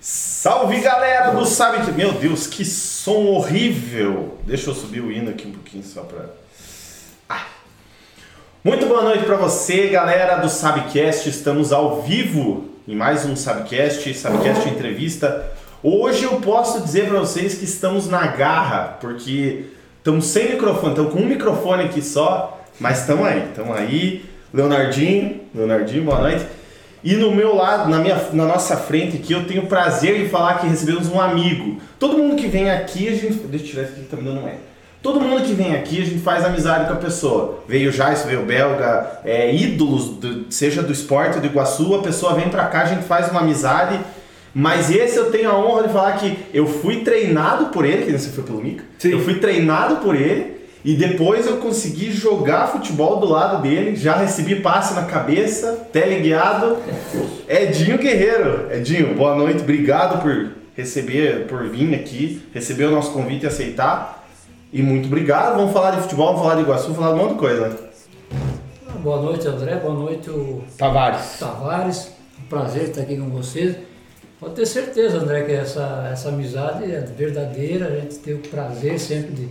Salve galera do Sabe. Meu Deus, que som horrível! Deixa eu subir o hino aqui um pouquinho só pra. Ai. Muito boa noite pra você, galera do Sabcast. Estamos ao vivo em mais um Sabcast, Sabcast Entrevista. Hoje eu posso dizer pra vocês que estamos na garra, porque estamos sem microfone, estamos com um microfone aqui só, mas estamos aí, estamos aí. Leonardinho, Leonardinho, boa noite. E no meu lado, na, minha, na nossa frente aqui, eu tenho o prazer de falar que recebemos um amigo. Todo mundo que vem aqui, a gente. Deixa eu tirar isso aqui que tá me dando um eco. Todo mundo que vem aqui, a gente faz amizade com a pessoa. Veio o Jais, veio o Belga, é, ídolos, do- seja do esporte ou do Iguaçu, a pessoa vem pra cá, a gente faz uma amizade. Mas esse eu tenho a honra de falar que eu fui treinado por ele, que você foi pelo Mica. Sim. Eu fui treinado por ele e depois eu consegui jogar futebol do lado dele. Já recebi passe na cabeça, teleguiado. Edinho Guerreiro. Edinho, boa noite. Obrigado por receber, por vir aqui, receber o nosso convite e aceitar. E muito obrigado. Vamos falar de futebol, vamos falar de Iguaçu, vamos falar de um monte de coisa. Boa noite, André. Boa noite, o Tavares. Tavares. Um prazer estar aqui com vocês. Pode ter certeza, André, que essa, essa amizade é verdadeira. A gente tem o prazer sempre de,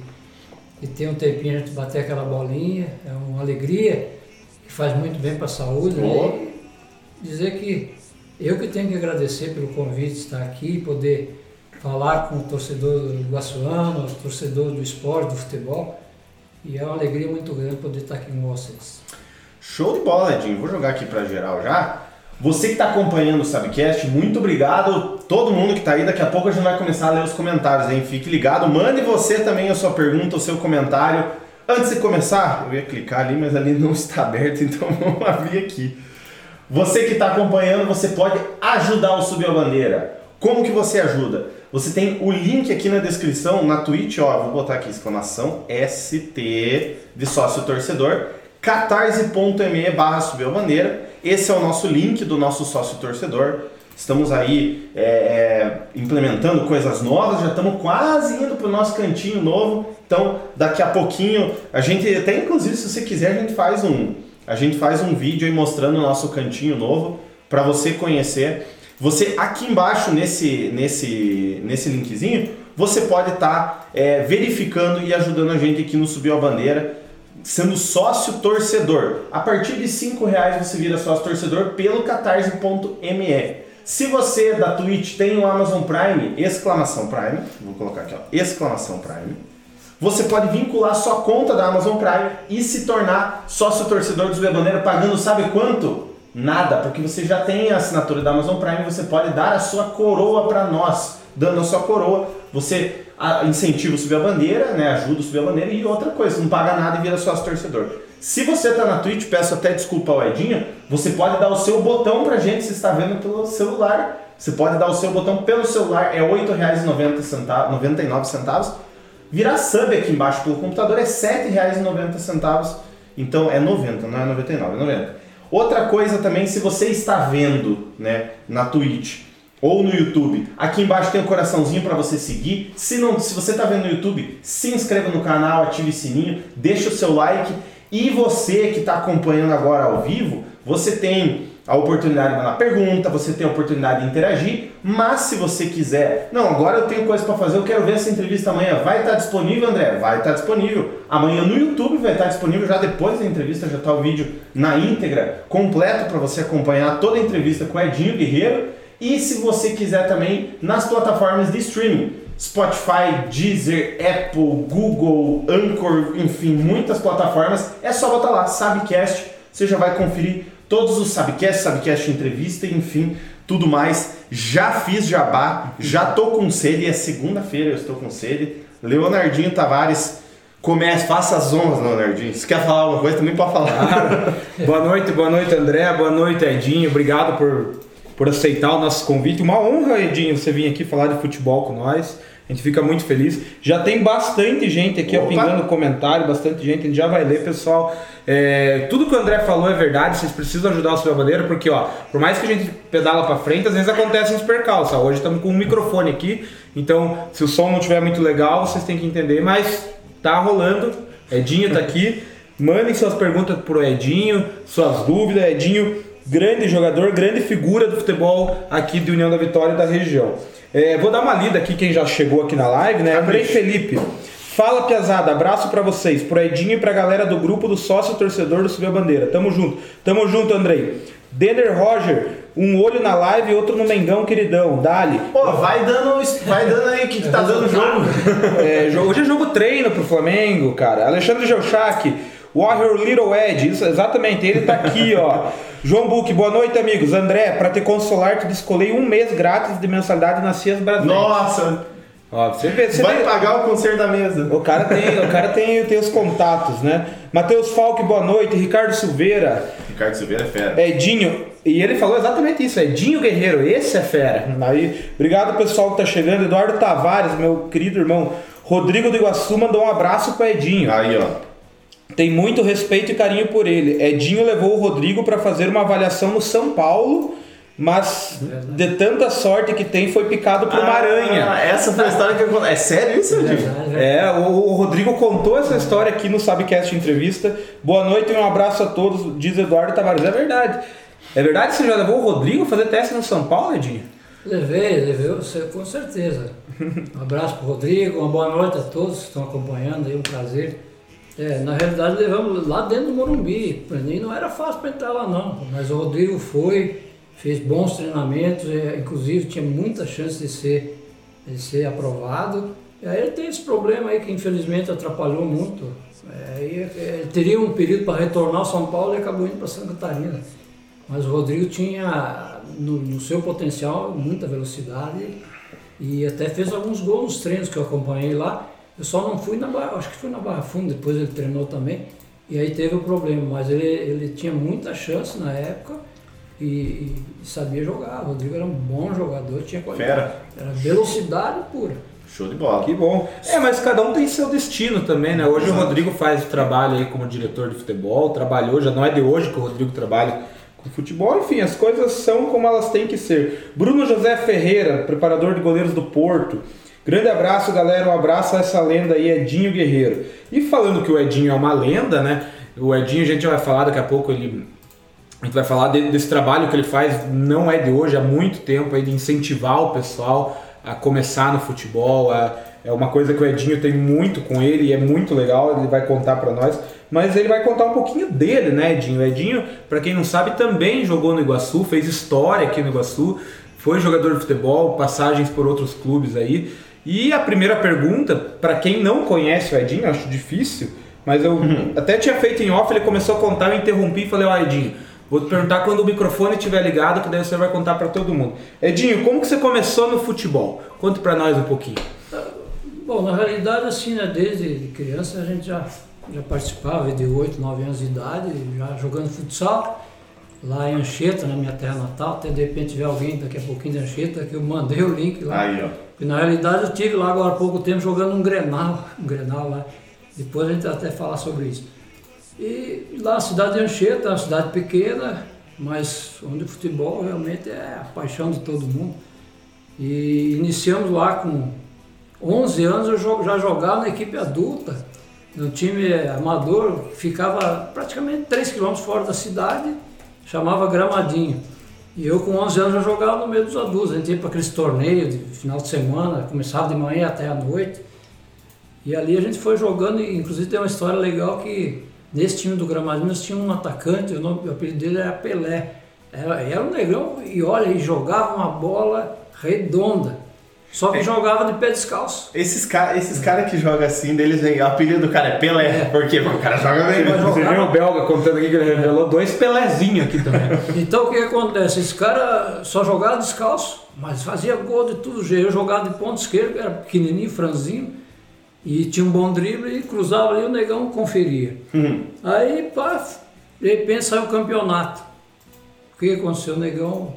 de ter um tempinho a gente bater aquela bolinha. É uma alegria que faz muito bem para a saúde. né? E dizer que eu que tenho que agradecer pelo convite de estar aqui, poder falar com o torcedor do Iguaçuano, o torcedor do esporte, do futebol. E é uma alegria muito grande poder estar aqui com vocês. Show de bola, Edinho. Vou jogar aqui pra geral já. Você que está acompanhando o Sabcast, muito obrigado. Todo mundo que está aí, daqui a pouco a gente vai começar a ler os comentários, hein? Fique ligado. Mande você também a sua pergunta, o seu comentário. Antes de começar, eu ia clicar ali, mas ali não está aberto, então vamos abrir aqui. Você que está acompanhando, você pode ajudar o Subir a Bandeira. Como que você ajuda? Você tem o link aqui na descrição, na Twitch, ó, vou botar aqui exclamação ST de sócio torcedor, catarse.me barra Bandeira. Esse é o nosso link do nosso sócio torcedor. Estamos aí é, é, implementando coisas novas, já estamos quase indo para o nosso cantinho novo. Então, daqui a pouquinho, a gente até inclusive, se você quiser, a gente faz um, a gente faz um vídeo aí mostrando o nosso cantinho novo para você conhecer. Você aqui embaixo nesse nesse nesse linkzinho, você pode estar verificando e ajudando a gente aqui no Subiu a Bandeira sendo sócio torcedor. A partir de R$ reais você vira sócio torcedor pelo catarse.me. Se você da Twitch tem o Amazon Prime, exclamação Prime, vou colocar aqui, ó, exclamação Prime. Você pode vincular sua conta da Amazon Prime e se tornar sócio torcedor do Subir a Bandeira pagando sabe quanto? Nada, porque você já tem a assinatura da Amazon Prime, você pode dar a sua coroa para nós. Dando a sua coroa, você ah, incentiva o Subir a Bandeira, né, ajuda Subir a Bandeira e outra coisa, não paga nada e vira sócio torcedor. Se você está na Twitch, peço até desculpa ao Edinho, você pode dar o seu botão pra gente se está vendo pelo celular. Você pode dar o seu botão pelo celular, é R$ 8,99 centavos. Virar sub aqui embaixo pelo computador é R$ 7,90. Então é 90, não é 99, é 90. Outra coisa também, se você está vendo né, na Twitch ou no YouTube, aqui embaixo tem um coraçãozinho para você seguir. Se, não, se você está vendo no YouTube, se inscreva no canal, ative o sininho, deixa o seu like. E você que está acompanhando agora ao vivo, você tem a oportunidade de mandar pergunta, você tem a oportunidade de interagir, mas se você quiser, não, agora eu tenho coisa para fazer, eu quero ver essa entrevista amanhã, vai estar disponível, André? Vai estar disponível. Amanhã no YouTube vai estar disponível, já depois da entrevista já está o vídeo na íntegra, completo para você acompanhar toda a entrevista com o Edinho Guerreiro. E se você quiser também nas plataformas de streaming, Spotify, Deezer, Apple, Google, Anchor, enfim, muitas plataformas, é só botar lá, Sabcast, você já vai conferir todos os Sabcast, Sabcast entrevista, enfim, tudo mais. Já fiz jabá, já tô com sede, é segunda-feira, eu estou com sede. Leonardinho Tavares, comece, faça as honras, Leonardinho. Se quer falar alguma coisa, também pode falar. boa noite, boa noite André, boa noite Edinho, obrigado por, por aceitar o nosso convite. Uma honra, Edinho, você vir aqui falar de futebol com nós. A gente fica muito feliz. Já tem bastante gente aqui Opa. comentário, bastante gente, a gente já vai ler, pessoal. É, tudo que o André falou é verdade, vocês precisam ajudar o seu bandeira, porque ó, por mais que a gente pedala pra frente, às vezes acontecem uns percalços. Hoje estamos com um microfone aqui, então se o som não estiver muito legal, vocês têm que entender, mas tá rolando. Edinho tá aqui. Mandem suas perguntas pro Edinho, suas dúvidas. Edinho grande jogador, grande figura do futebol aqui de União da Vitória e da região. É, vou dar uma lida aqui quem já chegou aqui na live, né? Andrei Felipe. Fala Piazada, abraço pra vocês, pro Edinho e pra galera do grupo do sócio torcedor do Subir a Bandeira. Tamo junto, tamo junto, Andrei. Denner Roger, um olho na live e outro no Mengão, queridão. Dali. Pô, vai dando, vai dando aí o que, que tá dando o jogo. É, hoje é jogo treino pro Flamengo, cara. Alexandre Geuchac, Warrior Little Ed, isso, exatamente, ele tá aqui, ó. João Buque, boa noite, amigos. André, pra te consolar, te descolei um mês grátis de mensalidade na Cias Brasil. Nossa, Ó, você vê, você vai vê- pagar o conserto da mesa. O cara tem, o cara tem, tem os contatos, né? Matheus Falque, boa noite. Ricardo Silveira, Ricardo Silveira é fera. Edinho. E ele falou exatamente isso, Edinho Guerreiro, esse é fera. Aí, obrigado pessoal que tá chegando. Eduardo Tavares, meu querido irmão. Rodrigo do Iguaçu mandou um abraço para Edinho. Aí, ó. Tem muito respeito e carinho por ele. Edinho levou o Rodrigo para fazer uma avaliação no São Paulo, mas de tanta sorte que tem foi picado por uma aranha. Ah, essa foi a história que eu. É sério isso, Edinho? Verdade, É, o, o Rodrigo contou essa história aqui no Sabcast Entrevista. Boa noite e um abraço a todos, diz Eduardo Tavares. É verdade. É verdade que você já levou o Rodrigo fazer teste no São Paulo, Edinho? Levei, levei você com certeza. Um abraço para o Rodrigo, uma boa noite a todos que estão acompanhando aí, um prazer. É, na realidade levamos lá dentro do Morumbi, mim não era fácil para entrar lá não, mas o Rodrigo foi, fez bons treinamentos, é, inclusive tinha muita chance de ser, de ser aprovado. E aí ele tem esse problema aí que infelizmente atrapalhou muito. É, e, é, ele teria um período para retornar ao São Paulo e acabou indo para Santa Catarina. Mas o Rodrigo tinha no, no seu potencial muita velocidade e até fez alguns gols nos treinos que eu acompanhei lá. Eu só não fui na Barra, acho que fui na Barra Funda, depois ele treinou também. E aí teve o problema, mas ele, ele tinha muita chance na época e, e sabia jogar. O Rodrigo era um bom jogador, tinha qualidade. Fera. Era velocidade pura. Show de bola. Que bom. É, mas cada um tem seu destino também, né? Hoje o Rodrigo faz o trabalho aí como diretor de futebol, trabalhou, já não é de hoje que o Rodrigo trabalha com futebol, enfim, as coisas são como elas têm que ser. Bruno José Ferreira, preparador de goleiros do Porto. Grande abraço, galera. Um abraço a essa lenda aí, Edinho Guerreiro. E falando que o Edinho é uma lenda, né? O Edinho, a gente vai falar daqui a pouco, ele a gente vai falar de- desse trabalho que ele faz, não é de hoje, há muito tempo aí, de incentivar o pessoal a começar no futebol. É, é uma coisa que o Edinho tem muito com ele e é muito legal, ele vai contar pra nós. Mas ele vai contar um pouquinho dele, né, Edinho? O Edinho, pra quem não sabe, também jogou no Iguaçu, fez história aqui no Iguaçu, foi jogador de futebol, passagens por outros clubes aí. E a primeira pergunta, pra quem não conhece o Edinho, acho difícil, mas eu até tinha feito em off, ele começou a contar, eu interrompi e falei, ó, Edinho, vou te perguntar quando o microfone estiver ligado, que daí você vai contar pra todo mundo. Edinho, como que você começou no futebol? Conta pra nós um pouquinho. Bom, na realidade, assim, né, desde criança a gente já, já participava de 8, 9 anos de idade, já jogando futsal, lá em Anchieta, na minha terra natal. Até de repente tiver alguém daqui a pouquinho de Anchieta, que eu mandei o link lá. Aí, ó. Porque na realidade eu tive lá agora há pouco tempo jogando um Grenal, um Grenal lá. Depois a gente até falar sobre isso. E lá a cidade de Anchieta, é uma cidade pequena, mas onde o futebol realmente é a paixão de todo mundo. E iniciamos lá com 11 anos, eu já jogava na equipe adulta, no time amador, ficava praticamente 3 quilômetros fora da cidade, chamava Gramadinho. E eu com 11 anos já jogava no meio dos adultos, a gente ia para aqueles torneios de final de semana, começava de manhã até à noite. E ali a gente foi jogando, e inclusive tem uma história legal que nesse time do Gramadinho nós tínhamos um atacante, o, nome, o apelido dele era Pelé. Era, era um negrão e olha, ele jogava uma bola redonda, só que jogava de pé descalço. Esses caras esses cara que jogam assim, deles vem. O apelido do cara é Pelé. Por quê? Porque o cara joga bem. Você viu o Belga contando aqui que ele revelou dois Pelezinhos aqui também. Então o que acontece? Esse cara só jogava descalço, mas fazia gol de tudo jeito. Eu jogava de ponto esquerdo, que era pequenininho, franzinho, e tinha um bom drible e cruzava ali o negão conferia. Aí, pá, de repente saiu o campeonato. O que aconteceu? O negão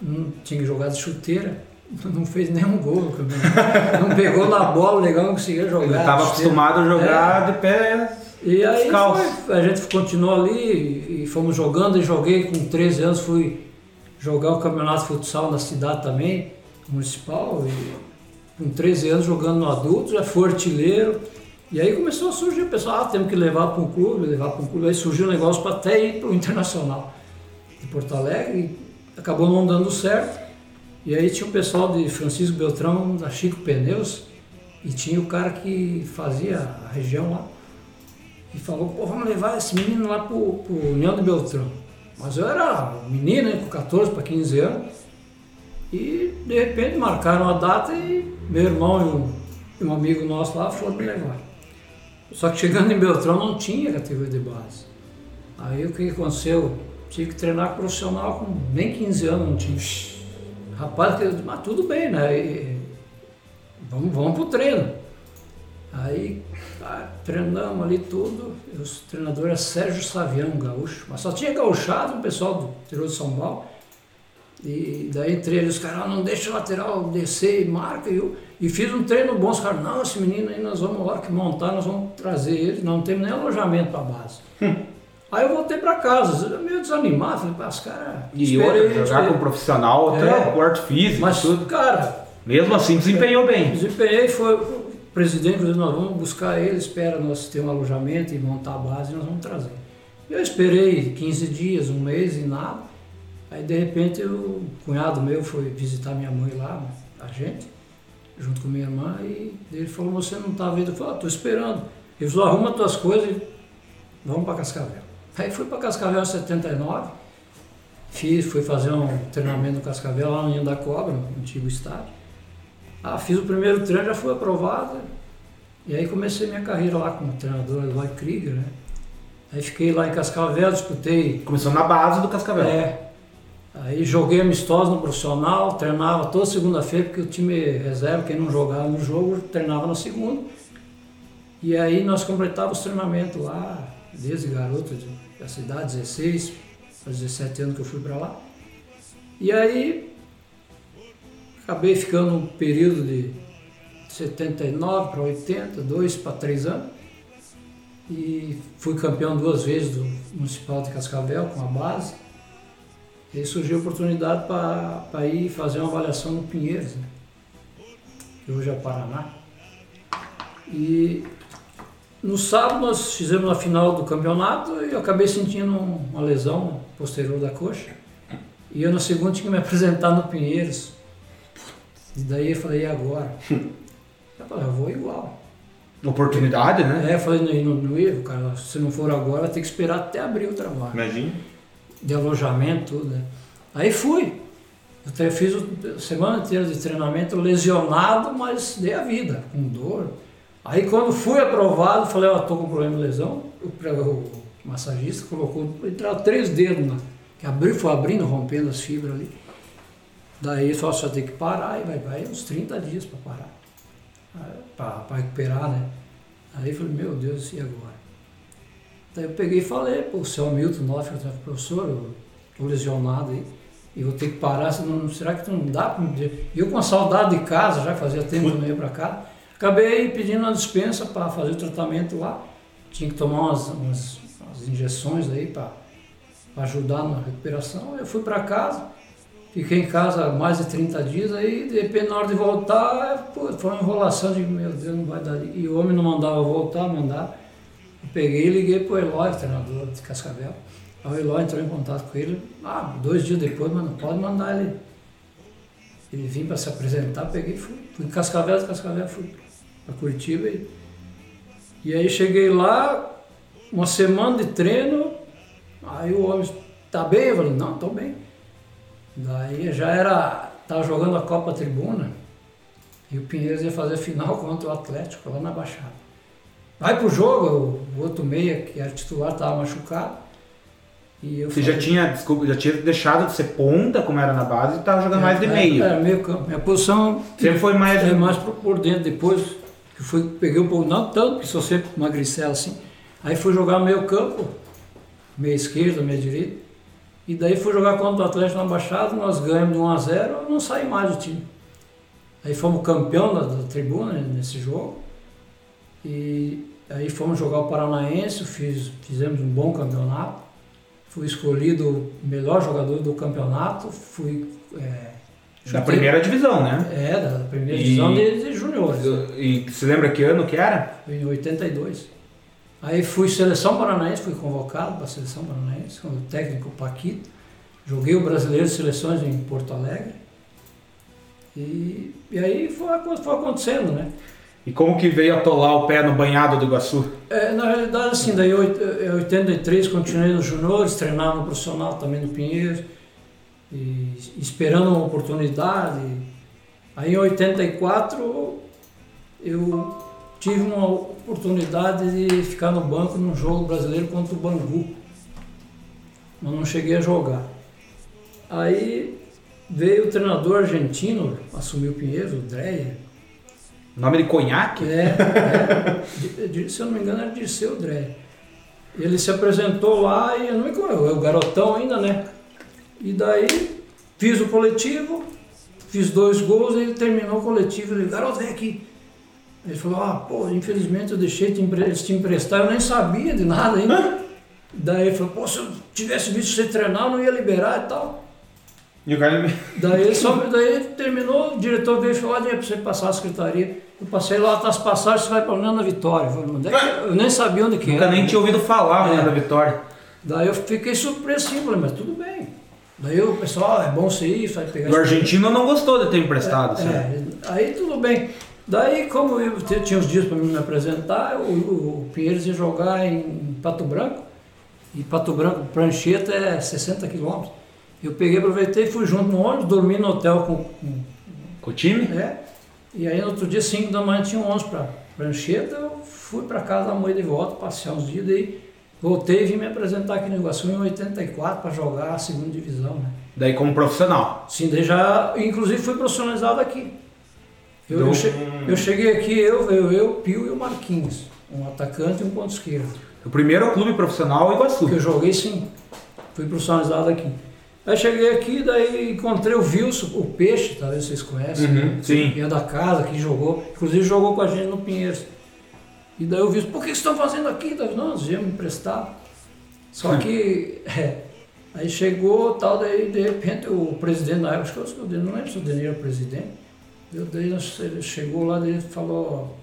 não tinha jogado de chuteira, não fez nenhum gol no campeonato. Não pegou na bola, o negão não conseguia jogar. Ele estava acostumado a jogar de pé. E aí foi, a gente continuou ali e fomos jogando e joguei com 13 anos, fui jogar o campeonato de futsal na cidade também, municipal, e com 13 anos jogando no adulto, já fui artilheiro. E aí começou a surgir o pessoal, ah, temos que levar para um clube, levar para um clube, aí surgiu o negócio para até ir para o internacional. de Porto Alegre e acabou não dando certo. E aí tinha o pessoal de Francisco Beltrão, da Chico Pneus, e tinha o cara que fazia a região lá. E falou, pô, vamos levar esse menino lá pro, pro União de Beltrão. Mas eu era menino, né, com 14 para 15 anos. E de repente marcaram a data e meu irmão e um, um amigo nosso lá foram me levar. Só que chegando em Beltrão não tinha categoria de base. Aí o que aconteceu? Tive que treinar profissional com nem 15 anos, não tinha. Rapaz, mas tudo bem, né? E, vamos, vamos pro treino. Aí tá, treinamos ali tudo. O treinador era Sérgio Savião, gaúcho. Mas só tinha gaúchado, o pessoal do interior de São Paulo. E daí entre eles, os caras, ah, não deixa o lateral descer e marca. E, eu, e fiz um treino bom, os caras, não, esse menino aí nós vamos, a hora que montar, nós vamos trazer ele, não temos nem alojamento para base. Aí eu voltei para casa, meio desanimado, falei, para os caras. E outra, jogar com um profissional, até é, o porte físico, mas, tudo. cara. Mesmo assim, desempenhou bem. Desempenhei, foi o presidente falou, nós vamos buscar ele, espera nós ter um alojamento e montar a base e nós vamos trazer. Eu esperei 15 dias, um mês e nada. Aí de repente o cunhado meu foi visitar minha mãe lá, a gente, junto com minha irmã, e ele falou, você não está vendo? Eu falei, estou ah, esperando. Ele falou, arruma tuas coisas e vamos para Cascavel. Aí fui para Cascavel em 79, fiz, fui fazer um treinamento no Cascavel lá no Ninho da Cobra, no antigo estádio. Ah, fiz o primeiro treino, já fui aprovado. E aí comecei minha carreira lá como treinador Eloy Krieger, né? Aí fiquei lá em Cascavel, disputei. Começou na base do Cascavel. É. Aí joguei amistoso no profissional, treinava toda segunda-feira, porque o time reserva, quem não jogava no jogo, treinava na segunda. E aí nós completávamos os treinamentos lá, desde garoto, da cidade, 16, faz 17 anos que eu fui para lá. E aí acabei ficando um período de 79 para 80, dois para três anos. E fui campeão duas vezes do Municipal de Cascavel com a base. E aí surgiu a oportunidade para ir fazer uma avaliação no Pinheiros, né? que hoje é Paraná. E no sábado nós fizemos a final do campeonato e eu acabei sentindo uma lesão posterior da coxa. E eu na segunda tinha que me apresentar no Pinheiros. E daí eu falei, e agora? eu falei, eu vou igual. Oportunidade, né? É, eu falei, no, no, no cara, se não for agora, tem que esperar até abrir o trabalho. Imagina. De alojamento, tudo, né? Aí fui. Eu fiz a semana inteira de treinamento lesionado, mas dei a vida, com dor. Aí quando fui aprovado, falei, ó, oh, tô com problema de lesão. O, massagista colocou, entraram três dedos, né? que abriu, foi abrindo, rompendo as fibras ali. Daí só só tem que parar e vai, vai uns 30 dias para parar, para recuperar, né? Aí eu falei, meu Deus, e agora? Daí eu peguei e falei, pô, o seu Milton Noff, professor, eu tô lesionado aí, e vou ter que parar, senão, será que não dá para me dizer? Eu com a saudade de casa, já fazia tempo que não ia para casa, Acabei pedindo uma dispensa para fazer o tratamento lá. Tinha que tomar umas, umas, umas injeções aí para ajudar na recuperação. Eu fui para casa, fiquei em casa mais de 30 dias, aí de repente na hora de voltar, foi uma enrolação de meu Deus, não vai dar. E o homem não mandava voltar, mandar. Eu peguei e liguei para o Eloy, treinador de Cascavel. Aí o Eloy entrou em contato com ele, ah, dois dias depois, mas não pode mandar ele. Ele vinha para se apresentar, peguei e fui. Fui em Cascavel, Cascavel fui para Curitiba. E, e aí cheguei lá, uma semana de treino, aí o homem, tá bem? Eu falei, não, tô bem. Daí já era, tava jogando a Copa Tribuna, e o Pinheiros ia fazer final contra o Atlético, lá na Baixada. Vai pro jogo, o outro meia, que era titular, tava machucado. E eu Você falei, já tinha, desculpa, já tinha deixado de ser ponta, como era na base, e estava jogando é, mais de meio. Era meio campo. Minha posição sempre foi mais. É mais por dentro. Depois que fui, peguei um pouco, não tanto, porque sou sempre magricela assim. Aí fui jogar meio campo, meia esquerda, meia direita. E daí fui jogar contra o Atlético na Baixada, nós ganhamos de 1 a 0 eu não saí mais do time. Aí fomos campeão da, da tribuna né, nesse jogo. E aí fomos jogar o Paranaense, fiz, fizemos um bom campeonato. Fui escolhido o melhor jogador do campeonato, fui é, da primeira divisão, né? É, da primeira e, divisão de, de juniores. E se lembra que ano que era? Em 82. Aí fui seleção paranaense, fui convocado para a seleção paranaense, com o técnico Paquito. Joguei o Brasileiro de Seleções em Porto Alegre. E, e aí foi, foi acontecendo, né? E como que veio atolar o pé no banhado do Iguaçu? É, na realidade, assim, daí em 83 continuei nos juniores, treinava no profissional também no Pinheiros, e esperando uma oportunidade. Aí em 84 eu tive uma oportunidade de ficar no banco num jogo brasileiro contra o Bangu, mas não cheguei a jogar. Aí veio o treinador argentino, assumiu o Pinheiros, o Dreyer, Nome de conhaque? é, é. De- de- se eu não me engano era Dirceu Dré. Ele se apresentou lá e eu não me conheço, eu garotão ainda, né? E daí fiz o coletivo, fiz dois gols e ele terminou o coletivo. Ele, garoto, vem aqui. Ele falou, ah, pô, infelizmente eu deixei te te emprestar, eu nem sabia de nada ainda. Daí ele falou, pô, se eu tivesse visto você treinar, eu não ia liberar e tal. E o cara. Daí ele, só, daí terminou, o diretor veio e falou, olha, pra você passar a secretaria. Eu passei lá, tá as passagens, você vai pra União da Vitória. Eu, falei, é é? eu nem sabia onde que Nunca era. nem tinha ouvido falar né, É. da Vitória. Daí eu fiquei surpreso sim, falei, mas tudo bem. Daí o pessoal, "Ah, é bom você ir, vai pegar O argentino não gostou de ter emprestado, certo? é, aí tudo bem. Daí, como eu tinha uns dias para me apresentar, o, o Pinheiros ia jogar em Pato Branco. E Pato Branco, Prancheta, é 60 quilômetros. Eu peguei, aproveitei, fui junto no ônibus, dormi no hotel com, com o time? é. E aí no outro dia, 5 da manhã, tinha um ônibus para Prancheta, eu fui para casa da mãe de volta, passear uns dias, daí voltei e vim me apresentar aqui no Iguaçu em 84 para jogar a segunda divisão, né? Daí como profissional. Sim, daí já, inclusive fui profissionalizado aqui. Eu, Do- eu, che- eu cheguei aqui, eu, eu, eu, Pio e o Marquinhos, um atacante e um ponto esquerdo. O primeiro clube profissional é Iguaçu. Que eu joguei sim, fui profissionalizado aqui. Aí cheguei aqui, daí encontrei o Wilson, o Peixe, talvez vocês conhecem. Uhum, sim. que é da casa, que jogou, inclusive jogou com a gente no Pinheiros. E daí eu vi, por que vocês estão fazendo aqui? Daí, Não, nós me emprestar. Só que, é, aí chegou tal, daí de repente o presidente na época, acho que eu- não lembro se o Denir era presidente, eu, daí ele chegou lá e falou,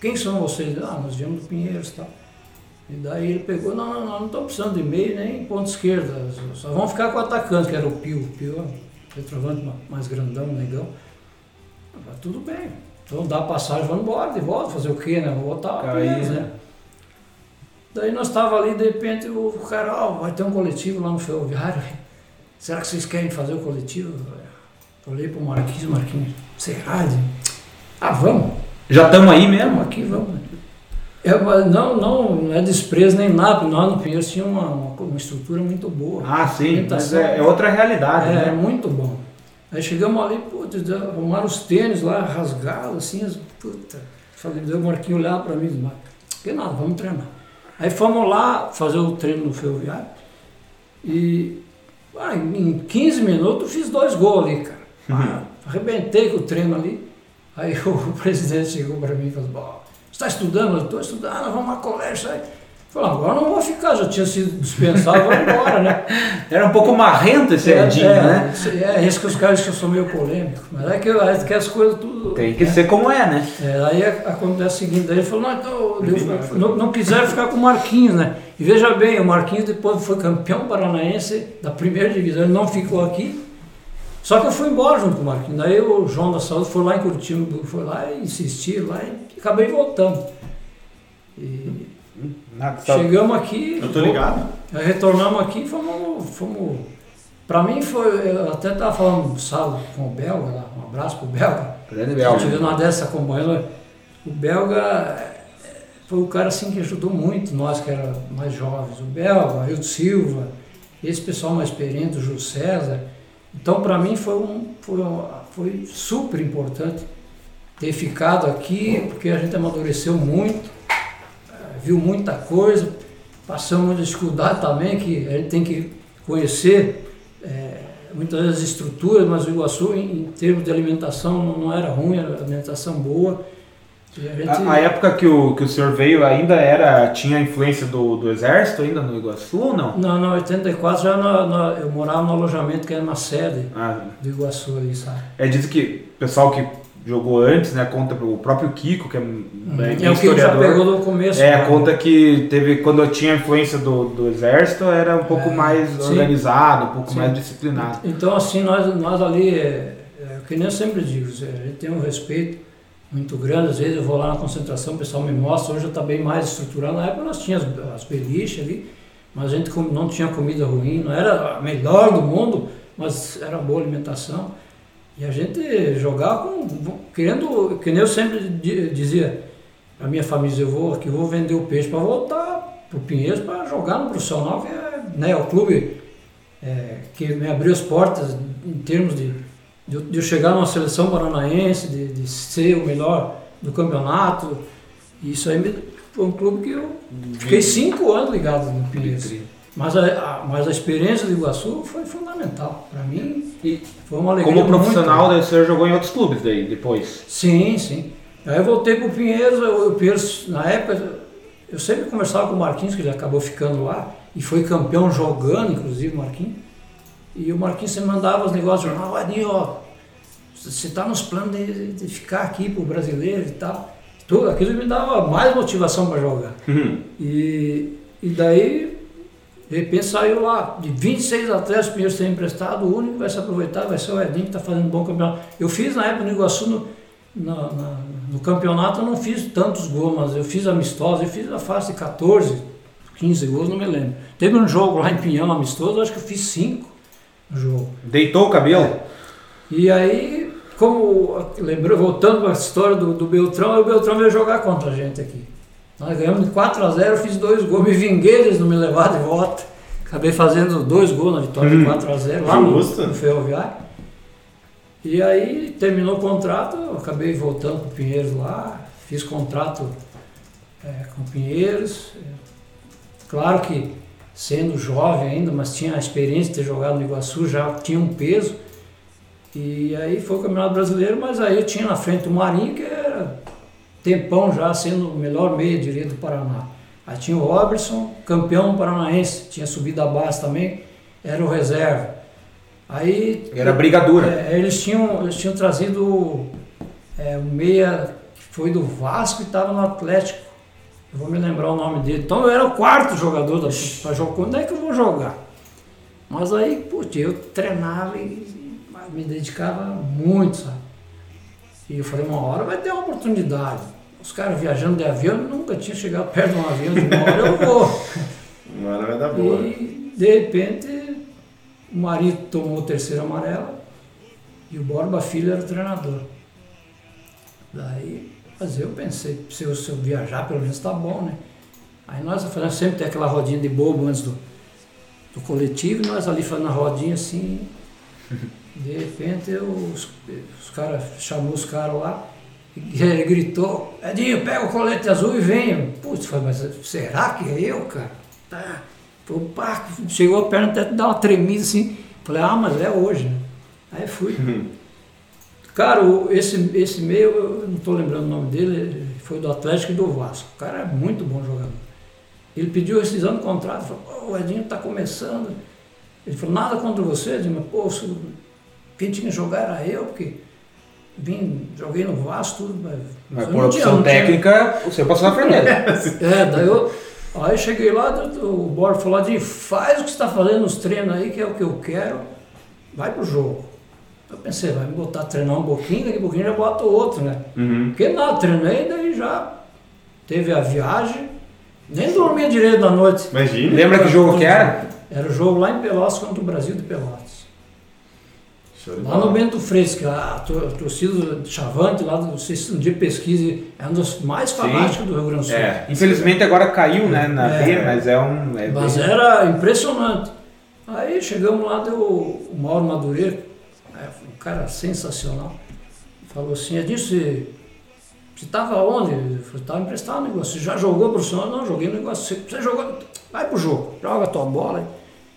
quem são vocês? Ah, nós viemos do Pinheiros e tal. E daí ele pegou, não, não, não, não estamos precisando de meio nem ponto esquerda, só vamos ficar com o atacante, que era o Pio. O Pio centroavante ma- mais grandão, negão. Tudo bem, então dá passagem, vamos embora, de volta, fazer o quê, né? Vou botar Cair, Pinheiros, né? né? Daí nós estávamos ali, de repente o cara, ó, vai ter um coletivo lá no ferroviário, será que vocês querem fazer o coletivo? Eu Olhei pro Marquinhos, Marquinhos, será? Ele, Ah, vamos. Já estamos aí mesmo? aqui, vamos. É, mas não, não, não é desprezo nem nada, porque nós no Pinheiros tinha uma, uma, estrutura muito boa. Ah, sim. Mas é, é outra realidade, É, né? muito bom. Aí chegamos ali, putz, arrumaram os tênis lá, rasgados, assim, as, puta. Falei, deu o Marquinho olhar pra mim, mas que nada, vamos treinar. Aí fomos lá fazer o treino no ferroviário e ah, em 15 minutos fiz dois gols ali, cara. Ah, arrebentei com o treino ali. Aí o presidente chegou para mim e falou, "Bom, você está estudando? Eu estou estudando, vamos a colégio. Aí. Falei, agora não vou ficar, já tinha sido dispensado, vou embora, né? Era um pouco marrento esse Edinho, é, né? É, é isso que os caras dizem que eu sou meio polêmico. Mas é que, é que as coisas tudo. Tem que né? ser como é, né? É, aí acontece o seguinte, daí ele falou, não, então, não, não quiseram ficar com o Marquinhos, né? E veja bem, o Marquinhos depois foi campeão paranaense da primeira divisão, ele não ficou aqui. Só que eu fui embora junto com o Marquinhos. Daí o João da Saúde foi lá em Curitiba, foi lá e insistiu lá e acabei voltando. E Nada, só- chegamos aqui. Eu tô ligado. Retornamos aqui e fomos, fomos. Pra mim foi. Eu até estava falando sábado com o Belga lá, um abraço pro Belga. Grande Belga. tive uma dessa acompanhando. O Belga foi o cara assim que ajudou muito nós que era mais jovens. O Belga, o Rio Silva, esse pessoal mais experiente, o Júlio César. Então para mim foi, um, foi, um- foi super importante ter ficado aqui, porque a gente amadureceu muito, viu muita coisa, passamos muita dificuldade também, que a gente tem que conhecer eh, muitas vezes estruturas, mas o Iguaçu, em, em termos de alimentação, não, não era ruim, era alimentação boa. A gente- A, a época que o, que o senhor veio ainda era. tinha influência do, do exército ainda no Iguaçu ou não? Não, não, 84 já na- na- eu morava no alojamento que era na sede Ah, do Iguaçu ali, sabe? é, diz que o pessoal que jogou antes, né? Conta o próprio Kiko, que é, é, é o que já pegou no começo. É, né? conta que teve quando eu tinha influência do, do exército, era um pouco é, mais sim. organizado, um pouco sim. mais disciplinado. Então, assim, nós, nós ali, é, é, que nem eu sempre digo, a gente tem um respeito muito grande. Às vezes eu vou lá na concentração, o pessoal me mostra, hoje está bem mais estruturado. Na época nós tínhamos as, as beliches ali, mas a gente não tinha comida ruim, não era a melhor do mundo, mas era boa alimentação. E a gente jogava com, querendo, que nem eu sempre dizia para minha família, eu vou aqui vou vender o peixe para voltar para o Pinheiros para jogar no profissional, que é né, o clube é, que me abriu as portas em termos de, de, de eu chegar numa seleção paranaense, de, de, ser o melhor do campeonato. E isso aí me, foi um clube que eu fiquei cinco anos ligado no Pinheiros. Mas a, a, mas a experiência do Iguaçu foi fundamental. Para mim, e foi uma alegria. Como profissional, muito... você jogou em outros clubes daí, depois? Sim, sim. Aí eu voltei para o Pinheiros, o Pinheiros, na época, eu sempre conversava com o Marquinhos, que ele acabou ficando lá, e foi campeão jogando, inclusive, o Marquinhos. E o Marquinhos sempre mandava os negócios jornal, Adinho, ó, você está nos planos de, de ficar aqui para o brasileiro e tal. Tudo, aquilo me dava mais motivação para jogar. Uhum. E, e daí de repente saiu lá, de 26 atletas, primeiro ser emprestado, o único que vai se aproveitar vai ser o Edinho, que está fazendo um bom campeonato. Eu fiz na época no Iguaçu, no, no, no campeonato, eu não fiz tantos gols, mas eu fiz amistosos, eu fiz a fase de 14, 15 gols, não me lembro. Teve um jogo lá em Pinhão, amistoso, acho que eu fiz 5 no jogo. Deitou o cabelo? É. E aí, como lembrou, voltando para a história do, do Beltrão, o Beltrão veio jogar contra a gente aqui. Nós ganhamos de 4 a 0 fiz dois gols, me vinguei eles não me levaram de volta. Acabei fazendo dois gols na vitória hum, de 4 a 0 lá no, no Ferroviário. E aí terminou o contrato, eu acabei voltando para o Pinheiros lá, fiz contrato é, com o Pinheiros. Claro que sendo jovem ainda, mas tinha a experiência de ter jogado no Iguaçu, já tinha um peso. E aí foi o Campeonato Brasileiro, mas aí eu tinha na frente o Marinho, que era tempão já sendo o melhor meia direito do Paraná. Aí tinha o Robertson, campeão paranaense, tinha subido a base também, era o reserva. Aí era brigadura. É, eles tinham eles tinham trazido é, um meia que foi do Vasco e estava no Atlético. Eu vou me lembrar o nome dele. Então eu era o quarto jogador da para jogar. Quando é que eu vou jogar? Mas aí, putz, eu treinava e me dedicava muito, sabe? E eu falei, uma hora vai ter uma oportunidade. Os caras viajando de avião, nunca tinha chegado perto de um avião, de uma hora eu vou. Uma hora vai dar boa. E de repente o marido tomou o terceiro amarelo e o Borba Filho era o treinador. Daí, mas eu pensei, se eu, se eu viajar, pelo menos tá bom, né? Aí nós fazendo sempre tem aquela rodinha de bobo antes do, do coletivo, nós ali fazendo a rodinha assim. De repente eu, os, os caras, chamou os caras lá, ele gritou, Edinho, pega o colete azul e venha. Putz, mas será que é eu, cara? Tá. Pá, chegou a perna até dar uma tremida assim. Falei, ah, mas é hoje, né? Aí fui. Uhum. Cara, esse, esse meio, eu não estou lembrando o nome dele, foi do Atlético e do Vasco. O cara é muito bom jogador. Ele pediu rescisão do contrato, falou, o Edinho está começando. Ele falou, nada contra você, Edinho, mas pô, quem tinha que jogar era eu, porque vim, joguei no Vasco, tudo. Mas, mas por opção técnica, você passou na frente. é, daí eu. Aí cheguei lá, o Borges falou de faz o que você está fazendo nos treinos aí, que é o que eu quero, vai pro jogo. Eu pensei, vai me botar a treinar um pouquinho, daqui a pouquinho já bota outro, né? Uhum. Porque nada, treinei, daí já teve a viagem, nem dormia direito na noite. Imagina. Lembra que jogo que era? Era o jogo lá em Pelotas contra o Brasil de Pelotas. Lá no Bento Fresco, a torcida de Chavante, lá do um dia pesquisa, é um dos mais fanáticos do Rio Grande do Sul. É. Infelizmente agora caiu né, na é, B, mas é um. É mas bem... era impressionante. Aí chegamos lá, deu o Mauro Madureira, é, um cara sensacional, falou assim, Edilson, você estava onde? Eu estava emprestado no negócio. Você já jogou profissional? Não, joguei no negócio. Você jogou? Vai pro jogo, joga a tua bola.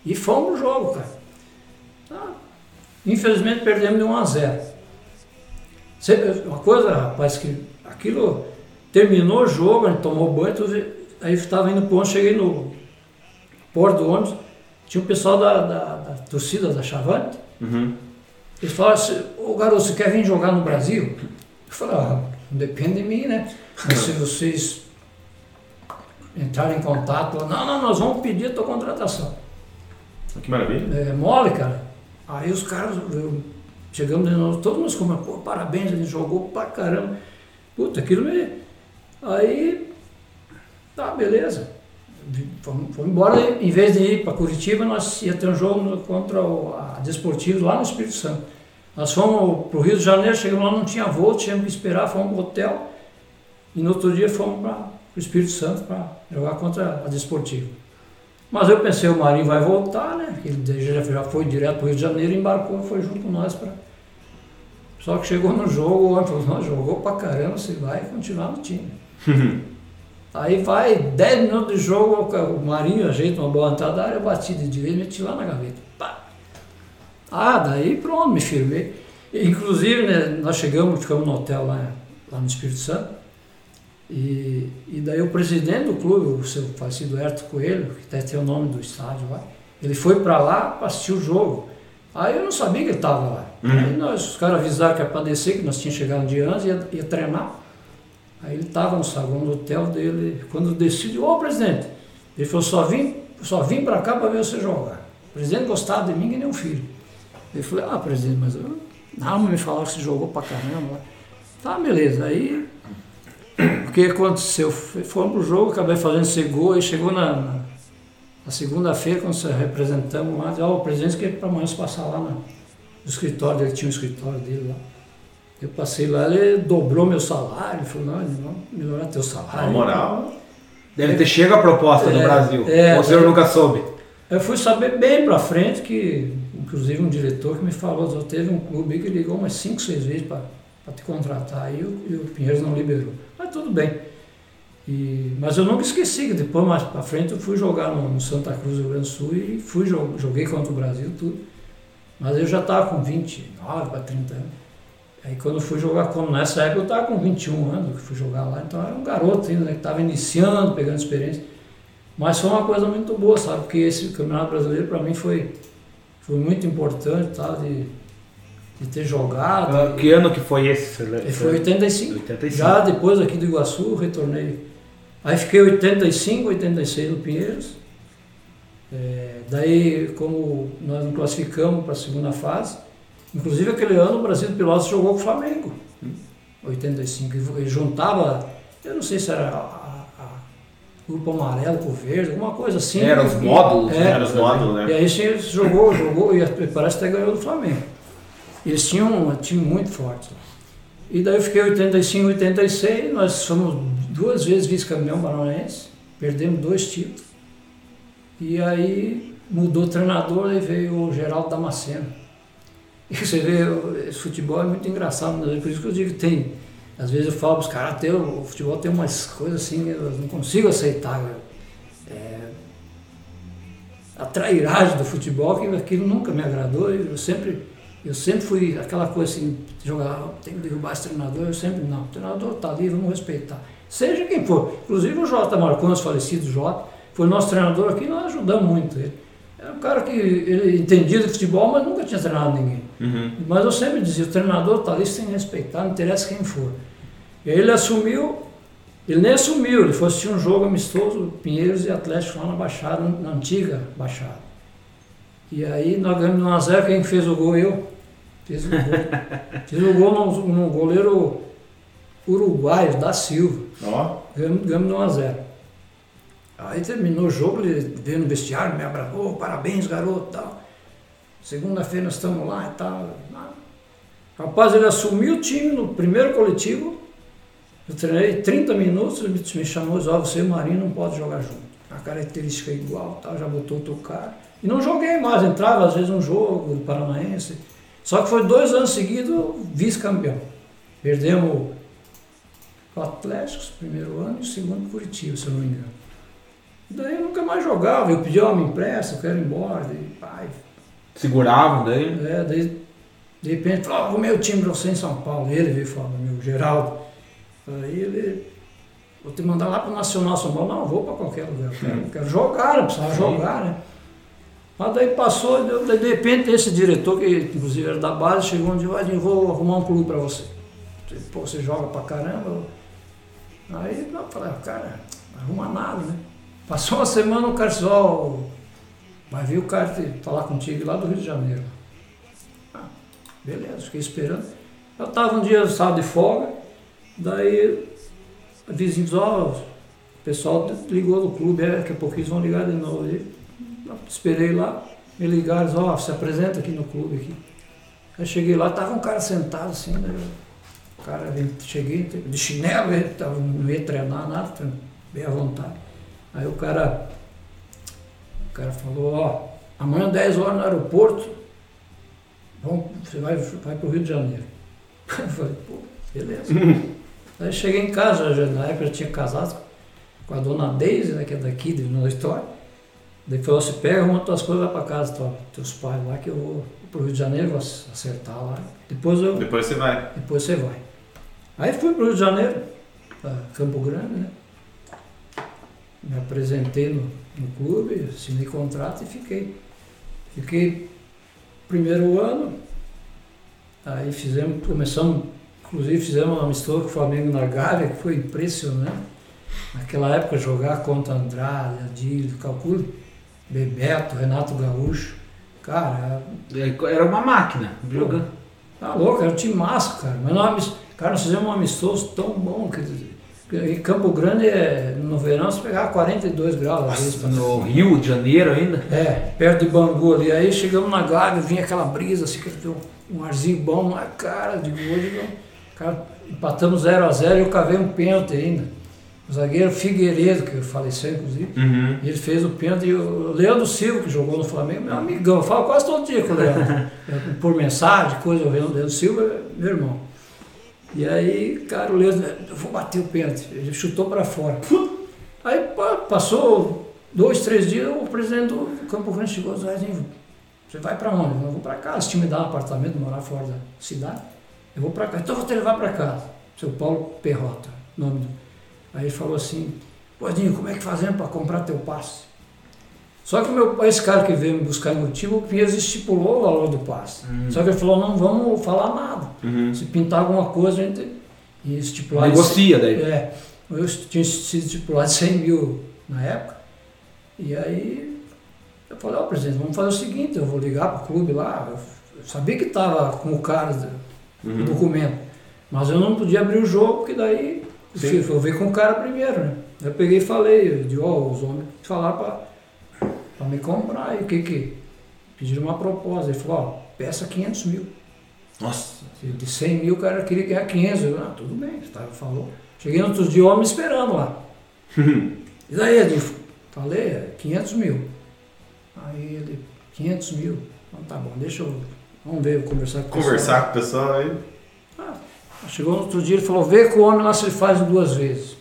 E fomos pro jogo, cara. Infelizmente perdemos de 1 a 0. Uma coisa, rapaz, que aquilo terminou o jogo, a gente tomou banho, aí estava indo para onde, cheguei no porto do ônibus, tinha um pessoal da, da, da torcida da Chavante. Uhum. Eles falaram assim, ô garoto, você quer vir jogar no Brasil? Eu falei, ah, não depende de mim, né? Mas se vocês entrarem em contato, não, não, nós vamos pedir a tua contratação. Que maravilha. É mole, cara. Aí os caras, eu, chegamos de novo, todo mundo como, pô, parabéns, ele jogou pra caramba. Puta, aquilo me. Aí, tá, beleza. Fomos, fomos embora, em vez de ir para Curitiba, nós ia ter um jogo contra o, a Desportivo lá no Espírito Santo. Nós fomos para o Rio de Janeiro, chegamos lá, não tinha voo, tínhamos que esperar, fomos para o hotel. E no outro dia fomos para o Espírito Santo para jogar contra a Desportivo. Mas eu pensei, o Marinho vai voltar, né? Ele já, já foi direto para o Rio de Janeiro, embarcou, foi junto com nós para. Só que chegou no jogo, o homem falou, jogou pra caramba, você vai continuar no time. Aí vai 10 minutos de jogo, o Marinho ajeita uma boa entrada da área, eu bati de direito e meti lá na gaveta. Pá. Ah, daí pronto, me firmei. Inclusive, né, nós chegamos, ficamos no hotel lá, lá no Espírito Santo, e, e daí o presidente do clube, o seu falecido Herto Coelho, que até tem o nome do estádio lá, ele foi para lá para assistir o jogo. Aí eu não sabia que ele estava lá. Uhum. Aí nós, os caras avisaram que ia para descer, que nós tínhamos chegado um dia antes, ia, ia treinar. Aí ele estava no saguão do hotel dele, quando desci, ô presidente, ele falou, só vim, só vim para cá para ver você jogar. O presidente gostava de mim que nem um filho. Eu falei, ah presidente, mas eu, não, me falaram que você jogou para caramba. Tá, beleza. Aí o que aconteceu? Fomos pro jogo, acabei fazendo esse gol e chegou na, na, na segunda-feira, quando nós representamos lá, ó, oh, o presidente quer para amanhã passar lá no, escritório dele, tinha um escritório dele lá. Eu passei lá, ele dobrou meu salário, falou, não, vamos melhorar teu salário. A moral. Deve ter chego a proposta é, do Brasil. É, o senhor é, nunca soube. Eu fui saber bem pra frente que, inclusive um diretor que me falou, só teve um clube que ligou umas 5, 6 vezes para te contratar e o, e o Pinheiros não liberou. Mas tudo bem. E, mas eu nunca esqueci que depois, mais para frente, eu fui jogar no, no, Santa Cruz do Rio Grande do Sul e fui, joguei contra o Brasil, tudo. Mas eu já estava com 29 para 30 anos. Aí quando fui jogar, como nessa época eu estava com 21 anos, que fui jogar lá, então era um garoto ainda, né, que estava iniciando, pegando experiência. Mas foi uma coisa muito boa, sabe? Porque esse Campeonato Brasileiro para mim foi, foi muito importante, tá? De, de ter jogado. Ah, que ano que foi esse? Foi 85. 85. Já depois aqui do Iguaçu, retornei. Aí fiquei 85, 86 no Pinheiros. É, daí, como nós nos classificamos para a segunda fase, inclusive aquele ano o Brasil de Pilotos jogou com o Flamengo. 85. E juntava, eu não sei se era a, a, grupo amarelo com verde, alguma coisa assim. Eram os módulos, é, eram os módulos, né? E aí jogou, jogou e parece que até ganhou do Flamengo. Eles tinham um time muito forte. E daí eu fiquei 85, 86, nós fomos duas vezes vice-campeão paranaense, perdemos dois títulos. E aí mudou o treinador e veio o Geraldo Damasceno. E você vê, esse futebol é muito engraçado, né? por isso que eu digo que tem. Às vezes eu falo para os caras, o futebol tem umas coisas assim, eu não consigo aceitar. É, a trairagem do futebol, que aquilo nunca me agradou, eu sempre eu sempre fui aquela coisa assim, jogar, tem que derrubar esse treinador, eu sempre, não, o treinador está ali, vamos respeitar. Seja quem for. Inclusive o Jota Marcondes, falecido Jota, foi nosso treinador aqui, nós ajudamos muito ele. Era um cara que ele entendia de futebol, mas nunca tinha treinado ninguém. Uhum. Mas eu sempre dizia, o treinador está ali, sem respeitar, não interessa quem for. E aí ele assumiu, ele nem assumiu, ele foi assistir um jogo amistoso, Pinheiros e Atlético lá na Baixada, na antiga Baixada. E aí nós ganhamos 1x0, quem fez o gol? Eu. Fiz o gol. Fiz o gol no, no goleiro uruguaio, da Silva. Ó. Ganhamos, ganhamos 1x0. Aí terminou o jogo, ele veio no vestiário, me abraçou, oh, parabéns garoto tal. Segunda-feira nós estamos lá e tal. Rapaz, ele assumiu o time no primeiro coletivo. Eu treinei 30 minutos, ele me chamou e disse, oh, você e o Marinho não pode jogar junto. A característica é igual, tal, já botou outro cara. E não joguei mais, entrava às vezes um jogo do Paranaense. Só que foi dois anos seguidos vice-campeão. Perdemos o Atlético, primeiro ano, e o segundo Curitiba, se eu não me engano. Daí eu nunca mais jogava, eu pedi, ó, me empresta, eu quero ir embora. Daí, pai. Seguravam daí? É, daí de repente, oh, o meu time pra você em São Paulo. Ele veio falar, meu Geraldo. Aí ele, vou te mandar lá pro Nacional São Paulo. Não, vou para qualquer lugar. Eu quero, quero jogar, eu precisava jogar, né? Mas daí passou, de repente esse diretor, que inclusive era da base, chegou e disse, vou arrumar um clube para você. pô, você joga pra caramba. Aí eu falei, ah, cara, arruma nada, né? Passou uma semana o ó, vai vir o cara falar contigo lá do Rio de Janeiro. Ah, beleza, fiquei esperando. Eu tava um dia, sábado de folga, daí o vizinho disse, ó, o pessoal ligou no clube, é, daqui a pouco eles vão ligar de novo. Aí, esperei lá, me ligaram, disse, ó, se apresenta aqui no clube aqui. Aí cheguei lá, tava um cara sentado assim, né? O cara, cheguei de chinelo, ele tava, não ia treinar nada, bem à vontade. Aí o cara, o cara falou, ó, amanhã 10 horas no aeroporto, vamos, você vai, vai pro Rio de Janeiro. Eu falei, pô, beleza. Aí cheguei em casa, já, na época eu tinha casado com a dona Deise, né, que é daqui, de Nova História. Daí falou assim, pega uma tuas coisas vai para casa, tua, teus pais lá, que eu vou pro Rio de Janeiro, vou acertar lá. Depois eu. Depois você vai. Depois você vai. Aí fui pro Rio de Janeiro, pra Campo Grande, né? Me apresentei no, no clube, assinei contrato e fiquei. Fiquei primeiro ano, aí fizemos, começamos, inclusive fizemos uma mistura com o Flamengo na Gávea, que foi impressionante. Naquela época jogar contra Andrade, Adílio, calcule, Bebeto, Renato Gaúcho. Cara, era uma máquina jogando. Tá louco, era um time massa, cara. Mas nós, cara, nós fizemos um amistoso tão bom que em Campo Grande, é, no verão, você pegava 42 graus. Às vezes, no Rio de Janeiro ainda? É, perto de Bangu ali. Aí chegamos na Gávea, vinha aquela brisa, assim, um arzinho bom na cara, de hoje, cara, empatamos 0 a 0 e eu cavei um pênalti ainda. O zagueiro Figueiredo, que faleceu inclusive, uhum. ele fez o pênalti. E o Leandro Silva, que jogou no Flamengo, meu amigão, eu falo quase todo dia com o Leandro. Por mensagem, coisa, o Leandro Silva, meu irmão. E aí, cara, o Leandro, eu vou bater o pênalti. Ele chutou para fora. Aí passou dois, três dias, o presidente do Campo Grande chegou e disse, você vai para onde? Eu vou para casa. Esse time dá um apartamento, morar fora da cidade. Eu vou para casa. Então eu vou te levar para casa. Seu Paulo Perrota, nome do Aí ele falou assim, Godinho, como é que fazemos para comprar teu passe? Só que meu, esse cara que veio me buscar em motivo, o Pinheiros estipulou o valor do passe. Uhum. Só que ele falou, não vamos falar nada. Uhum. Se pintar alguma coisa, a gente estipular... Negocia daí. É, eu tinha sido estipulado 100 mil na época. E aí eu falei, ó oh, presidente, vamos fazer o seguinte, eu vou ligar para o clube lá. Eu sabia que estava com o cara do uhum. documento, mas eu não podia abrir o jogo, porque daí Sim. Vou ver com o cara primeiro, né? Eu peguei e falei, eu digo, ó, oh, os homens falaram para me comprar. E o que que? Pediram uma proposta. Ele falou, ó, oh, peça 500 mil. Nossa. De 100 mil o cara queria ganhar 500. Eu, ah, tudo bem, tá, falou. Cheguei no outro dia, homem esperando lá. e daí, eu falei, 500 é, mil. Aí ele, 500 mil. Então tá bom, deixa eu, vamos ver, eu conversar com o pessoal. Conversar com o pessoal aí. Chegou no outro dia e falou, vê com o homem lá se ele faz duas vezes.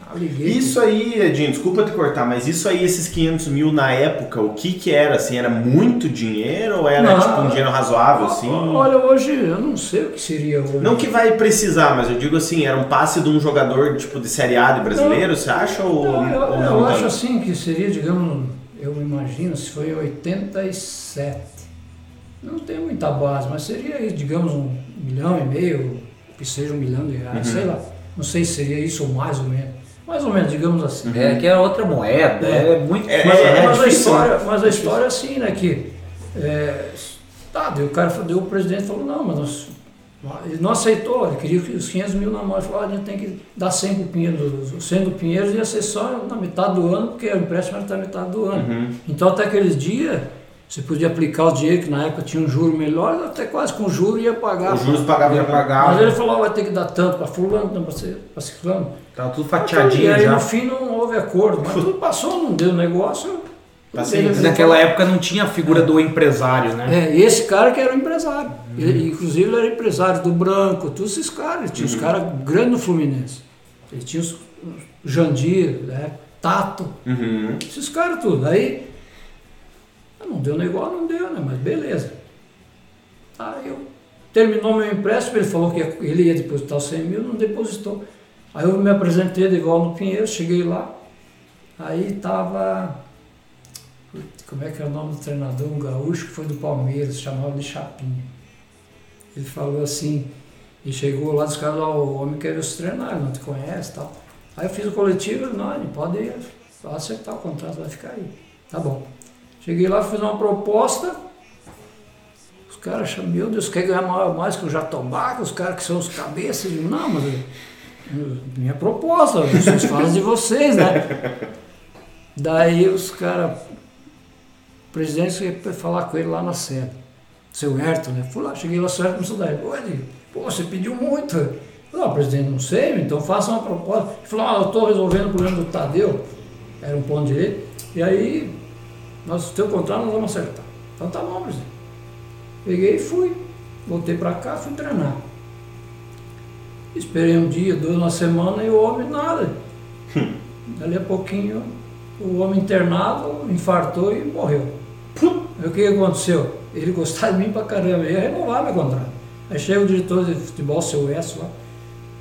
Ah, isso aí, Edinho, desculpa te cortar, mas isso aí, esses 500 mil na época, o que que era? Assim, era muito dinheiro ou era não, tipo um dinheiro razoável, assim? Olha, hoje eu não sei o que seria hoje. Não que vai precisar, mas eu digo assim, era um passe de um jogador tipo de Série A de brasileiro, não, você acha? Ou, não, eu, ou não, eu acho assim que seria, digamos, eu imagino, se foi em 87. Não tem muita base, mas seria, digamos, um milhão e meio, que seja um milhão de reais, uhum. sei lá. Não sei se seria isso ou mais ou menos. Mais ou menos, digamos assim. É, que é outra moeda, é, é muito é, mas, é, mas, a história, mas a história é assim, né? Que é, tá, deu, o cara deu, o presidente falou, não, mas nós, ele não aceitou, ele queria os 500 mil na mão. Ele falou, ah, a gente tem que dar 100 pro Pinheiros. Os 100 do Pinheiros ia ser só na metade do ano, porque o empréstimo era até a metade do ano. Uhum. Então, até aqueles dias, você podia aplicar o dinheiro, que na época tinha um juro melhor, até quase com juro ia pagar. Os juros pagava, ia pagar. Mas ele falou, vai ter que dar tanto para fulano, para ciclano. Estava tudo fatiadinho E aí já. no fim não houve acordo, mas tudo passou, não deu negócio. Assim, naquela época não tinha a figura é. do empresário, né? É, esse cara que era o empresário. Uhum. Ele, inclusive ele era empresário do Branco, todos esses caras. Tinha uhum. os caras grandes no Fluminense. Ele tinha os, Jandir, né? Tato, uhum. esses caras tudo. Aí não deu negócio, não deu, né? Mas beleza. Aí eu terminou meu empréstimo, ele falou que ele ia depositar os 100 mil, não depositou. Aí eu me apresentei de igual no Pinheiro, cheguei lá, aí tava. Como é que é o nome do treinador? Um gaúcho que foi do Palmeiras, chamava de Chapinha. Ele falou assim, E chegou lá dos caras, o homem quer você treinar, não te conhece tal. Aí eu fiz o coletivo, não, ele pode ir, acertar o contrato, vai ficar aí. Tá bom. Cheguei lá, fiz uma proposta, os caras acham, meu Deus, quer ganhar mais que o Jatobá, que os caras que são os cabeças. Digo, não, mas minha proposta, vocês fazem de vocês, né? Daí os caras, o presidente foi falar com ele lá na sede, seu Herto, né? Fui lá, cheguei lá, seu Herto começou a dar, pô, você pediu muito. Falei, presidente, não sei, então faça uma proposta. Ele falou, ah, eu estou resolvendo o problema do Tadeu, era um ponto direito, e aí, nós, teu contrato nós vamos acertar. Então tá bom, presidente. Peguei e fui. Voltei para cá, fui treinar. Esperei um dia, dois, uma semana e o homem nada. Dali a pouquinho, o homem internado infartou e morreu. Aí o que aconteceu? Ele gostava de mim pra caramba, ia renovar meu contrato. Aí chega o diretor de futebol, seu Wes lá.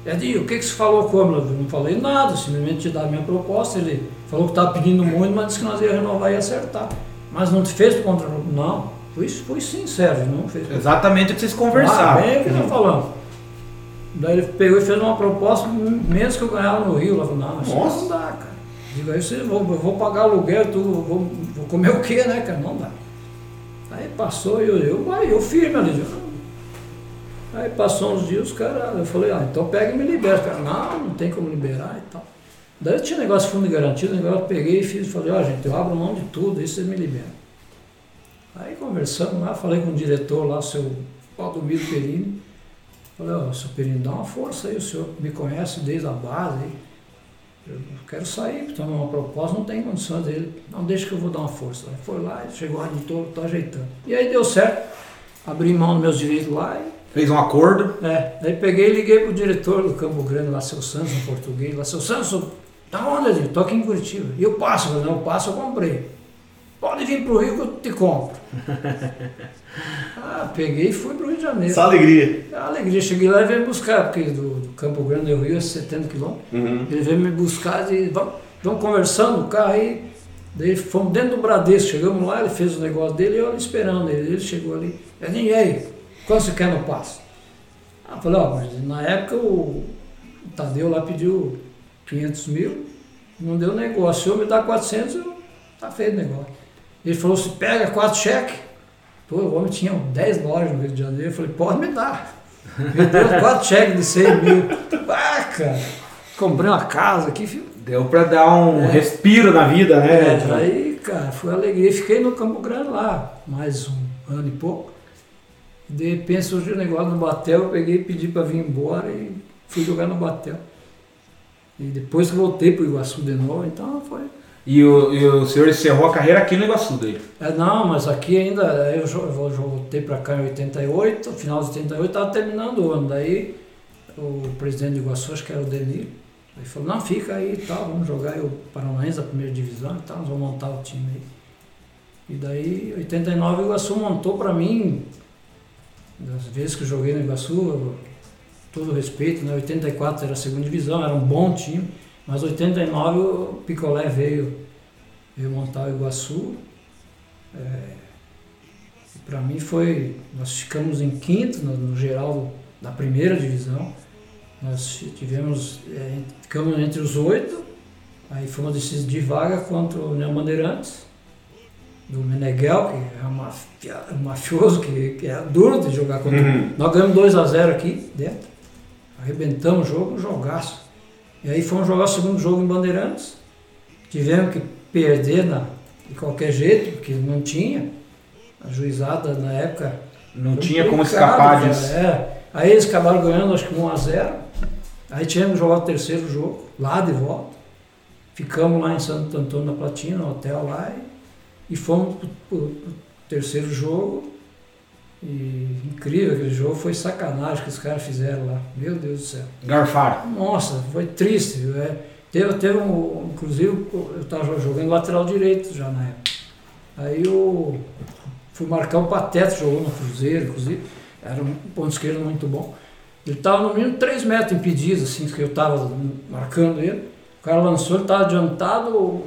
Edinho, o que, que você falou com ele? Eu não falei nada, simplesmente te dar a minha proposta. Ele falou que estava pedindo muito, mas disse que nós ia renovar e acertar. Mas não te fez contra. Não, fui, fui sincero, não fez. Exatamente o que vocês conversaram. Ah, bem o que nós falamos. Daí ele pegou e fez uma proposta, menos que eu ganhava no Rio. Ela falou, não, mas Nossa. não dá, cara. Digo, aí você, vou, vou pagar aluguel, tudo, vou, vou comer o quê, né, cara? Não dá. Aí passou e eu, eu, eu, eu firme ali. Aí passou uns dias, cara, eu falei, ah, então pega e me libera. Cara, não, não tem como liberar e tal. Daí eu tinha negócio de fundo o negócio eu peguei e fiz, falei, ó, oh, gente, eu abro mão de tudo, aí vocês me liberam. Aí conversando lá, falei com o diretor lá, o seu Valdomiro Perini. Falei, ó, oh, seu Perini, dá uma força aí, o senhor me conhece desde a base. Eu quero sair, tomar uma proposta, não tem condições dele. Não deixa que eu vou dar uma força. Aí foi lá, chegou lá, tô, tô ajeitando. E aí deu certo. Abri mão dos meus direitos lá e Fez um acordo? É. Daí peguei e liguei pro diretor do Campo Grande, lá, seu Santos, um português, lá, seu Santos, tá onde, Edinho? Tô aqui em Curitiba. E eu passo, não, eu passo, eu comprei. Pode vir pro Rio que eu te compro. ah, peguei e fui pro Rio de Janeiro. Só alegria. A alegria. Cheguei lá e veio me buscar, porque do, do Campo Grande ao Rio é 70 quilômetros. Uhum. Ele veio me buscar e vamos, vamos conversando no carro aí. Daí fomos dentro do Bradesco, chegamos lá, ele fez o negócio dele e eu esperando ele. Ele chegou ali. Edinho, e aí? Quanto você quer no passo? Ah, falei, ó, mas na época o, o Tadeu lá pediu 500 mil, não deu negócio. Se eu me dá 400, eu, tá feito o negócio. Ele falou, se pega quatro cheques. Pô, o homem tinha 10 lojas no Rio de Janeiro. Eu falei, pode me dar. Me deu quatro cheques de 100 mil. Ah, cara, comprei uma casa aqui, filho. Deu pra dar um é. respiro na vida, né? É, aí, cara, foi alegria. Fiquei no Campo Grande lá, mais um ano e pouco. De repente surgiu um negócio no Batel, eu peguei e pedi para vir embora e fui jogar no Batel. E depois voltei para o Iguaçu de novo, então foi. E o, e o senhor encerrou a carreira aqui no Iguaçu daí? É, não, mas aqui ainda, eu, eu voltei para cá em 88, final de 88, estava terminando o ano. Daí o presidente do Iguaçu, acho que era o Denir, ele falou, não, fica aí e tal, vamos jogar o Paranaense da primeira divisão e tal, nós vamos montar o time aí. E daí, em 89, o Iguaçu montou para mim das vezes que eu joguei no Iguaçu, todo respeito, né? 84 era a segunda divisão, era um bom time, mas 89 o Picolé veio, veio montar o Iguaçu. É, para mim foi, nós ficamos em quinto no, no, geral da primeira divisão. Nós tivemos, é, ficamos entre os oito, aí fomos decidir vaga contra o Neo Bandeirantes do Meneghel, que é um mafioso, que, que é duro de jogar contra uhum. Nós ganhamos 2 a 0 aqui dentro. Arrebentamos o jogo, um jogaço. E aí fomos jogar o segundo jogo em Bandeirantes. Tivemos que perder na, de qualquer jeito, porque não tinha. A juizada na época. Não tinha como escapar disso. É. Aí eles acabaram ganhando acho que 1 a 0 Aí tivemos que jogar o terceiro jogo, lá de volta. Ficamos lá em Santo Antônio da Platina, no hotel lá. E e fomos para o terceiro jogo. E incrível aquele jogo, foi sacanagem que os caras fizeram lá. Meu Deus do céu. Garfaram. Nossa, foi triste. É. Teve, teve um. Inclusive, eu estava jogando lateral direito já na época. Aí eu fui marcar o Pateta, jogou no Cruzeiro, inclusive. Era um ponto esquerdo muito bom. Ele estava no mínimo 3 metros impedido, assim, que eu estava marcando ele. O cara lançou, ele estava adiantado, o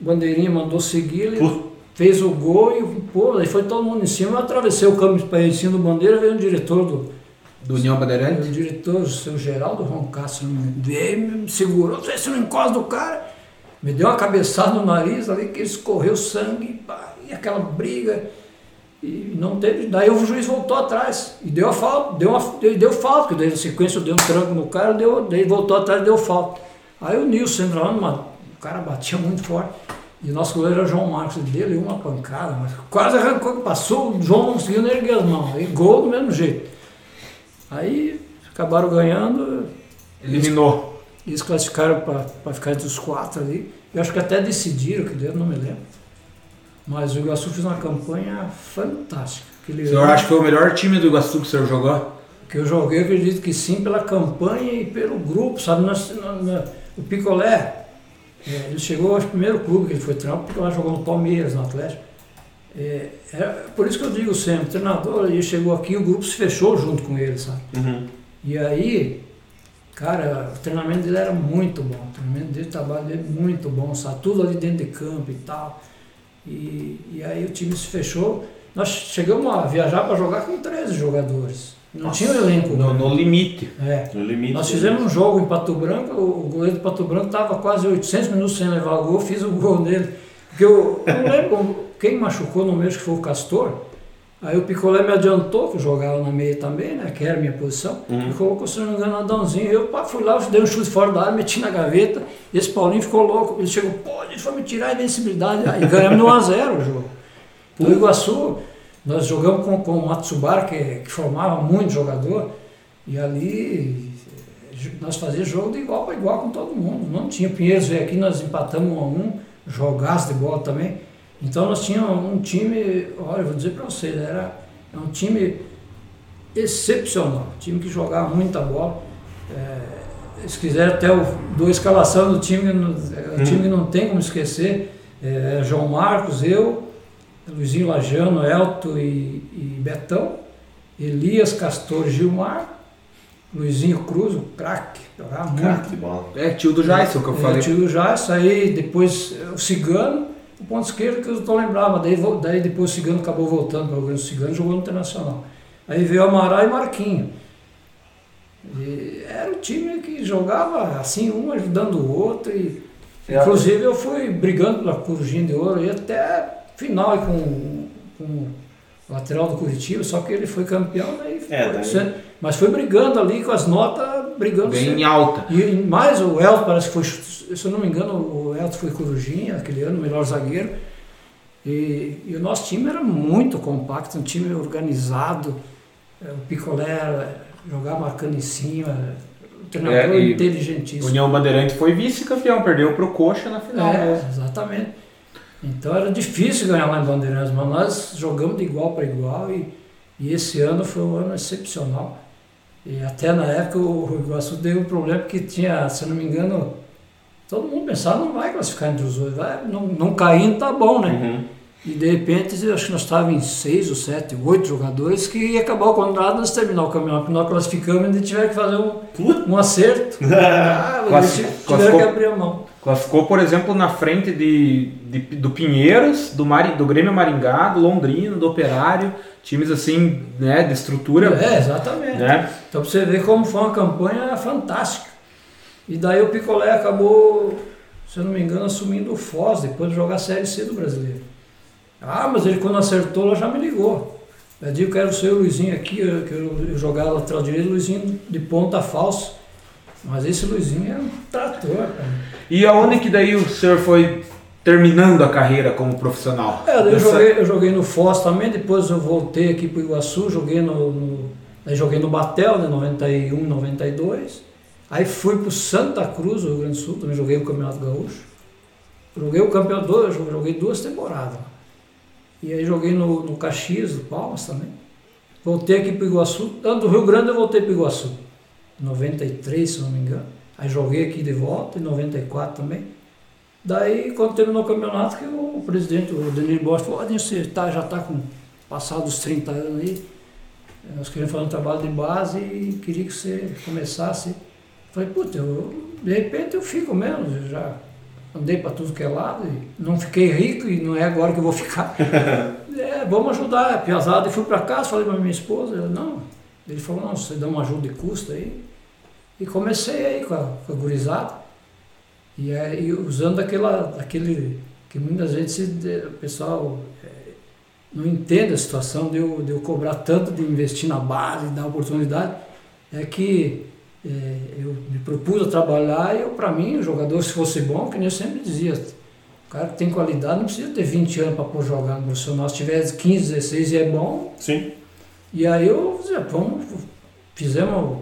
Bandeirinha mandou seguir, ele fez o gol e pô, aí foi todo mundo em cima. Eu atravessei o campo para cima do bandeira, veio um diretor do, Do União Bandeirante? O diretor, o seu Geraldo Roncasso, veio, me segurou, você não encosta do cara. Me deu uma cabeçada no nariz ali, que escorreu sangue, pá, e aquela briga. E não teve. Daí o juiz voltou atrás e deu a falta, deu, uma, deu falta, porque daí na sequência eu dei um tranco no cara, deu, daí voltou atrás e deu falta. Aí o Nilson entrou, o cara batia muito forte. E o nosso goleiro era o João Marcos, ele deu uma pancada, mas quase arrancou, passou, o João não conseguiu nem erguer as mãos. Aí gol do mesmo jeito. Aí acabaram ganhando. Eliminou. Eles classificaram para ficar entre os quatro ali. Eu acho que até decidiram, que Deus não me lembro. Mas o Iguaçu fez uma campanha fantástica. o senhor acha que foi o melhor time do Iguaçu que o senhor jogou? Que eu joguei, eu acredito que sim, pela campanha e pelo grupo, sabe? Nós, o Picolé, é, ele chegou ao primeiro clube que ele foi trampo, porque lá jogou no Palmeiras, no Atlético. É, é, por isso que eu digo sempre, o treinador, ele chegou aqui o grupo se fechou junto com ele, sabe? Uhum. E aí, cara, o treinamento dele era muito bom, o treinamento dele, o trabalho dele muito bom, sabe? Tudo ali dentro de campo e tal. E, e aí o time se fechou. Nós chegamos a viajar para jogar com 13 jogadores. Não Nossa, tinha um elenco. No, no, limite. É. No limite. Nós fizemos um jogo em Pato Branco, o goleiro do Pato Branco estava quase 800 minutos sem levar o gol, fiz o gol nele. Porque eu, eu não lembro quem machucou no mês que foi o Castor. Aí o Picolé me adiantou, que eu jogava na meia também, né? Que era a minha posição. Uhum. E colocou, se não me engano, Adãozinho. Eu pá, fui lá, dei um chute fora da área, meti na gaveta. Esse Paulinho ficou louco. Ele chegou, pô, ele foi me tirar a invencibilidade. Aí ganhamos no 1x0 o jogo. No Iguaçu, nós jogamos com, com o Matsubara, que, que formava muito jogador. E ali nós fazíamos jogo de igual para igual com todo mundo. Não tinha Pinheiros veio aqui, nós empatamos um a um, jogasse de bola também. Então nós tínhamos um time, olha, vou dizer para vocês, era um time excepcional, um time que jogava muita bola. É, se quiser até o, do escalação do time, o hum. time que não tem como esquecer, é, João Marcos, eu, Luizinho Lajano, Elton e, e Betão, Elias Castor Gilmar, Luizinho Cruz, o craque, jogava muito. De bola. É, tio do Jason que eu é, falei. É, tio do Jason, aí depois o Cigano, o ponto esquerdo que eu estou lembrava, daí, daí depois o Cigano acabou voltando para o Grande Cigano jogou no Internacional. Aí veio Amaral e Marquinho. E era um time que jogava assim, um ajudando o outro. E, é. inclusive eu fui brigando pela Corujinha de Ouro e até final com, com o lateral do Curitiba, só que ele foi campeão, é, foi, mas foi brigando ali com as notas, brigando Bem sempre. alta. E, mais o Elton parece que foi, se eu não me engano, o Elton foi Corujinha, aquele ano, o melhor zagueiro. E, e, o nosso time era muito compacto, um time organizado. É, o Picolé jogava marcando em cima, o treinador é, inteligentíssimo. União Bandeirante foi vice-campeão, perdeu para o Coxa na final. É, exatamente. Então era difícil ganhar lá em Bandeirantes, mas nós jogamos de igual para igual e, e esse ano foi um ano excepcional. E até na época o Iguaçu teve um problema porque tinha, se eu não me engano, todo mundo pensava, não vai classificar entre os dois, vai, não, não caindo tá bom, né? Uhum. E de repente, acho que nós estávamos em seis ou sete, oito jogadores que ia acabar o contrato nós terminar o campeonato, porque nós classificamos e ainda tiver que fazer um, um acerto. ah, tiver que abrir a mão. Classificou, por exemplo, na frente de, de do Pinheiros, do, Mari, do Grêmio Maringá, do Londrina, do Operário, times assim, né, de estrutura. É, exatamente. Né? Então você vê como foi uma campanha fantástica. E daí o Picolé acabou, se eu não me engano, assumindo o Foz depois de jogar a Série C do Brasileiro. Ah, mas ele quando acertou, ela já me ligou. Eu digo, quero ser o Luizinho aqui, que eu, eu jogava lateral direito, Luizinho de ponta falso. Mas esse Luizinho é um trator, cara. E aonde que daí o senhor foi terminando a carreira como profissional? É, eu, joguei, eu joguei no Foz também, depois eu voltei aqui para o Iguaçu, joguei no, no, joguei no Batel, né, 91, 92. Aí fui para Santa Cruz, Rio Grande do Sul, também joguei o Campeonato Gaúcho. Joguei o Campeonato, joguei duas temporadas. E aí joguei no, no Caxias, do Palmas também. Voltei aqui para o Iguaçu. Tanto do Rio Grande eu voltei para o Iguaçu. 93, se não me engano. Aí joguei aqui de volta, em 94 também. Daí, quando terminou o campeonato, que o presidente, o Danilo Bosch, falou, você tá, já está com passados 30 anos aí, nós queríamos fazer um trabalho de base e queria que você começasse. Falei, puta, eu, de repente eu fico mesmo, eu já andei para tudo que é lado, e não fiquei rico e não é agora que eu vou ficar. é, vamos ajudar piazada. E fui para casa, falei para minha esposa, ela, não, Ele falou, não, você dá uma ajuda de custo aí. E comecei aí com a, com a gurizada. E aí usando aquela, aquele que muitas vezes o pessoal é, não entende a situação de eu, de eu cobrar tanto de investir na base, dar oportunidade, é que é, eu me propus a trabalhar e eu, para mim, o jogador, se fosse bom, que nem eu sempre dizia, o cara que tem qualidade não precisa ter 20 anos para pôr jogar no profissional. Se tiver 15, 16 e é bom. Sim. E aí eu dizia, vamos, fizemos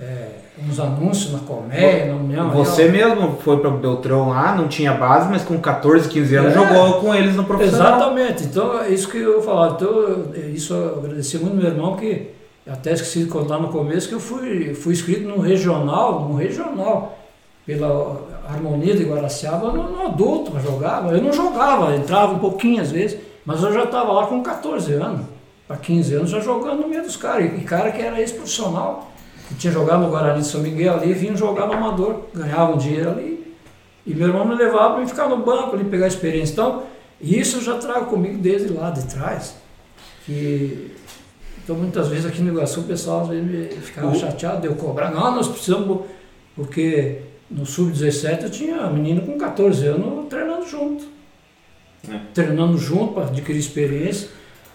é, uns anúncios na Comédia, na União. Você mesmo foi para o Beltrão lá, não tinha base, mas com 14, 15 anos É. jogou com eles no profissional. Exatamente, então é isso que eu falava. Então, eu- isso eu agradeci muito ao meu irmão, que até esqueci de contar no começo, que eu fui, fui inscrito no regional, no regional, pela Harmonia de Guaraciaba, no, no adulto, mas jogava. Eu não jogava, entrava um pouquinho às vezes, mas eu já estava lá com 14 anos, para 15 anos, já jogando no meio dos caras. E cara que era ex-profissional, que tinha jogado no Guarani de São Miguel ali, vinha jogar no Amador, ganhava um dinheiro ali. E meu irmão me levava para ficar no banco ali, pegar experiência. Então, isso eu já trago comigo desde lá de trás. Que, então, muitas vezes aqui no Iguaçu, o pessoal às vezes me ficava O- chateado de eu cobrar. Não, nós precisamos. Porque no Sub-17 eu tinha menino com 14 anos treinando junto. É. Treinando junto para adquirir experiência.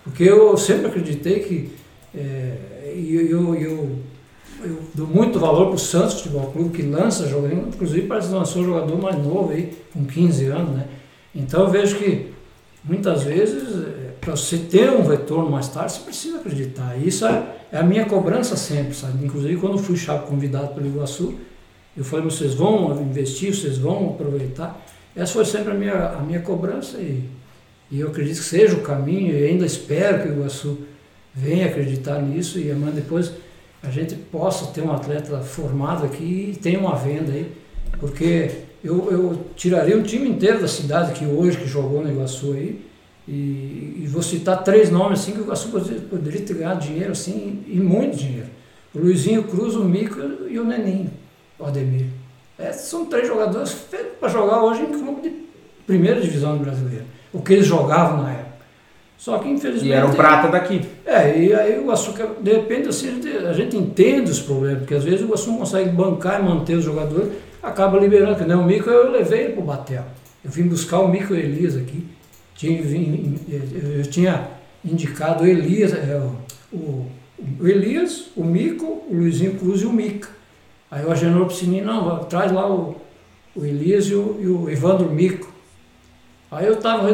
Porque eu sempre acreditei que. é, e eu, eu, eu dou muito valor para o Santos Futebol Clube, que lança jogador, inclusive parece lançou um jogador mais novo aí, com 15 anos, né? Então eu vejo que muitas vezes, para você ter um retorno mais tarde, você precisa acreditar. Isso é, é a minha cobrança sempre, sabe? Inclusive quando fui chave convidado pelo Iguaçu, eu falei, vocês vão investir, vocês vão aproveitar. Essa foi sempre a minha, a minha cobrança e, e eu acredito que seja o caminho e ainda espero que o Iguaçu venha acreditar nisso e amanhã depois a gente possa ter um atleta formado aqui e tenha uma venda aí, porque eu, eu tiraria um time inteiro da cidade que hoje que jogou no Iguaçu aí e, e vou citar três nomes assim que o Iguaçu poderia, poderia ter ganhado dinheiro assim e muito dinheiro. O Luizinho Cruz, o Mico e o Neninho, o Ademir. Esses são três jogadores feitos para jogar hoje em clube de primeira divisão brasileira. O que eles jogavam na época. Só que infelizmente. E era o prata daqui. É, e aí o açúcar, de repente, assim, a gente- entende os problemas, porque às vezes o não consegue bancar e manter os jogadores, acaba liberando, que o Mico, eu levei ele pro Batel. Eu vim buscar o Mico e o Elias aqui. Tinha, eu tinha indicado o Elias, é, o, o- o Elias, o Mico, o Luizinho Cruz e o Mica. Aí o Agenor Piscininho, não, traz lá o, o Elias e o, e o Evandro Mico. Aí eu estava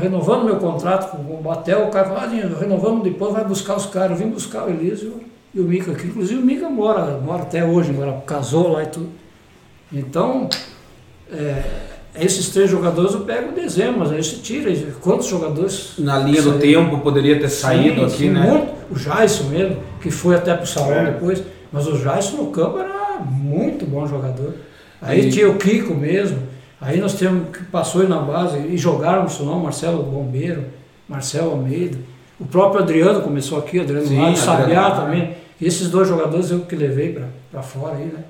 renovando meu contrato com o Batel, o cara falou, ah, Dinho, renovamos depois, vai buscar os caras. Eu vim buscar o Elias e o, o Mica aqui. Inclusive o Mica mora, mora até hoje, agora casou lá e tudo. Então, é, esses três jogadores eu pego em dezembro, mas aí você tira. Quantos jogadores? Na linha do tempo poderia ter saído Sim, aqui, sim, né? Muito. O Jaison mesmo, que foi até pro salão É. depois. Mas o Jaison no campo era muito bom jogador. Aí E- tinha o Kiko mesmo. Aí nós temos que passou na base e jogaram Sonão, Marcelo Bombeiro, Marcelo Almeida. O próprio Adriano começou aqui, Adriano Sim, Lado, Sabiá Adriano. também. E esses dois jogadores eu que levei para fora aí, né?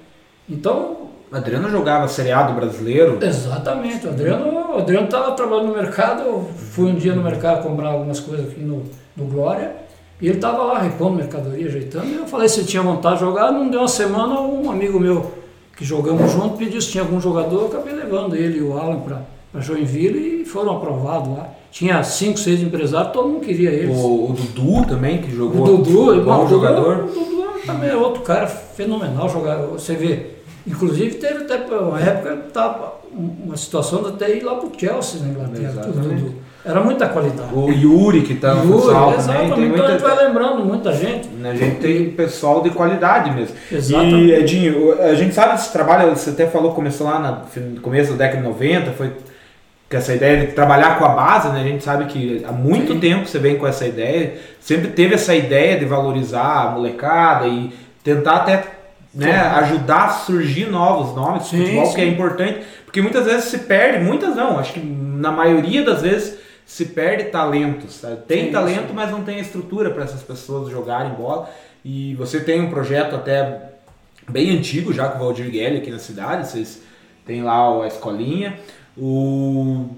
Então, Adriano jogava seriado brasileiro. Exatamente. O Adriano o Adriano estava trabalhando no mercado. Eu fui um dia no mercado comprar algumas coisas aqui no, no Glória. E ele estava lá repondo mercadoria, ajeitando. E eu falei se tinha vontade de jogar. Não deu uma semana, um amigo meu que jogamos junto pediu se tinha algum jogador. Eu acabei levando ele e o Alan para Joinville e foram aprovados lá. Tinha cinco, seis empresários, todo mundo queria eles. O, o Dudu também, que O jogou. Dudu, bom bom, jogador. O Dudu também é outro cara fenomenal jogador. Você vê, inclusive teve até uma época tava uma situação de até ir lá pro Chelsea na Inglaterra, tudo, Exatamente. Era muita qualidade. O Yuri, que tá no futsal também. exatamente. Tem Então a gente muita, vai lembrando muita gente. a gente tem pessoal de qualidade mesmo. Exatamente. E, Edinho, a gente sabe desse trabalho, você até falou, começou lá no começo da década de 90, foi com essa ideia de trabalhar com a base, né? A gente sabe que há muito Sim. tempo você vem com essa ideia, sempre teve essa ideia de valorizar a molecada e tentar até né, ajudar a surgir novos nomes de Sim, futebol, sim. que é importante, porque muitas vezes se perde, muitas não, acho que na maioria das vezes se perde talentos. sabe? Tem Sim, talento, sim. mas não tem estrutura para essas pessoas jogarem bola. E você tem um projeto até bem antigo já com o Valdir Guelli aqui na cidade, vocês têm lá a escolinha. O...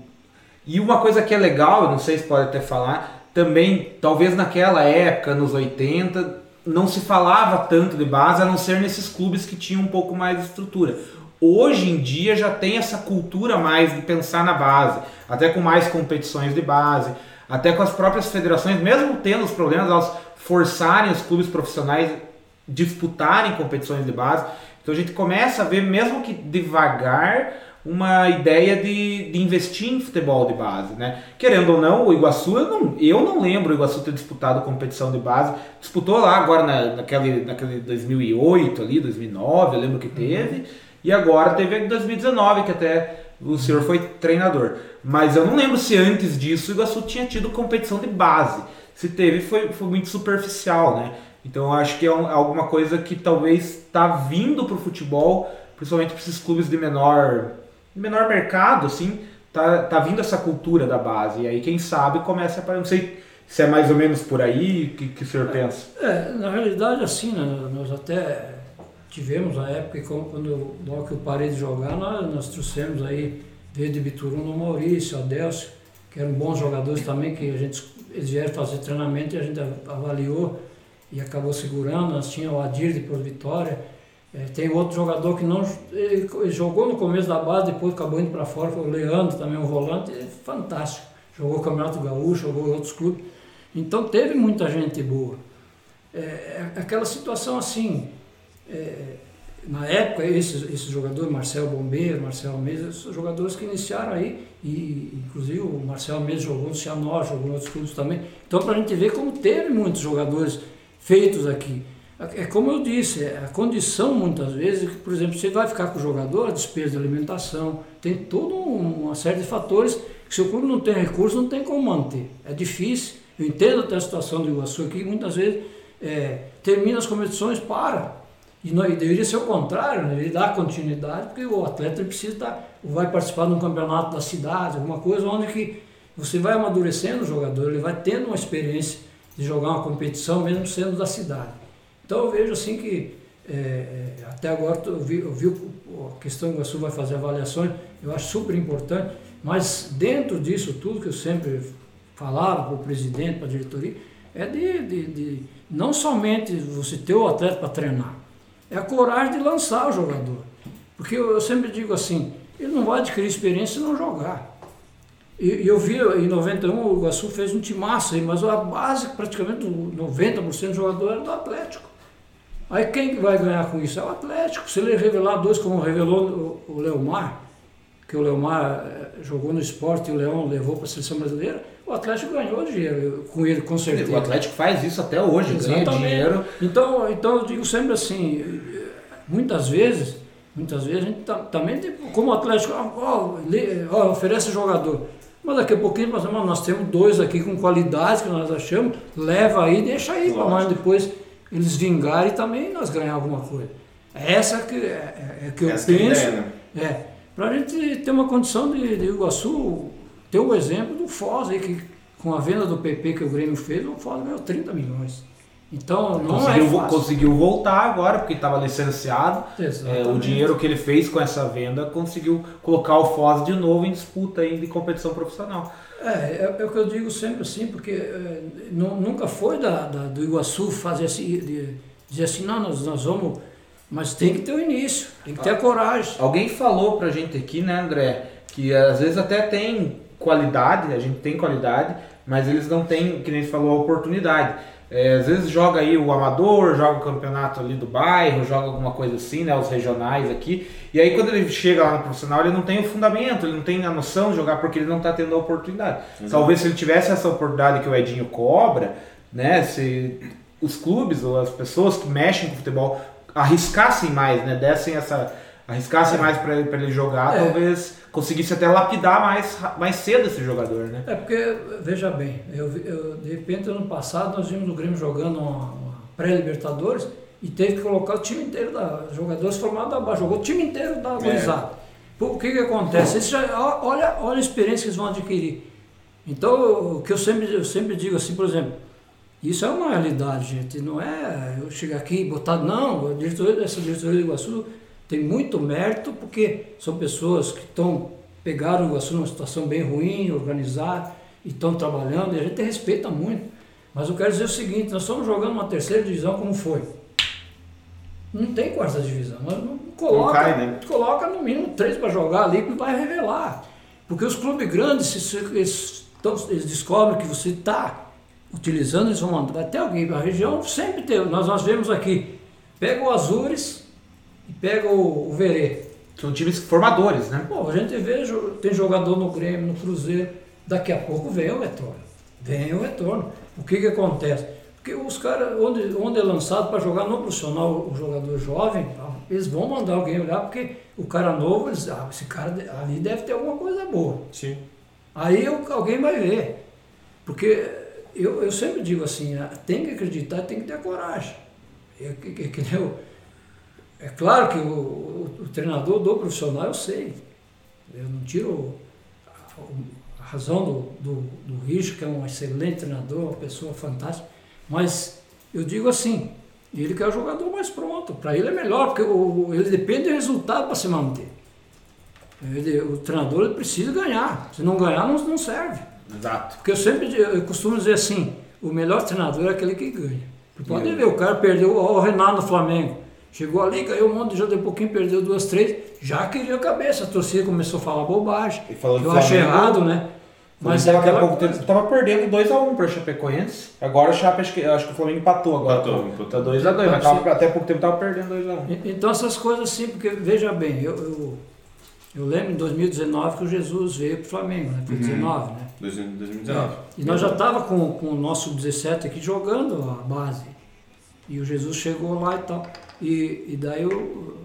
E uma coisa que é legal, não sei se pode até falar, também, talvez naquela época, nos 80, não se falava tanto de base, a não ser nesses clubes que tinham um pouco mais de estrutura. Hoje em dia já tem essa cultura mais de pensar na base, até com mais competições de base, até com as próprias federações, mesmo tendo os problemas, elas forçarem os clubes profissionais disputarem competições de base. Então a gente começa a ver, mesmo que devagar, uma ideia de, de investir em futebol de base, né? Querendo ou não, o Iguaçu, eu não, eu não lembro o Iguaçu ter disputado competição de base. Disputou lá agora na, naquele, naquele 2008 ali, 2009, eu lembro que teve. E agora teve em 2019, que até o senhor foi treinador. Mas eu não lembro se antes disso o Iguaçu tinha tido competição de base. Se teve, foi, foi muito superficial, né? Então eu acho que é um, alguma coisa que talvez está vindo para o futebol, principalmente para esses clubes de menor menor mercado, assim, tá, tá vindo essa cultura da base. E aí, quem sabe, começa a... Não sei se é mais ou menos por aí, o que, que o senhor pensa? É, na realidade, assim, né, nós até tivemos a época, quando logo que eu parei de jogar, nós, nós trouxemos aí, desde Bituruno, o Maurício, o Adelcio, que eram bons jogadores também, que a gente, eles vieram fazer treinamento e a gente avaliou e acabou segurando. Nós o Adir de Por Vitória, é, tem outro jogador que não ele, jogou no começo da base, depois acabou indo para fora, foi o Leandro, também um volante, é fantástico. Jogou o Campeonato Gaúcho, jogou outros clubes. Então teve muita gente boa. É, é aquela situação assim, é, na época, esses, jogadores, Marcel Bombeiro, Marcel são jogadores que iniciaram aí, e inclusive o Marcel Mesa jogou no Cianorte, jogou em outros clubes também. Então, para a gente ver como teve muitos jogadores feitos aqui. É como eu disse, é a condição muitas vezes, por exemplo, você vai ficar com o jogador, a despesa de alimentação, tem toda uma série de fatores que se o clube não tem recurso, não tem como manter. É difícil. Eu entendo até a situação do Iguaçu aqui, muitas vezes é, termina as competições, para. E, não, e deveria ser o contrário, né? ele dá continuidade, porque o atleta precisa estar, vai participar de um campeonato da cidade, alguma coisa onde que você vai amadurecendo o jogador, ele vai tendo uma experiência de jogar uma competição, mesmo sendo da cidade. Então eu vejo assim que é, é, até agora eu vi, eu vi a questão que o Iguaçu vai fazer avaliações, eu acho super importante, mas dentro disso tudo que eu sempre falava para o presidente, para a diretoria, é de, de, de, não somente você ter o atleta para treinar, é a coragem de lançar o jogador. Porque eu, eu sempre digo assim, ele não vai adquirir experiência se não jogar. E, eu vi em 91 o Iguaçu fez um timaço aí, mas a base, praticamente 90% dos jogadores era do Atlético. Aí quem vai ganhar com isso? É o Atlético. Se ele revelar dois, como revelou o Leomar, que o Leomar eh, jogou no esporte e o Leão levou para a seleção brasileira, o Atlético ganhou dinheiro com ele, com certeza. O Atlético faz isso até hoje, Exatamente. ganha dinheiro. Então, então eu digo sempre assim, muitas vezes, muitas vezes a gente tá, também tem, como o Atlético, ó, ó, oferece jogador. Mas daqui a pouquinho nós, nós temos dois aqui com qualidades que nós achamos, leva aí, deixa aí para mais depois eles vingarem e também nós ganhar alguma coisa. Essa que é, é, é que eu Essa penso. Que é, né? é para a gente ter uma condição de, de Iguaçu ter o exemplo do Foz aí, que com a venda do PP que o Grêmio fez, o Foz ganhou 30 milhões. Então não conseguiu, é fácil. conseguiu voltar agora, porque estava licenciado. É, o dinheiro que ele fez com essa venda conseguiu colocar o Foz de novo em disputa aí de competição profissional. É, é, é, o que eu digo sempre assim, porque é, nunca foi da, da, do Iguaçu fazer assim, de, dizer assim, não, nós, nós vamos. Mas tem que ter o início, tem que ter a coragem. Alguém falou pra gente aqui, né, André, que às vezes até tem qualidade, a gente tem qualidade, mas eles não têm, que nem falou, a oportunidade. É, às vezes joga aí o amador, joga o campeonato ali do bairro, joga alguma coisa assim, né? Os regionais aqui. E aí quando ele chega lá no profissional, ele não tem o fundamento, ele não tem a noção de jogar porque ele não está tendo a oportunidade. Talvez se ele tivesse essa oportunidade que o Edinho cobra, né? Se os clubes ou as pessoas que mexem com o futebol arriscassem mais, né? Dessem essa. Arriscassem é. mais para ele jogar, é. talvez conseguisse até lapidar mais, mais cedo esse jogador, né? É porque, veja bem, eu, eu, de repente ano passado nós vimos o Grêmio jogando uma, uma pré-Libertadores e teve que colocar o time inteiro da jogadores formados da base, jogou o time inteiro da gurizada. É. O que que acontece? Já, olha, olha a experiência que eles vão adquirir. Então, o que eu sempre, eu sempre digo assim, por exemplo, isso é uma realidade, gente. Não é eu chegar aqui e botar, não, a diretoria, essa diretoria do Iguaçu tem muito mérito porque são pessoas que estão pegaram o numa situação bem ruim, organizar e estão trabalhando e a gente respeita muito. Mas eu quero dizer o seguinte, nós estamos jogando uma terceira divisão como foi. Não tem quarta divisão. Nós não coloca, Não cai, né? coloca no mínimo três para jogar ali que vai revelar. Porque os clubes grandes, se, eles, eles descobrem que você está utilizando, eles vão mandar até alguém para a região, sempre tem. Nós, nós vemos aqui, pega o Azures e pega o, o Verê. São times formadores, né? Pô, a gente vê, tem jogador no Grêmio, no Cruzeiro, daqui a pouco vem o retorno. Vem o retorno. O que que acontece? Porque os caras, onde, onde é lançado para jogar no profissional, o jogador jovem, eles vão mandar alguém olhar, porque o cara novo, eles, ah, esse cara ali deve ter alguma coisa boa. Sim. Aí alguém vai ver. Porque eu, eu sempre digo assim, ah, tem que acreditar, tem que ter coragem. É, que- que- que nem eu- é claro que o, o- o treinador do profissional eu sei. Eu não tiro a, a razão do, do, do Richard, que é um excelente treinador, uma pessoa fantástica, mas eu digo assim, ele quer o jogador mais pronto. Para ele é melhor, porque o, ele depende do resultado para se manter. Ele- o treinador ele precisa ganhar. Se não ganhar, não, não serve. Exato. Porque eu sempre eu costumo dizer assim, o melhor treinador é aquele que ganha. Pode ver, o cara perdeu ó, o Renato no Flamengo. Chegou ali, ganhou um monte, já deu um pouquinho, perdeu duas, três, já queria a cabeça. A torcida começou a falar bobagem. E falando que eu achei errado, né? Mas é Mas aquela pouco tempo tava perdendo 2x1 para o Chapecoense. Agora o Chape, acho que, acho que o Flamengo empatou agora. Empatou, empatou. Tá 2x2, mas tava- até pouco tempo tava perdendo 2x1. E- Então essas coisas assim, porque veja bem, eu, eu, eu lembro em 2019 que o Jesus veio para o Flamengo, né? Foi 19, né? 2019. E nós já estava com, com o nosso 17 aqui jogando a base. E o Jesus chegou lá e tal. E, e daí eu,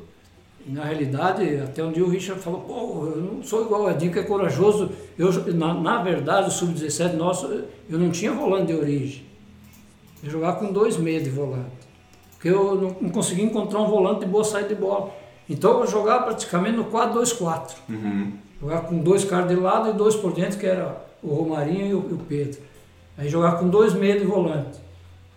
na realidade, até um dia o Richard falou, pô, eu não sou igual Edinho que é corajoso. Eu, na, na verdade, o sub-17 nosso, eu não tinha volante de origem. Eu jogava com dois meios de volante. Porque eu não, não conseguia encontrar um volante de boa saída de bola. Então eu jogava praticamente no 4-2-4. Uhum. Jogava com dois caras de lado e dois por dentro, que era o Romarinho e o, e o Pedro. Aí jogava com dois meios de volante.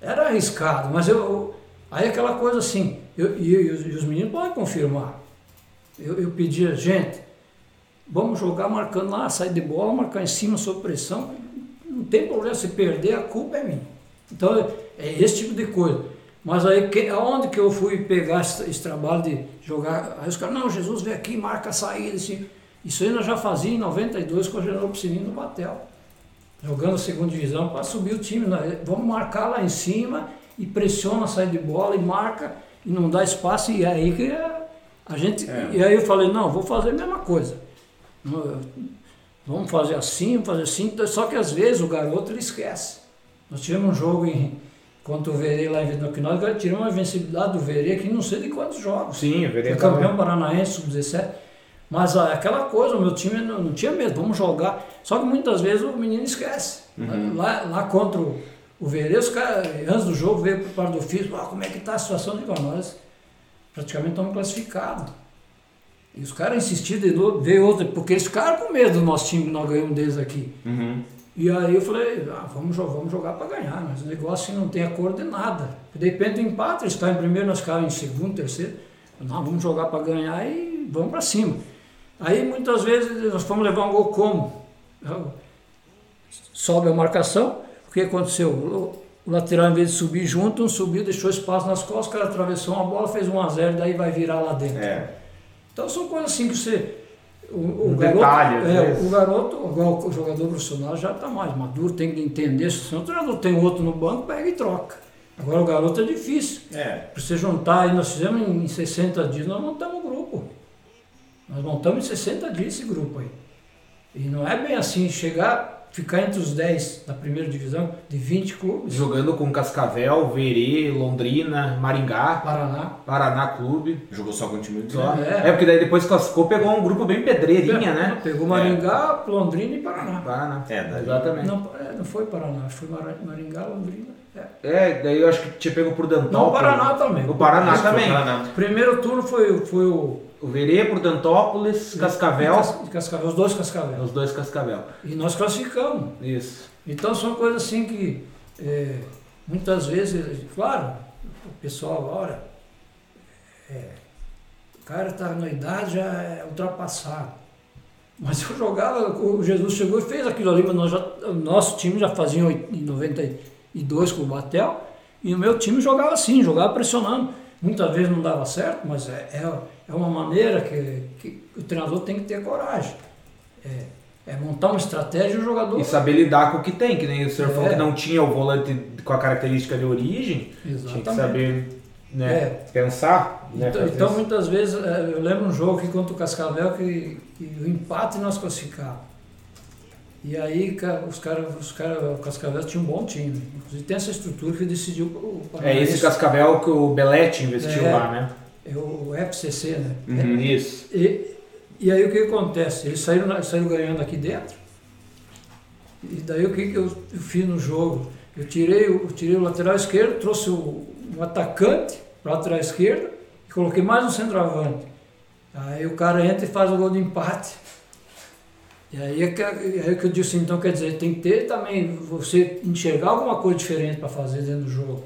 Era arriscado, mas eu- aí aquela coisa assim, eu, e, e os, e os meninos podem confirmar. Eu, eu pedia, gente, vamos jogar marcando lá, sair de bola, marcar em cima sob pressão. Não tem problema, se perder, a culpa é minha. Então é- esse tipo de coisa. Mas aí, que, aonde que eu fui pegar esse, esse trabalho de jogar? Aí os caras, não, Jesus vem aqui, marca a saída. Assim. Isso aí nós já fazia em 92 com o General Piscininho no Batel. Jogando a segunda divisão para subir o time. Vamos marcar lá em cima e pressiona a saída de bola e marca e não dá espaço. E é aí que a, gente. É. E aí eu falei, não, vou fazer a mesma coisa. Vamos fazer assim, vamos fazer assim. Só que às vezes o garoto ele esquece. Nós tivemos um jogo em, contra o Verê lá em que nós tiramos a invencibilidade do Verê aqui não sei de quantos jogos. Sim, o Foi Verê campeão paranaense, sub-17. Mas ah, aquela coisa, o meu time não, não tinha medo, vamos jogar. Só que muitas vezes o menino esquece. Lá, lá contra o, o caras, antes do jogo, veio para o do físico, ah, como é que está a situação de nós? Praticamente estamos classificados. E os caras insistiram novo, veio outro, porque eles ficaram com medo do nosso time que nós ganhamos deles aqui. Uhum. E aí eu falei, ah, vamos, vamos jogar para ganhar, mas o negócio assim, não tem acordo de nada. De repente empata, eles estão em primeiro, nós ficamos em segundo, terceiro. Não, vamos jogar para ganhar e vamos para cima. Aí muitas vezes nós fomos levar um gol como? Sobe a marcação, o que aconteceu? O, o lateral, em vez de subir junto, um subiu, deixou espaço nas costas, o cara atravessou uma bola, fez 1 a 0 daí vai virar lá dentro. É. Então são coisas assim que você. O, o Um garoto, detalhe, às é, vezes. o garoto, igual o jogador profissional, já está mais maduro, tem que entender. Se o treinador tem outro no banco, pega e troca. Agora o garoto é difícil. É. Para você juntar, aí nós fizemos em 60 dias, nós montamos o grupo. Nós montamos em 60 dias esse grupo aí. E não é bem assim, chegar, ficar entre os 10 da primeira divisão, de 20 clubes, Jogando com Cascavel, Verê, Londrina, Maringá, Paraná. Paraná Clube. Jogou só com o time Só. É. É. porque daí depois classificou, pegou um grupo bem pedreirinha, né? Pegou Maringá, Londrina e Paraná. Paraná. É, daí- Exatamente. Não, é, não foi Paraná, foi Maringá, Londrina. É. Daí eu acho que tinha pego por Dantópolis. Não, o Paraná também. O Paraná também. Paraná. Primeiro turno foi, foi o. O Verê por Dantópolis, Cascavel. Cas- Cascavel, os dois Cascavel. Os dois Cascavel. E nós classificamos. Isso. Então são coisas assim que é, muitas vezes, claro, o pessoal olha, é, o cara está na idade já é ultrapassado. Mas eu jogava, o Jesus chegou e fez aquilo ali, mas nós já, o nosso time já fazia em 90, e dois com o Batel. E o meu time jogava assim, jogava pressionando. Muitas vezes não dava certo, mas é, é, é uma maneira que, que o treinador tem que ter coragem. É, é montar uma estratégia e o jogador. E saber lidar com o que tem, que nem o senhor É. falou que não tinha o volante com a característica de origem, tinha que Exatamente. saber né, É. pensar. Né, Então, então, muitas vezes, eh, eu lembro um jogo aqui contra o Cascavel que, que o empate nós classificávamos. E aí os caras, os cara, o Cascavel tinha um bom time. Inclusive tem essa estrutura que decidiu o É esse Cascavel que o Belete investiu É. lá, né? É o FCC, né? Uhum, Isso. E, e aí o que acontece? Eles saíram, saíram ganhando aqui dentro. E daí o que, que eu, eu fiz no jogo? Eu tirei, o- eu tirei o lateral esquerdo, trouxe o, um atacante para o lateral esquerdo e coloquei mais um centroavante. Aí o cara entra e faz o gol de empate. E aí é que, aí que eu disse, então quer dizer, tem que ter também, você enxergar alguma coisa diferente para fazer dentro do jogo.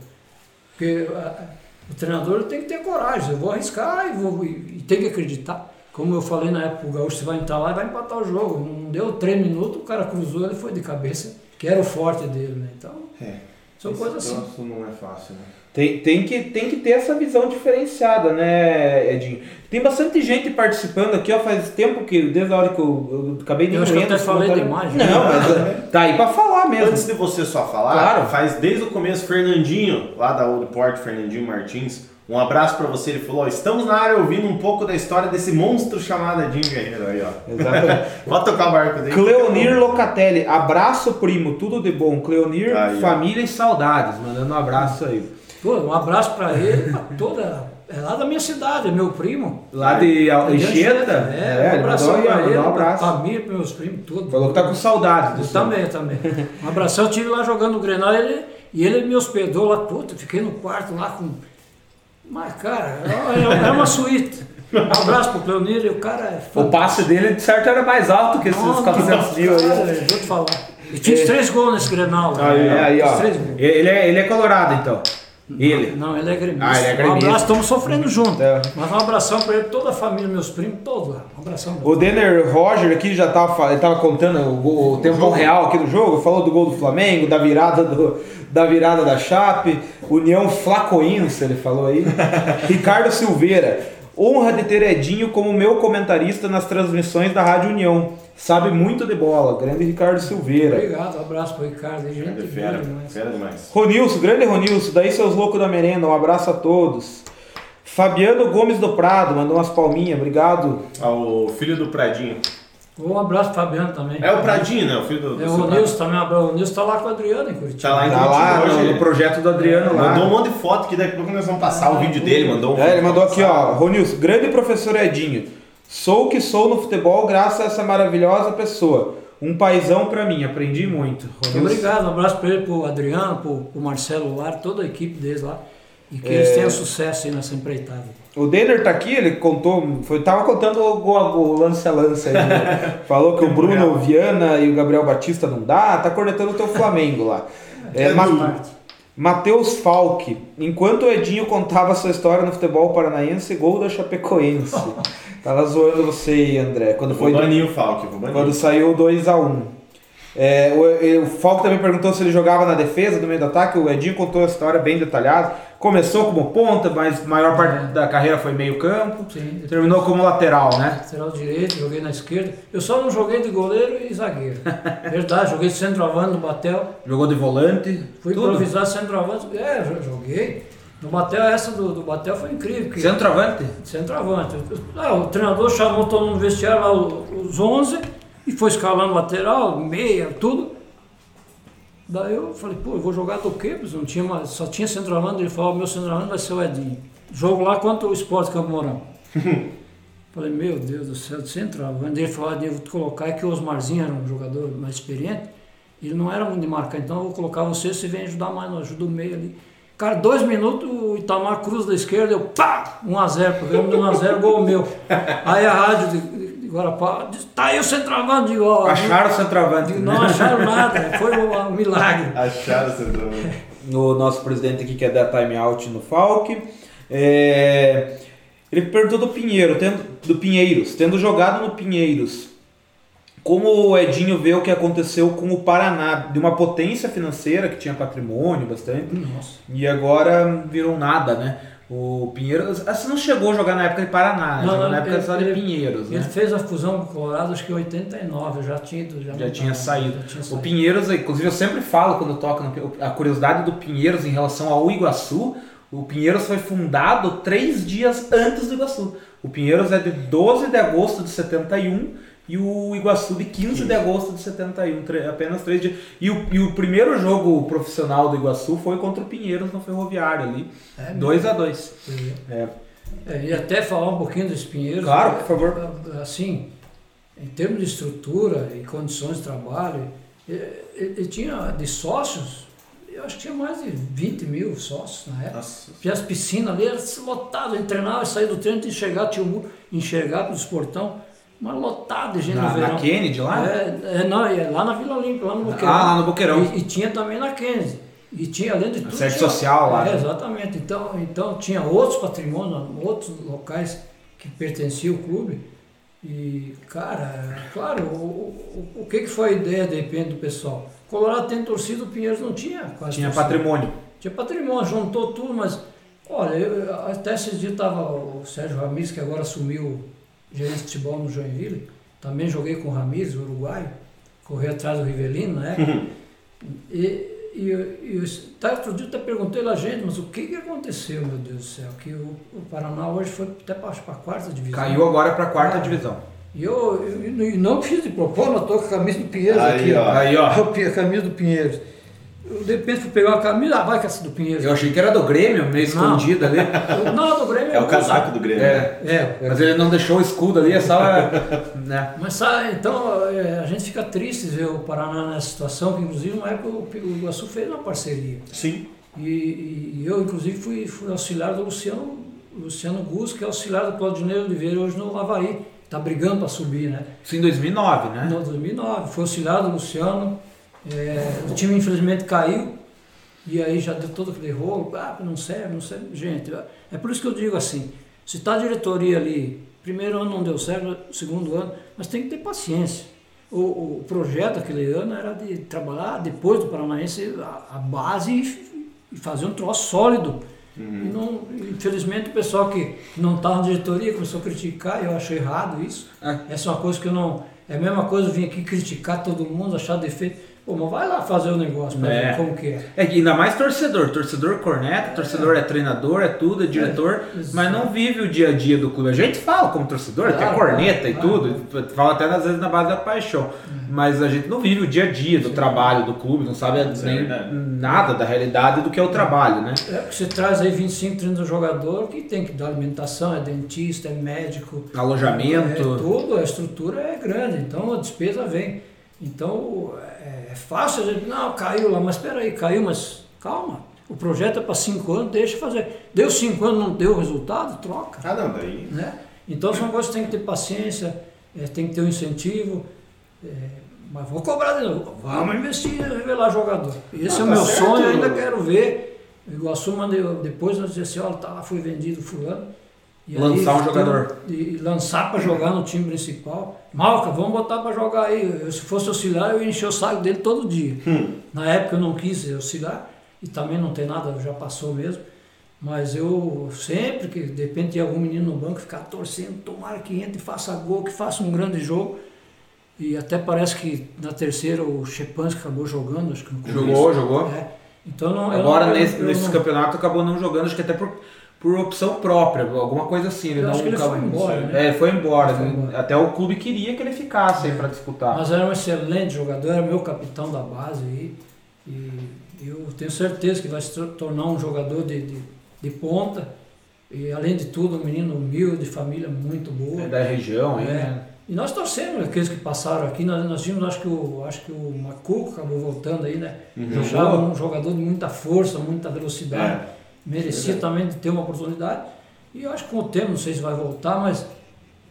Porque a- o treinador tem que ter coragem, eu vou arriscar e, vou, e, e tem que acreditar. Como eu falei na época, o Gaúcho você vai entrar lá e vai empatar o jogo. Não deu três minutos, o cara cruzou, ele foi de cabeça, que era o forte dele, né? Então, É. são Esse coisas assim. não é fácil, né? Tem, tem, que, tem que ter essa visão diferenciada, né, Edinho? Tem bastante gente participando aqui, ó, faz tempo que, desde a hora que eu, eu acabei de Eu acho que eu até falei comentário. demais, né? Não, mas tá aí pra falar mesmo. Antes de você só falar, Claro. faz desde o começo Fernandinho, lá da Old Port, Fernandinho Martins. Um abraço pra você, ele falou, ó, estamos na área ouvindo um pouco da história desse monstro chamado Edinho Guerreiro aí, ó. Exatamente. Pode tocar o barco dele. Cleonir Locatelli, abraço primo, tudo de bom. Cleonir, Aí, ó. família e saudades, mandando um abraço aí. Pô, um abraço para ele, pra toda. É lá da minha cidade, é meu primo. Lá de É Anchieta? É, um ele abração mandou aí, ó, pra ele, mandou um pra abraço. família, pros meus primos, tudo. Falou que tá com saudades do também, também. Um abração, eu estive lá jogando o Grenal ele, e ele me hospedou lá, puta, fiquei no quarto lá com. Mas, cara, é, é uma suíte. Um abraço pro Cleonir, e o cara é O passe dele, de certo, era mais alto que esses Nossa, 400 mil aí. cara, eu vou te falar. E tinha os três gols nesse Grenal. Aí, né? aí, ó. Ele é, ele é colorado, então. Ele. Não, ele é gremista. Ah, ele é Um gremista. abraço, estamos sofrendo junto. É. Mas um abração para ele, toda a família, meus primos, todos. Um abração. O Denner Roger aqui já tava, fa- ele tava contando o, gol- o tempo real aqui do jogo, falou do gol do Flamengo, da virada do, da virada da Chape, União Flacoense, ele falou aí. Ricardo Silveira, honra de ter Edinho como meu comentarista nas transmissões da Rádio União. Sabe muito de bola, grande Ricardo Silveira. Obrigado, um abraço para o Ricardo. aí, Gente, É boa fera, demais. fera demais. Ronilson, grande Ronilson, daí seus loucos da merenda, um abraço a todos. Fabiano Gomes do Prado, mandou umas palminhas, obrigado. Ao filho do Pradinho. Um abraço para Fabiano também. É o Pradinho, né? O filho do, do É, o. Nilson também, abraço. o Nilson está lá com o Adriano em Curitiba. Tá lá em Tá lá hoje. no projeto do Adriano lá. Mandou um monte de foto que daqui a pouco nós vamos passar o vídeo dele. Mandou um É, ele mandou aqui, passar. ó, Ronilson, grande professor Edinho. Sou o que sou no futebol graças a essa maravilhosa pessoa. Um paizão pra mim, aprendi muito. Ronilson. obrigado, um abraço para ele, para o Adriano, para o Marcelo Lar, toda a equipe deles lá. E que eles É. tenham sucesso aí nessa empreitada. O Denner tá aqui, ele contou, foi, tava contando o, o, o lance a lance aí. né? Falou que o Bruno Viana e o Gabriel Batista não dá, tá cornetando o teu Flamengo lá. É, Faz Ma- parte. Matheus Falck, enquanto o Edinho contava sua história no futebol paranaense, gol da Chapecoense. Tava zoando você aí, André. Quando Vou foi banir o Falk, vou banir. Quando saiu 2x1. É, o, o Falco também perguntou se ele jogava na defesa, no meio do ataque. O Edinho contou a história bem detalhada. Começou como ponta, mas a maior parte da carreira foi meio campo. Sim, Terminou como lateral, né? Lateral direito, joguei na esquerda. Eu só não joguei de goleiro e zagueiro. Verdade, joguei de centroavante no Batel. Jogou de volante. Fui tudo. improvisar centroavante. É, jo- joguei. No Batel, essa do, do Batel foi incrível. Centroavante? Centroavante. Ah, o treinador chamou todo mundo no vestiário lá, os 11, e foi escalando lateral, meia, tudo. Daí eu falei, pô, eu vou jogar do quê? Não tinha só tinha centroavante. Ele falou, meu centroavante vai ser o Edinho. Jogo lá contra o Esporte Campo Mourão. falei, meu Deus do céu, centroavante. Ele falou, eu vou te colocar, é que o Osmarzinho era um jogador mais experiente. Ele não era muito de marcar, então eu vou colocar você, você vem ajudar mais, ajuda o meio ali. Cara, dois minutos, o Itamar cruz da esquerda, eu pá! 1x0, programa de 1x0, gol meu. Aí a rádio Guarapá, diz, tá aí o centroavante, digo, ó, Acharam o centroavante. digo, não acharam nada, foi um, um milagre. Acharam o centroavante. O nosso presidente aqui quer dar time out no Falk. É, Ele perguntou do Pinheiro, tendo, do Pinheiros, tendo jogado no Pinheiros. como o Edinho vê o que aconteceu com o Paraná, de uma potência financeira que tinha patrimônio bastante, Nossa. e agora virou nada, né? O Pinheiros, você não chegou a jogar na época de Paraná, né? Não, jogou não, na época ele- só de ele- Pinheiros, né? Ele fez a fusão com o Colorado, acho que em 89, eu já tinha ido. Já, Já tinha saído. já tinha O saído. Pinheiros, inclusive eu sempre falo quando toco a curiosidade do Pinheiros em relação ao Iguaçu. O Pinheiros foi fundado três dias antes do Iguaçu. O Pinheiros é de 12 de agosto de 71 e o Iguaçu de 15 de agosto de 71, tre- apenas três dias. E o, e o primeiro jogo profissional do Iguaçu foi contra o Pinheiros no Ferroviário ali, É mesmo. 2 a 2 É. É, e até falar um pouquinho dos Pinheiros. Claro, é, por favor. é, Assim, em termos de estrutura e condições de trabalho, ele, tinha de sócios, eu acho que tinha mais de 20 mil sócios na época. Nossa. Tinha as piscinas ali, era lotado, entrava e saía do treino, tinha que enxergar, tinha muro, enxergar pelos portão, mas lotado de gente Na, no verão. na Kennedy lá? É, é, não, é lá na Vila Olímpia, lá no Boqueirão. Ah, lá no Boqueirão. E, e tinha também na Kennedy. E tinha, além de tudo. sede tinha- social lá, É, né? exatamente. Então, então tinha outros patrimônios, outros locais que pertenciam ao clube. E, cara, claro, o, o, o que, que foi a ideia, de repente, do pessoal? Colorado tem torcida, o Pinheiros não tinha quase Tinha torcida. patrimônio. Tinha patrimônio, juntou tudo, mas olha, eu, até esses dias estava o Sérgio Ramires, que agora assumiu gerente de futebol no Joinville. Também joguei com o Ramires, o uruguaio, corri atrás do Rivelino, né? e, e, e tá, outro dia eu até perguntei lá, gente, mas o que, que aconteceu, meu Deus do céu? Que o, o Paraná hoje foi até para a quarta divisão. Caiu agora para a quarta Ah. divisão. E eu, eu, eu não fiz de propósito, eu tô com a camisa do Pinheiros Aí, aqui, ó. Aí, ó. A camisa do Pinheiros. Eu, de repente fui pegar a camisa, ah, vai que essa do Pinheiros. Eu achei que era do Grêmio, meio Não. escondido ali. Não, do Grêmio É o casaco do Grêmio. É, É, mas ele não deixou o escudo ali, é só. né? mas sabe, então é, a gente fica triste ver o Paraná nessa situação, que inclusive na época o o Iguaçu fez uma parceria. Sim. E, e eu, inclusive, fui, fui auxiliar do Luciano, Luciano Gus, que é auxiliar do Claudinei Oliveira hoje no Havaí. Está brigando para subir, né? Isso em 2009, né? No 2009, foi auxiliar do Luciano. É, o time infelizmente caiu. E aí já deu todo aquele rolo. Ah, não serve, não serve. Gente, é por isso que eu digo assim: se está a diretoria ali, primeiro ano não deu certo, segundo ano, mas tem que ter paciência. O, o projeto aquele ano era de trabalhar depois do Paranaense a, a base e, fazer um troço sólido. E não, infelizmente o pessoal que não está na diretoria começou a criticar, e eu acho errado isso. É. Essa é uma coisa que eu não. É a mesma coisa vir aqui criticar todo mundo, achar defeito. Pô, mas vai lá fazer o negócio pra É. ver como que é. É ainda mais torcedor. Torcedor corneta, torcedor é treinador, é tudo, é diretor, exato. mas não vive o dia a dia do clube. A gente fala como torcedor, é Claro, corneta e claro, tudo, fala até às vezes na base da paixão. Mas a gente não vive o dia a dia do trabalho do clube, não sabe é nem nada da realidade do que é o trabalho, né? É porque você traz aí 25, 30 jogador que tem que dar alimentação, é dentista, é médico. Alojamento. É tudo, a estrutura é grande, então a despesa vem. Então é, é fácil a gente, não, caiu lá, mas espera aí, caiu, mas calma. O projeto é para 5 anos, deixa fazer. Deu 5 anos, não deu resultado, troca. Ah, não, daí. né? Então são coisas que tem que ter paciência, é, tem que ter um incentivo. é, mas vou cobrar de novo. Vamos investir revelar jogador. Esse Ah, é o tá meu certo. sonho, eu ainda quero ver. O Iguaçu mandei, depois nós dizemos assim, olha, tá lá, foi vendido fulano. E Lançar um então, jogador. E lançar para jogar no time principal. Malca, vamos botar para jogar aí. Eu, se fosse auxiliar, eu ia encher o saco dele todo dia. Hum. Na época eu não quis auxiliar, e também não tem nada, já passou mesmo. Mas eu sempre que de repente tinha algum menino no banco, ficava torcendo, tomara que entre, faça gol, que faça um grande jogo. E até parece que na terceira o Chepansky acabou jogando, acho que no começo. Jogou, jogou. É. Então não, Agora, não- eu- nesse, eu nesse não- campeonato, acabou não jogando, acho que até por, por opção própria, alguma coisa assim. Ele Eu não ele foi embora, né? É, ele foi embora. Foi embora. Até o clube queria que ele ficasse aí pra disputar. Mas era um excelente jogador, era meu capitão da base aí. E eu tenho certeza que vai se tor- tornar um jogador de, de, de ponta. E além de tudo, um menino humilde, família muito boa. É da região É. né? E nós torcemos aqueles que passaram aqui, nós, nós vimos, acho que o, acho que o Macuco acabou voltando aí, né? Uhum. Já um jogador de muita força, muita velocidade. É. Merecia também de ter uma oportunidade. E eu acho que com o tempo, não sei se vai voltar, mas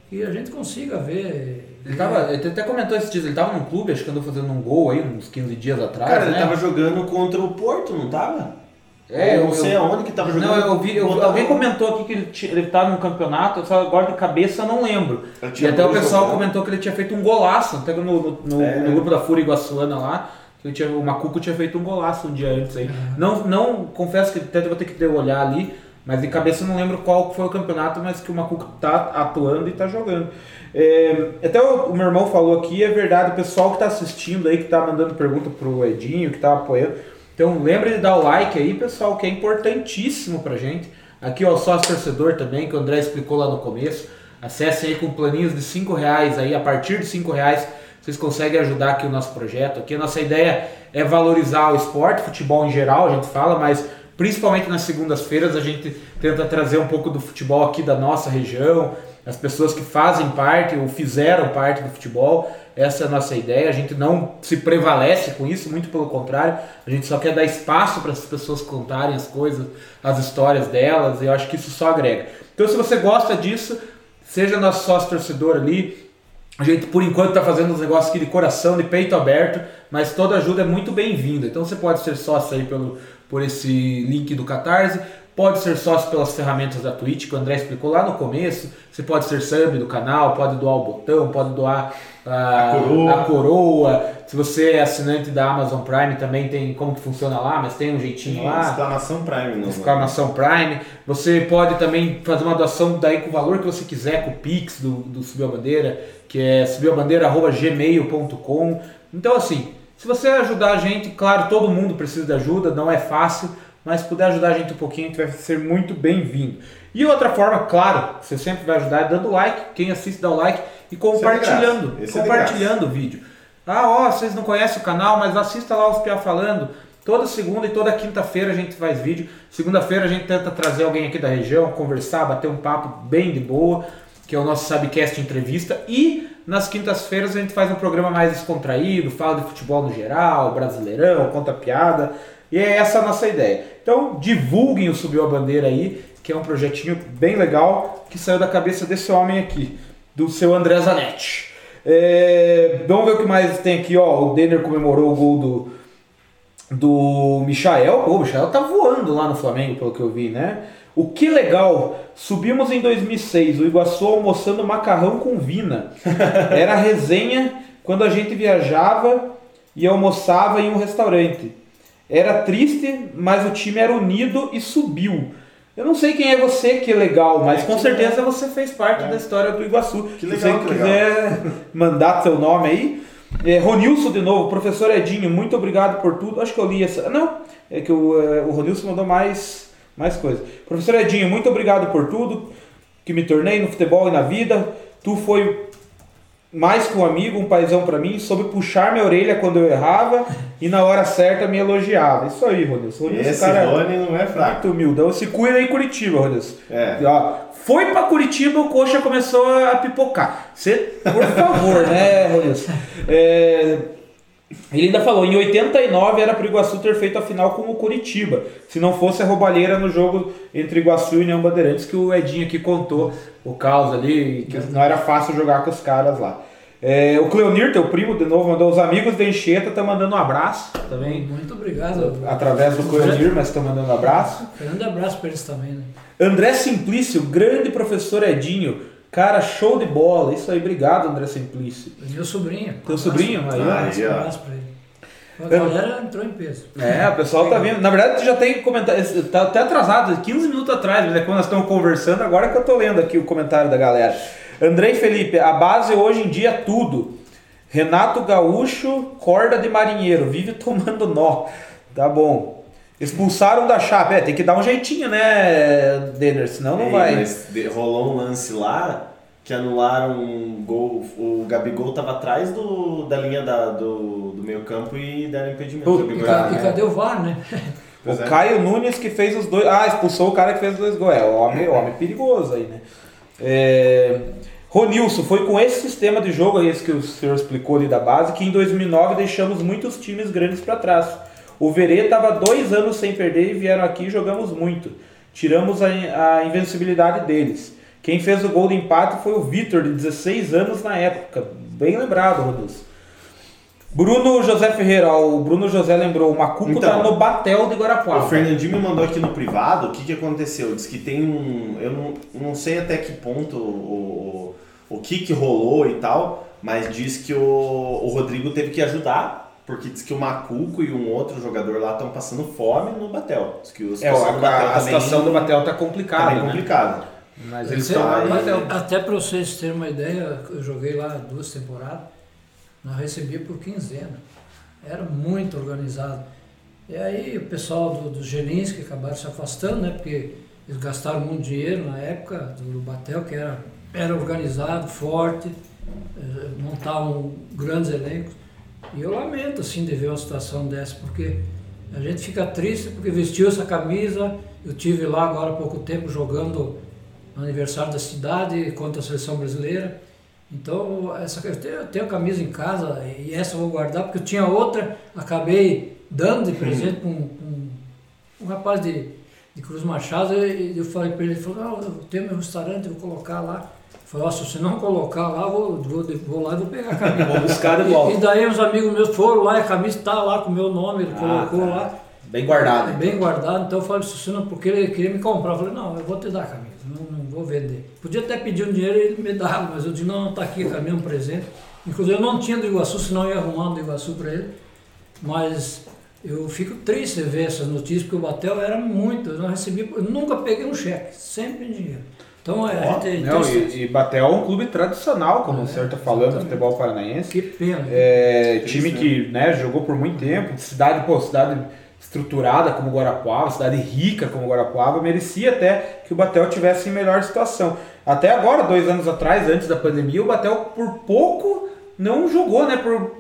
que a gente consiga ver. Ele, tava, ele até comentou esses dias, ele tava num clube, acho que andou fazendo um gol aí uns 15 dias atrás, Cara, né? ele tava jogando contra o Porto, não tava? É, eu não sei aonde que tava jogando. Não, eu vi, eu, alguém comentou aqui que ele, tinha, ele tava num campeonato, só agora de cabeça eu não lembro. Eu e até o pessoal comentou que ele tinha feito um golaço, até no, no, no, é. no grupo da Fúria Iguaçuana lá. Que tinha, o Macuco tinha feito um golaço um dia antes aí. Não, não, confesso que até vou ter que olhar ali, mas de cabeça eu não lembro qual foi o campeonato, mas que o Macuco tá atuando e tá jogando. É, até o, o, meu irmão falou aqui, é verdade, o pessoal que tá assistindo aí, que tá mandando pergunta pro Edinho, que tá apoiando então lembre de dar o like aí, pessoal, que é importantíssimo pra gente. Aqui, ó, sócio torcedor também, que o André explicou lá no começo. Acesse aí com planinhos de 5 reais aí, a partir de 5 reais vocês conseguem ajudar aqui o nosso projeto. Aqui a nossa ideia é valorizar o esporte, futebol em geral, a gente fala, mas principalmente nas segundas-feiras a gente tenta trazer um pouco do futebol aqui da nossa região, as pessoas que fazem parte ou fizeram parte do futebol. Essa é a nossa ideia. A gente não se prevalece com isso, muito pelo contrário. A gente só quer dar espaço para as pessoas contarem as coisas, as histórias delas, e eu acho que isso só agrega. Então, se você gosta disso, seja nosso sócio torcedor ali. A gente, por enquanto, está fazendo uns negócios aqui de coração, de peito aberto, mas toda ajuda é muito bem-vinda. Então, você pode ser sócio aí pelo, por esse link do Catarse. Pode ser sócio pelas ferramentas da Twitch, que o André explicou lá no começo. Você pode ser sub do canal, pode doar o botão, pode doar a, a, coroa. a, coroa. Se você é assinante da Amazon Prime, também tem como que funciona lá, mas tem um jeitinho lá. Exclamação Prime. Não exclamação Prime. Você pode também fazer uma doação daí com o valor que você quiser, com o Pix do, do Subiu a Bandeira, que é subiuabandeira.gmail.com. Então assim, se você ajudar a gente, claro, todo mundo precisa de ajuda, não é fácil mas se puder ajudar a gente um pouquinho, a gente vai ser muito bem-vindo. E outra forma, claro, você sempre vai ajudar é dando like, quem assiste dá o like e compartilhando, é compartilhando o vídeo. Ah, ó, vocês não conhecem o canal, mas assista lá os Pia falando. Toda segunda e toda quinta-feira a gente faz vídeo. Segunda-feira a gente tenta trazer alguém aqui da região, conversar, bater um papo bem de boa, que é o nosso Sabcast Entrevista. E nas quintas-feiras a gente faz um programa mais descontraído, fala de futebol no geral, brasileirão, conta piada. E é essa a nossa ideia. Então divulguem o Subiu a Bandeira aí, que é um projetinho bem legal que saiu da cabeça desse homem aqui, do seu André Zanetti. É, vamos ver o que mais tem aqui, ó. O Denner comemorou o gol do, do Michael. Pô, o Michael tá voando lá no Flamengo, pelo que eu vi, né? O que legal! Subimos em 2006, o Iguaçu almoçando macarrão com vina. Era resenha quando a gente viajava e almoçava em um restaurante. Era triste, mas o time era unido e subiu. Eu não sei quem é você que é legal, mas é, com certeza legal. você fez parte é. da história do Iguaçu. Que legal, Se você quiser legal. mandar seu nome aí. É, Ronilson de novo, professor Edinho, muito obrigado por tudo. Acho que eu li essa. Não, é que o, é, o Ronilson mandou mais, mais coisas. Professor Edinho, muito obrigado por tudo que me tornei no futebol e na vida. Tu foi mais que um amigo, um paizão para mim, soube puxar minha orelha quando eu errava e na hora certa me elogiava. Isso aí, Rodilson. Esse cara Rony não é fraco. Muito humildão. Se cuida em Curitiba, Rodilson. É. Ó, foi para Curitiba, o coxa começou a pipocar. Você, por favor, né, Rodilson? É, ele ainda falou, em 89 era para o Iguaçu ter feito a final com o Curitiba. Se não fosse a roubalheira no jogo entre Iguaçu e União Bandeirantes, que o Edinho aqui contou o caos ali, que não era fácil jogar com os caras lá. É, o Cleonir, teu primo, de novo, mandou os amigos da Encheta, tá mandando um abraço também. Muito obrigado. Através do Cleonir, mas estão mandando um abraço. Grande abraço para eles também, né? André Simplício, grande professor Edinho. Cara, show de bola. Isso aí, obrigado, André Simplício. Meu sobrinho. Teu sobrinho? Aí, ah, aí, ó. abraço pra ele. A galera entrou em peso. É, o pessoal tá vindo. Na verdade, tu já tem comentário. Tá até atrasado, 15 minutos atrás, mas é quando nós estamos conversando, agora que eu tô lendo aqui o comentário da galera. Andrei Felipe, a base hoje em dia é tudo. Renato Gaúcho, corda de marinheiro, vive tomando nó. Tá bom. Expulsaram da chapa. É, tem que dar um jeitinho, né, Denner? Senão não Ei, vai. Mas rolou um lance lá que anularam um gol. O Gabigol tava atrás do, da linha da, do, do meio campo e deram impedimento. e, e cadê o VAR, né? o é. Caio Nunes que fez os dois. Ah, expulsou o cara que fez os dois gols. É, o homem, homem perigoso aí, né? É... Ronilson, foi com esse sistema de jogo, esse que o senhor explicou ali da base, que em 2009 deixamos muitos times grandes para trás. O Verê estava dois anos sem perder e vieram aqui e jogamos muito. Tiramos a, a invencibilidade deles. Quem fez o gol de empate foi o Vitor, de 16 anos na época. Bem lembrado, Rodolfo. Bruno José Ferreira, ó, o Bruno José lembrou, o Macuco Então, tá no Batel de Guarapuava. O Fernandinho me mandou aqui no privado o que, que aconteceu. Diz que tem um. Eu não, não sei até que ponto o, o, o que, que rolou e tal, mas diz que o, o Rodrigo teve que ajudar, porque diz que o Macuco e um outro jogador lá estão passando fome no Batel. Diz que os É, pessoal do a, a, Batel situação do Batel tá tá complicada, né? complicada. Mas eles estão lá no aí- Batel. Até para vocês terem uma ideia, eu joguei lá duas temporadas, nós recebia por quinzena. Era muito organizado. E aí o pessoal do, dos Genins que acabaram se afastando, né? Porque eles gastaram muito dinheiro na época do, do Batel, que era, era organizado, forte, eh, montavam grandes elencos. E eu lamento assim de ver uma situação dessa, porque a gente fica triste porque vestiu essa camisa. Eu tive lá agora há pouco tempo jogando no aniversário da cidade contra a seleção brasileira. Então, essa, eu, tenho, eu tenho a camisa em casa e essa eu vou guardar, porque eu tinha outra, acabei dando de presente para um, um, um rapaz de, de Cruz Machado e eu falei para ele, ele falou, não, eu tenho meu restaurante, eu vou colocar lá. Falei, se você não colocar lá, vou, vou, vou lá e vou pegar a camisa. Vou buscar de E, volta. e daí uns amigos meus foram lá e a camisa está lá com o meu nome, ele Ah, colocou tá. lá. Bem guardado. É bem guardado, então eu falei, se você não, porque ele queria me comprar, eu falei, não, eu vou te dar a camisa, não, não vou vender. Podia até pedir um dinheiro e ele me dava, mas eu disse, não, não tá aqui a camisa, um presente. Inclusive eu não tinha do Iguaçu, senão eu ia arrumar um do Iguaçu para ele. Mas eu fico triste de ver essas notícias, porque o Batel era muito, eu não recebi, eu nunca peguei um cheque, sempre em dinheiro. Então é, a gente Não, e, e Batel é um clube tradicional, como É, o senhor está falando, do exatamente. futebol paranaense. que pena. É, time né? que né, jogou por muito tempo, cidade, pô, cidade estruturada como Guarapuava, cidade rica como Guarapuava, merecia até que o Batel tivesse em melhor situação. Até agora, dois anos atrás, antes da pandemia, o Batel por pouco não jogou, né? Por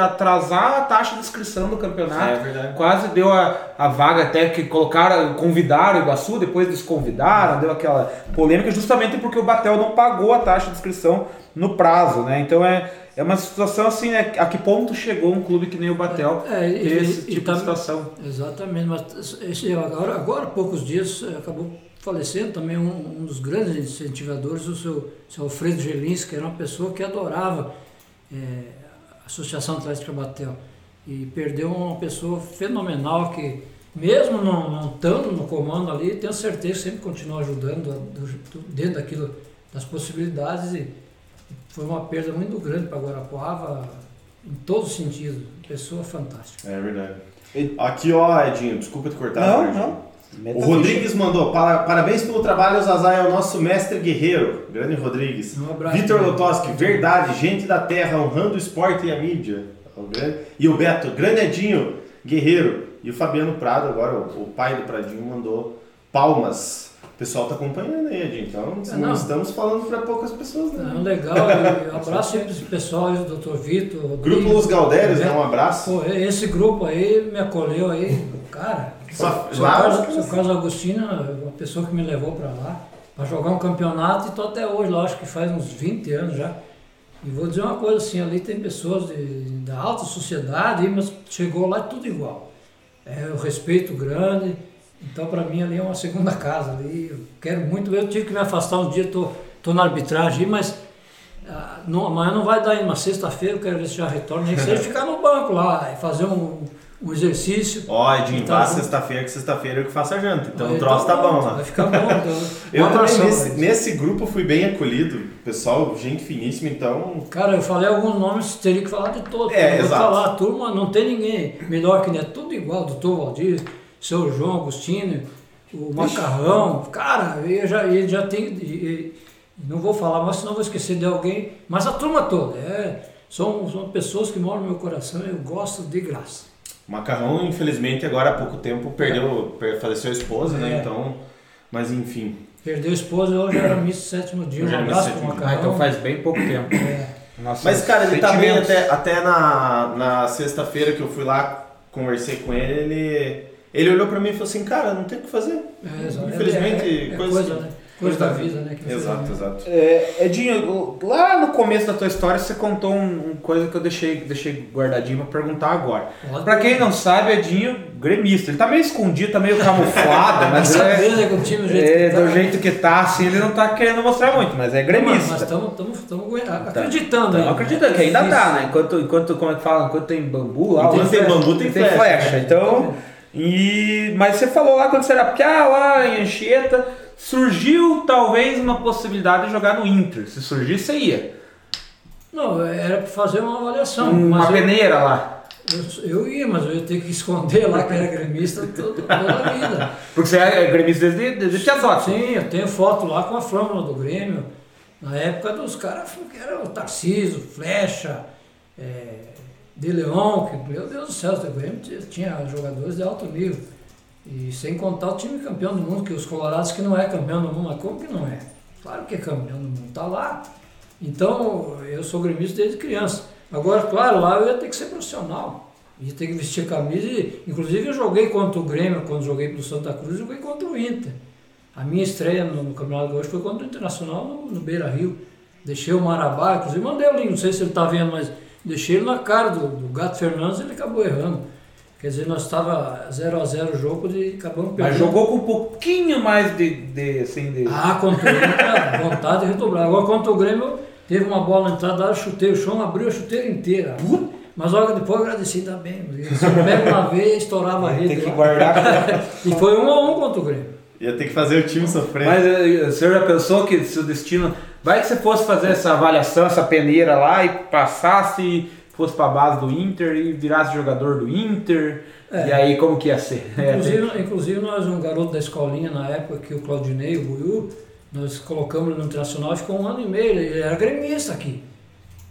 atrasar a taxa de inscrição do campeonato. É verdade. Quase deu a, a vaga até que colocaram, convidaram o Iguaçu, depois desconvidaram, deu aquela polêmica, justamente porque o Batel não pagou a taxa de inscrição no prazo, né? Então é, é uma situação assim, né? A que ponto chegou um clube que nem o Batel É, e- ter esse e- e tipo tam- de situação? Exatamente, mas esse, agora, agora há poucos dias eh, acabou falecendo também um, um dos grandes incentivadores, o seu, seu Alfredo Gelins, que era uma pessoa que adorava a Associação Atlética Batel. E perdeu uma pessoa fenomenal que, mesmo não, não estando no comando ali, tenho certeza que sempre continuou ajudando do- do- dentro daquilo, das possibilidades. E foi uma perda muito grande para Guarapuava, em todos os sentidos. Pessoa fantástica. É verdade. Aqui, ó, Edinho, desculpa te cortar. Não, não. O Rodrigues mandou, "Para- parabéns pelo trabalho, Zazá é o nosso mestre guerreiro. Grande Rodrigues. Um abraço. Vitor Lotoski, verdade, gente da terra, honrando o esporte e a mídia. O grande- E o Beto, grande Edinho, guerreiro. E o Fabiano Prado, agora o, o pai do Pradinho, mandou palmas. O pessoal tá acompanhando aí, Edinho. Então, É, não, não. estamos falando para poucas pessoas, né? Não, legal, abraço sempre esse pessoal o Dr. Vitor. Grupo Los Galdérios, É. né? Um abraço. Pô, esse grupo aí me acolheu aí, cara. Só- Seu lá- Carlos, seu Carlos Agostinho, uma pessoa que me levou para lá para jogar um campeonato e tô até hoje lá, acho que faz uns 20 anos já. E vou dizer uma coisa assim, ali tem pessoas de- da alta sociedade, mas chegou lá tudo igual. É o respeito grande. Então para mim ali é uma segunda casa ali. Eu quero muito, eu tive que me afastar um dia, tô, tô na arbitragem, mas ah, não, amanhã não vai dar ainda, mas sexta-feira eu quero ver se já retorno, nem que seja ficar no banco lá, e fazer um, um exercício. Ó, Edinho, Então, vá sexta-feira, que sexta-feira eu que faço a janta. Então o troço tá bom lá. Vai ficar bom. Então, Eu também, nesse, nesse grupo, fui bem acolhido. Pessoal, gente finíssima, então. Cara, eu falei alguns nomes, teria que falar de todos. É, Eu vou exato. falar, a turma, não tem ninguém melhor que nem é tudo igual, doutor Valdir, seu João Agostinho, o Macarrão. Cara, ele já, ele já tem. e- e- não vou falar, mas senão vou esquecer de alguém. Mas a turma toda, é, são, são pessoas que moram no meu coração e eu gosto de graça. O Macarrão, infelizmente, agora há pouco tempo perdeu, per- faleceu a esposa, né? É. Então. Mas enfim. Perdeu a esposa, hoje era missa sétimo dia. Um abraço pro sétimo dia. Ah, Macarrão. então faz bem pouco tempo. É. Nossa, Mas, cara, ele tá bem até, até na, na sexta-feira que eu fui lá, conversei com ele, ele. Ele olhou pra mim e falou assim, cara, não tem o que fazer. É, exato. Infelizmente, é, é, é coisa coisa, né? Coisa da vida, né? que Exato, infelizmente- exato. É, Edinho, lá no começo da tua história você contou um, um coisa que eu deixei, deixei guardadinho pra perguntar agora. Pode Pra quem não sabe, Edinho, gremista. Ele tá meio escondido, tá meio camuflado, mas é, né, o time do jeito é, que tá, do jeito que tá, assim, ele não tá querendo mostrar muito, mas é Mas gremista. estamos acreditando. Não ainda. acreditando que ainda Difícil. tá, né? Enquanto, enquanto, como é que fala? Enquanto tem bambu lá, Enquanto tem bambu, tem flecha. Então, e, mas você falou lá quando você era piá, lá em Anchieta, surgiu talvez uma possibilidade de jogar no Inter. Se surgisse, você ia. Não, era para fazer uma avaliação. Uma mas eu- peneira lá. eu, eu ia, mas eu ia ter que esconder lá que era gremista toda, toda a vida. Porque você é gremista desde, desde Piazzotti. Sim, eu tenho foto lá com a flâmula do Grêmio. Na época dos caras que era o Tarcísio, Flecha, é, De Leon, que, meu Deus do céu, o Grêmio tinha jogadores de alto nível. E sem contar o time campeão do mundo, que os Colorados que não é campeão do mundo, mas como que não é? Claro que é campeão do mundo, tá lá. Então, eu sou gremista desde criança. Agora, claro, lá eu ia ter que ser profissional. Ia ter que vestir camisa e, inclusive, eu joguei contra o Grêmio, quando joguei pro Santa Cruz, joguei contra o Inter. A minha estreia no, no Campeonato Gaúcho foi contra o Internacional no, no Beira Rio. Deixei o Marabá, inclusive mandei o link, não sei se ele está vendo, mas deixei ele na cara do, do Gato Fernandes ele acabou errando. Quer dizer, nós estava 0 a 0 o jogo e acabamos perdendo. Mas jogou com um pouquinho mais de, de, assim, de... Ah, contra o Inter, vontade de redobrar. Agora contra o Grêmio, teve uma bola na entrada, eu chutei o chão, abriu a chuteira inteira. Mas logo depois eu agradeci, bem. Se eu pego uma vez, estourava a rede. Tem que guardar. E foi um a um contra o Grêmio. Ia ter que fazer o time sofrer. Mas eh, o senhor já pensou que se o destino. Vai que você fosse fazer essa avaliação, essa peneira lá e passasse, fosse pra base do Inter e virasse jogador do Inter. É. E aí como que ia ser? É, Inclusive, inclusive nós, um garoto da escolinha na época, que o Claudinei, o Buiu, nós colocamos ele no Internacional e ficou um ano e meio, ele era gremista aqui.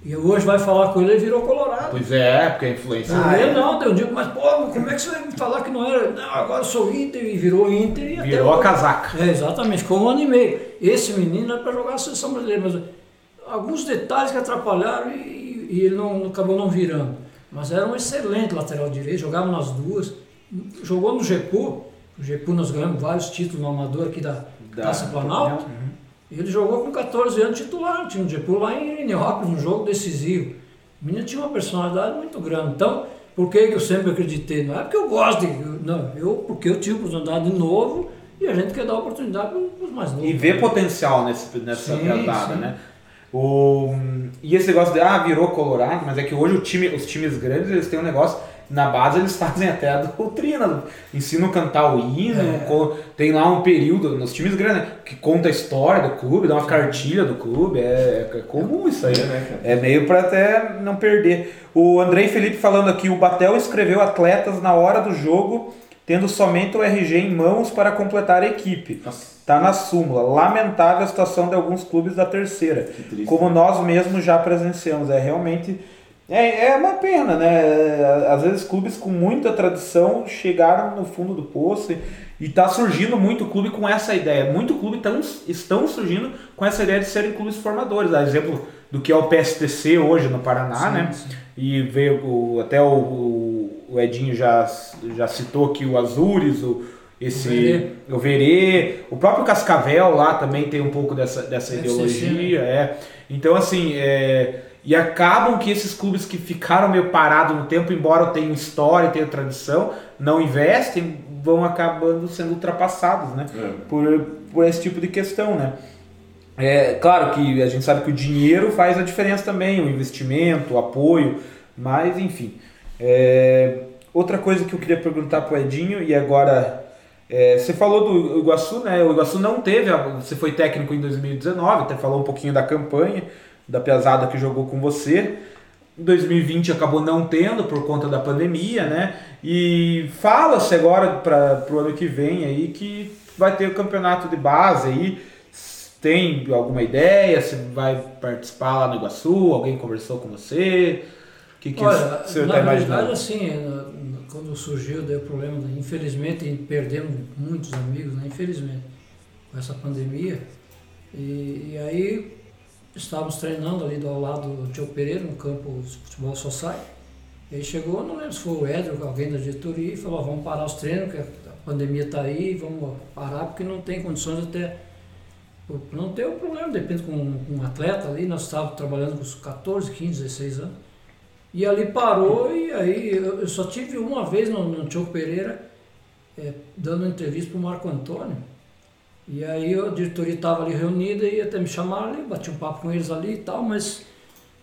E hoje vai falar com ele, ele virou colorado. Pois é, porque a influência. Não, eu não, eu digo, mas pô, como é que você vai me falar que não era? Não, agora eu sou Inter e virou Inter e até Virou a hoje. casaca. É, exatamente, ficou um ano e meio. Esse menino era para jogar a seleção brasileira, mas alguns detalhes que atrapalharam e, e ele não, acabou não virando. Mas era um excelente lateral direito, jogava nas duas. Jogou no Gepu, o Gepu nós ganhamos vários títulos no Amador aqui da, Da- Taça Planalto. Uhum. Ele jogou com 14 anos titular no time do Gepu lá em Neópolis, um jogo decisivo. O menino tinha uma personalidade muito grande. Então, por que eu sempre acreditei? Não é porque eu gosto de. Não, eu, porque eu tive oportunidade de novo e a gente quer dar oportunidade para os mais novos. E ver potencial nesse, nessa Sim, sim. né? O, e esse negócio de, ah, virou Colorado, mas é que hoje o time, os times grandes, eles têm um negócio, na base eles fazem até a doutrina, ensinam a cantar o hino, É. tem lá um período, nos times grandes, né, que conta a história do clube, dá uma cartilha do clube, é, é comum isso aí. É, né, cara? É meio para até não perder. O Andrei Felipe falando aqui, o Batel escreveu atletas na hora do jogo, tendo somente o RG em mãos para completar a equipe. Nossa, Tá na súmula. Lamentável a situação de alguns clubes da terceira. triste. Como nós mesmos já presenciamos. É realmente. É, é uma pena, né? É, Às vezes clubes com muita tradição chegaram no fundo do poço e, e tá surgindo muito clube com essa ideia. Muito clube tão, estão surgindo com essa ideia de serem clubes formadores. A exemplo do que é o PSTC hoje no Paraná, Sim, né? sim. E veio o, até o, o, Edinho já, já citou aqui o Azures, o, esse, O Verê. o Verê, o próprio Cascavel lá também tem um pouco dessa, dessa FCC, ideologia. É. Então, assim, é, e acabam que esses clubes que ficaram meio parados no tempo, embora tenham história, tenham tradição, não investem, vão acabando sendo ultrapassados, né? É. Por, por esse tipo de questão, né? É claro que a gente sabe que o dinheiro faz a diferença também, o investimento, o apoio, mas enfim. É, outra coisa que eu queria perguntar para o Edinho, e agora é, você falou do Iguaçu, né? O Iguaçu não teve, você foi técnico em 2019, até falou um pouquinho da campanha, da pesada que jogou com você. Em 2020 acabou não tendo por conta da pandemia, né? E fala-se agora para o ano que vem aí que vai ter o campeonato de base aí. Tem alguma ideia? Você vai participar lá no Iguaçu? Alguém conversou com você? O que, que Olha, o senhor na está verdade, imaginando? assim, na- na- quando surgiu daí o problema, né, infelizmente perdemos muitos amigos, né, infelizmente, com essa pandemia. E, e aí estávamos treinando ali do ao lado do Tio Pereira, no campo de futebol society. E aí chegou, não lembro se foi o Edro, alguém da diretoria, e falou, "Ó, vamos parar os treinos, que a pandemia está aí, vamos parar porque não tem condições até não ter o problema, depende com um atleta ali, nós estávamos trabalhando com os 14, 15, 16 anos. E ali parou e aí eu, só tive uma vez no, no Tioco Pereira é, dando entrevista para o Marco Antônio. E aí a diretoria estava ali reunida e até me chamaram ali, bati um papo com eles ali e tal, mas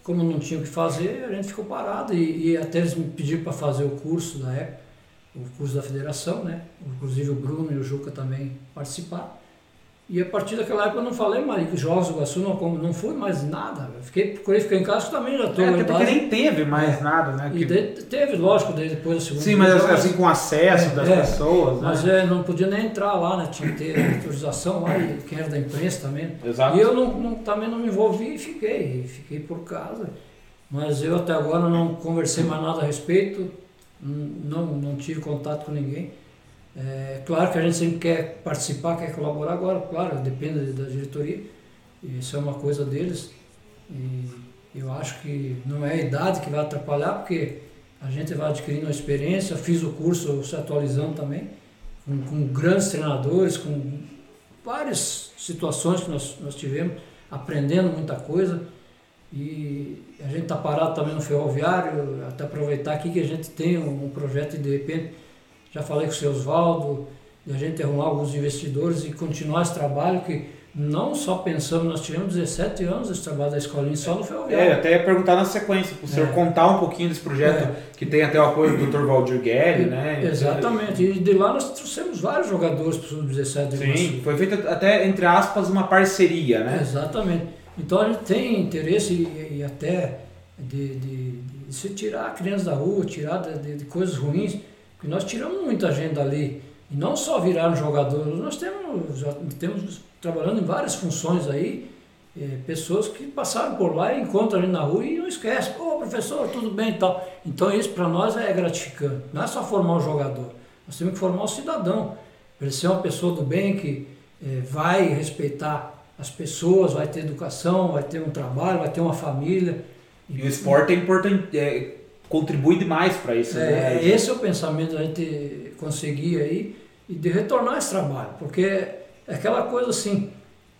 como não tinha o que fazer, a gente ficou parado e, e até eles me pediram para fazer o curso da época, o curso da federação, né? Inclusive o Bruno e o Juca também participaram. E a partir daquela época eu não falei mais que Jogos do Iguaçu não, não foi mais nada. Eu fiquei, procurei ficar em casa também já estou. É, até porque nem teve mais é. nada, né? E de, teve, lógico, daí depois da segunda Sim, mas assim com acesso é, das é, pessoas. Mas né? é, não podia nem entrar lá, né? Tinha que ter autorização lá, e quem era da imprensa também. Exato. E eu não, não, também não me envolvi e fiquei, fiquei por casa. Mas eu até agora não conversei mais nada a respeito, não, não tive contato com ninguém. É, claro que a gente sempre quer participar, quer colaborar agora, claro, depende da diretoria, isso é uma coisa deles. E eu acho que não é a idade que vai atrapalhar, porque a gente vai adquirindo uma experiência, fiz o curso se atualizando também, com, com grandes treinadores, com várias situações que nós, nós tivemos, aprendendo muita coisa. E a gente está parado também no ferroviário, até aproveitar aqui que a gente tem um, um projeto e de repente já falei com o seu Oswaldo, de a gente arrumar alguns investidores e continuar esse trabalho que não só pensamos, nós tivemos 17 anos esse trabalho da escolinha só no ferroviário. É, até ia perguntar na sequência, para o senhor é. contar um pouquinho desse projeto é. que tem até o apoio do Dr. Valdir Guerri, né? Exatamente, e de lá nós trouxemos vários jogadores para o Sub-17 Sim, foi feita até, entre aspas, uma parceria, né? Exatamente. Então a gente tem interesse e, e até de, de, de, se tirar a criança da rua, tirar de, de coisas ruins, porque nós tiramos muita gente dali. E não só viraram jogadores, nós temos, já temos trabalhando em várias funções aí, é, pessoas que passaram por lá e encontram ali na rua e não esquecem, ô professor, tudo bem e tal. Então isso para nós é gratificante. Não é só formar o jogador, nós temos que formar o cidadão. Para ele ser uma pessoa do bem que é, vai respeitar as pessoas, vai ter educação, vai ter um trabalho, vai ter uma família. E o esporte é importante, é, contribui demais para isso. É, né? Esse é o pensamento da gente conseguir aí e de retornar esse trabalho, porque é aquela coisa assim,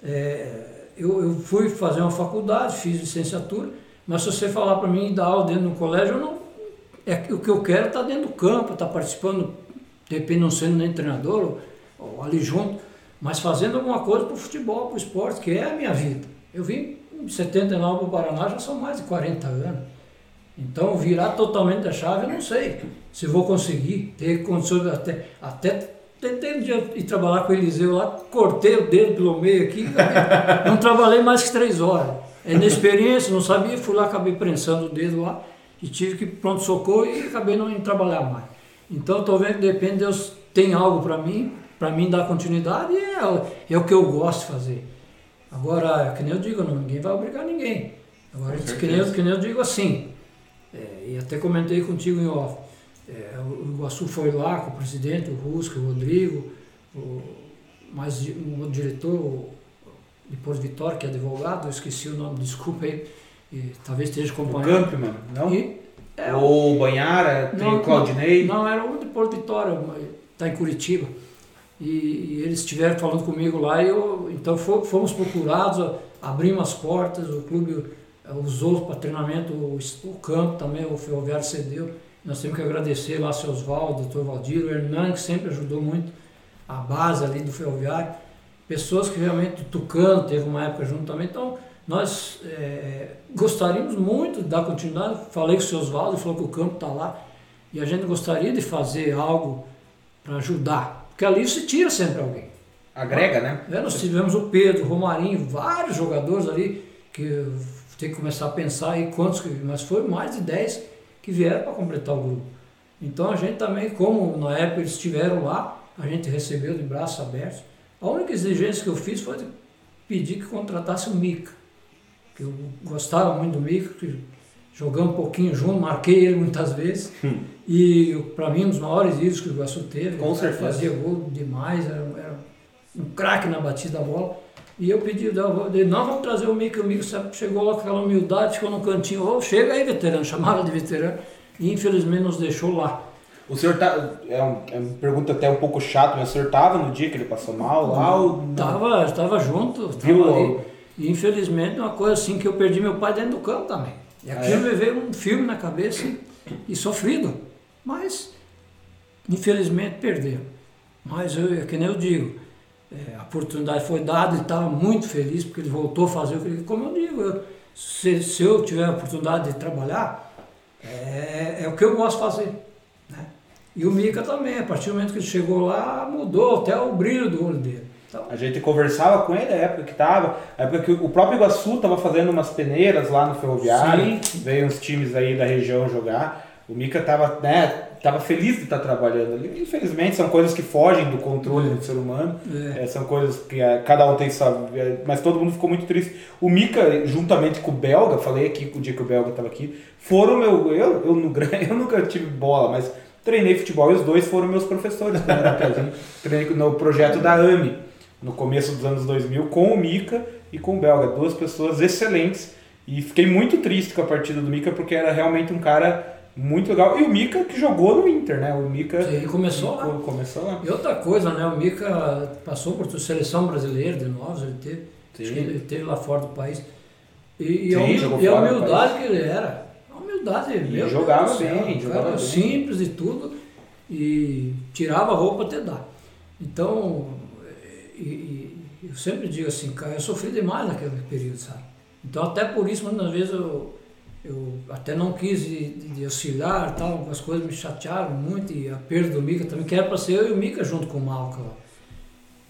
é, eu, eu fui fazer uma faculdade, fiz licenciatura, mas se você falar para mim dar aula dentro de um colégio, eu não, é, o que eu quero é estar tá dentro do campo, estar tá participando, de repente não sendo nem treinador ou, ou ali junto, mas fazendo alguma coisa para o futebol, para o esporte, que é a minha vida. Eu vim em 79 para o Paraná, já são mais de 40 anos. Então, virar totalmente a chave, eu não sei se vou conseguir ter condições até. até Tentei um dia ir trabalhar com o Eliseu lá, cortei o dedo pelo meio aqui, não trabalhei mais que três horas. É inexperiência, não sabia, fui lá, acabei prensando o dedo lá e tive que pronto socorro e acabei não indo trabalhar mais. Então estou vendo que de repente Deus tem algo para mim, para mim dar continuidade e é, é, o que eu gosto de fazer. Agora, que nem eu digo, ninguém vai obrigar ninguém. Agora, que nem, eu, que nem eu digo assim, é, e até comentei contigo em off. É, o Iguaçu foi lá com o presidente, o Rusco, o Rodrigo, o, mais um outro diretor, o, de Porto Vitória, que é advogado, eu esqueci o nome, desculpa aí, e, talvez esteja acompanhando. O Campman, não? E, é, o Banhara, tem não, o Claudinei? Não, não, era um de Porto Vitória, está em Curitiba. E, e, eles estiveram falando comigo lá, e eu, então fomos procurados, abrimos as portas, o clube usou para treinamento o, o, campo também, o Ferroviário cedeu. Nós temos que agradecer lá seu Oswaldo, doutor Valdir, o Hernan, que sempre ajudou muito a base ali do Ferroviário. Pessoas que realmente, o Tucano teve uma época junto também. Então, nós é, gostaríamos muito de dar continuidade. Falei com o seu Oswaldo, falou que o campo está lá. E a gente gostaria de fazer algo para ajudar. Porque ali se tira sempre alguém. Agrega, né? É, nós tivemos o Pedro, o Romarinho, vários jogadores ali que tem que começar a pensar aí quantos, mas foi mais de 10 que vieram para completar o grupo. Então a gente também, como na época eles estiveram lá, a gente recebeu de braços abertos. A única exigência que eu fiz foi pedir que contratasse o Mica, que eu gostava muito do Mica, que jogamos um pouquinho junto, marquei ele muitas vezes. Hum. E para mim, um dos maiores ídolos que o Iguaçu teve. Com certeza. Fazia gol demais, era, era um craque na batida da bola. E eu pedi, não, vamos trazer o Mico. O Mico chegou lá com aquela humildade, ficou no cantinho. Oh, chega aí, veterano. Chamaram de veterano. E infelizmente nos deixou lá. O senhor tá. É, um, é uma pergunta até um pouco chata, mas o senhor tava no dia que ele passou mal lá? Ou... Tava, estava junto, tava. E infelizmente uma coisa assim que eu perdi meu pai dentro do campo também. E aquilo é? me veio um filme na cabeça e, e sofrido. Mas infelizmente perdeu. Mas eu, é que nem eu digo, é, a oportunidade foi dada, ele estava muito feliz porque ele voltou a fazer o que ele. Como eu digo, eu- se, se eu tiver a oportunidade de trabalhar, é, é o que eu gosto de fazer. Né? E o Mica também, a partir do momento que ele chegou lá, mudou até o brilho do olho dele. Então, A gente conversava com ele na época que tava, na época que o próprio Iguaçu tava fazendo umas peneiras lá no Ferroviário, Sim. veio uns times aí da região jogar. O Mica tava, né, tava feliz de estar trabalhando ali. Infelizmente são coisas que fogem do controle do ser humano. É. É, são coisas que é, cada um tem sua. é, mas todo mundo ficou muito triste. O Mica, juntamente com o Belga, falei aqui o dia que o Belga estava aqui, foram meu. Eu, eu, eu nunca tive bola, mas treinei futebol e os dois foram meus professores. quando era pequeno. Treinei no projeto da AMI, no começo dos anos 2000, com o Mica e com o Belga. Duas pessoas excelentes. E fiquei muito triste com a partida do Mica, porque era realmente um cara muito legal. E o Mica que jogou no Inter, né? O Mica. Ele começou lá. Começou lá. E outra coisa, né? O Mica passou por a seleção brasileira de novos, ele teve. Sim. Acho que ele teve lá fora do país. E, e a, Sim, jogou e a humildade que ele era. A humildade, meu jogava Deus céu, bem, um jogava bem. simples e tudo. E tirava a roupa até dar. Então, e, e eu sempre digo assim, cara, eu sofri demais naquele período, sabe? Então até por isso, muitas vezes eu, eu até não quis de, de- auxiliar, tal, algumas coisas me chatearam muito, e a perda do Mica também, que era para ser eu e o Mica junto com o Malca.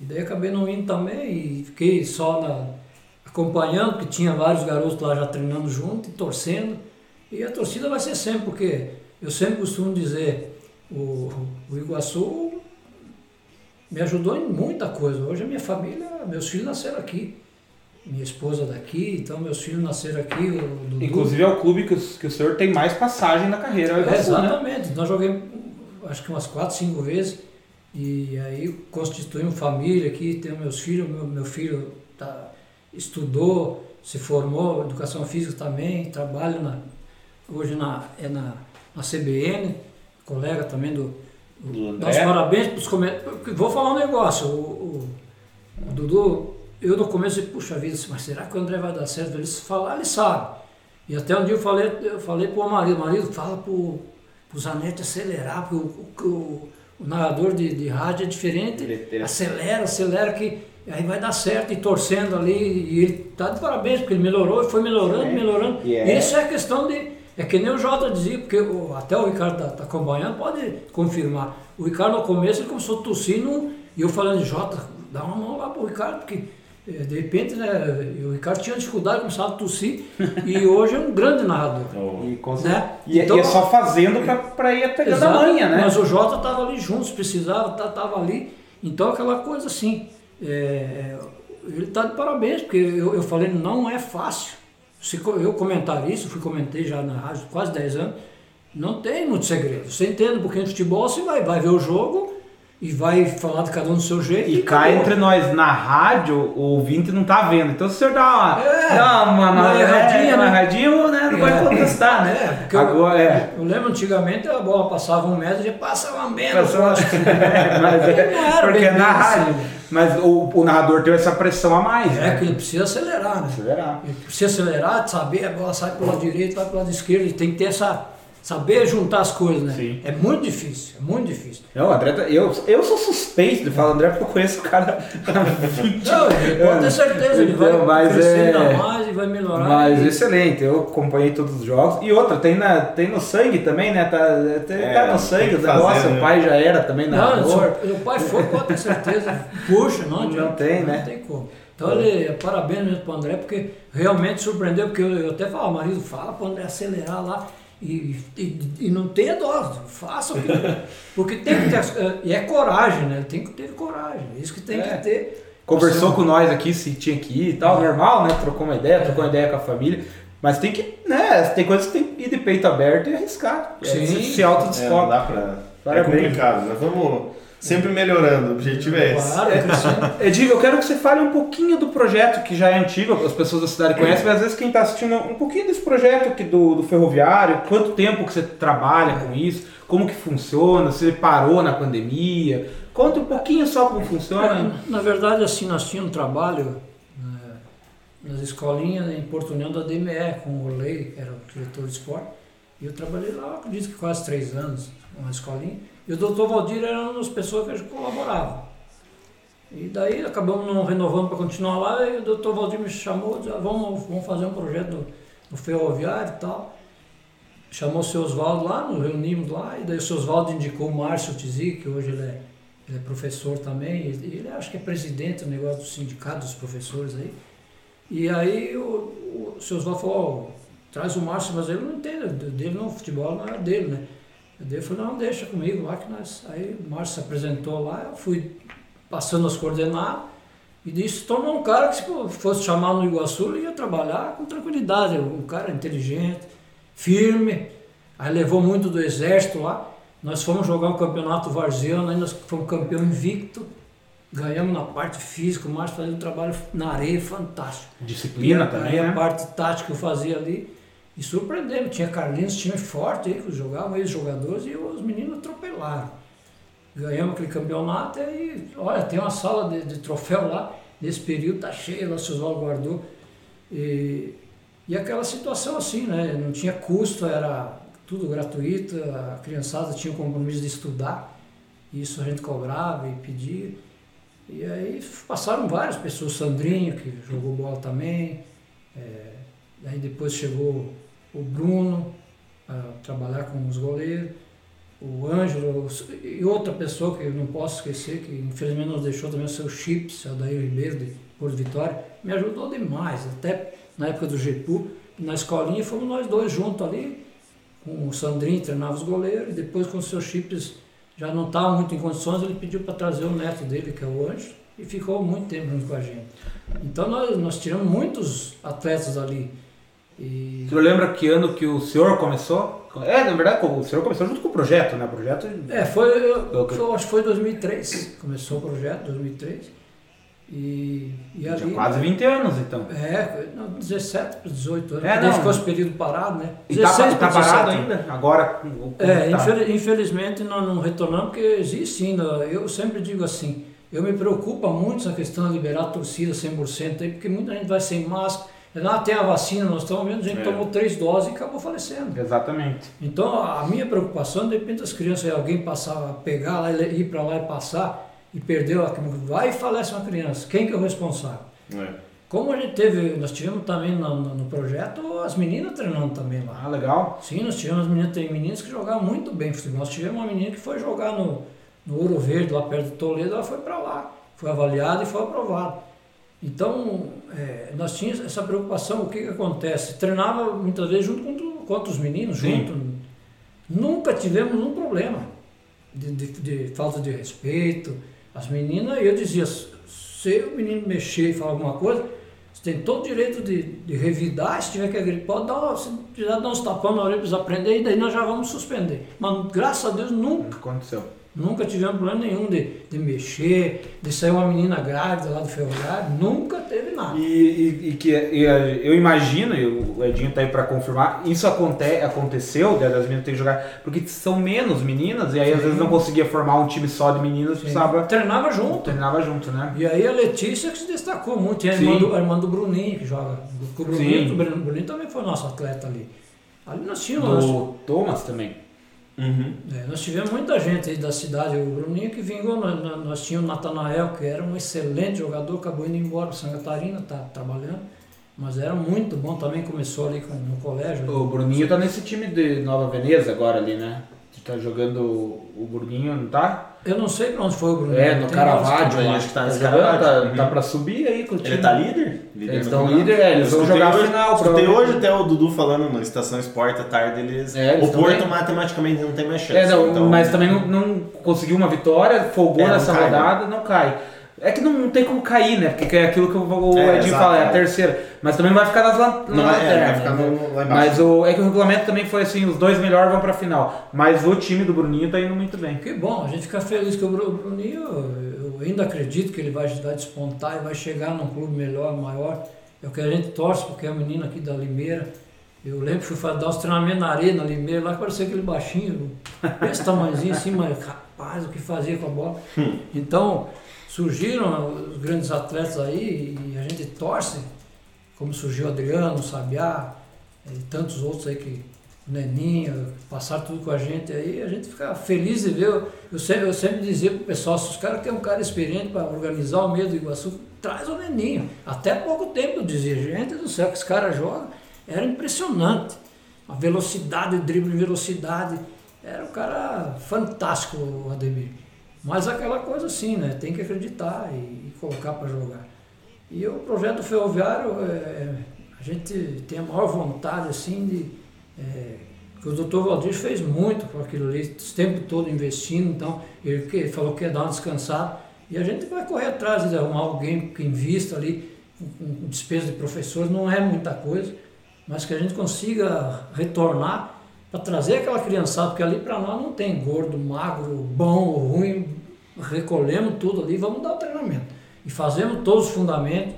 E daí acabei não indo também e fiquei só na, acompanhando, porque tinha vários garotos lá já treinando junto e torcendo. E a torcida vai ser sempre, porque eu sempre costumo dizer, o, o Iguaçu me ajudou em muita coisa. Hoje a minha família, meus filhos nasceram aqui. Minha esposa daqui, então meus filhos nasceram aqui, o Dudu. Inclusive é o clube que o, que o senhor tem mais passagem na carreira. é né? exatamente. Nós joguei acho que umas quatro, cinco vezes. E aí constituímos família aqui, tenho meus filhos, meu, meu filho tá, estudou, se formou, educação física também, trabalho na, hoje na, é na, na CBN, colega também do. Do André. Os parabéns para os comentários. Vou falar um negócio, o, o- o Dudu, eu no começo puxa vida, mas será que o André vai dar certo? Ele falar, ele sabe. E até um dia eu falei, eu falei pro marido, marido, fala pro, pro Zanetti acelerar, porque o, o, o narrador de, de rádio é diferente, Ele- ele- acelera, acelera que aí vai dar certo e torcendo ali, e ele tá de parabéns, porque ele melhorou e foi melhorando, É. melhorando. E é- Isso é questão de. É que nem o Jota dizia, porque o- até o Ricardo tá, tá acompanhando, pode confirmar. O Ricardo no começo ele começou tossindo e eu falando, Jota, dá uma mão lá pro Ricardo, porque de repente, né, o Ricardo tinha dificuldade, começava a tossir, e hoje é um grande narrador. E, com- Né? e, é- Então- e é só fazendo pra ir pegando a Exato, manha, né? Mas o Jota estava ali junto, se precisava, tá- tava ali. Então aquela coisa assim, é, ele está de parabéns, porque eu, eu falei, não é fácil. Se eu comentar isso, fui comentei já na rádio há quase 10 anos, não tem muito segredo. Você entende um pouquinho de futebol, você vai, vai ver o jogo e vai falar de cada um do seu jeito. E cá acabou. entre nós, na rádio, o ouvinte não tá vendo. Então se o senhor dá uma, É, dá uma, uma uma erradinha, uma né? erradinha, né? Não vai É. contestar, né? É, porque Agora, eu, é. eu lembro antigamente a bola passava um metro e já passa lambendo. Passou- mas é, porque na assim. rádio. Mas o, o narrador teve essa pressão a mais, É né? que ele precisa acelerar, né? Acelerar. Ele precisa acelerar, saber, a bola sai pelo lado direito, vai pelo lado esquerdo, ele tem que ter essa. Saber juntar as coisas, né? Sim. É muito difícil, é muito difícil. Não, o André, tá- eu, eu sou suspeito de falar André porque eu conheço o cara. Não, ele pode ter certeza, ele vai Então, mas crescer é- ainda mais e vai melhorar. Mas e- excelente, eu acompanhei todos os jogos. E outra, tem, na, tem no sangue também, né? Tá, tem, É, tá no tem sangue que o negócio. fazer, o né? pai já era também Não, narrador. se o pai for, pode ter certeza. Puxa, não adianta. Não tem, né? Não tem como. Então, ele, parabéns mesmo pro André, porque realmente surpreendeu, porque eu, eu até falo, marido, fala pro André acelerar lá. E, e, e não tenha dó, faça o que. Porque tem que ter. eh, E é coragem, né? Tem que ter coragem. é Isso que tem É. que ter. Conversou Você- com nós aqui se tinha que ir e tal, normal, né? Trocou uma ideia, trocou uma ideia com a família. Mas tem que, né? Tem coisas que tem que ir de peito aberto e arriscar. É, Sim. se, se É, não autodescobre. dá pra. É complicado, né? Vamos. Sempre melhorando. O objetivo é esse. Claro, crescendo. Edinho, eu quero que você fale um pouquinho do projeto que já é antigo, as pessoas da cidade conhecem, mas às vezes quem está assistindo um pouquinho desse projeto aqui do, do ferroviário, quanto tempo que você trabalha com isso, como que funciona, você parou na pandemia, conta um pouquinho só como funciona. É, Na verdade, assim, nós tínhamos um trabalho né, nas escolinhas em Porto União da DME, com o Orley, que era o diretor de esporte. E eu trabalhei lá, acredito que quase três anos, numa escolinha. E o doutor Valdir era uma das pessoas que a gente colaborava. E daí acabamos não renovando para continuar lá, e o doutor Valdir me chamou, disse, ah, vamos, vamos fazer um projeto no, no ferroviário e tal. Chamou o seu Oswaldo lá, nos reunimos lá, e daí o seu Oswaldo indicou o Márcio Tizi, que hoje ele é, ele é professor também, e ele acho que é presidente do negócio do sindicato dos professores aí. E aí o, o seu Oswaldo falou, ó, traz o Márcio, mas ele não entende, dele não, futebol não é dele, né? Eu falei, não, deixa comigo lá que nós. Aí o Márcio se apresentou lá, eu fui passando as coordenadas e disse, tornou um cara que se fosse chamar no Iguaçu, ele ia trabalhar com tranquilidade, um cara inteligente, firme. Aí levou muito do exército lá. Nós fomos jogar um campeonato varziano, aí nós fomos campeão invicto. Ganhamos na parte física, o Márcio fazia um trabalho na areia fantástico. Disciplina E a- também, né? a parte tática eu fazia ali. E surpreendendo, tinha Carlinhos, time forte aí, que jogavam ex-jogadores e os meninos atropelaram. Ganhamos aquele campeonato e, olha, tem uma sala de, de troféu lá, nesse período tá cheia, lá Oswaldo guardou. E, e aquela situação assim, né? Não tinha custo, era tudo gratuito, a criançada tinha o compromisso de estudar, isso a gente cobrava e pedia. E aí passaram várias pessoas, Sandrinho, que jogou bola também, é, Daí depois chegou o Bruno a trabalhar com os goleiros, o Ângelo e outra pessoa que eu não posso esquecer, que infelizmente nos deixou também o seu Chips, o Daí Ribeiro de Porto Vitória, me ajudou demais, até na época do GEPU, na escolinha fomos nós dois juntos ali, com o Sandrinho treinava os goleiros, e depois com o seu Chips já não estava muito em condições, ele pediu para trazer o neto dele, que é o Ângelo, e ficou muito tempo junto com a gente. Então nós, nós tiramos muitos atletas ali. E O senhor lembra que ano que o senhor começou? É, na verdade, o senhor começou junto com o projeto, né? O projeto. É, foi, eu, Eu- acho que foi 2003, começou o projeto, 2003. E, e ali. quase 20 anos, então. É, não, 17 para 18 anos. É, não. ficou esse período parado, né? E tá, 16 tá para parado 17. ainda? Agora. É, tá? infel- infelizmente nós não retornamos porque existe ainda. Eu sempre digo assim, eu me preocupa muito essa questão de liberar a torcida 100% aí, porque muita gente vai sem máscara. Lá tem a vacina, nós estamos vendo, gente É. tomou três doses e acabou falecendo. Exatamente. Então, a minha preocupação, de repente as crianças, alguém passar, pegar lá, ir para lá e passar, e perdeu, a- vai e falece uma criança. Quem que é o responsável? É. Como a gente teve, nós tivemos também no, no- no projeto as meninas treinando também lá. Ah, legal. Sim, nós tivemos as meninas, tem meninas que jogavam muito bem futebol. Nós tivemos uma menina que foi jogar no, no Ouro Verde, lá perto de Toledo, ela foi para lá. Foi avaliada e foi aprovada. Então, é, nós tínhamos essa preocupação, o que, que acontece? Treinava muitas vezes junto com, outros meninos, Sim. junto. Nunca tivemos um problema de, de- de falta de respeito. As meninas, eu dizia, se o menino mexer e falar alguma coisa, você tem todo o direito de, de revidar, se tiver que agredir, pode dar, se precisar dar uns tapão na orelha para eles aprenderem, e daí nós já vamos suspender. Mas graças a Deus nunca, aconteceu? Nunca tivemos problema nenhum de, de mexer, de sair uma menina grávida lá do ferroviário, nunca teve nada. E, e- e que e, eu imagino, e o Edinho tá aí pra confirmar, isso aconte, aconteceu, das meninas terem que jogar, porque são menos meninas, e aí às Sim. vezes não conseguia formar um time só de meninas, precisava. Treinava junto. Treinava junto, né? E aí a Letícia que se destacou muito, tem a irmã, do, a irmã do Bruninho que joga. O. Bruninho, o Bruninho, o também foi nosso atleta ali. Ali nós tínhamos. Do Thomas também. Uhum. É, nós tivemos muita gente aí da cidade, o Bruninho que vingou, nós, nós- tínhamos o Natanael, que era um excelente jogador, acabou indo embora para Santa Catarina, tá trabalhando, mas era muito bom também, começou ali com- no colégio. O Bruninho tá nesse time de Nova Veneza agora ali, né? Que tá jogando o Bruninho, não tá? Eu não sei para onde foi o Bruninho. É, no tem Caravaggio, eu acho que tá Tá nesse tá, Caravaggio. tá Uhum. pra subir aí com o time. Ele tá líder? Líder Eles estão líder, é, eles Eu vão jogar a hoje- final, Escutei hoje até o Dudu falando na Estação Esporte à tarde, eles. É, eles o Porto bem. matematicamente não tem mais chance. É, não, então- mas também não, não conseguiu uma vitória, folgou É, nessa cai, né? rodada, não cai. É que não, não tem como cair, né? Porque é aquilo que o É, Edinho fala, é a é. terceira. Mas também vai ficar nas lan- Não, na é, vai ficar né? no- lá embaixo. Mas o, é que o regulamento também foi assim, os dois melhores vão pra final. Mas o time do Bruninho tá indo muito bem. Que bom, a gente fica feliz que o Bru- Bruninho, eu ainda acredito que ele vai, vai despontar e vai chegar num clube melhor, maior. É o que a gente torce, porque é um menino aqui da Limeira. Eu lembro que fui dar os treinamentos na arena, Limeira, lá parecia aquele baixinho, esse tamanhozinho assim, mas rapaz, o que fazia com a bola. Então, surgiram os grandes atletas aí e a gente torce, como surgiu o Adriano, o Sabiá, e tantos outros aí que o Neninho, passaram tudo com a gente aí, a gente fica feliz de ver. Eu sempre, eu sempre dizia pro pessoal, se os caras querem um cara experiente para organizar o meio do Iguaçu, traz o Neninho. Até pouco tempo eu dizia, gente do céu, que esse cara joga, era impressionante. A velocidade, o drible velocidade, era um cara fantástico o Ademir. Mas aquela coisa assim, né? Tem que acreditar e, colocar para jogar. E o projeto ferroviário, é, a gente tem a maior vontade assim de. É, o doutor Valdir fez muito por aquilo ali, o tempo todo investindo, então ele, ele falou que ia dar uma descansada. E a gente vai correr atrás de arrumar alguém que invista ali, com despesa de professores, não é muita coisa, mas que a gente consiga retornar para trazer aquela criançada, porque ali para nós não tem gordo, magro, bom ou ruim, recolhemos tudo ali, vamos dar o treinamento. E fazemos todos os fundamentos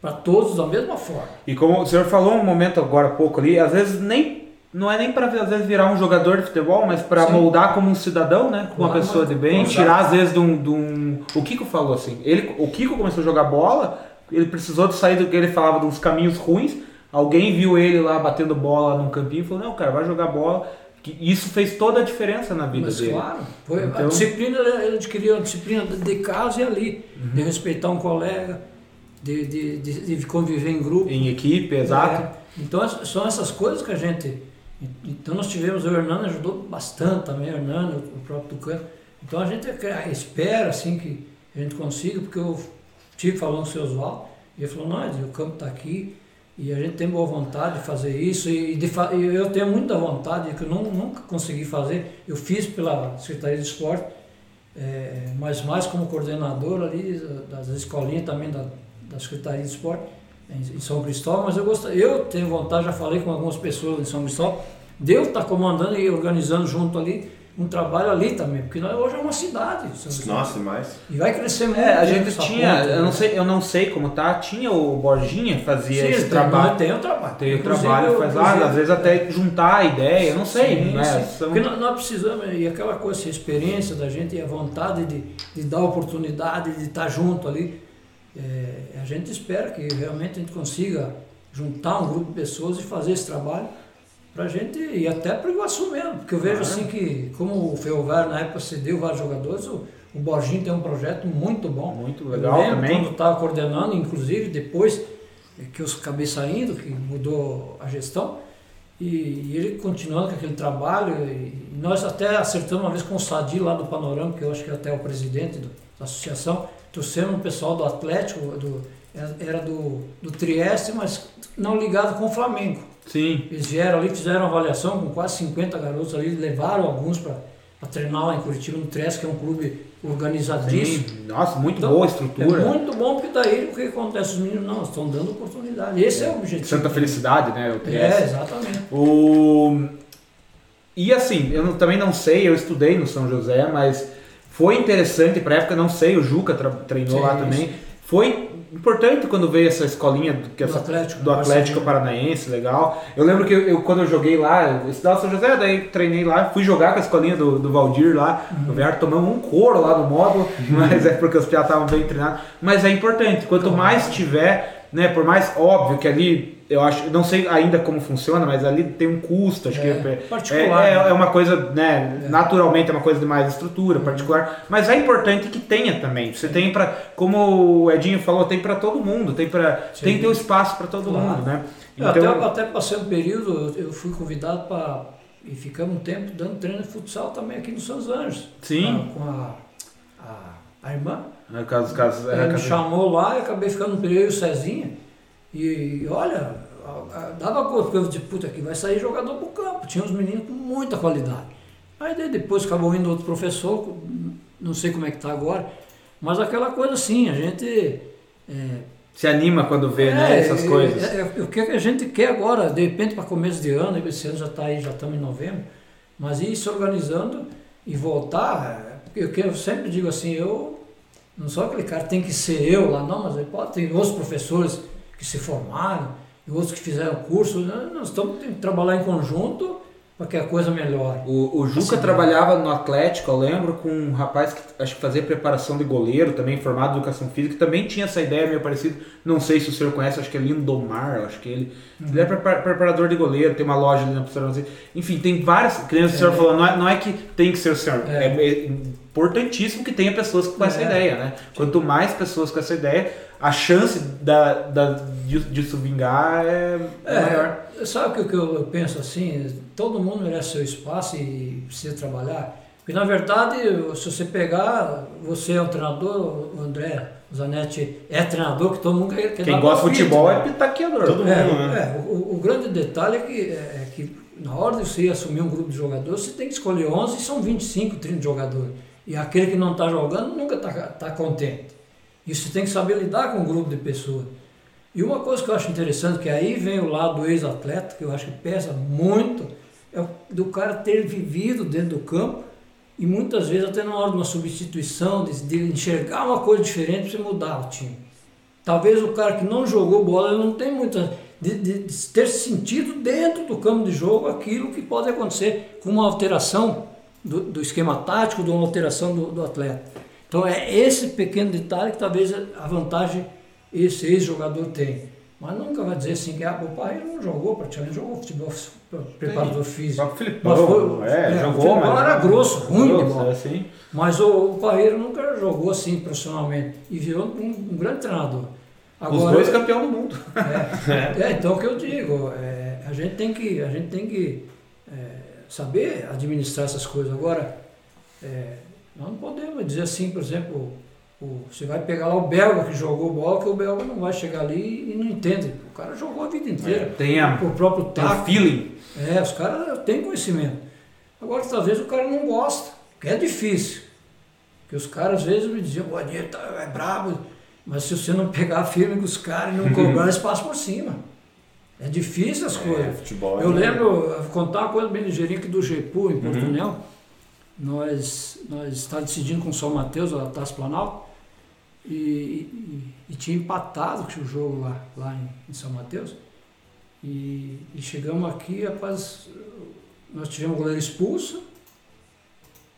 para todos da mesma forma. E como o senhor falou um momento agora há pouco ali, às vezes nem não é nem para às vezes virar um jogador de futebol, mas para moldar como um cidadão, né? Como uma pessoa de bem, tirar às vezes de um, de um- O Kiko falou assim, ele, o Kiko começou a jogar bola, ele precisou de sair do que ele falava de uns caminhos ruins, alguém viu ele lá batendo bola num campinho e falou, não, cara, vai jogar bola. Que Isso fez toda a diferença na vida Mas dele. claro, foi, Então- a disciplina, ele adquiriu a disciplina de casa e ali, de Uhum. respeitar um colega, de, de, de, de conviver em grupo. Em equipe, exato. É, então são essas coisas que a gente. Então nós tivemos, o Hernando ajudou bastante também, o Hernando, o próprio Tucano. Então a gente espera assim que a gente consiga, porque eu tive falando com o seu Oswaldo, e ele falou, não, o campo está aqui, e a gente tem boa vontade de fazer isso, e, de eu tenho muita vontade, que eu não, nunca consegui fazer, eu fiz pela Secretaria de Esporte, é, mas mais como coordenador ali das escolinhas também da, da Secretaria de Esporte em, em São Cristóvão, mas eu gosto, eu tenho vontade, já falei com algumas pessoas em São Cristóvão, de eu estar comandando e organizando junto ali um trabalho ali também, porque nós, hoje é uma cidade, Nossa, demais. e vai crescer muito. É, a gente tinha, ponta, eu né? não sei, eu não sei como tá, tinha o Borginha fazia Sim, esse tem- trabalho. Tem o trabalho. Tem o trabalho, faz, ah, inclusive- às vezes até juntar a ideia, eu não sei, Sim, né? sim. São- Porque nós, nós precisamos, e aquela coisa, assim, a experiência da gente e a vontade de, de dar oportunidade, de estar junto ali. É, a gente espera que realmente a gente consiga juntar um grupo de pessoas e fazer esse trabalho para a gente e até para o Iguaçu mesmo, porque eu vejo assim que, como o Ferroviário na época cedeu vários jogadores, o, o Borginho tem um projeto muito bom. Muito Eu legal lembro também. Quando estava coordenando, inclusive depois que eu acabei saindo, que mudou a gestão, e, e ele continuando com aquele trabalho, nós até acertamos uma vez com o Sadi lá do Panorama, que eu acho que é até o presidente do- da associação, trouxemos um pessoal do Atlético, do, era do, do Trieste, mas não ligado com o Flamengo. Sim. Eles vieram ali, fizeram avaliação com quase 50 garotos ali, levaram alguns para treinar lá em Curitiba, no Trieste, que é um clube organizadíssimo. Sim. Nossa, muito Então, boa a estrutura. É muito bom porque daí o que acontece? Os meninos não estão dando oportunidade. Esse é, o objetivo. Santa Felicidade, né? O É, TS. exatamente. O... E assim, eu não- também não sei, eu estudei no São José, mas foi interessante pra época, não sei, o Juca treinou Sim, lá também. Foi importante quando veio essa escolinha do, essa- Atlético, do Atlético Paranaense, legal. Eu lembro que eu, eu- quando eu joguei lá, eu estudava no São José, daí treinei lá, fui jogar com a escolinha do, do Valdir lá. Uhum. O Viar tomamos um couro lá no módulo, mas é porque os piados estavam bem treinados. Mas é importante, quanto Claro. mais tiver, né, por mais óbvio que ali, eu acho, não sei ainda como funciona, mas ali tem um custo, acho É, que é, particular, é, né? é uma coisa, né, É. naturalmente é uma coisa de mais estrutura, Uhum. particular, mas é importante que tenha também. Você tem para, como o Edinho falou, tem para todo mundo, tem para, tem que ter o espaço para todo Claro. mundo, né? Eu até, até passei um período, eu fui convidado para. E ficamos um tempo dando treino de futsal também aqui no São Anjos. Sim. Com a, a, a irmã. No caso, Ele é, me chamou lá e acabei ficando no eu e o Cezinha. E olha, dava gosto, porque eu disse, puta, aqui vai sair jogador pro campo. Tinha uns meninos com muita qualidade. Aí depois acabou indo outro professor, não sei como é que tá agora, Mas aquela coisa assim, a gente. É, Se anima quando vê né, essas é, coisas. é, é, o que a gente quer agora, de repente para começo de ano, esse ano já está aí, já estamos em novembro, mas ir se organizando e voltar, eu, eu sempre digo assim, eu não sou aquele cara tem que ser eu lá, não, mas pode ter outros professores que se formaram, e outros que fizeram curso, né, nós estamos tendo que trabalhar em conjunto para que a coisa melhore. O, o Juca Assim, trabalhava no Atlético, eu lembro, com um rapaz que acho que fazia preparação de goleiro, também formado em educação física, que também tinha essa ideia meio parecida. Não sei se o senhor conhece, acho que é Lindomar, acho que ele. Ele é prepar- preparador de goleiro, tem uma loja ali na. Enfim, tem várias. Que nem o senhor falou, não é, não é que tem que ser o senhor. É. É. é importantíssimo que tenha pessoas com essa É. ideia, né? Quanto mais pessoas com essa ideia, a chance da, da, disso, vingar é, é maior. É, sabe o que, eu, eu penso assim? Todo mundo merece seu espaço e precisa trabalhar. Porque na verdade, se você pegar, você é um treinador, o André Zanetti é treinador, que todo mundo quer, quer Quem dar gosta de futebol né? é pitaqueador. Todo É, mundo, né? é, o, o grande detalhe é que, é que na hora de você assumir um grupo de jogadores, você tem que escolher 11 e são 25, 30 jogadores. E aquele que não está jogando nunca está tá contente. Você tem que saber lidar com um grupo de pessoas. E uma coisa que eu acho interessante, que aí vem o lado do ex-atleta, que eu acho que pesa muito, é do cara ter vivido dentro do campo e muitas vezes até na hora de uma substituição, de, de enxergar uma coisa diferente para você mudar o time. Talvez o cara que não jogou bola não tem muita. De, de- de ter sentido dentro do campo de jogo aquilo que pode acontecer com uma alteração do, do esquema tático, de uma alteração do, do atleta. Então é esse pequeno detalhe que talvez a vantagem esse ex-jogador tem. Mas nunca vai dizer assim que ah, o pai não jogou praticamente, jogou futebol preparador O físico. próprio Filipão, Mas foi- é, é, o jogou, mas... era grosso, ruim de grosso, bola. é assim. Mas o, o Parreira nunca jogou assim profissionalmente e virou um, um grande treinador. Os dois campeão do mundo. É, é, então o que eu digo, é, a gente tem que, a gente tem que é, saber administrar essas coisas. Agora, é, nós não podemos dizer assim, por exemplo, o, você vai pegar lá o belga que jogou bola, que o belga não vai chegar ali e não entende. O cara jogou a vida inteira. Tem, a, O próprio tem taco. feeling. É, os caras têm conhecimento. Agora, talvez o cara não gosta, que é difícil. Porque os caras às vezes me diziam, o Adinho tá, é brabo, mas se você não pegar firme com os caras e não cobrar, eles passam por cima. É difícil as É, coisas. futebol. Eu é- lembro, contar uma coisa bem ligeirinha aqui do GEPU, em Porto União. Nós, nós estávamos decidindo com o São Mateus, a Taça Planalto, e, e, e tinha empatado o jogo lá, lá em, em São Mateus. E, e chegamos aqui, rapaz, nós tivemos o goleiro expulso,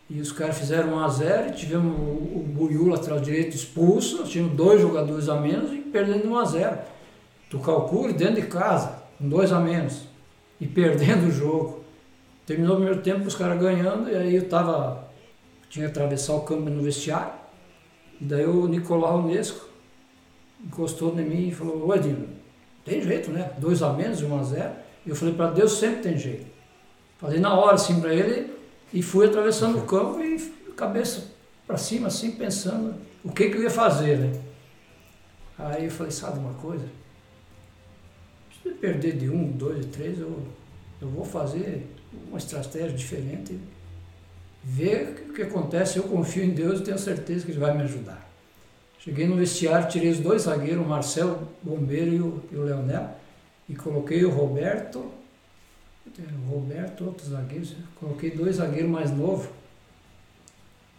e os caras fizeram 1 a 0 e tivemos o, o Buiú, lateral direito, expulso, nós tínhamos dois jogadores a menos e perdendo 1 a 0 Tu calcula dentro de casa, com dois a menos, e perdendo o jogo. Terminou o primeiro tempo, os caras ganhando, e aí eu tava. Tinha que atravessar o campo no vestiário. E daí o Nicolau Unesco encostou em mim e falou, ô Edinho, tem jeito, né? Dois a menos, um a zero. E eu falei, para Deus sempre tem jeito. Falei na hora assim para ele e fui atravessando o campo e cabeça para cima, assim, pensando o que, que eu ia fazer, né? Aí eu falei, sabe uma coisa? Se perder de um, dois, três, eu, eu vou fazer uma estratégia diferente, ver o que acontece. Eu confio em Deus e tenho certeza que Ele vai me ajudar. Cheguei no vestiário, tirei os dois zagueiros, o Marcelo Bombeiro e o, e o Leonel, e coloquei o Roberto, o Roberto, outros zagueiros, coloquei dois zagueiros mais novos,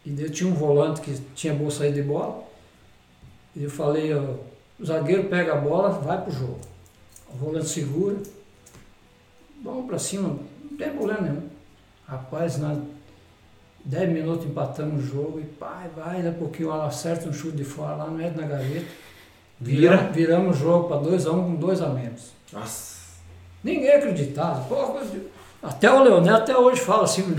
e eu tinha um volante que tinha boa saída de bola, e eu falei, o zagueiro pega a bola, vai pro jogo. O volante segura, vamos para cima, não tem problema nenhum. Rapaz, na 10 minutos empatamos o jogo e pai, vai, daqui a pouquinho ela acerta um chute de fora lá, não é na gaveta. Vira. Viramos, viramos o jogo para 2 a 1 um, com 2 a menos. Nossa. Ninguém acreditava. Pô, até o Leonel até hoje fala assim,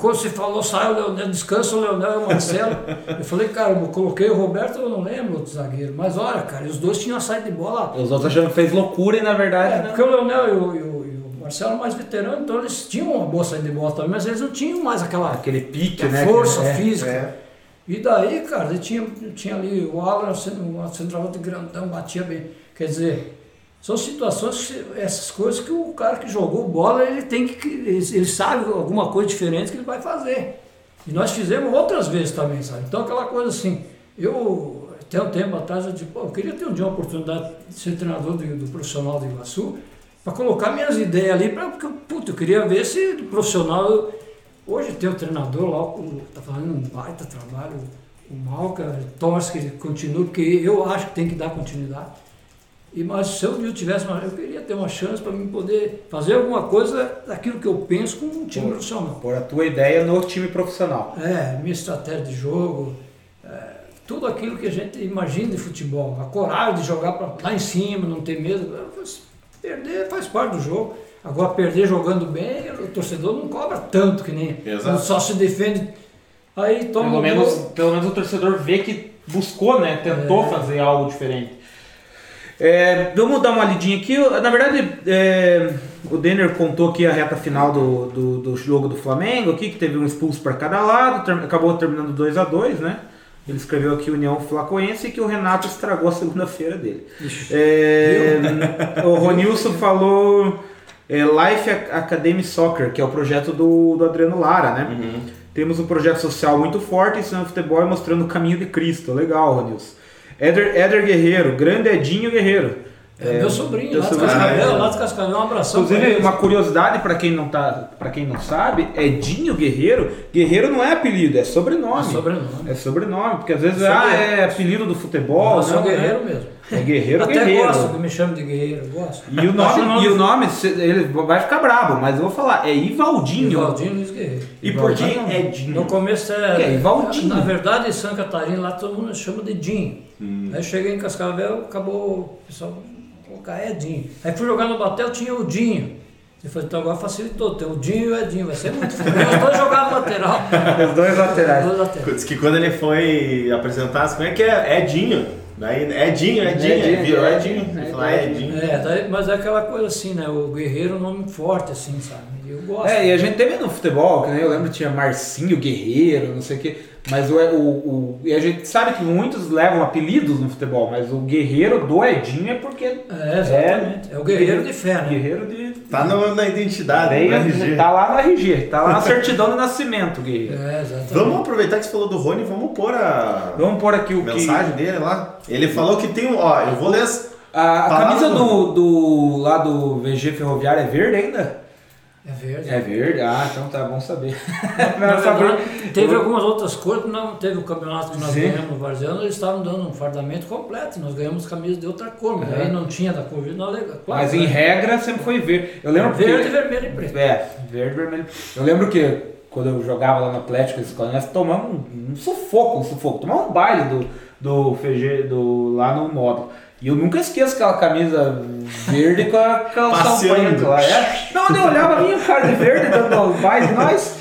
quando você falou, sai o Leonel, descansa o Leonel e o Marcelo. Eu falei, cara, eu coloquei o Roberto, eu não lembro outro zagueiro. Mas olha, cara, os dois tinham saído de bola. Os outros achando que fez loucura e na verdade. É, né? porque o Leonel e o, e o- e o Marcelo eram mais veteranos, então eles tinham uma boa saída de bola também, mas eles não tinham mais aquela Aquele pique, a né? força é. física. É. E daí, cara, tinha, tinha ali o Alan, sendo um centroavante grandão, batia bem. Quer dizer, são situações, essas coisas que o cara que jogou bola, ele tem que, ele, sabe alguma coisa diferente que ele vai fazer. E nós fizemos outras vezes também, sabe? Então aquela coisa assim, eu até um tempo atrás eu disse, pô, eu queria ter um dia uma oportunidade de ser treinador do, do profissional do Iguaçu, para colocar minhas ideias ali, pra, porque puta, eu queria ver se do profissional. eu- hoje tem o treinador lá, o, tá fazendo um baita trabalho, o Malca, torce que ele continue, porque eu acho que tem que dar continuidade. E, mas se eu, eu tivesse uma, eu queria ter uma chance para mim poder fazer alguma coisa daquilo que eu penso com um time Pô. profissional. Pôr a tua ideia no time profissional. É, minha estratégia de jogo, é, tudo aquilo que a gente imagina de futebol. A coragem de jogar pra, lá em cima, não ter medo. Perder faz parte do jogo. Agora, perder jogando bem, o torcedor não cobra tanto que nem. Exato. Só se defende. Aí toma Pelo um menos, gol. pelo menos o torcedor vê que buscou, né? Tentou fazer algo diferente. É, vamos dar uma lidinha aqui. Na verdade, é, o Denner contou aqui a reta final do, do, do jogo do Flamengo, aqui, que teve um expulso para cada lado, ter- acabou terminando 2 a 2 né? Ele escreveu aqui União Flacoense e que o Renato estragou a segunda-feira dele. É, o Ronilson falou é, Life Academy Soccer, que é o projeto do, do Adriano Lara, né? Temos um projeto social muito forte ensinando futebol e mostrando o caminho de Cristo. Legal, Ronilson. Éder, Éder Guerreiro, grande Edinho Guerreiro. É, meu sobrinho, teu lá de sobrinho. Cascavel, Ah, é. lá de Cascavel, um abração. Inclusive, uma curiosidade para quem não tá, para quem não sabe, Edinho Guerreiro, Guerreiro não é apelido, é sobrenome. É sobrenome. É sobrenome, porque às vezes Sou ah, guerreiro. é apelido do futebol, Eu sou não, guerreiro né? mesmo. É Guerreiro Até Guerreiro. gosto que me chamem de guerreiro, eu gosto. E o Acho nome, e o nome, ele vai ficar brabo, mas eu vou falar, é Ivaldinho. Ivaldinho Luiz Guerreiro. E por que Ivaldinho. Edinho? No começo era. Que é Ivaldinho. Na verdade, em Santa Catarina, lá todo mundo chama de Dinho. Hum. Aí cheguei em Cascavel, acabou o pessoal colocar Edinho. Aí fui jogar no Batel, tinha o Dinho. Eu falei, então agora facilitou, tem o Dinho e o Edinho, vai ser muito fácil. Os dois jogavam lateral. Os dois Os laterais. dois laterais. Diz que quando ele foi apresentar, como é que é? Edinho. Daí, Edinho, Edinho, Edinho, virou é, Edinho. é, falou, ah, é, Edinho. É, daí- mas é aquela coisa assim, né? O Guerreiro é um nome forte, assim, sabe? Eu gosto. É, e a gente teve no futebol, que nem eu lembro, tinha Marcinho Guerreiro, não sei o quê. Mas o, o, o- E a gente sabe que muitos levam apelidos no futebol, mas o guerreiro do Edinho é porque. É, exatamente. É, o guerreiro de fé, né? Guerreiro de. Tá no- na identidade, Daí, no RG. tá lá no RG, tá lá na certidão de nascimento, guerreiro. É, exatamente. Vamos aproveitar que você falou do Rony, vamos pôr a Vamos pôr aqui o que. mensagem dele lá. Ele falou que tem um. Ó, eu vou ler as. A, a camisa do- do, do. lá do VG Ferroviário é verde ainda? É verde. É verde? Ah, então tá bom saber. Não saber. teve algumas outras cores, não teve o campeonato que nós Sim. ganhamos no Varziano, eles estavam dando um fardamento completo, nós ganhamos camisas de outra cor, mas Uhum. aí não tinha da cor não legal. Claro, Mas em né? regra sempre foi verde. Eu lembro Verde, vermelho e preto. É, verde, vermelho. Eu lembro que quando eu jogava lá no Atlético, nós tomamos um, um sufoco, um sufoco. Tomamos um baile do, do FG do, lá no módulo. E eu nunca esqueço aquela camisa verde com a Passeando. preto lá. É? Não, eu olhava vinha o cara de verde dando de nós.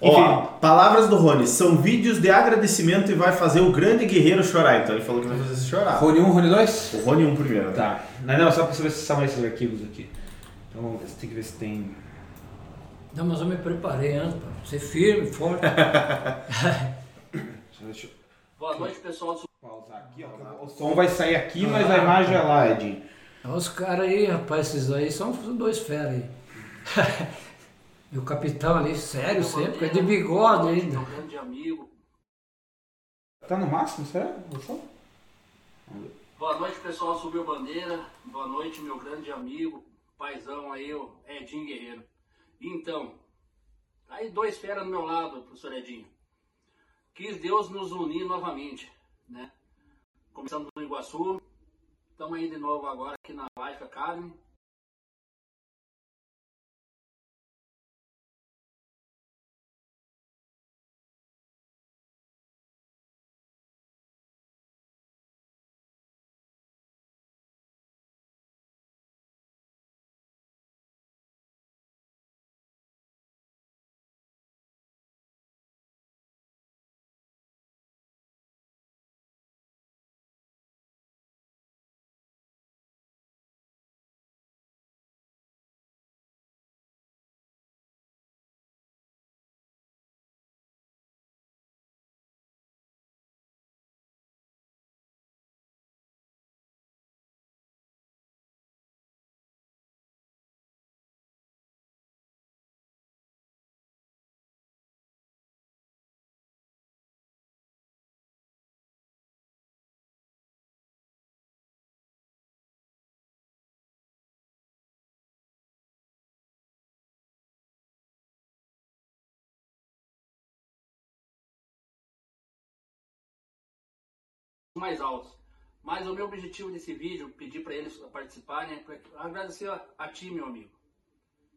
Ó, palavras do Rony. São vídeos de agradecimento e vai fazer o grande guerreiro chorar. Então ele falou que vai fazer você chorar. Rony 1, Rony 2? O Rony um primeiro. Tá. Não, não, só pra saber se são esses arquivos aqui. Então vamos ver, tem que ver se tem. Não, mas eu me preparei antes para ser firme, forte. Boa noite, pessoal. Pausar aqui, ó. O som vai sair aqui, mas a imagem é lá, Edinho. Os caras aí, rapaz, esses aí são dois feras aí. e o capitão ali, sério sempre, é de bigode ainda. grande amigo. Tá no máximo, será? O som? Boa noite, pessoal. Subiu bandeira. Boa noite, meu grande amigo, paizão aí, o Edinho Guerreiro. Então, aí dois feras no meu lado, professor Edinho. Quis Deus nos unir novamente, né? Começando no Iguaçu, estamos aí de novo agora aqui na Life Academy. Mais altos. Mas o meu objetivo desse vídeo, pedir para eles participarem, é agradecer a, a ti, meu amigo.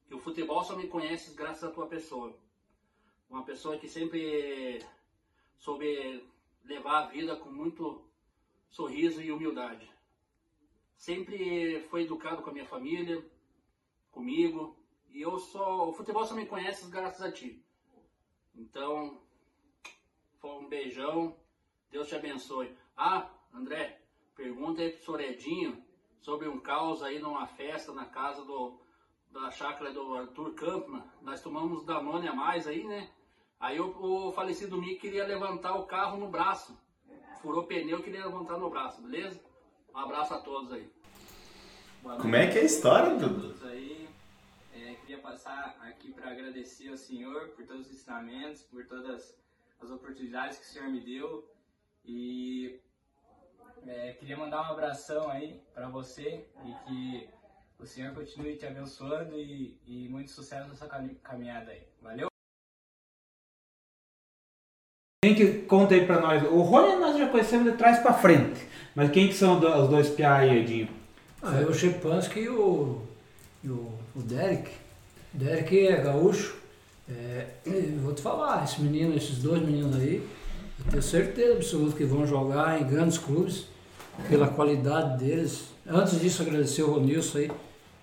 Que o futebol só me conhece graças à tua pessoa. Uma pessoa que sempre soube levar a vida com muito sorriso e humildade. Sempre foi educado com a minha família, comigo, e eu só. O futebol só me conhece graças a ti. Então, foi um beijão. Deus te abençoe. Ah, André, pergunta aí pro Soredinho sobre um caos aí numa festa na casa do, da chácara do Arthur Campman. Nós tomamos Danone a mais aí, né? Aí o, o falecido Mick queria levantar o carro no braço. Furou pneu e queria levantar no braço, beleza? Um abraço a todos aí. Como é que é a história, Dudu? É, queria passar aqui para agradecer ao Senhor por todos os ensinamentos, por todas as oportunidades que o Senhor me deu. E é, queria mandar um abração aí para você e que o Senhor continue te abençoando e, e muito sucesso nessa caminhada aí. Valeu? Quem que conta aí pra nós? O Rony nós já conhecemos de trás pra frente. Mas quem que são os dois piá aí, Edinho? Ah, é o Chepansky e o, e o, o Derek. O Derek é gaúcho. É, vou te falar, esse menino, esses dois meninos aí, eu tenho certeza absoluta que vão jogar em grandes clubes pela qualidade deles. Antes disso, agradecer o Ronilson aí.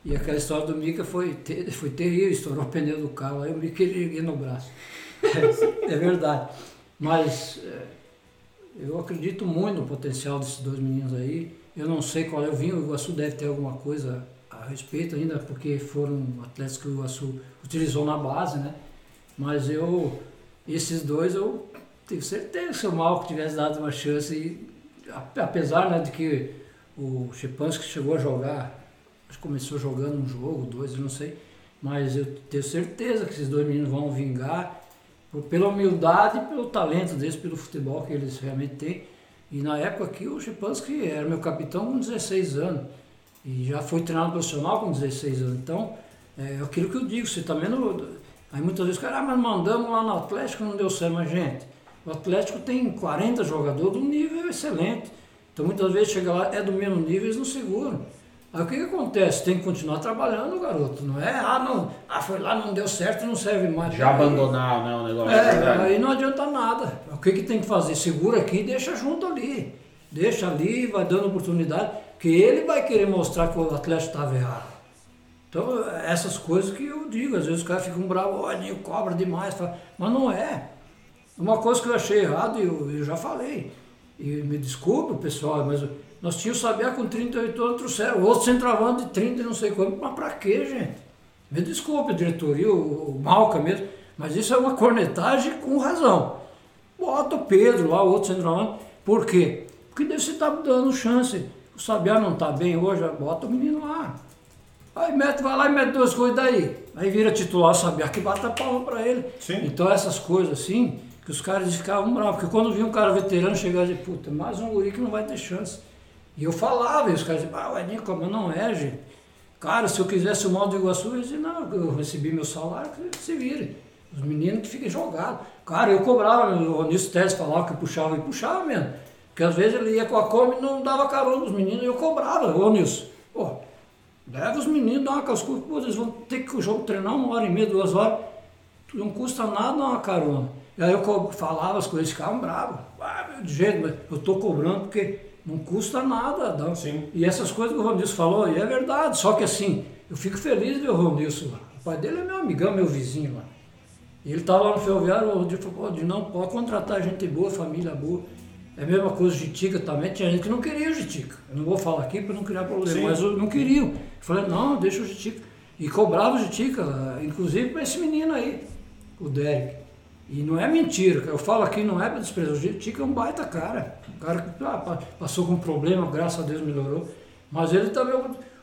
E aquela história do Mica foi, ter, foi terrível, estourou o pneu do carro, aí o Mica erguei no braço. É, é verdade. Mas é, eu acredito muito no potencial desses dois meninos aí. Eu não sei qual é o vinho, o Iguaçu deve ter alguma coisa a respeito ainda, porque foram atletas que o Iguaçu utilizou na base, né? Mas eu, esses dois, eu tenho certeza que se o Malco tivesse dado uma chance, apesar né, de que o Chepansky chegou a jogar, começou jogando um jogo, dois, eu não sei, mas eu tenho certeza que esses dois meninos vão vingar pela humildade pelo talento deles, pelo futebol que eles realmente têm. E na época aqui o Chepansky era meu capitão com 16 anos. E já foi treinado profissional com 16 anos. Então, é aquilo que eu digo, você também não. Aí muitas vezes, cara, ah, mas mandamos lá no Atlético não deu certo, mas gente, o Atlético tem 40 jogadores de um nível excelente. Então muitas vezes chega lá, é do mesmo nível, eles não seguram. Aí o que, que acontece? Tem que continuar trabalhando, garoto. Não é, ah, não, ah, foi lá, não deu certo, não serve mais. Já abandonar né, o negócio. É, aí não adianta nada. O que, que tem que fazer? Segura aqui e deixa junto ali. Deixa ali, vai dando oportunidade, que ele vai querer mostrar que o Atlético estava errado. Então, essas coisas que eu digo, às vezes os caras ficam bravos, olha, cobra demais, mas não é. Uma coisa que eu achei errado, eu, eu já falei, e me desculpe, pessoal, mas nós tínhamos o Sabiá com 38 anos, trouxeram outro centroavante de 30 e não sei quanto. Mas pra quê, gente? Me desculpe, diretoria, o, o Malca mesmo, mas isso é uma cornetagem com razão. Bota o Pedro lá, o outro centroavante. Por quê? Porque deve você tá dando chance. O Sabiá não está bem hoje, bota o menino lá. Aí mete, vai lá e mete duas coisas daí. Aí vira titular, o Sabiá que bata a palma para ele. Sim. Então essas coisas assim, que os caras ficavam bravos. Porque quando vinha um cara veterano chegar e dizer, puta, mais um guri que não vai ter chance. E eu falava, e os caras diziam, ah, Edinho, como não é, gente? Cara, se eu quisesse o mal do Iguaçu, eu dizia, não, eu recebi meu salário, que se vire. Os meninos que fiquem jogados. Cara, eu cobrava, o Onísio Teres falava que puxava e puxava mesmo. Porque às vezes ele ia com a come e não dava carona os meninos e eu cobrava, ô Onísio. Pô, leva os meninos, dá uma cascuda, pô, eles vão ter que o jogo treinar uma hora e meia, duas horas. Não custa nada uma carona. E aí eu falava as coisas, ficavam bravos. Ah, de jeito, mas eu tô cobrando porque não custa nada. Dá. Sim. E essas coisas que o Ronilson falou, e é verdade. Só que assim, eu fico feliz de ver o Ronilson lá. O pai dele é meu amigão, meu vizinho lá. E ele estava lá no ferroviário, o Rodilson falou, não, pode contratar gente boa, família boa. É a mesma coisa o Jitica também, tinha gente que não queria o Jitica. Eu não vou falar aqui para não criar problema, Sim. mas não queriam. Eu falei, não, deixa o Jitica. E cobrava o Jitica, inclusive para esse menino aí, o Derek. E não é mentira, eu falo aqui, não é para desprezar. O Tica é um baita cara. Um cara que ah, passou com um problema, graças a Deus melhorou. Mas ele também.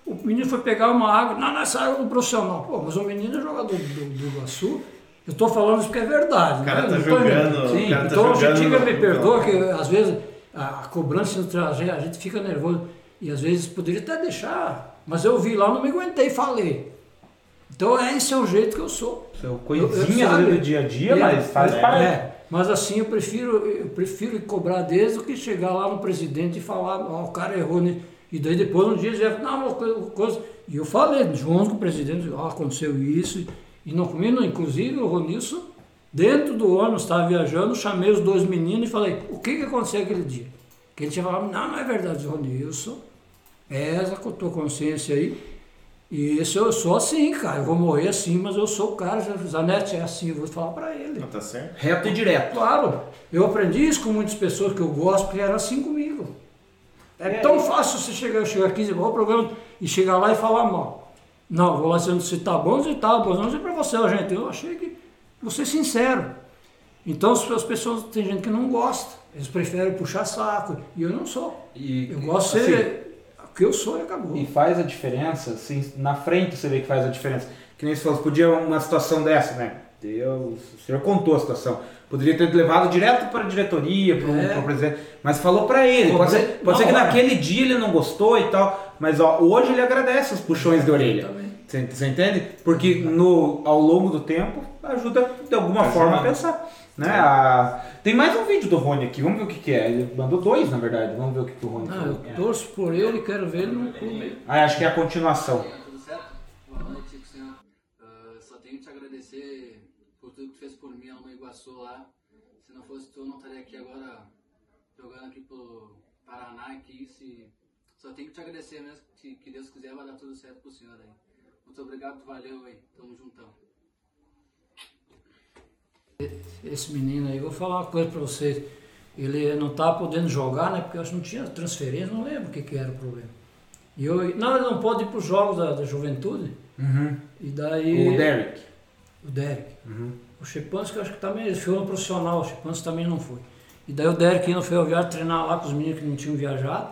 O menino foi pegar uma água, não, nessa água do profissional. Pô, mas o menino é jogador do, do, do Iguaçu. Eu estou falando isso porque é verdade. O cara né? tá jogando. Sim, cara então tá o Tica me perdoa, que às vezes a cobrança do trajeto, a gente fica nervoso. E às vezes poderia até deixar. Mas eu vi lá, não me aguentei falei. Então é esse é o jeito que eu sou. Seu coisinha eu, eu, do dia a dia, mas faz é, parte. É. Mas assim, eu prefiro, eu prefiro cobrar deles do que chegar lá no presidente e falar, ó, o cara errou. Né? E daí depois um dia iam, não, uma coisa, coisa. E eu falei, junto com o presidente, ó, aconteceu isso. E não comigo, inclusive o Ronilson, dentro do ônibus, estava viajando, chamei os dois meninos e falei, o que, que aconteceu aquele dia? Que ele tinha falado, não, não é verdade, Ronilson, essa com a tua consciência aí. E isso eu sou assim, cara. Eu vou morrer assim, mas eu sou o cara. Zanete é assim, eu vou falar para ele. Tá certo. Reto e direto. Claro, eu aprendi isso com muitas pessoas que eu gosto, porque era assim comigo. É, tão fácil você chegar, chegar aqui, igual o programa, e chegar lá e falar mal. Não, vou lá dizendo se tá bom, se tá bom, não sei pra você, gente. Eu achei que vou ser sincero. Então as pessoas, tem gente que não gosta, eles preferem puxar saco, e eu não sou. E, Eu gosto de assim, ser o que eu sou e acabou. E faz a diferença, assim, na frente você vê que faz a diferença. Que nem você falou, podia uma situação dessa, né? Deus, o senhor contou a situação. Poderia ter levado direto para a diretoria, para o É. presidente, mas falou para ele. Pode ser, pode ser que hora. naquele dia ele não gostou e tal, mas ó, hoje ele agradece os puxões de orelha. Você, você entende? Porque no, ao longo do tempo ajuda de alguma forma a pensar. Né? A- tem mais um vídeo do Rony aqui, vamos ver o que, que é. Ele mandou dois, na verdade. Vamos ver o que, que o Rony falou. eu torço por ele, quero ver ele no clube. Ah, acho que é a continuação. Tudo certo? Boa noite, Senhor. Ah, só tenho que te agradecer por tudo que tu fez por mim lá no Iguaçu lá. Se não fosse tu, eu não estaria aqui agora jogando aqui pro Paraná aqui. Se... Só tenho que te agradecer mesmo. Que, que Deus quiser vai dar tudo certo pro senhor aí. Muito obrigado, valeu aí. Tamo juntão. Esse menino aí, vou falar uma coisa pra vocês. Ele não estava podendo jogar, né? Porque eu acho que não tinha transferência, não lembro o que, que era o problema. E eu, não, ele não pode ir para os jogos da, da juventude. Uhum. E daí. O Derek. O Derek. Uhum. O eu acho que também, ele foi um profissional, o Chepansky também não foi. E daí o Derek ia no Ferroviário treinar lá com os meninos que não tinham viajado,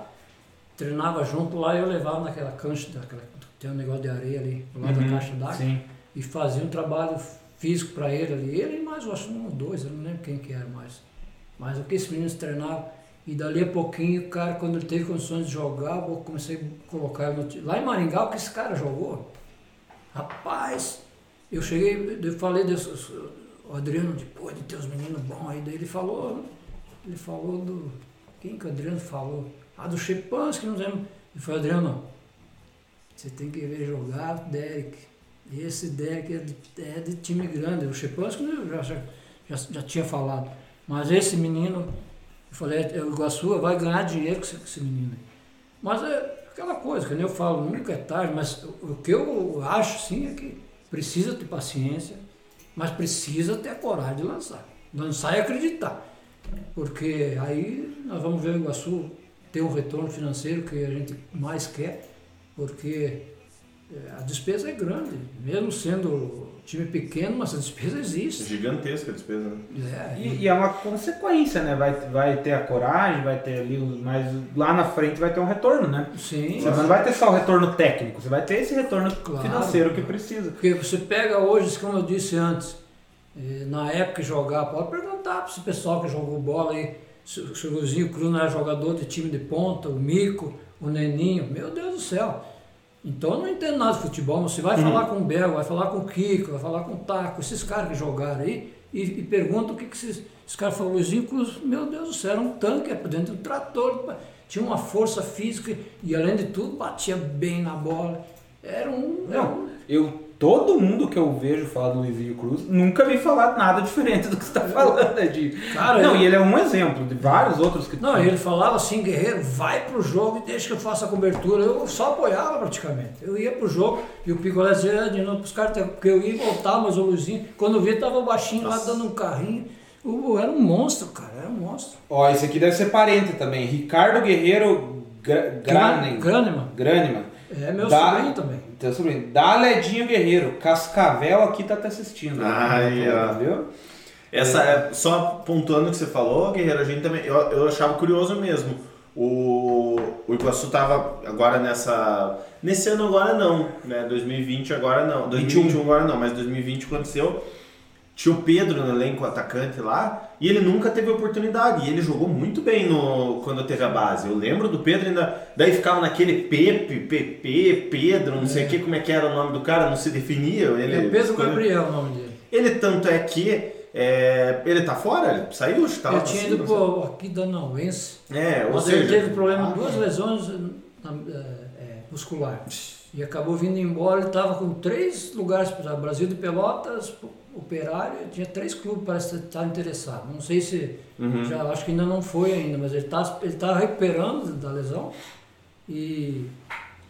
treinava junto lá e eu levava naquela cancha, daquela, tem um negócio de areia ali, do lado Uhum, da caixa d'água, e fazia um trabalho físico para ele ali. Ele e mais, eu acho, um ou dois, eu não lembro quem que era mais. Mas o que esses meninos treinavam, e dali a pouquinho, o cara, quando ele teve condições de jogar, eu comecei a colocar ele no. Lá em Maringá, o que esse cara jogou? Rapaz, eu cheguei, eu falei desse, o Adriano, depois de ter os meninos bons aí, daí ele falou, ele falou do. Quem que o Adriano falou? Ah, do Chepansky, não lembro. Ele falou, Adriano, você tem que ver jogar Derek. Esse Derek é de, é de time grande. O Chepansky já, já, já, já tinha falado. Mas esse menino, eu falei, é, o Iguaçu vai ganhar dinheiro com esse, com esse menino. Mas é aquela coisa, que eu falo, nunca é tarde, mas o, que eu acho sim é que precisa ter paciência, mas precisa ter a coragem de lançar. Lançar e acreditar. Porque aí nós vamos ver o Iguaçu ter um retorno financeiro que a gente mais quer, porque a despesa é grande, mesmo sendo time pequeno, mas a despesa existe. Gigantesca a despesa, né? É, E, e é uma consequência, né? Vai, vai ter a coragem, vai ter ali, mas lá na frente vai ter um retorno, né? sim. Você não vai ter só o retorno técnico, você vai ter esse retorno Claro. financeiro que precisa. Porque você pega hoje, como eu disse antes, eh, na época que jogava, pode perguntar para esse pessoal que jogou bola aí, se o se o Luizinho Cruz não era jogador de time de ponta, o Mico, o Neninho, meu Deus do céu. Então eu não entendo nada de futebol, mas você vai falar com o Bel, vai falar com o Kiko, vai falar com o Taco, esses caras que jogaram aí, e, e pergunta o que, que esses, esses caras falaram, Luizinho Cruz, meu Deus do céu, era um tanque, é por dentro de um trator, tinha uma força física e além de tudo batia bem na bola. Era um. Era um Não, eu, todo mundo que eu vejo falar do Luizinho Cruz, nunca vi falar nada diferente do que você está falando, Edinho. Cara, não, eu- e ele é um exemplo de vários outros que Não, ele falava assim, guerreiro, vai pro jogo e deixa que eu faça a cobertura. Eu só apoiava praticamente. Eu ia pro jogo e o Picolé dizia "Ah, de novo pros caras, porque eu ia voltar, mas o Luizinho, quando eu vi, tava baixinho lá dando um carrinho. O- Era um monstro, cara, era um monstro. Ó, esse aqui deve ser parente também. Ricardo Guerreiro Gra Granen. Graneman. Graneman. É meu Da- sobrinho também. Teu sobrinho. Daledinho Guerreiro. Cascavel aqui tá te assistindo. Aí, ó. Viu? Essa é, só pontuando o que você falou, Guerreiro, a gente também. Eu, eu achava curioso mesmo. O, o Iguaçu tava agora nessa. Nesse ano agora não, né? 2020 agora não. 2021 agora não, mas 2020 aconteceu. Tinha o Pedro no elenco atacante lá e ele nunca teve oportunidade. E ele jogou muito bem no, quando teve a base. Eu lembro do Pedro ainda. Daí ficava naquele Pepe, PP, Pedro, não sei o que, como é que era o nome do cara, não se definia. Ele, É Pedro Gabriel o nome dele. ele tanto é que É, ele tá fora? Ele saiu? Tava Ele tinha ido pro aqui Danauense. É, ou Mas seja... ele teve problema, Ah, duas lesões na, é, é, muscular. E acabou vindo embora, ele estava com três lugares para Brasil de Pelotas, Operário, tinha três clubes para estar interessado. Não sei se, Uhum. já acho que ainda não foi ainda, mas ele está ele tá recuperando da lesão e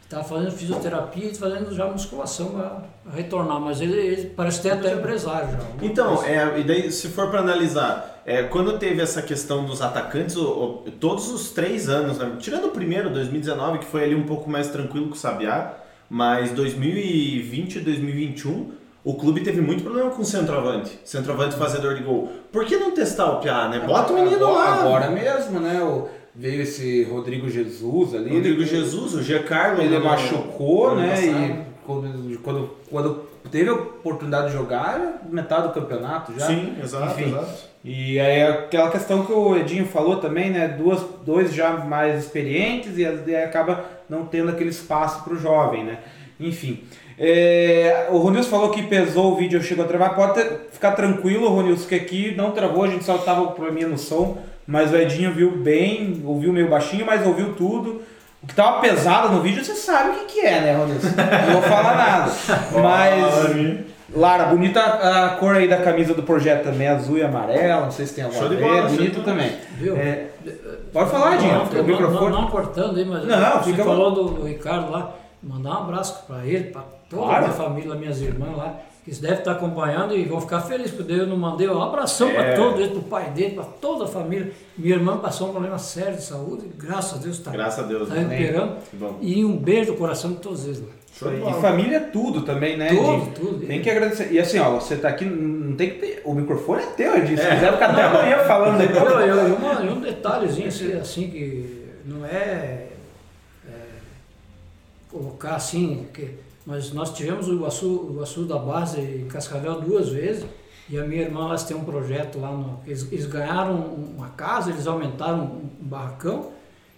está fazendo fisioterapia e fazendo já musculação para retornar. Mas ele, ele parece ter até empresário já. Então, coisa. é, e daí, se for para analisar, é, quando teve essa questão dos atacantes, o- o- todos os três anos, né, tirando o primeiro, 2019, que foi ali um pouco mais tranquilo com o Sabiá, mas 2020 e 2021, o clube teve muito problema com o centroavante, centroavante fazedor de gol. Por que não testar o Piá, né? Bota o menino agora, lá. Agora mesmo, né? o- veio esse Rodrigo Jesus ali. Rodrigo ele- Jesus, o Giancarlo. Ele no- machucou, né? passado. E quando, quando, quando teve a oportunidade de jogar, metade do campeonato já. Sim, exato, Enfim. exato. E aí aquela questão que o Edinho falou também, né? Duas, dois já mais experientes e aí acaba não tendo aquele espaço para o jovem, né? Enfim. É, o Ronilson falou que pesou o vídeo, chegou a travar. Pode ter- ficar tranquilo, Ronilson, que aqui não travou, a gente só tava com probleminha no som. Mas o Edinho viu bem, ouviu meio baixinho, mas ouviu tudo. O que tava pesado no vídeo, você sabe o que, que é, né, Ronilson? Não vou falar nada. Mas. Lara, bonita a cor aí da camisa do projeto também, azul e amarelo, não sei se tem alguma Show de bola, de bonito bola. também. Viu? É, pode falar, Edinho, Não, o não, microfone. Não, não cortando aí, mas Não, você fica- falou do, do Ricardo lá, mandar um abraço para ele, para toda Claro. a minha família, minhas irmãs lá, que devem estar acompanhando e vão ficar felizes, porque eu não mandei um abração É. para todos eles, para o pai dele, para toda a família. Minha irmã passou um problema sério de saúde, graças a Deus está Graças a Deus. tá né? recuperando. E um beijo do coração de todos eles lá. De E família é tudo também, né, Tudo, Edinho? tudo. Tem que agradecer. E assim, ó, você tá aqui, não tem que ter. O microfone é teu, Edinho. Se quiser ficar até amanhã falando Eu, depois. eu, eu, uma- e um detalhezinho assim, assim que não é, é, colocar assim, que, mas nós tivemos o Iguaçu, o Iguaçu da base em Cascavel duas vezes e a minha irmã elas têm um projeto lá, no, eles, eles ganharam uma casa, eles aumentaram um, barracão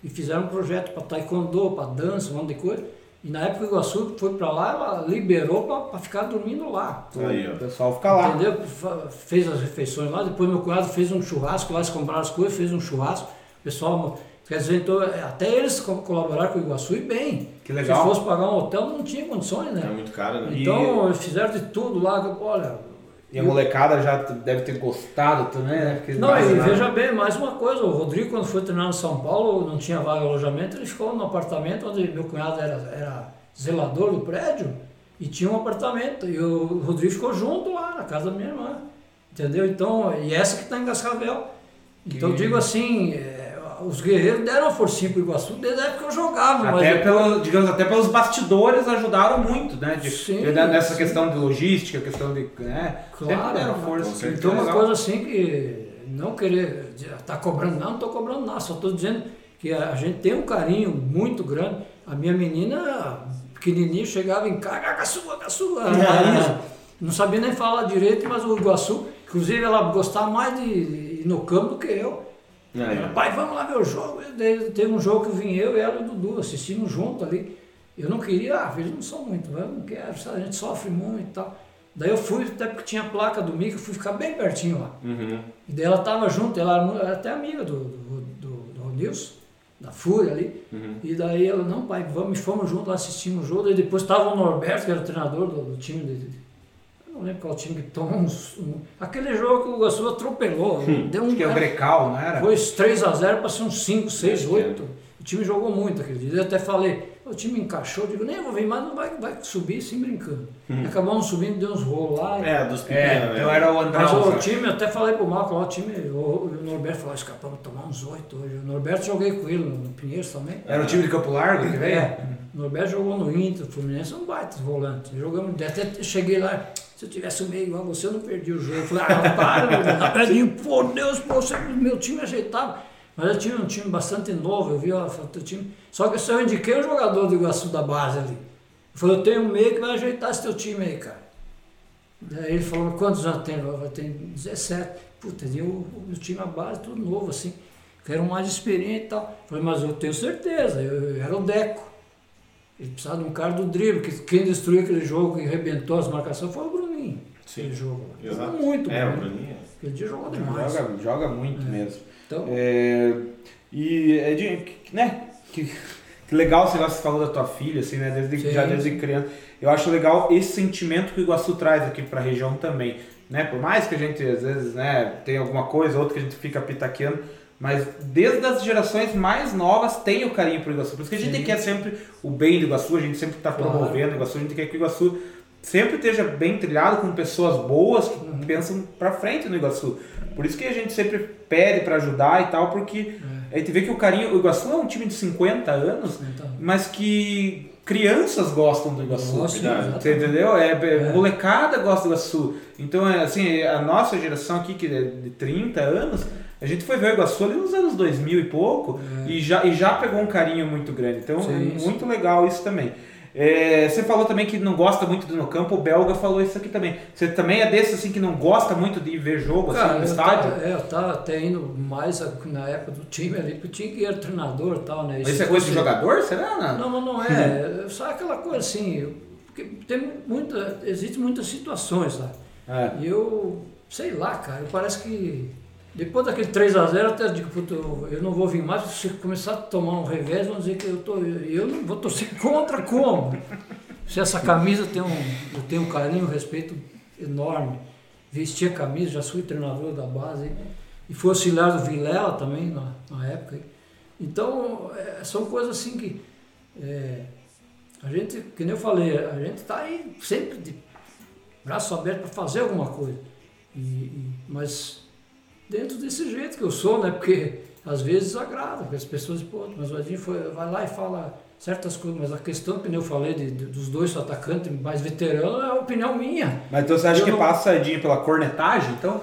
e fizeram um projeto para taekwondo, para dança, um monte de coisa. E na época o Iguaçu foi para lá, ela liberou para ficar dormindo lá. Aí, O pessoal fica lá. Entendeu? Fez as refeições lá, depois meu cunhado fez um churrasco lá, eles compraram as coisas, fez um churrasco. O pessoal, quer dizer, então, até eles co- colaboraram com o Iguaçu e bem. Que legal. Se fosse pagar um hotel, não tinha condições, É né? muito caro, né? Então, eles fizeram de tudo lá, olha. E a molecada já deve ter gostado também, né? Porque Não, e veja bem, mais uma coisa, o Rodrigo quando foi treinar no São Paulo, não tinha vaga de alojamento, ele ficou no apartamento onde meu cunhado era, era zelador do prédio e tinha um apartamento. E o Rodrigo ficou junto lá na casa da minha irmã. Entendeu? Então, e essa que está em Cascavel. Então eu digo assim, é, os guerreiros deram uma forcinha pro Iguaçu desde a época que eu jogava, mas Até, depois- pelo, digamos, até pelos bastidores ajudaram muito, né? De, Sim, de- nessa sim. questão de logística, questão de. Né? Claro, deram força. certeza. Então uma coisa assim que não querer estar cobrando, não, não estou cobrando nada, só estou dizendo que a a gente tem um carinho muito grande. A minha menina, pequenininha, chegava em casa, "Ah, caçua, caçua, a Maísa, não sabia nem falar direito, mas o Iguaçu, inclusive ela gostava mais de ir no campo do que eu. Ela, pai, vamos lá ver o jogo. Teve um jogo que vim eu e ela e o Dudu assistindo junto ali. Eu não queria, ah, eles não são muito, eu não quero, sabe, a gente sofre muito e tal. Daí eu fui, até porque tinha a placa do Mica, eu fui ficar bem pertinho lá. Uhum. E daí ela estava junto, ela era até amiga do, do, do, do da Fúria ali. Uhum. E daí ela, não, pai, vamos, fomos juntos lá assistimos o jogo. Daí depois estava o Norberto, que era o treinador do, do time de, não lembro qual time que tomou uns. Um, aquele jogo que o Iguaçu atropelou. Deu um, Acho que é o Grecal, não era? foi 3x0 para ser uns 5, 6, Acho que 8. O time jogou muito aquele dia. Eu até falei, o time encaixou, eu digo, nem vou vir mais, não vai, vai subir sem brincando. E acabamos subindo, deu uns rolos lá. É, dos pequenos, É, então era o André. Mas o time, eu até falei pro Marco lá, o time, o, o Norberto falou, escapamos de tomar uns 8 hoje. O Norberto joguei com ele no, no Pinheiros também. Era o time de Campo Largo que veio? É, o Norberto jogou no Inter, Fluminense é um baita volante. Jogamos, até cheguei lá, se eu tivesse o meio igual você, eu não perdi o jogo. Eu falei, ah, para, Pedrinho, por Deus, pô, você, meu time ajeitava. Mas eu tinha um time bastante novo, eu vi ó, o teu time. Só que eu indiquei um jogador do Iguaçu da base ali. Eu falei, eu tenho um meio que vai ajeitar esse teu time aí, cara. Daí ele falou, quantos anos tem? Eu tenho 17. Puta, e o time a base, tudo novo, assim. Quero um mais experiente e tal. Eu falei, mas eu tenho certeza, eu, eu era o Deco. Ele precisava de um cara do drible, que quem destruiu aquele jogo e arrebentou as marcações foi o Bruninho. Sim. Exato. Jogou muito, É, o Bruninho. Bruninho. Aquele dia jogou demais. Joga, joga muito mesmo. Então, É, e, Edinho, que- né? Que, que legal esse negócio que você falou da tua filha, assim, né? Desde, Sim, já desde criança. Eu acho legal esse sentimento que o Iguaçu traz aqui pra região também. Né? Por mais que a gente, às vezes, né, tem alguma coisa, outra que a gente fica pitaqueando, mas desde as gerações mais novas tem o carinho pro Iguaçu. Por isso que a gente Sim. quer sempre o bem do Iguaçu, a gente sempre está Claro. promovendo o Iguaçu, a gente quer que o Iguaçu sempre esteja bem trilhado com pessoas boas que Uhum. pensam pra frente no Iguaçu. Por isso que a gente sempre pede pra ajudar e tal, porque É. a gente vê que o carinho, o Iguaçu é um time de 50 anos, então, mas que crianças gostam do Iguaçu. Nossa, verdade. Você entendeu? É, é, É. molecada gosta do Iguaçu. Então, é, assim, a nossa geração aqui, que é de 30 anos, a gente foi ver o Iguaçu ali nos anos 2000 e pouco e, já, e já pegou um carinho muito grande. Então, É. Sim, é sim. muito legal isso também. É, você falou também que não gosta muito do no campo, o Belga falou isso aqui também. Você também é desse assim que não gosta muito de ir ver jogo assim, Cara, no eu estádio? tava, é, eu tava até indo mais na época do time ali, porque o time que era treinador e tal, né? Mas isso é coisa de jogador, será? Não? Não, não, não é. É Só aquela coisa assim, tem muita, existe muitas situações, sabe? É. E eu, sei lá, cara, parece que depois daquele 3x0 eu até digo, puto, eu- não vou vir mais, se começar a tomar um revés, vão dizer que eu tô. Eu não vou torcer contra como? Se essa camisa tem um. Eu tenho um carinho, um respeito enorme. Vesti a camisa, já fui treinador da base e fui auxiliar do Vilela também na, na época. Então, é, são coisas assim que. é, a gente, que nem eu falei, a gente está aí sempre de braço aberto para fazer alguma coisa. E, e- mas dentro desse jeito que eu sou, né? Porque às vezes agrada, porque as pessoas dizem, pô, mas o Edinho foi, vai lá e fala certas coisas, mas a questão que eu falei de, de- dos dois atacantes mais veteranos é a opinião minha. Mas então você acha Eu que não- passa Edinho pela cornetagem, então?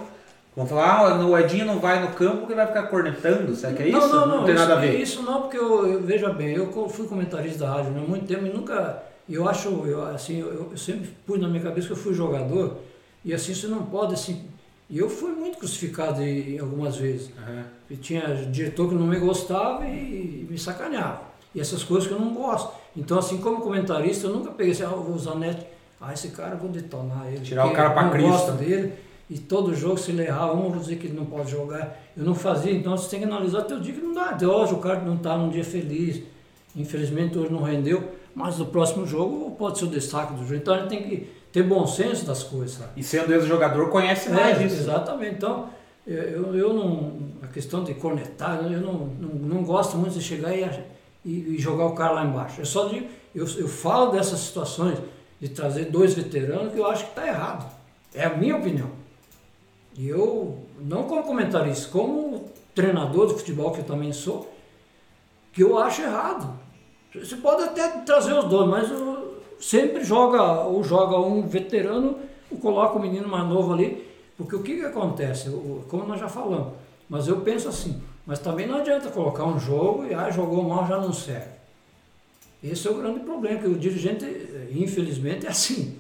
Vão falar, ah, o Edinho não vai no campo porque vai ficar cornetando, será que é isso? Não, não, não, tem isso, nada a ver. Isso não, porque eu, eu- veja bem, eu fui comentarista da rádio né, há muito tempo e nunca. Eu acho, eu, assim, eu, eu sempre pus na minha cabeça que eu fui jogador e assim você não pode assim. E eu fui muito crucificado em, algumas vezes. Aham. E tinha diretor que não me gostava e, me sacaneava. E essas coisas que eu não gosto. Então, assim, como comentarista, eu nunca peguei assim, ah, vou usar net. Ah, esse cara, eu vou detonar ele. Tirar o cara pra não Cristo. gosto dele. E todo jogo, se ele errar um, vou dizer que ele não pode jogar. Eu não fazia, então você tem que analisar teu dia que não dá. Hoje o cara não está num dia feliz. Infelizmente hoje não rendeu. Mas no próximo jogo pode ser o destaque do jogo. Então a gente tem que ter bom senso das coisas, sabe? E sendo ex-jogador, conhece mais É, isso. exatamente. Então, eu, eu, não. A questão de cornetar, eu não, não, não gosto muito de chegar e, e, e jogar o cara lá embaixo. Eu só digo, eu, eu falo dessas situações de trazer dois veteranos que eu acho que está errado. É a minha opinião. E eu, não como comentarista, como treinador de futebol que eu também sou, que eu acho errado. Você pode até trazer os dois, mas eu- sempre joga, ou joga um veterano, ou coloca o menino mais novo ali, porque o que, que acontece? Como nós já falamos, mas eu penso assim, mas também não adianta colocar um jogo e ah, jogou mal já não serve. Esse é o grande problema, que o dirigente, infelizmente, é assim.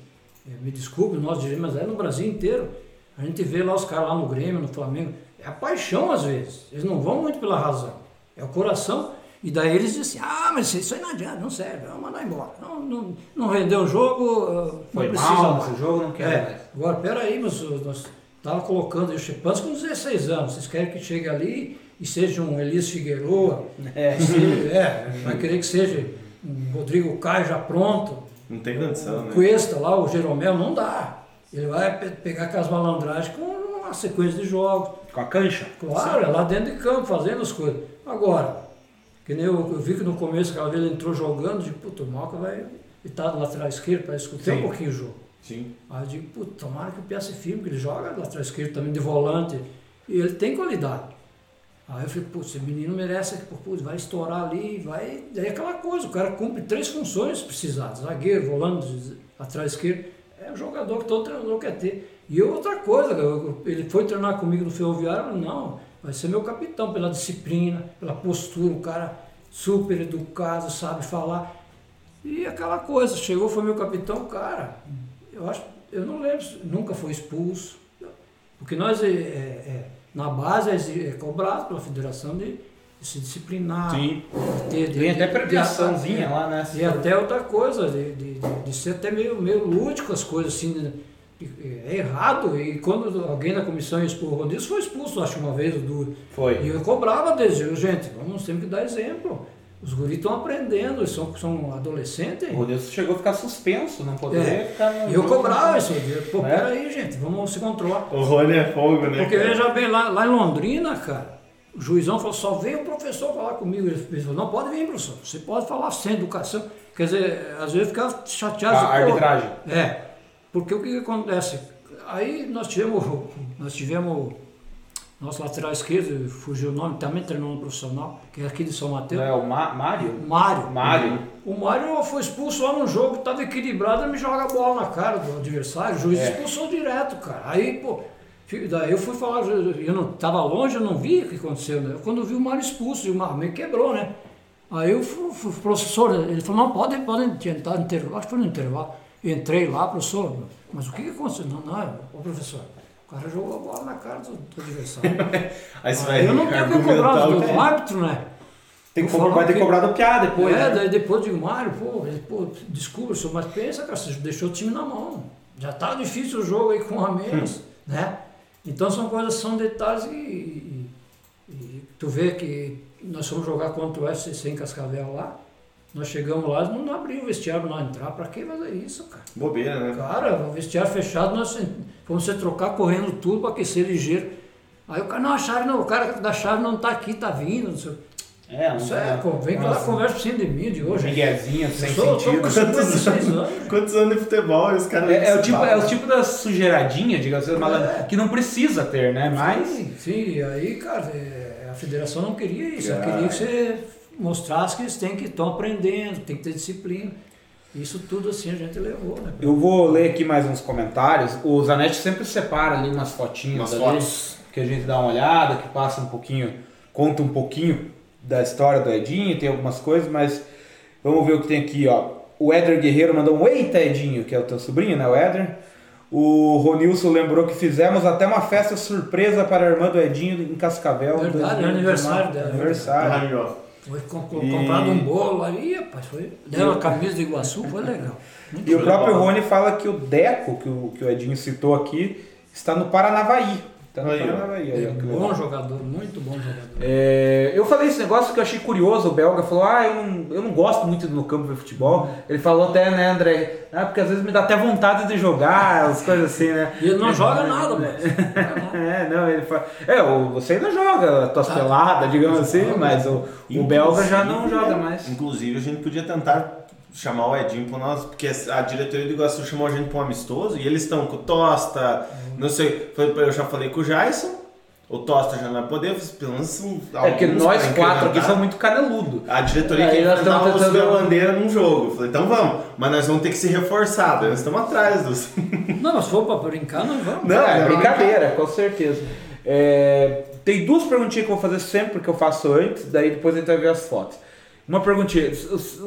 Eh, Me desculpe, nós dirigentes, mas é no Brasil inteiro. A gente vê lá os caras lá no Grêmio, no Flamengo, é a paixão às vezes. Eles não vão muito pela razão, é o coração. E daí eles dizem assim, ah, mas isso aí não adianta, não serve, vamos mandar embora. Não, não, não rendeu o jogo, ah, não Foi precisa mal mais. jogo, não quero mais. É, agora, peraí, mas uh, nós estava colocando o Chepansky com 16 anos. Vocês querem que chegue ali e seja um Elias Figueroa? É. Se- é, vai querer que seja um Rodrigo Caio já pronto. Não tem condição, O né? Cuesta lá, o Jeromel, não dá. Ele vai pe- pegar aquelas malandragens com uma sequência de jogos. Com a cancha? Claro, é lá dentro de campo, fazendo as coisas. Agora, que nem eu, eu vi que no começo, aquela vez ele entrou jogando, de puto, o Malca vai estar do lateral esquerdo para escutar um pouquinho o jogo. Sim. Aí eu digo, puto, tomara que o Pia se firme, que ele joga lateral esquerdo também de volante. E ele tem qualidade. Aí eu falei, putz, esse menino merece, putz, vai estourar ali, vai. Daí é aquela coisa, o cara cumpre três funções se precisar, zagueiro, volante, lateral esquerdo. É o jogador que todo treinador quer ter. E outra coisa, eu- ele foi treinar comigo no Ferroviário, não, vai ser meu capitão pela disciplina, pela postura, um cara super educado, sabe falar. E aquela coisa, chegou, foi meu capitão, cara, eu acho, eu não lembro, nunca foi expulso. Porque nós, é, é, é, na base, é é cobrado pela federação de, de se disciplinar. Sim. de ter- de- Tem até premiaçãozinha lá, né? E até outra coisa, de, de, de- de ser até meio, meio lúdico as coisas, assim, né? É errado. E quando alguém da comissão expôs o foi expulso, acho, uma vez o Duro. Foi. E eu cobrava eu, gente, vamos sempre dar exemplo. Os guris estão aprendendo, eles são, são adolescentes. O Rodilson chegou a ficar suspenso, não poder É. ficar no E eu cobrava isso aí. Pô, É. peraí, gente, vamos se controlar. O Rony é fogo, né? Porque cara? veja bem, lá, lá em Londrina, cara, o juizão falou, só vem o professor falar comigo. Ele falou, não pode vir, professor, você pode falar sem educação. Quer dizer, às vezes eu ficava chateado. A assim, arbitragem. É, porque o que, que acontece? Aí nós tivemos, nós tivemos nosso lateral esquerdo, fugiu o nome, também treinou no profissional, que é aqui de São Mateus, É o Ma- Mário? Mário. Mário. O Mário foi expulso lá no jogo, estava equilibrado, ele me joga a bola na cara do adversário, o juiz É. expulsou direto, cara. Aí, pô, daí eu fui falar, eu não estava longe, eu não vi o que aconteceu, né? Quando eu vi o Mário expulso, o Mário me quebrou, né? Aí eu fui, fui, professor, ele falou, não, podem, podem tentar intervalo, acho que foi no intervalo. Entrei lá, professor, mas o que, que aconteceu? Não, não, ô professor, o cara jogou a bola na cara do, do adversário. Aí você vai eu não tenho que cobrar o do, do árbitro, né? Tem que vai ter que- cobrado o piá depois. é, né? daí depois digo, Mário, pô, pô, desculpa, senhor, mas pensa, cara, você deixou o time na mão. Já tá difícil o jogo aí com a menos, né? Então são coisas, são detalhes e, e- e tu vê que nós fomos jogar contra o FCC em Cascavel lá, nós chegamos lá, não, não abriu o vestiário nós entrar, pra que fazer isso, cara? Bobeira, né? Cara, o vestiário fechado, nós fomos se trocar correndo tudo para aquecer ligeiro. Aí o cara, não, a chave não, o cara da chave não tá aqui, tá vindo, não sei. É, não Isso é, vem aquela conversa por cima de mim de hoje. Miguezinho, sem sou- sentido. 56 anos. Quantos anos de futebol e os caras. É, é o tipo, é o tipo da sujeiradinha, digamos assim, malandro, que não precisa ter, né? Mas. Sim, sim, aí, cara, é, a federação não queria isso, ela Cara. queria que você mostrasse que eles têm que estão aprendendo, tem que ter disciplina. Isso tudo assim a gente levou, né? Eu vou ler aqui mais uns comentários. O Zanetti sempre separa ali umas fotinhas Umas ali, fotos. que a gente dá uma olhada, que passa um pouquinho, conta um pouquinho da história do Edinho, tem algumas coisas, mas vamos ver o que tem aqui, ó. O Éder Guerreiro mandou um Eita Edinho, que é o teu sobrinho, né, o Éder? O Ronilson lembrou que fizemos até uma festa surpresa para a irmã do Edinho em Cascavel. Verdade, 2019. é aniversário dela. Aniversário. Foi E- comprado um bolo ali, rapaz, foi. Deram a camisa de Iguaçu, foi legal. Muito E o próprio Rony fala que o Deco, que o, que o Edinho citou aqui, está no Paranavaí. No Aí, É bom legal. jogador, muito bom jogador. É, eu falei esse negócio que eu achei curioso, o belga falou, ah, eu não, eu não gosto muito de no campo ver futebol. Ele falou até, né, André, ah, porque às vezes me dá até vontade de jogar, as coisas assim, né? E ele não joga nada, mas. É, não, ele fala. É, você ainda joga tuas peladas, digamos assim, mas o, o belga já não joga mais. Inclusive, a gente podia tentar chamar o Edinho pro nosso, porque a diretoria do Iguaçu chamou a gente para um amistoso e eles estão com o Tosta, não sei, foi- eu já falei com o Jason, o Tosta já não vai poder, pelo menos É que nós pra quatro aqui somos muito caneludo. A diretoria Aí quer nós enfrentar o subir a tentando- bandeira num jogo. Eu falei, então vamos, mas nós vamos ter que se reforçar, nós estamos atrás dos. Não, mas se for pra brincar, nós vamos. Não, é, não, brincadeira, com certeza. É, tem duas perguntinhas que eu vou fazer sempre que eu faço antes, daí depois a gente vai ver as fotos. Uma perguntinha,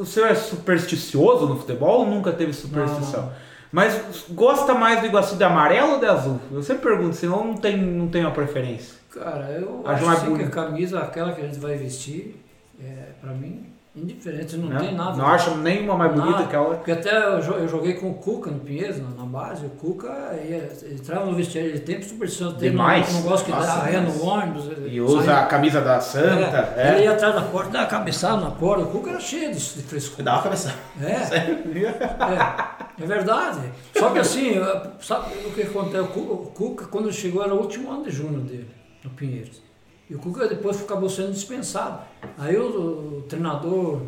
senhor é supersticioso no futebol ou nunca teve superstição? Não, Mas gosta mais do Iguaçu de amarelo ou de azul? Eu sempre pergunto, senão não tem, não tem uma preferência. Cara, eu Acho acho mais assim que a camisa, aquela que a gente vai vestir, é, pra mim, indiferente, não né? tem nada. Não acho nenhuma mais bonita que a outra. Porque até eu, jo- eu joguei com o Cuca no Pinheiros, na, base, o Cuca ele entrava no vestiário, ele tem superstição, ele não, Demais. não gosta que dá ré demais. no ônibus. E usa a camisa da Santa. É, Ele É. ia atrás da porta, dava cabeçada na porta, o Cuca era cheio de, de frescura. Dá uma cabeça. É, é, é verdade. Só que assim, sabe o que acontece? O Cu- o Cuca, quando ele chegou, era o último ano de junho dele, no Pinheiros. E o Cuca depois acabou sendo dispensado. Aí o, o treinador.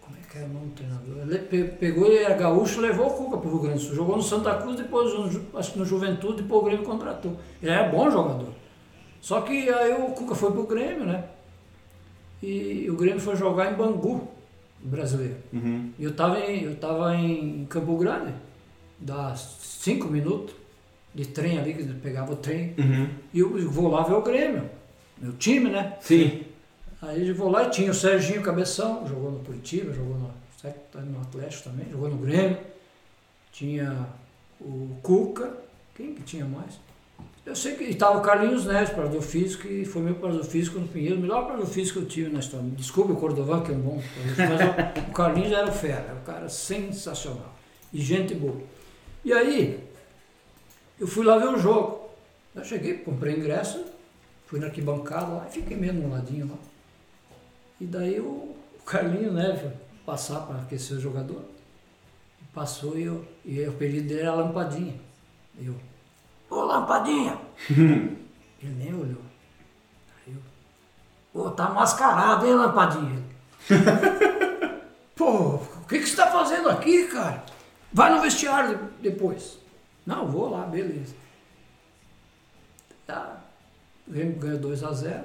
Como é que era o nome do treinador? Ele pe- pegou, ele era gaúcho levou o Cuca para o Rio Grande do Sul. Jogou no Santa Cruz, depois, no acho que no Juventude, depois o Grêmio contratou. Ele era bom jogador. Só que aí o Cuca foi pro Grêmio, né? E o Grêmio foi jogar em Bangu, brasileiro. Uhum. E eu estava em, eu tava em Campo Grande, dá cinco minutos de trem ali, que pegava o trem, Uhum. e eu vou lá ver o Grêmio, meu time, né? Sim. Aí eu vou lá e tinha o Serginho Cabeção, jogou no Curitiba, jogou no? Tá no Atlético também, jogou no Grêmio. Tinha o Cuca, quem que tinha mais? Eu sei que estava o Carlinhos Neves, parador físico, que foi meu parador físico no Pinheiro, o melhor parador físico que eu tive na história. Desculpe o Cordovan, que é um bom mas o, o Carlinhos era o fera, era um cara sensacional. E gente boa. E aí, eu fui lá ver o jogo. Eu cheguei, comprei ingresso, fui na arquibancada lá e fiquei mesmo no ladinho lá. E daí o, o Carlinho, né, foi passar para aquecer o jogador. Passou e, eu, e o apelido dele era Lampadinha. Eu, ô Lampadinha! Ele nem olhou. Aí eu, ô, tá mascarado, hein, Lampadinha? Pô, o que, que você tá fazendo aqui, cara? Vai no vestiário depois. Não, vou lá, beleza. Tá. O Grêmio ganhou 2x0.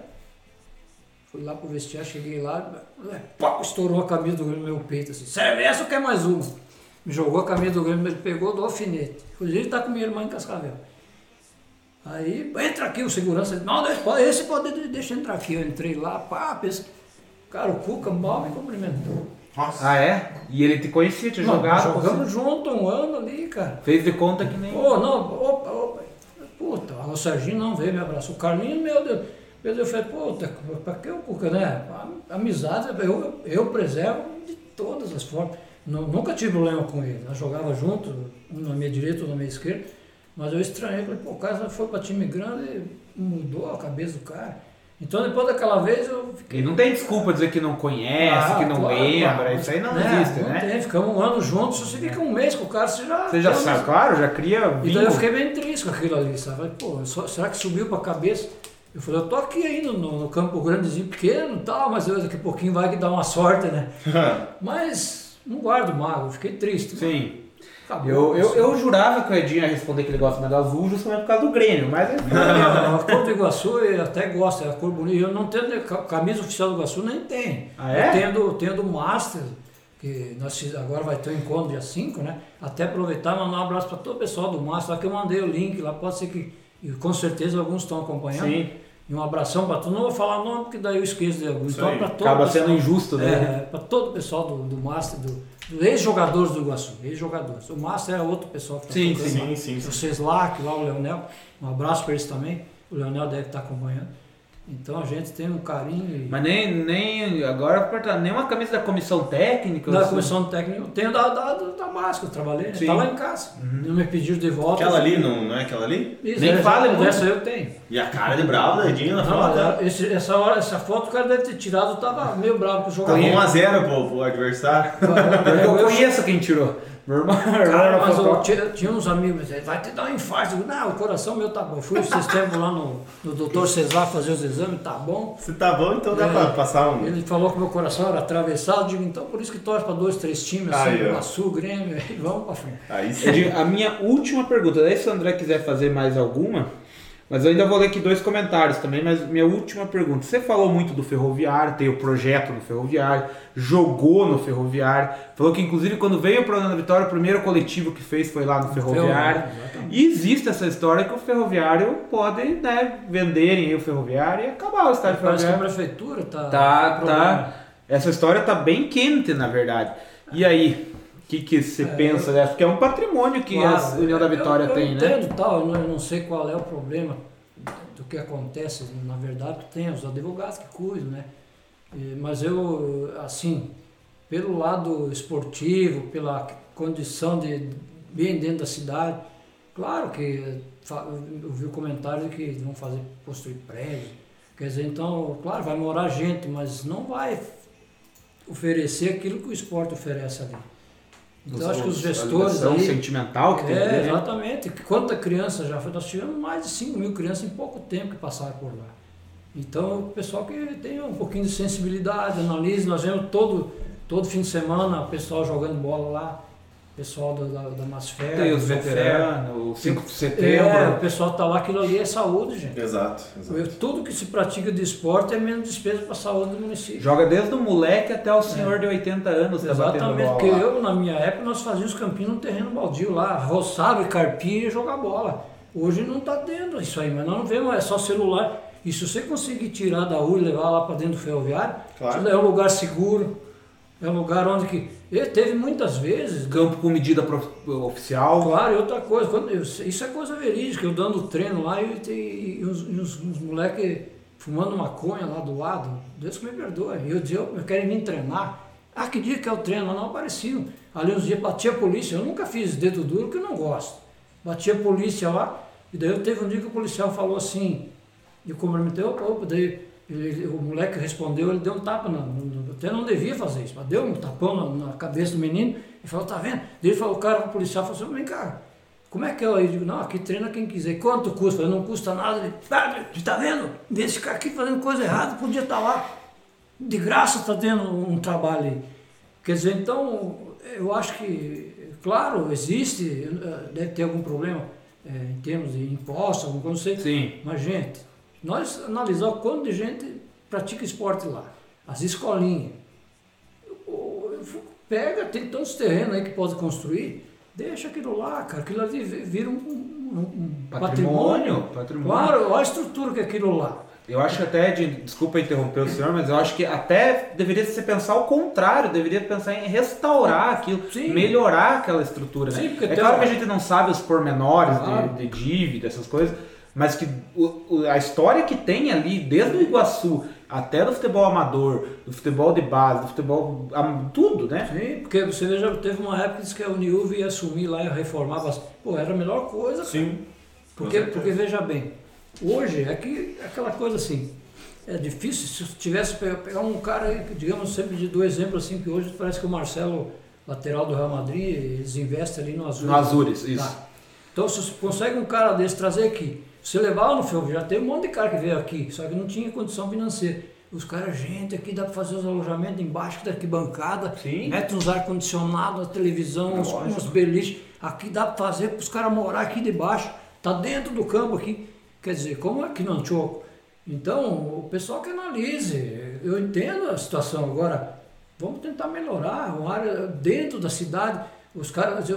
Fui lá pro vestiário, cheguei lá, é, pá, estourou a camisa do Grêmio no meu peito assim. Serve essa ou quer mais uma? Me jogou a camisa do Grêmio, ele pegou do alfinete. Inclusive tá com minha irmã em Cascavel. Aí, entra aqui o segurança. Não, esse pode, deixa entrar aqui. Eu entrei lá, pá, pensa. Cara, o Cuca mal me cumprimentou. Nossa. Ah, é? E ele te conhecia, te jogava? Jogamos junto um ano ali, cara. Fez de conta que nem. Ô, oh, não, opa, opa. Puta, o Serginho não veio me abraçar. O Carlinho, meu Deus. Meu Deus, eu falei, puta, pra que o Cuca, né? Amizade, eu, eu preservo de todas as formas. Nunca tive problema com ele. Nós jogava junto, um na minha direita, um na minha esquerda. Mas eu estranhei, falei, pô, o cara foi para time grande e mudou a cabeça do cara. Então depois daquela vez eu fiquei. E não tem desculpa dizer que não conhece, ah, que não claro, lembra, claro, isso aí não é, existe, não né? Tem, ficamos um ano juntos, se você fica um mês com o cara, você já. Você já sabe, claro, já cria. Vínculo. Então eu fiquei bem triste com aquilo ali, sabe? Pô, só, será que subiu pra cabeça? Eu falei, eu tô aqui ainda no, no campo grandezinho, pequeno e tal, mas eu, daqui a pouquinho vai que dá uma sorte, né? mas não guardo mago, fiquei triste. Sim. Eu, eu, eu jurava que o Edinho ia responder que ele gosta mais do azul justamente por causa do Grêmio, mas é não, a cor do Iguaçu eu até gosto, é a cor bonita. Eu não tenho camisa oficial do Iguaçu, nem tem. Ah, é? Eu tenho do, tenho do Master, que nós agora vai ter um encontro dia 5, né? Até aproveitar e mandar um abraço para todo o pessoal do Master, lá que eu mandei o link, lá pode ser que, com certeza alguns estão acompanhando. Sim. E um abração para todos. Não vou falar nome porque daí eu esqueço de alguns. Então, para todo Acaba sendo injusto, né? É, para todo o pessoal do, do Master, do, ex-jogadores do Iguaçu, ex-jogadores. O Márcio é outro pessoal que está sim, sim, sim, sim. O Ceslac, lá o Leonel. Um abraço para eles também. O Leonel deve estar acompanhando. Então a gente tem um carinho. Mas nem, nem agora nem uma camisa da comissão técnica? Da assim. comissão técnica, tenho da, da, da máscara, eu trabalhei, né? tá lá em casa. Uhum. Não me pediram de volta. Aquela ali, não, não é aquela ali? Isso, nem essa, fala muito. Essa eu tenho. E a cara de bravo da Edinho na foto? Esse, essa, hora, essa foto o cara deve ter tirado, eu tava meio bravo com o jogador. Tava 1x0 pro, pro adversário. eu, eu conheço quem tirou. Meu irmão, Cara, mas eu tinha, tinha, uns amigos, vai te dar um infarto. Eu, não, o coração meu tá bom. Eu fui esses tempos lá no, no doutor Cesar fazer os exames, tá bom. Se tá bom, então dá é, pra passar um. Ele falou que meu coração era atravessado, digo, então por isso que torce pra dois, três times, assim, Aí, Sul, Grêmio, e vamos pra frente. Aí sim. A minha última pergunta, daí se o André quiser fazer mais alguma. Mas eu ainda vou ler aqui dois comentários também, mas minha última pergunta. Você falou muito do Ferroviário, tem o projeto no Ferroviário, jogou no Ferroviário, falou que inclusive quando veio para a Vitória, o primeiro coletivo que fez foi lá no Ferroviário. e existe essa história que o Ferroviário pode né, venderem o Ferroviário e acabar o estádio Parece Ferroviário. Parece que a prefeitura tá... Tá, tá. Essa história tá bem quente, na verdade. E aí? Que, que você é, pensa dessa? Porque é um patrimônio que claro, a União da Vitória eu, eu tem, entendo, né? Tal, eu não, eu não sei qual é o problema do que acontece. Na verdade, tem os advogados que cuidam, né? Mas eu, assim, pelo lado esportivo, pela condição de bem dentro da cidade, claro que eu vi o comentário de que vão fazer construir prédio. Quer dizer, então, claro, vai morar gente, mas não vai oferecer aquilo que o esporte oferece ali. Então, acho que os gestores. Aí, sentimental que tem. É, ali, né? exatamente. Quanta criança já foi? Nós tivemos mais de 5 mil crianças em pouco tempo que passaram por lá. Então, o pessoal que tem um pouquinho de sensibilidade, analise. Nós vemos todo, todo fim de semana o pessoal jogando bola lá pessoal da, da, da Masfer. Tem os veteranos, o 5 de setembro. É, o pessoal tá lá, aquilo ali é saúde, gente. Exato, exato. Tudo que se pratica de esporte é menos despesa para a saúde do município. Joga desde o moleque até o senhor é. de 80 anos. Tá Exatamente, porque eu, na minha época, nós fazíamos campinho no terreno baldio lá, roçava e carpia e jogar bola. Hoje não está tendo isso aí, mas nós não vemos, é só celular. E se você conseguir tirar da rua e levar lá para dentro do ferroviário, claro. é um lugar seguro, é um lugar onde que ele teve muitas vezes. Campo com medida oficial. Claro, e outra coisa, quando isso é coisa verídica, eu dando treino lá e, e, e uns, uns, uns moleques fumando maconha lá do lado, Deus que me perdoe. E eu dizia, eu quero me treinar. Ah, que dia que é o treino? Não apareciam. Ali uns dias batia a polícia. Eu nunca fiz dedo duro, que eu não gosto. Batia a polícia lá, e daí eu teve um dia que o policial falou assim, e cumprimentei, opa, opa, daí ele, o moleque respondeu, ele deu um tapa, não, até não devia fazer isso, mas deu um tapão na, na cabeça do menino e falou, tá vendo? Ele falou, o cara, o policial falou assim, vem cá, como é que é? Eu digo, não, aqui treina quem quiser. Quanto custa? Não custa nada. Ele, ah, tá vendo? Desse ficar aqui fazendo coisa errada, podia estar tá lá. De graça está tendo um trabalho aí. Quer dizer, então, eu acho que, claro, existe, eh, deve ter algum problema é, em termos de impostos, alguma coisa, não sei. Sim. Mas, gente, nós analisar o quanto de gente pratica esporte lá. As escolinhas. Pega, tem tantos terrenos aí que pode construir Deixa aquilo lá, cara. Aquilo ali vira um, um, um patrimônio. patrimônio. Claro, olha a estrutura que é aquilo lá. Eu acho até, de, desculpa interromper o senhor, mas eu acho que até deveria se pensar ao contrário, deveria pensar em restaurar aquilo, Sim. melhorar aquela estrutura. Né? Sim, é claro que a gente não sabe os pormenores claro. de, de dívida, essas coisas, mas que o, a história que tem ali, desde o Iguaçu até do futebol amador, do futebol de base, do futebol. tudo, né? Sim, porque você veja, teve uma época que, que a Uniuv ia assumir lá e reformar. Pô, era a melhor coisa. Sim. Porque, porque veja bem, hoje é que aquela coisa assim. É difícil, se tivesse pegar um cara, digamos, sempre de do exemplo assim, que hoje parece que o Marcelo, lateral do Real Madrid, eles investem ali no Azul. No Azures, isso. Tá. Então, se você consegue um cara desse trazer aqui, você levava no filme, já tem um monte de cara que veio aqui, só que não tinha condição financeira. Os caras, gente, aqui dá para fazer os alojamentos embaixo da arquibancada, Sim. mete uns ar-condicionado, a televisão, uns, uns beliches. Aqui dá para fazer para os caras morar aqui debaixo, tá dentro do campo aqui. Quer dizer, como é que não choco? Então, o pessoal que analise. Eu entendo a situação. Agora, vamos tentar melhorar uma área dentro da cidade. Os caras,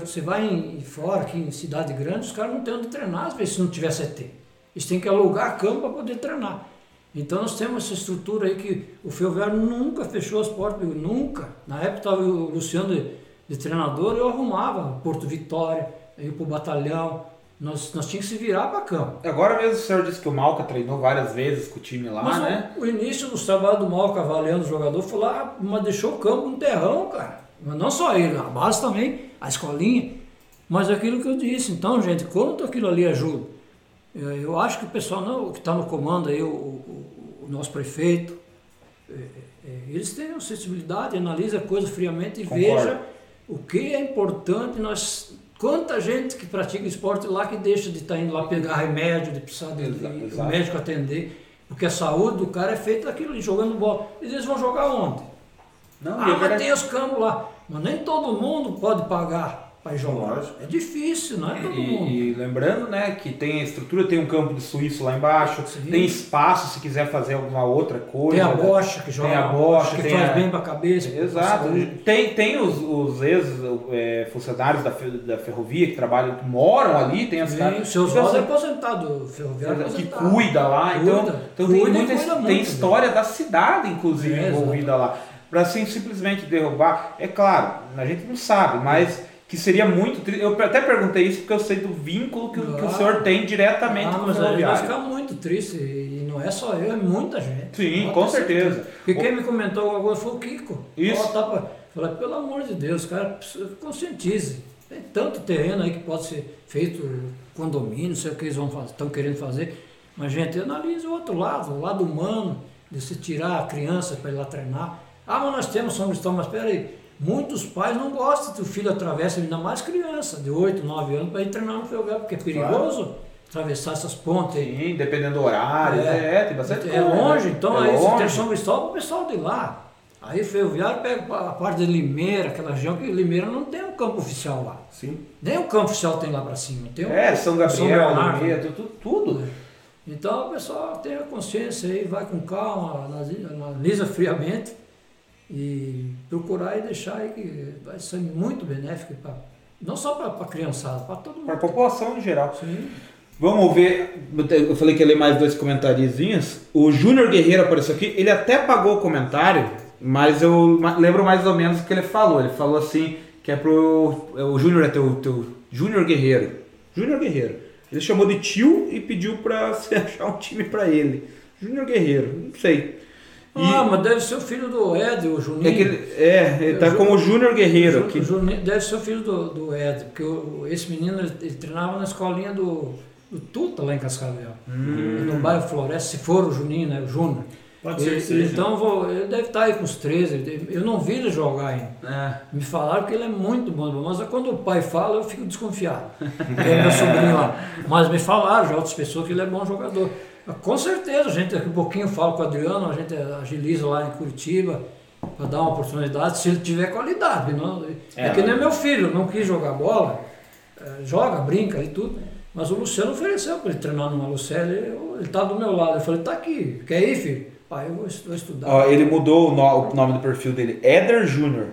você vai em, fora, aqui em cidade grande, os caras não têm onde treinar, às vezes, se não tiver CT. Eles têm que alugar campo para poder treinar. Então nós temos essa estrutura aí que o Ferroviário nunca fechou as portas, nunca. Na época estava o Luciano de, de, treinador, eu arrumava Porto Vitória, ia para o batalhão, nós, nós tínhamos que se virar para campo. Agora mesmo o senhor disse que o Malca treinou várias vezes com o time lá, mas né? O, o início dos trabalhos do Malca avaliando o jogador foi lá, mas deixou o campo um terrão, cara. Mas não só ele, a base também, a escolinha. Mas aquilo que eu disse, então, gente, quanto aquilo ali ajuda? Eu acho que o pessoal não, que está no comando aí, o, o, o nosso prefeito, é, é, eles têm sensibilidade, analisa a coisa friamente e Concordo. veja o que é importante nós. Quanta gente que pratica esporte lá que deixa de estar tá indo lá pegar remédio, de precisar de, de o médico atender, porque a saúde do cara é feita daquilo, jogando bola. E eles vão jogar onde? Não, ah, mas tem os campos lá. Mas nem todo mundo pode pagar para jogar. Lógico. É difícil, não é todo e, mundo. E lembrando, né, que tem a estrutura, tem um campo de suíço lá embaixo, Sim. tem espaço se quiser fazer alguma outra coisa. Tem a bocha que joga. Tem a bocha, que faz a... bem para a cabeça. Exato. Tem, tem os, os ex-funcionários é, da, da ferrovia que trabalham, que moram ali, tem as casas. O seu Oswaldo é aposentado, ferroviário Que cuida lá. Cuida, então, então cuida tem, muita, tem muito, história da cidade, inclusive, é, envolvida lá. Para assim, simplesmente derrubar, é claro, a gente não sabe, mas que seria muito triste. Eu até perguntei isso porque eu sei do vínculo que, ah, que o senhor tem diretamente ah, com o ferroviário. Vai ficar muito triste e não é só eu, é muita gente. Sim, com certeza. Porque quem me comentou agora foi o Kiko. Isso. Tava, falei, pelo amor de Deus, cara, conscientize. Tem tanto terreno aí que pode ser feito condomínio, não sei o que eles estão querendo fazer. Mas, gente, analise o outro lado, o lado humano, de se tirar a criança para ir lá treinar. Ah, mas nós temos São Cristão, mas peraí Muitos pais não gostam que o filho atravesse, ainda mais criança, de 8, 9 anos, para ir treinar no Felgado, porque é perigoso claro. atravessar essas pontes. Sim, dependendo do horário, é, é tem bastante É coisa, longe, né? então é aí longe. você tem São Cristóvão o pessoal de lá. Aí o ferroviário pega a parte de Limeira, aquela região que Limeira não tem um campo oficial lá. Sim. Nem o campo oficial tem lá para cima. Tem um, é, São Gabriel, São Bernardo, Limeira, tudo. tudo. É. Então o pessoal tem a consciência aí, vai com calma, analisa friamente e procurar e deixar aí que vai ser muito benéfico para não só para a criançada, para todo mundo. Para a população em geral. Sim. Vamos ver, eu falei que ia ler mais dois comentáriozinhos. O Júnior Guerreiro apareceu aqui, ele até pagou o comentário, mas eu lembro mais ou menos o que ele falou. Ele falou assim, que é pro. É o Júnior é teu, teu Júnior Guerreiro. Júnior Guerreiro. Ele chamou de tio e pediu para você achar um time para ele. Júnior Guerreiro, não sei. Ah, mas deve ser o filho do Ed, o Juninho. É, que ele, é, ele tá como Júnior Guerreiro O aqui. Ju- Juninho deve ser o filho do, do Ed, porque o- esse menino ele, ele treinava na escolinha do, do Tuta lá em Cascavel. Hum. No bairro Floresta, se for o Juninho, né? O Júnior. Pode ser Ele-. Então vou- ele deve estar aí com os 13. ele- Eu não vi ele jogar ainda. É. Me falaram que ele é muito bom, mas quando o pai fala, eu fico desconfiado. Que é meu sobrinho lá. Mas me falaram já outras pessoas que ele é bom jogador. Com certeza, a gente daqui a pouquinho fala com o Adriano, a gente agiliza lá em Curitiba para dar uma oportunidade, se ele tiver qualidade. Não, é, É, que nem meu filho, não quis jogar bola, eh, joga, brinca e tudo. Mas o Luciano ofereceu para ele treinar numa Lucélia, ele está do meu lado. Eu falei, tá aqui, quer ir, filho? Pai, eu vou, estu- vou estudar. Ó, ele mudou o, no- o nome do perfil dele. Éder Júnior.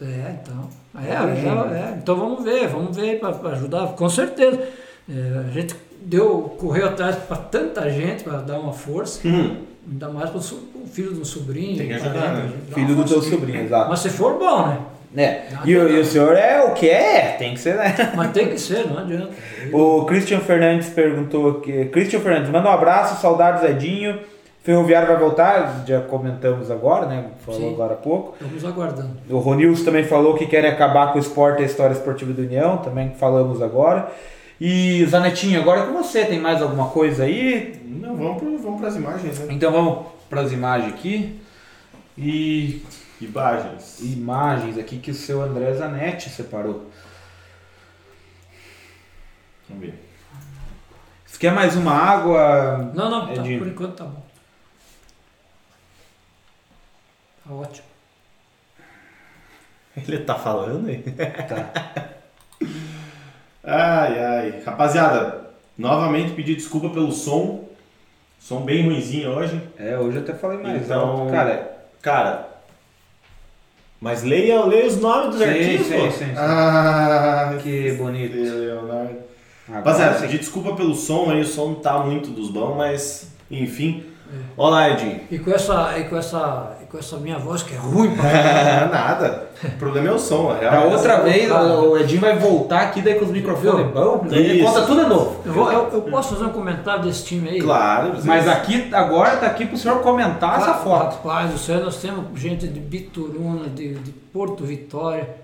É, então. É, é, é. então vamos ver, vamos ver para ajudar, com certeza. É, a gente deu, correu atrás para tanta gente para dar uma força, Hum, ainda mais para o filho do sobrinho. Tem que parente, ajudar, né? Filho do teu sobrinho, exato. Mas se for bom, né? É. E, o- e o senhor é o que é? Tem que ser, né? Mas tem que ser, não adianta. O Christian Fernandes perguntou aqui. Christian Fernandes, manda um abraço, saudades Edinho. Ferroviário vai voltar, já comentamos agora, né? Falou Sim. agora há pouco. Estamos aguardando. O Ronilson também falou que quer acabar com o esporte e a história esportiva da União, também falamos agora. E Zanetinho, agora é com você, tem mais alguma coisa aí? Não, vamos, pro, vamos pras imagens, né? Então vamos para as imagens aqui. E Imagens. imagens aqui que o seu André Zanetti separou. Vamos ver. Você quer mais uma água? Não, não, tá, por enquanto tá bom. Tá ótimo. Ele tá falando aí? Tá. Ai, ai. Rapaziada, novamente pedir desculpa pelo som. Som bem ruinzinho hoje. É, hoje eu até falei mais Então- alto. Cara, Cara, mas leia, leia os nomes dos Sim, artigos. sim, sim, sim. Ah, que bonito. Leonardo. Rapaziada, pedir desculpa pelo som aí, o som não tá muito dos bons, mas enfim. Olá, Edinho. E com essa, e com essa, com essa minha voz que é ruim pra Nada. O problema é o som, é Da real. outra Essa- vez, o Edinho vai voltar aqui daí com os microfones bons. Ele Isso. conta tudo de novo. Eu, vou- eu- eu posso fazer um comentário desse time aí? Claro. Mas aqui, agora tá aqui pro senhor comentar essa Ra- foto. Rapaz do céu, nós temos gente de Bituruna, de, de Porto Vitória.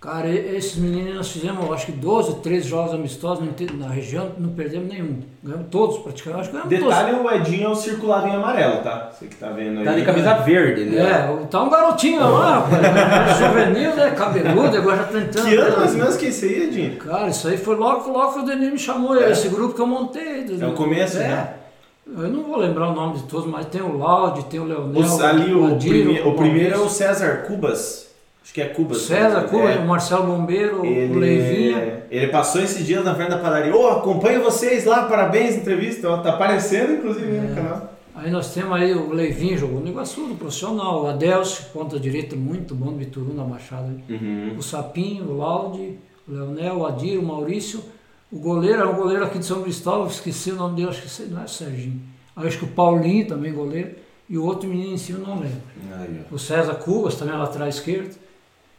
Cara, esses meninos nós fizemos, acho que 12, 13 jogos amistosos na região, não perdemos nenhum. Ganhamos todos praticamente. Acho que ganhamos Detalhe, o Edinho é o circulado em amarelo, tá? Você que tá vendo aí. Tá de camisa verde. todos. Ele É, tá um garotinho lá, rapaz. Juvenil, né? Cabeludo, agora já tá entrando. Que ano mais ou menos que isso aí, Edinho? Cara, isso aí foi logo, logo que o Denis me chamou, É. esse grupo que eu montei. É o começo, É. né? Eu não vou lembrar o nome de todos, mas tem o Laude, tem o Leonel. Os- ali o, Adir, prime- o primeiro é o. César Cubas. Acho que é Cubas. César, Cuba, É. o Marcelo Bombeiro, o Ele, Leivinha. ele passou esses dias na frente da padaria. Ô, acompanho vocês lá, parabéns, entrevista. Ó, Tá aparecendo, inclusive, É. no canal. Aí nós temos aí o Leivinho, jogou no Iguaçu, do profissional. O Adelcio, ponta direita, muito bom, do Bituruna, Machado. Uhum. O Sapinho, o Laude, o Leonel, o Adir, o Maurício. O goleiro, é um goleiro aqui de São Cristóvão, esqueci o nome dele, acho que sei- não é Serginho. Aí acho que o Paulinho também goleiro. E o outro menino em cima, não lembro. Aí. O César Cubas, também lateral esquerdo.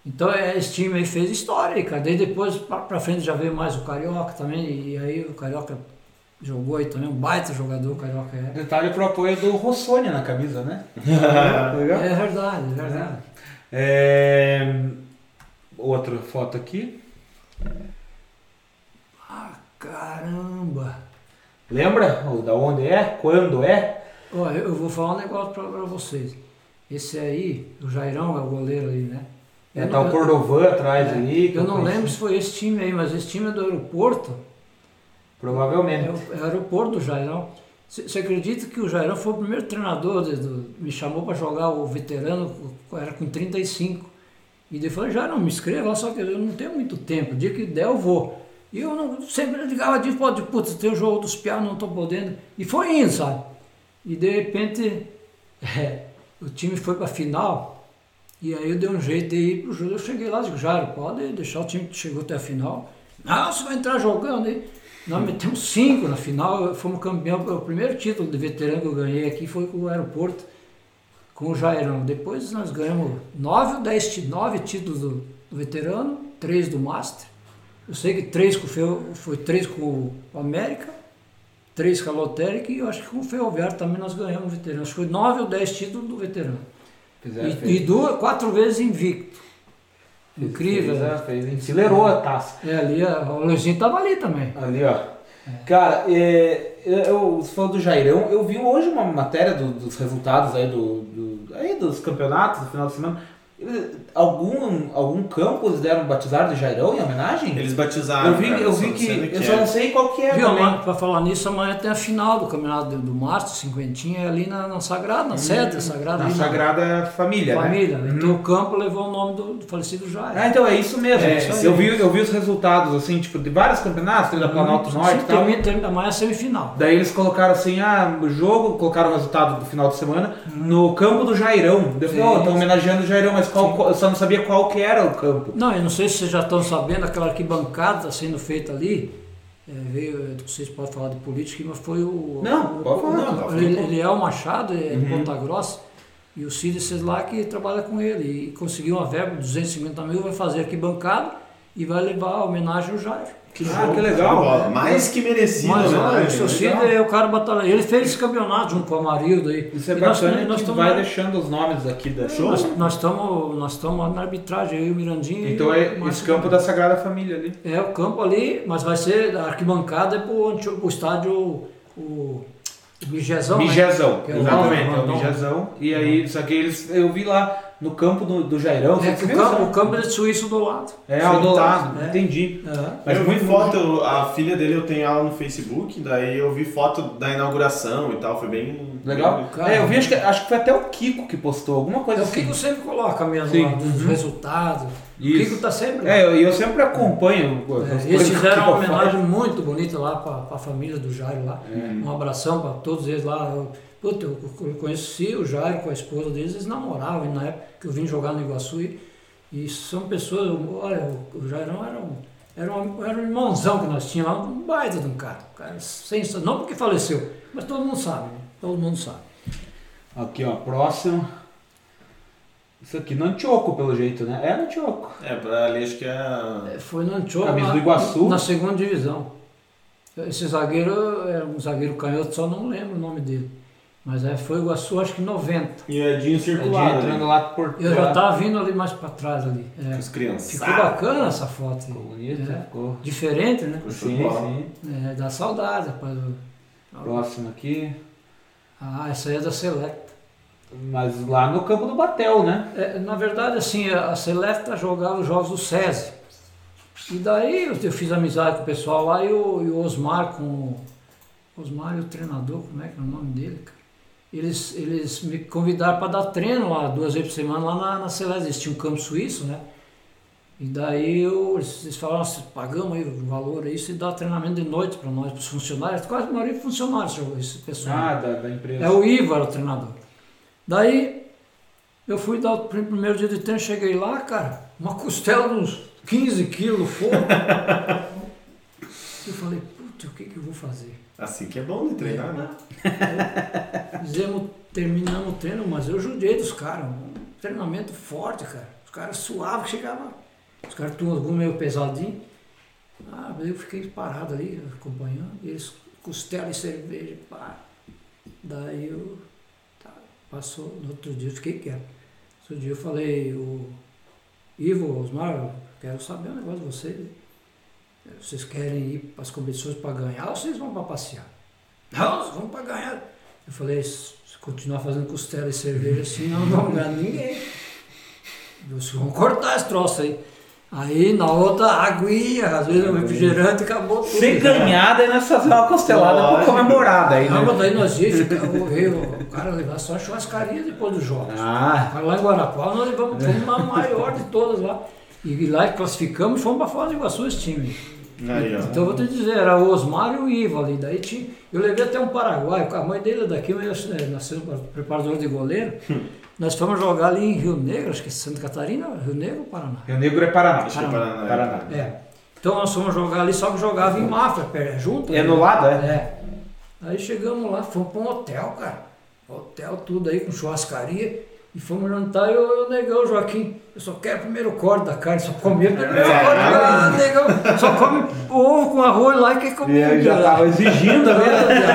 Então é, esse time aí fez história, aí, cara. Daí depois pra, pra frente já veio mais o Carioca também. E aí o Carioca jogou aí também, um baita jogador o Carioca é. Detalhe pro apoio do Rossônia na camisa, né? Legal. É verdade, é verdade. É... Outra foto aqui. Ah, caramba! Lembra da onde é? Quando é? Ó, eu, eu vou falar um negócio pra, pra vocês. Esse aí, o Jairão é o goleiro aí, né? É, tá o Cordovan atrás é, ali. Eu não conheci. lembro se foi esse time aí, mas esse time é do aeroporto. Provavelmente. É o, é o aeroporto do Jairão. Você acredita que o Jairão foi o primeiro treinador, do- me chamou para jogar o veterano, era com 35. E daí falou, Jairão, me inscreva, só que eu não tenho muito tempo, o dia que der eu vou. E eu não, sempre ligava de pode, putz, tem o jogo dos pianos, não estou podendo. E foi indo, sabe? E de repente é, o time foi para a final, e aí eu dei um jeito de ir pro jogo. Eu cheguei lá e digo, Jairo, pode deixar o time que chegou até a final. Não, você vai entrar jogando aí. Nós metemos cinco na final, fomos campeão. O primeiro título de veterano que eu ganhei aqui foi com o aeroporto, com o Jairão. Depois nós ganhamos nove ou dez nove títulos do, do veterano, três do Master. Eu sei que três com, foi, foi três com o América, três com a lotérica e eu acho que com o Ferroviário também nós ganhamos o veterano. Acho que foi nove ou dez títulos do veterano. Fizeram, E, e duas, quatro vezes invicto. Incrível, Fez, né? é, fez, enfileirou a taça. É, ali, o Luizinho tava ali também. Ali, ó. Cara, é, eu, você falou do Jairão, eu vi hoje uma matéria do- dos resultados aí, do, do- aí dos campeonatos do final de semana. Algum, algum campo eles deram batizar de Jairão em homenagem? Eles batizaram. eu vi, cara, eu vi que. do Eu é. só não sei qual que é Viu, amanhã, pra falar nisso, amanhã tem a final do campeonato do, Março, cinquentinha, é ali na, na Sagrada, na sede da Sagrada. Na ali Sagrada Família, né? Família. Então o campo levou o nome do, do falecido Jair. Ah, então é isso mesmo. É, isso eu, vi, eu vi os resultados, assim, tipo, de vários campeonatos, tem da Planalto Norte e Sim, tal. termina, termina, amanhã é semifinal. Daí eles colocaram assim, ah, o jogo, colocaram o resultado do final de semana no campo do Jairão. Ó, estão homenageando o Jairão, mas qual, qual- eu só não sabia qual que era o campo. Não, eu não sei se vocês já estão sabendo, aquela arquibancada está sendo feita ali, é, veio, vocês podem falar de política, mas foi o... Não, o, pode falar. o- Não, pode ele, ele é o Machado, é de Ponta Grossa, e o Cid lá que trabalha com ele, e conseguiu uma verba de 250 mil, vai fazer arquibancada e vai levar a homenagem ao Jair. ah, que legal. Mais que merecido, Mas né? olha, legal. é o cara batalha. Ele fez esse campeonato junto com o Amarildo aí. Isso é E nós- bacana nós que estamos vai deixando os nomes aqui da show. Nós estamos nós estamos na arbitragem, eu e o Mirandinho. Então é o esse campo da Sagrada Família ali. É o campo ali, mas vai ser a arquibancada é pro, estádio o, o Migezão. né? Mijezão, Que é o exatamente, é o. Mijezão. E aí, só que eles, eu vi lá no campo do, do Jairão. É que o viu, campo, né? o campo é de suíço do lado. É, ao do lado, né? entendi. É. Mas eu muito vi foto, a filha dele eu tenho ela no Facebook, daí eu vi foto da inauguração e tal, foi bem Legal? Cara, é, eu vi, acho que, acho que foi até o Kiko que postou, alguma coisa É o assim. Kiko sempre coloca mesmo Sim. lá, dos Uhum. resultados. O Isso. Kiko tá sempre lá. É, eu, eu sempre acompanho. É, eles o fizeram uma homenagem muito bonita lá para a família do Jairo lá. É. Um abração para todos eles lá. Eu, puta, eu, eu conheci o Jairo com a esposa deles, eles namoravam e na época que eu vim jogar no Iguaçu. E, e são pessoas, olha, o, Jairão era um, era, um, era um irmãozão que nós tínhamos lá, um baita de um cara. Um cara sem, não porque faleceu, mas todo mundo sabe, né? Todo mundo sabe. Aqui, ó, próximo. Isso aqui, Nantioco, pelo jeito, né? É Nantioco. É, pra ali acho que é. É, Foi no Antioco, Camisa na, do Iguaçu. na segunda divisão. Esse zagueiro era um zagueiro canhoto, só não lembro o nome dele. Mas é, foi o Iguaçu, acho que 90. E o Edinho É circular. de entrando né? lá por Eu já estava vindo ali mais para trás ali. É. Os crianças. Ficou bacana essa foto aí. Ficou bonito, É. ficou. Diferente, né? Sim, sim. É, dá saudade, rapaz. Próximo aqui. Ah, essa aí é da Selecta. Mas lá no campo do Batel, né? É, na verdade, assim, a Selecta jogava os jogos do SESI. E daí eu, eu fiz amizade com o pessoal lá e o, e o Osmar com o Osmar e o treinador, como é que é o nome dele, cara? Eles, eles me convidaram para dar treino lá duas vezes por semana lá na, na Celeste. Eles tinham um campo suíço, né? E daí eu, eles, falaram assim, pagamos aí o valor aí, se dá treinamento de noite para nós, para os funcionários, quase a maioria funcionários, esse pessoal. Ah, da, da empresa. É o Ivo era o treinador. Daí eu fui dar o prim- primeiro dia de treino, cheguei lá, cara, uma costela de uns 15 quilos fogo. eu falei, putz, o que, que eu vou fazer? Assim que é bom de treinar, né? Fizemos, terminamos o treino, mas eu judiei dos caras. Um treinamento forte, cara. Os caras que chegavam. Os caras tinham algum meio pesadinho. Ah, eu fiquei parado ali, acompanhando. Eles, costela e cerveja, pá. Daí eu. Tá, passou, no outro dia eu fiquei quieto. No outro dia eu falei, o Ivo, Osmar, eu quero saber um negócio de vocês. Vocês querem ir para as competições para ganhar ou vocês vão para passear? Não, nós vamos para ganhar. Eu falei, se continuar fazendo costela e cerveja assim, não vamos ganhar ninguém. Vocês vão cortar esse troço aí. Aí na outra, aguinha, às vezes um refrigerante, acabou tudo. Se ganhar, daí nós fazer uma costelada Lógico. comemorar daí, Não, né? mas daí nós íamos ficar, o, cara levar só a churrascaria depois dos jogos. Ah, Aí lá em Guarapau nós levamos, fomos na maior de todas lá. E lá classificamos e fomos para fora de Iguaçu esse time. Aí. Então eu vou te dizer, era o Osmar e o Ivo ali. Daí tinha, eu levei até um paraguaio, a mãe dele é daqui, mas é, nasceu preparador de goleiro. Nós fomos jogar ali em Rio Negro, acho que é Santa Catarina, Rio Negro ou Paraná? Rio Negro é Paraná. Acho que é Paraná. Paraná. É. Então nós fomos jogar ali, só que jogava em Mafra, junto. É né? no lado, é? É. Aí chegamos lá, fomos para um hotel, cara. Hotel, tudo aí, com churrascaria. E fomos jantar e o, o negão, Joaquim, eu só quero o primeiro corte da carne, só comia o primeiro É. corte. Ah, negão, só come ovo com arroz lá e quer E comer. aí já né? tava exigindo, né?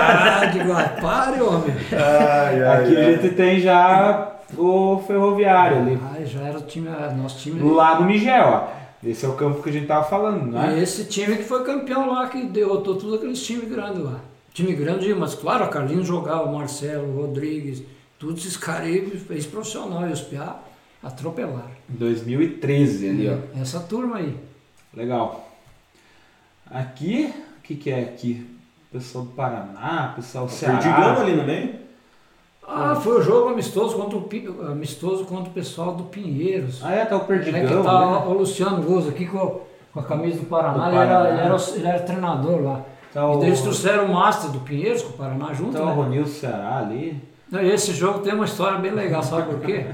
Ah, digo, ah, pare, homem. Ai, ai, Aqui a ai. gente tem já o ferroviário ali. Ai, já era o time, ah, nosso time. Do lado do Miguel, ó. Esse é o campo que a gente tava falando, não é? Esse time que foi campeão lá, que derrotou todos aqueles times grandes lá. Time grande, mas claro, a Carlinhos jogava, o Marcelo, o Rodrigues, todos esses caras aí, fez profissional, e os Piá atropelaram. 2013 ali, ó. Essa turma aí. Legal. Aqui, o que que é aqui? Pessoal do Paraná, pessoal do Perdigão Ceará. ali no meio? Ah, foi o jogo amistoso contra o, amistoso contra o pessoal do Pinheiros. Ah, é, tá o É Perdigão. que tá né? o Luciano Gozo aqui com, a- com a camisa do Paraná, Do ele, era, Paraná. ele, era, o- ele era treinador lá. Tá E o, daí eles trouxeram o Master do Pinheiros com o Paraná junto, tá o né? Ronil Ceará ali. Esse jogo tem uma história bem legal, sabe por quê?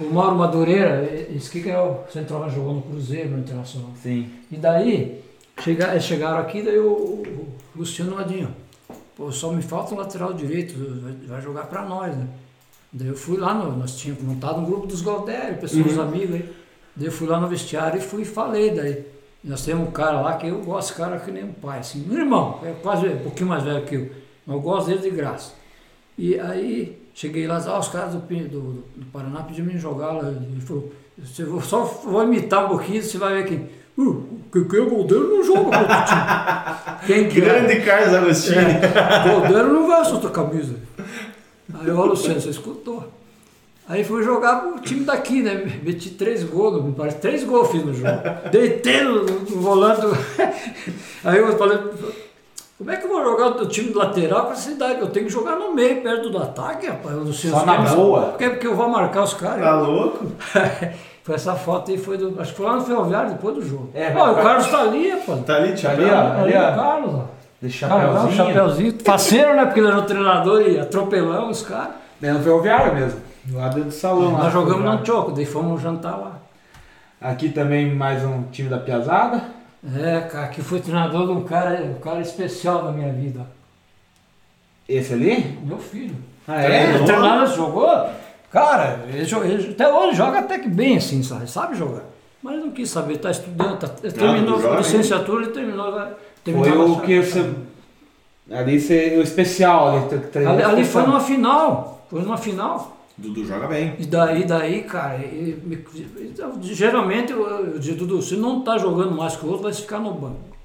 O Mauro Madureira, esse que é o centroavante jogou no Cruzeiro, no Internacional. Sim. E daí, chega, chegaram aqui, daí o, o Luciano Ladinho, pô, só me falta um lateral direito, vai, jogar pra nós, né? Daí eu fui lá, no, nós tínhamos montado um grupo dos Galdério, pessoas, Uhum. os amigos aí. Daí eu fui lá no vestiário e fui e falei daí. Nós temos um cara lá que eu gosto, cara que nem um pai, assim, meu irmão, é quase um pouquinho mais velho que eu, mas eu gosto dele de graça. E aí cheguei lá, ah, os caras do, do, do Paraná pediram pra mim jogar lá. Ele falou, você vou, só vou imitar um pouquinho, você vai ver quem. Uh, quem quem é Goldeiro não joga contra o time. Quem que é? Grande Carlos Agostinho. Goldeiro não veste outra camisa. Aí, ó, Luciano, você escutou. Aí fui jogar pro time daqui, né? Meti três gols, me parece, três gols fiz no jogo. Deitei no, no volante. Aí eu falei, como é que eu vou jogar o time lateral com essa idade? Eu tenho que jogar no meio, perto do ataque, rapaz. O Luciano, Só na Porque- boa. Porque, porque eu vou marcar os caras. Tá louco? foi essa foto aí, foi do. Acho que foi lá no Ferroviário depois do jogo. É, vai- o Carlos tá ali, rapaz. Tá ali, Tá Thiago? ali, ó. Ali, ó. o Carlos, ó. De chapéuzinho. chapeuzinho. Faceiro, né? Porque ele era o treinador e atropelamos os caras. É no ferroviário mesmo. Do lado do salão. Nós jogamos no Choco, daí fomos jantar lá. Aqui também mais um time da Piazada. É, cara, que foi treinador de um cara, um cara especial da minha vida. Esse ali? Meu filho. Ah, Ele é? treinador jogou. Cara, ele, ele- até hoje joga até que bem assim, sabe? Sabe jogar. Mas ele não quis saber, tá estudando, tá, ele terminou tu joga a licenciatura, ele terminou. terminou Foi a- o que você. Ali você, o especial ali. Ali, ali foi numa final. Foi numa final. Dudu joga bem. E daí, daí, cara, ele me- geralmente eu, digo, Dudu, se não tá jogando mais que o outro, vai ficar no banco.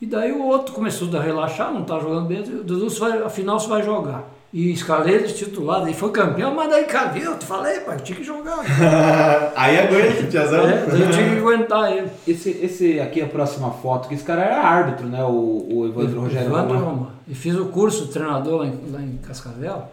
E daí o outro começou a relaxar, não tá jogando bem, Dudu, você vai, afinal você vai jogar. E escalei ele titular, daí foi campeão, mas daí, cara, viu? Eu te falei, pai, eu tinha que jogar. Aí aguenta, Piazão. É, eu tinha que aguentar ele. Esse, esse aqui é a próxima foto, que esse cara era árbitro, né? O, o Evandro Rogério Evandro. Roma. E fiz o curso de treinador lá em, lá em Cascavel,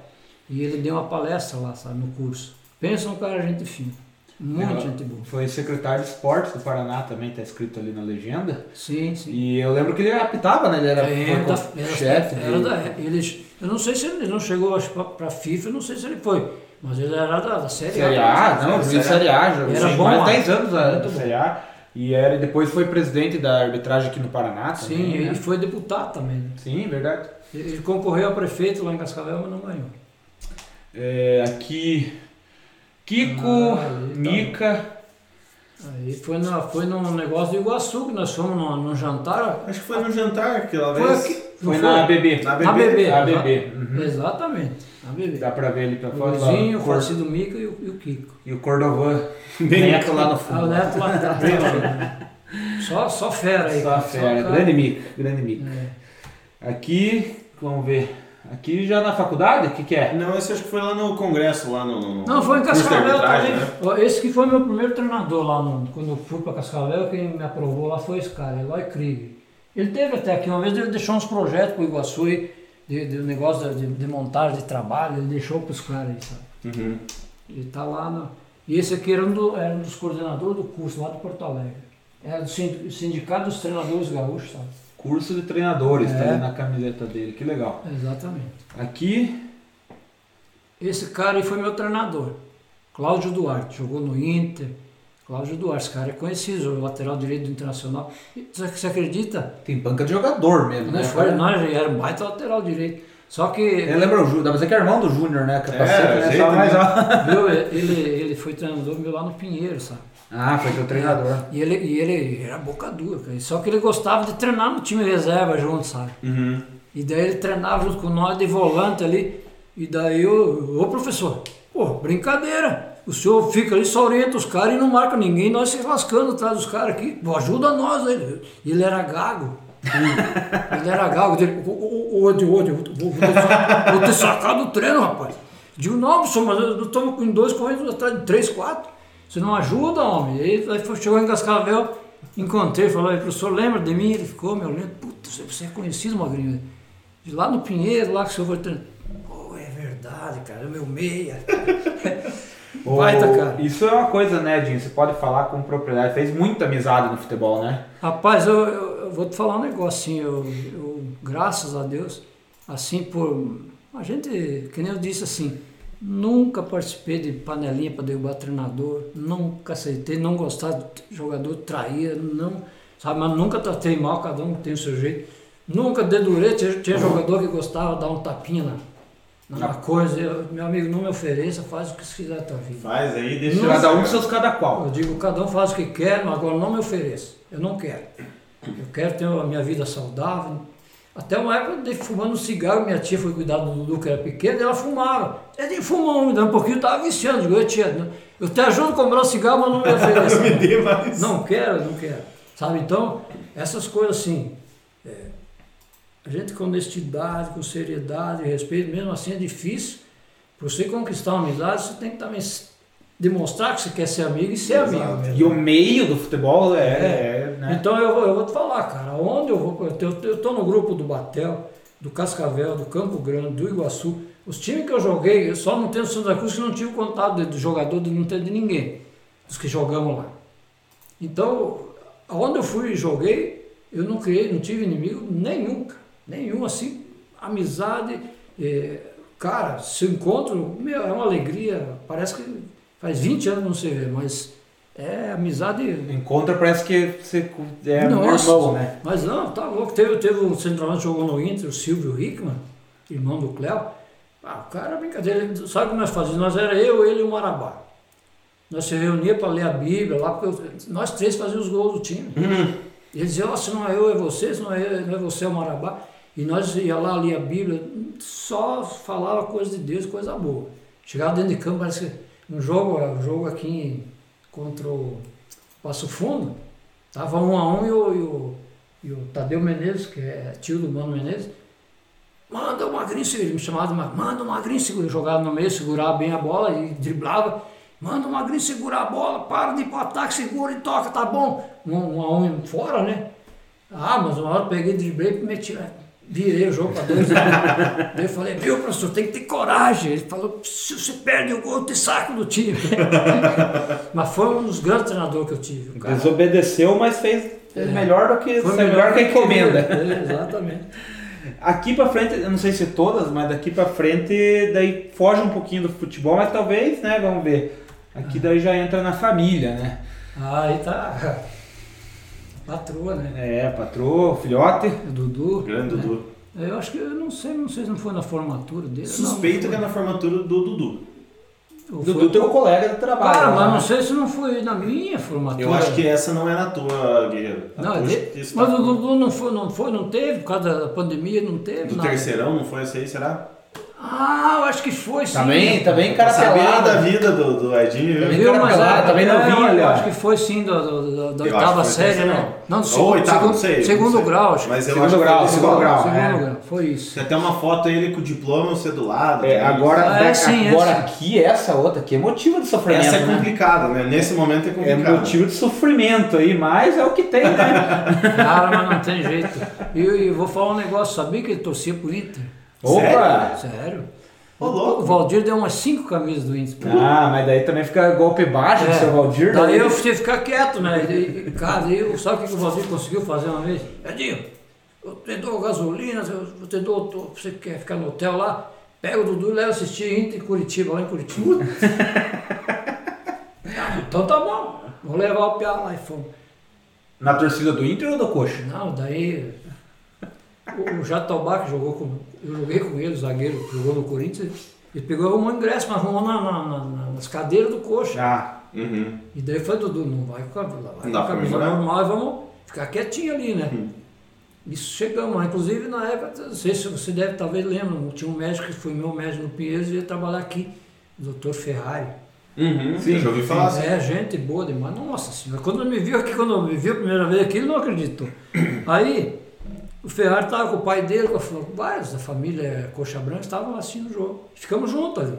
e ele deu uma palestra lá, sabe, no curso. Pensa um cara gente fina. Muito gente boa. Foi secretário de esportes do Paraná também, tá escrito ali na legenda. Sim, sim. E eu lembro que ele apitava, né? Ele era, foi da- era, chefe. era da, ele, eu não sei se ele não chegou pra, pra FIFA, eu não sei se ele foi, mas ele era da, da Série Série A. A, não, juiz Série A, jogou Era bom mais lá. de 10 anos da, Muito da. Série A. E era, depois foi presidente da arbitragem aqui no Paraná também. Sim, né? ele foi deputado também. né? Sim, verdade. Ele concorreu a prefeito lá em Cascavel, mas não ganhou. É, aqui, Kiko, Ah, tá. Mica, Aí foi, na, foi num negócio de Iguaçu, que nós fomos num, num jantar. Acho que foi no jantar aquela Foi vez. aqui. foi não na ABB. Na Na BB. A BB. Uhum. Exatamente, na BB. Dá pra ver ali pra O fora. O lá, o Farcido Mica e o, e o Kiko. E o Cordovan. Neto lá no Ah, o fundo. Neto lá atrás. só, só fera aí. Só fera. cara. Grande Mica. Grande Mica. É. Aqui, vamos ver. Aqui já na faculdade, o que que é? Não, esse acho que foi lá no congresso, lá no. no- Não, foi em Cascavel também. né? Esse que foi meu primeiro treinador lá, no, quando eu fui para Cascavel, quem me aprovou lá foi esse cara, Eloy Krieger. Ele teve até aqui, uma vez ele deixou uns projetos para o Iguaçu aí, de, de negócio de, de montagem de trabalho, ele deixou para os caras aí, sabe? Uhum. Ele tá lá na... E esse aqui era um, do- era um dos coordenadores do curso lá de Porto Alegre. Era do sin- Sindicato dos Treinadores Gaúchos, sabe? Curso de treinadores, tá É. ali na camiseta dele. Que legal. Exatamente. Aqui, Esse cara aí foi meu treinador. Cláudio Duarte, jogou no Inter. Cláudio Duarte, esse cara é conhecido, lateral direito do Internacional. Você, acredita? tem banca de jogador mesmo, né? Foi, nós era um baita lateral direito. Só que Ele lembra o Júnior, dá pra dizer que é irmão do Júnior, né? Capacete, É, né? jeito, ó. Viu? Ele, ele foi treinador meu lá no Pinheiro, sabe? Ah, foi teu treinador. E ele, e ele era boca dura, cara. Só que ele gostava de treinar no time reserva junto, sabe? Uhum. E daí ele treinava junto com nós de volante ali. E daí eu, ô professor, pô, brincadeira. O senhor fica ali, só orienta os caras e não marca ninguém, nós se lascando atrás dos caras aqui. Pô, ajuda nós aí. E ele era gago. ele era gago. Ele, ô, ô, ô, vou, vou, vou, te sa- vou te sacar do treino, rapaz. Digo, não, professor, mas eu estamos com dois correndo atrás de três, quatro. Você não ajuda, homem. Aí, aí chegou em Cascavel, encontrei, falou, professor, lembra de mim? Ele ficou, meu lembro, puta, você- é conhecido, Magrinho. De lá no Pinheiro, lá que o senhor foi. Pô, é verdade, cara, é meu meia. Ô, Baita, cara. Isso é uma coisa, né, Dinho? Você pode falar com propriedade. Fez muita amizade no futebol, né? Rapaz, eu, eu- eu vou te falar um negócio assim, eu, eu, graças a Deus, assim por. A gente, que nem eu disse assim, nunca participei de panelinha para derrubar treinador, nunca aceitei, não gostar de jogador traía, não, sabe, mas nunca tratei mal, cada um tem o seu jeito. Nunca dedurei, tinha, tinha jogador que gostava de dar um tapinha na, na coisa, eu, meu amigo, não me ofereça, faz o que você quiser da tua vida. Faz aí, deixa Não, Cada um seus cada qual. Eu digo, cada um faz o que quer, mas agora não me ofereça. Eu não quero. Eu quero ter a minha vida saudável. Até uma época eu dei fumando cigarro, minha tia foi cuidar do Dudu, que era pequeno, e ela fumava. Ele fumou um, um pouquinho, eu estava viciando. Eu digo, "Ô, tia, não- eu te ajudo a comprar um cigarro, mas não me ofereça. me dê mais. Não quero, não quero. Sabe, então, essas coisas assim, é, a gente com honestidade, com seriedade, respeito, mesmo assim é difícil. Para você conquistar uma amizade, você tem que também demonstrar que você quer ser amigo e ser Exato. amigo. mesmo. E o meio do futebol é. é, né? Então eu vou, eu vou te falar, cara, onde eu vou, eu tô- no grupo do Batel, do Cascavel, do Campo Grande, do Iguaçu. Os times que eu joguei, eu só não tenho Santa Cruz que não tive contato de, de jogador, de não ter de ninguém, dos que jogamos lá. Então, aonde eu fui e joguei, eu não criei, não tive inimigo nenhum, cara, nenhum, assim, amizade, eh, cara, se eu encontro, meu, é uma alegria, parece que faz 20 anos não se vê, mas é amizade Encontra parece que você é Nossa. irmão, né? mas não, tá louco. Teve, teve um centroavante que jogou no Inter, o Silvio Hickman, irmão do Cléo. Ah, o cara, brincadeira. Sabe o que nós fazíamos? Nós era eu, ele e o Marabá. Nós se reunia para ler a Bíblia lá, porque eu- nós três fazíamos os gols do time. E ele dizia, ó, se não é eu, é você, se não é eu, não é você, é o Marabá. E nós ia lá, lia a Bíblia, só falava coisa de Deus, coisa boa. Chegava dentro de campo, parece que um jogo, um jogo aqui em- contra o Passo Fundo, tava um a um e o, e o, e o Tadeu Menezes, que é tio do Mano Menezes, manda o Magrinho, segurar", ele me chamava de manda o Magrinho, segurar", jogava no meio, segurava bem a bola e driblava, manda o Magrinho segurar a bola, para de ir pro ataque, segura e toca, tá bom? Um, um a um fora, né? Ah, mas uma hora eu peguei, driblei e meti? Virei o jogo para dois. Daí eu falei, viu, professor, tem que ter coragem. Ele falou, se você perde o gol, eu te saco do time. mas foi um dos grandes treinadores que eu tive. cara. Desobedeceu, mas fez fez melhor do que Foi melhor que a encomenda. É, exatamente. Aqui pra frente, eu não sei se todas, mas daqui pra frente daí foge um pouquinho do futebol, mas talvez, né, vamos ver. Aqui daí já entra na família, né? Ah, aí tá. Patroa, né? É, patroa, filhote. O Dudu. Grande né? Dudu. Eu acho que eu não sei, não sei se não foi na formatura dele. Suspeito que é não, na formatura do Dudu. Ou Dudu, foi- teu colega de trabalho. Cara, mas né? não sei se não foi na minha formatura. Eu acho que essa não é na tua, Guerreiro. A Não, tua ele- está- mas o Dudu não foi, não foi, não teve, por causa da pandemia, não teve. Do nada. terceirão, não foi essa aí, será? Ah, eu acho que foi sim. Tá tá bem Pra saber carapelado. da vida do, do Edinho, viu? Também Viu, cara mas pelado, é, tá bem é, ó. acho que foi sim da, da, da- oitava série, né? Não, do Ou segundo, oitavo, segundo, não sei, não segundo sei. grau, acho. Mas eu Segundo acho grau, foi segundo grau. segundo é. grau, foi isso. Tem até uma foto ele com o diploma você do lado. É, né? agora, é, sim, agora essa. aqui, essa outra aqui é motivo de sofrimento. Essa é né? complicada, né? Nesse momento é É complicado. motivo de sofrimento aí, mas é o que tem, né? Cara, mas não tem jeito. E vou falar um negócio, sabia que ele torcia pro Inter? Opa! Sério? Ô, louco. O Valdir deu umas cinco camisas do Inter. Ah, mas daí também fica golpe baixo do É. seu Valdir. Daí daí- eu tive que ficar quieto, né? E, cara, eu, sabe o que o Valdir conseguiu fazer uma vez? Edinho, eu te dou gasolina, eu te dou, você quer ficar no hotel lá, pega o Dudu e leva assistir Inter em Curitiba, lá em Curitiba. Ah, então tá bom, vou levar o Piá lá e fomos. Na torcida do Inter ou do Coxa? Não, daí. o, o Jatobá, que jogou com. Eu joguei com ele, o zagueiro, jogou no Corinthians, ele pegou arrumou um ingresso, mas arrumou na, na- na- na- nas cadeiras do coxa. Ah, Uhum. E daí foi, Dudu, não vai com a, vai Não com a camisa normal e vamos ficar quietinho ali, né? Isso chegamos lá. Inclusive, na época, não sei se você deve, talvez lembra, tinha um médico que foi meu médico no Pinheiros e ia trabalhar aqui, o doutor Ferrari. Uhum. Sim, já ouvi falar assim. É, gente boa demais. Nossa senhora, quando me viu aqui, quando me viu a primeira vez aqui, ele não acreditou. Aí, o Ferrari estava com o pai dele, com a- vários da família Coxa Branca, estavam assistindo o jogo. Ficamos juntos ali.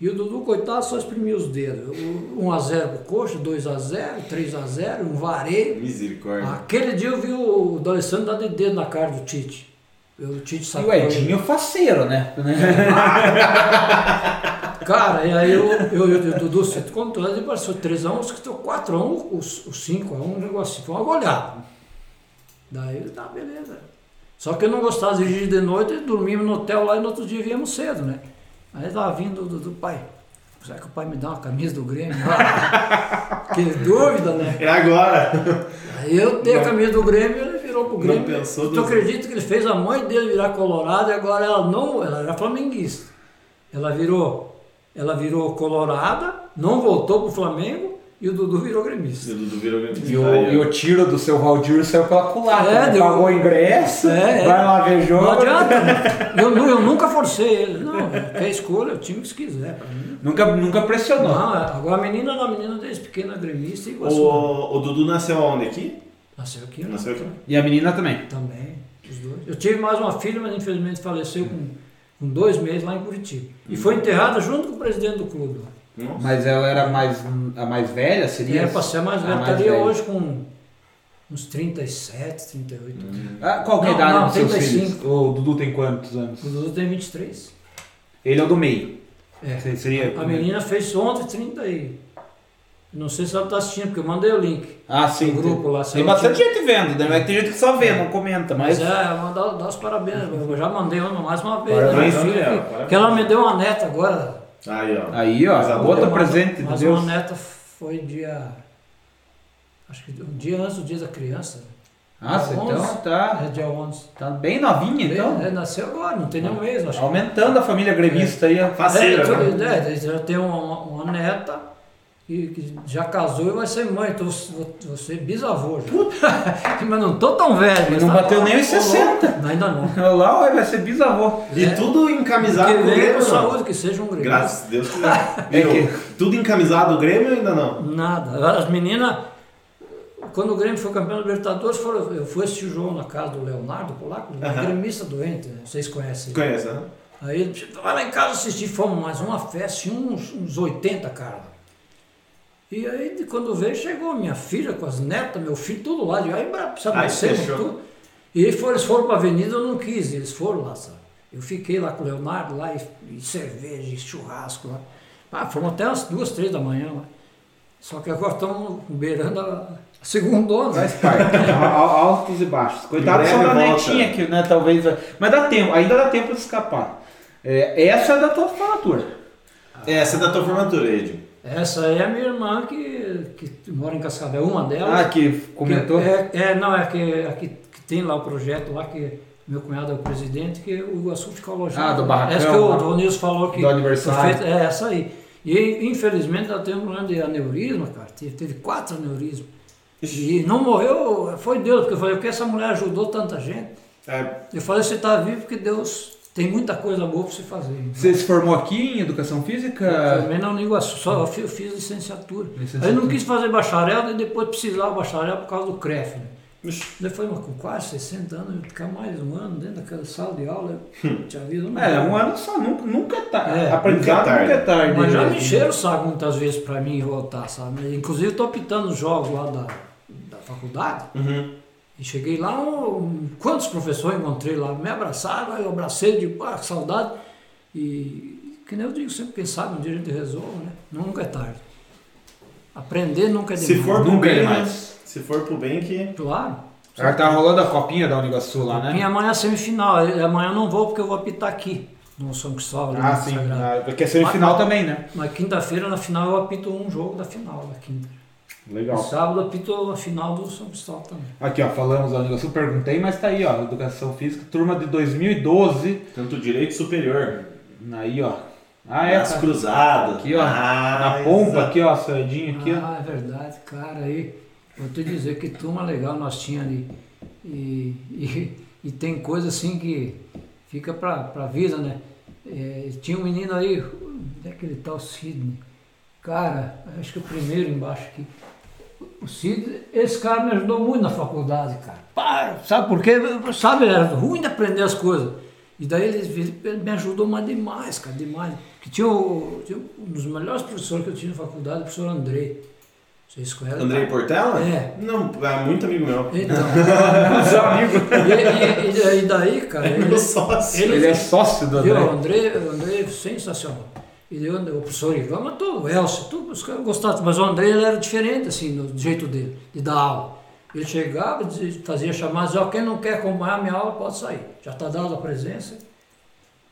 E o Dudu, coitado, só exprimia os dedos. O 1x0 pro Coxa, 2x0, 3x0, um vareio. Misericórdia. Aquele dia eu vi o D'Alessandro dar de dedo na cara do Tite. O Tite e sacou o ele. Edinho faceiro, né? Cara, e aí eu, eu, eu, eu Dudu, você contou, ele passou 3x1, que deu 4x1, os, os 5x1, um negócio assim, foi uma goleada. Daí ele, tá, beleza. Só que eu não gostava de dirigir de noite, dormíamos no hotel lá e no outro dia viemos cedo, né? Aí tava vindo do, do pai. Será que o pai me dá uma camisa do Grêmio? que dúvida, né? É agora. Aí eu dei a camisa do Grêmio e ele virou pro Não Grêmio. pensou tu acredita que ele fez a mãe dele virar colorado e agora ela não, ela era flamenguista. Ela virou, ela virou colorada, não voltou pro Flamengo e o Dudu virou gremista. O Dudu virou grande. E o, e o tiro do seu Valdir saiu pela culatra. É, né? deu- Pagou o ingresso, É, é. vai lá ver jogo. Não adianta. né? Eu, eu nunca forcei ele. Não, quer escolha, o time que se quiser. Nunca, nunca pressionou. Não, agora a menina não, a menina desde pequena gremista e gostou. O, o Dudu nasceu onde aqui? Nasceu aqui, né? Nasceu aqui. E a menina também. Também, os dois. Eu tive mais uma filha, mas infelizmente faleceu com, com dois meses lá em Curitiba. E foi enterrada junto com o presidente do clube. lá. Nossa. Mas ela era mais, a mais velha, seria? Era para ser mais a velha. mais Estaria velha. hoje com uns 37, 38. Ah, qual que é a idade não, dos seus 35. filhos? O Dudu tem quantos anos? O Dudu tem 23. Ele é o do meio. É. Se- Seria... A menina fez ontem 30 e... Não sei se ela está assistindo, porque eu mandei o link. Ah, sim. O grupo lá, Tem ela bastante tinha- gente vendo, né? Mas tem gente que só vê, não comenta, mas... Mas é, mandar dar os parabéns. Eu já mandei uma, mais uma vez. Parabéns, né, que- parabéns. que ela me deu uma neta agora. Aí, ó. Aí, ó, outro Mas- presente de Mas Deus. uma neta foi dia. Acho que um dia antes do dia da criança. Dia então 11. tá, É dia 11. tá bem novinha, então. É, nasceu agora, não tem nem um mês, acho que. Aumentando a família gremista aí, ó. Faceira, é, né? é, daí já tem uma- uma neta que, que já casou e vai ser mãe, então vou, vou ser bisavô já. mas não tô tão velho. mas não tá- bateu nem os Ô, louco. 60. Ainda não. Lá, vai ser bisavô. E tudo encamisado Que com o venha Grêmio, com não? saúde, que seja um grego. Graças a Deus quiser. É Viu? Tudo encamisado o Grêmio ou ainda não? Nada. As meninas, quando o Grêmio foi campeão da Libertadores, foram, eu fui assistir o jogo na casa do Leonardo Polaco, um gremista doente, né? vocês conhecem. Conhece, né? Aí ele disse, vai lá em casa assistir, fomos mais uma festa, tinha uns, uns 80 caras. E aí, quando veio, chegou minha filha com as netas, meu filho, tudo lá. Aí, precisa Aí descer, fechou. tudo. E eles foram, eles foram para a avenida, eu não quis, eles foram lá, sabe? Eu fiquei lá com o Leonardo, lá, e, e cerveja, e churrasco lá. Ah, fomos até as duas, três da manhã lá. Só que agora estamos beirando a segunda Faz onda. parte. Al- al- Altos e baixos. Coitado só da volta. netinha aqui, né? Talvez. Mas dá tempo, ainda dá tempo de escapar. É, essa é da tua formatura. Essa é da tua formatura, Ed. Essa é a minha irmã que, que mora em Cascavel, uma delas. Ah, que comentou. É, é, não, é que, é que, que tem lá o projeto lá que meu cunhado é o presidente, que o Iguaçu fica alojado. Ah, do barracão Essa que o lá. Donilson falou que. Do aniversário. feito- é, essa aí. E infelizmente ela tem um de aneurisma, cara. Teve, teve quatro aneurismas. E não morreu, foi Deus, porque eu falei, porque essa mulher ajudou tanta gente. É, Eu falei, você está vivo porque Deus tem muita coisa boa para você fazer. Você se formou aqui em educação física? Também não Iguaçu, só eu fiz, eu fiz licenciatura. Licenciatura. Aí eu não quis fazer bacharel, e depois precisava bacharel por causa do CREF. Né? Mas com quase 60 anos, eu ficar mais um ano dentro daquela sala de aula, eu tinha vida. não É, um ano só, nunca, nunca é tarde. É, Aprendizado nunca é nunca é tarde. Mas já né? me encheram o saco muitas vezes para mim voltar, sabe? Inclusive eu tô pitando os jogos lá da, da faculdade. uhum. E cheguei lá, um- quantos professores encontrei lá? Me abraçaram, eu abracei, de ah, que saudade. E que nem eu digo sempre, quem sabe um dia a gente resolve, né? Nunca é tarde. Aprender nunca é Se demais. for pro Nunca é bem, demais. Se for pro bem que. Claro. Já tá rolando a copinha da Unigaçu lá, né? Minha amanhã é semifinal. E Amanhã eu não vou porque eu vou apitar aqui, no São Cristóvão. ali Ah, no sim. Sagrado. Ah, Porque é semifinal também, né? Mas quinta-feira, na final, eu apito um jogo da final da quinta. Legal. Sábado apito a final do São Cristóvão também. Aqui, ó, falamos ó, negócio, eu perguntei, mas tá aí, ó, Educação Física, turma de 2012. Tanto direito superior. Aí, ó. Ah, é, Braço tá. cruzado. Aqui, ó. Ah, na pompa, exato. aqui, ó, Suedinho aqui, ó. Ah, é verdade, cara, aí vou te dizer que turma legal nós tínhamos ali. E, e, e tem coisa assim que fica pra, pra vida, né? É, tinha um menino aí, onde é que ele tá, o Sidney? Cara, acho que o primeiro embaixo aqui. O Sidney, esse cara me ajudou muito na faculdade, cara. Pá, sabe por quê? Sabe, era ruim de aprender as coisas. E daí ele, ele me ajudou mais demais, cara, demais. Que tinha, o- tinha um dos melhores professores que eu tinha na faculdade, o professor Andrei. Vocês conhecem? Andrei Portela? É. Não, é muito amigo meu. Então, e, e- e daí, cara, É ele, meu sócio. Ele é sócio do viu, o André. André, o André é sensacional. E o professor Ivan, mas todo, o Elcio, tudo, os caras gostavam, mas o André ele era diferente, assim, no jeito dele, de dar aula. Ele chegava, dizia- fazia chamada, dizia, ó, quem não quer acompanhar a minha aula pode sair. Já está dada a presença.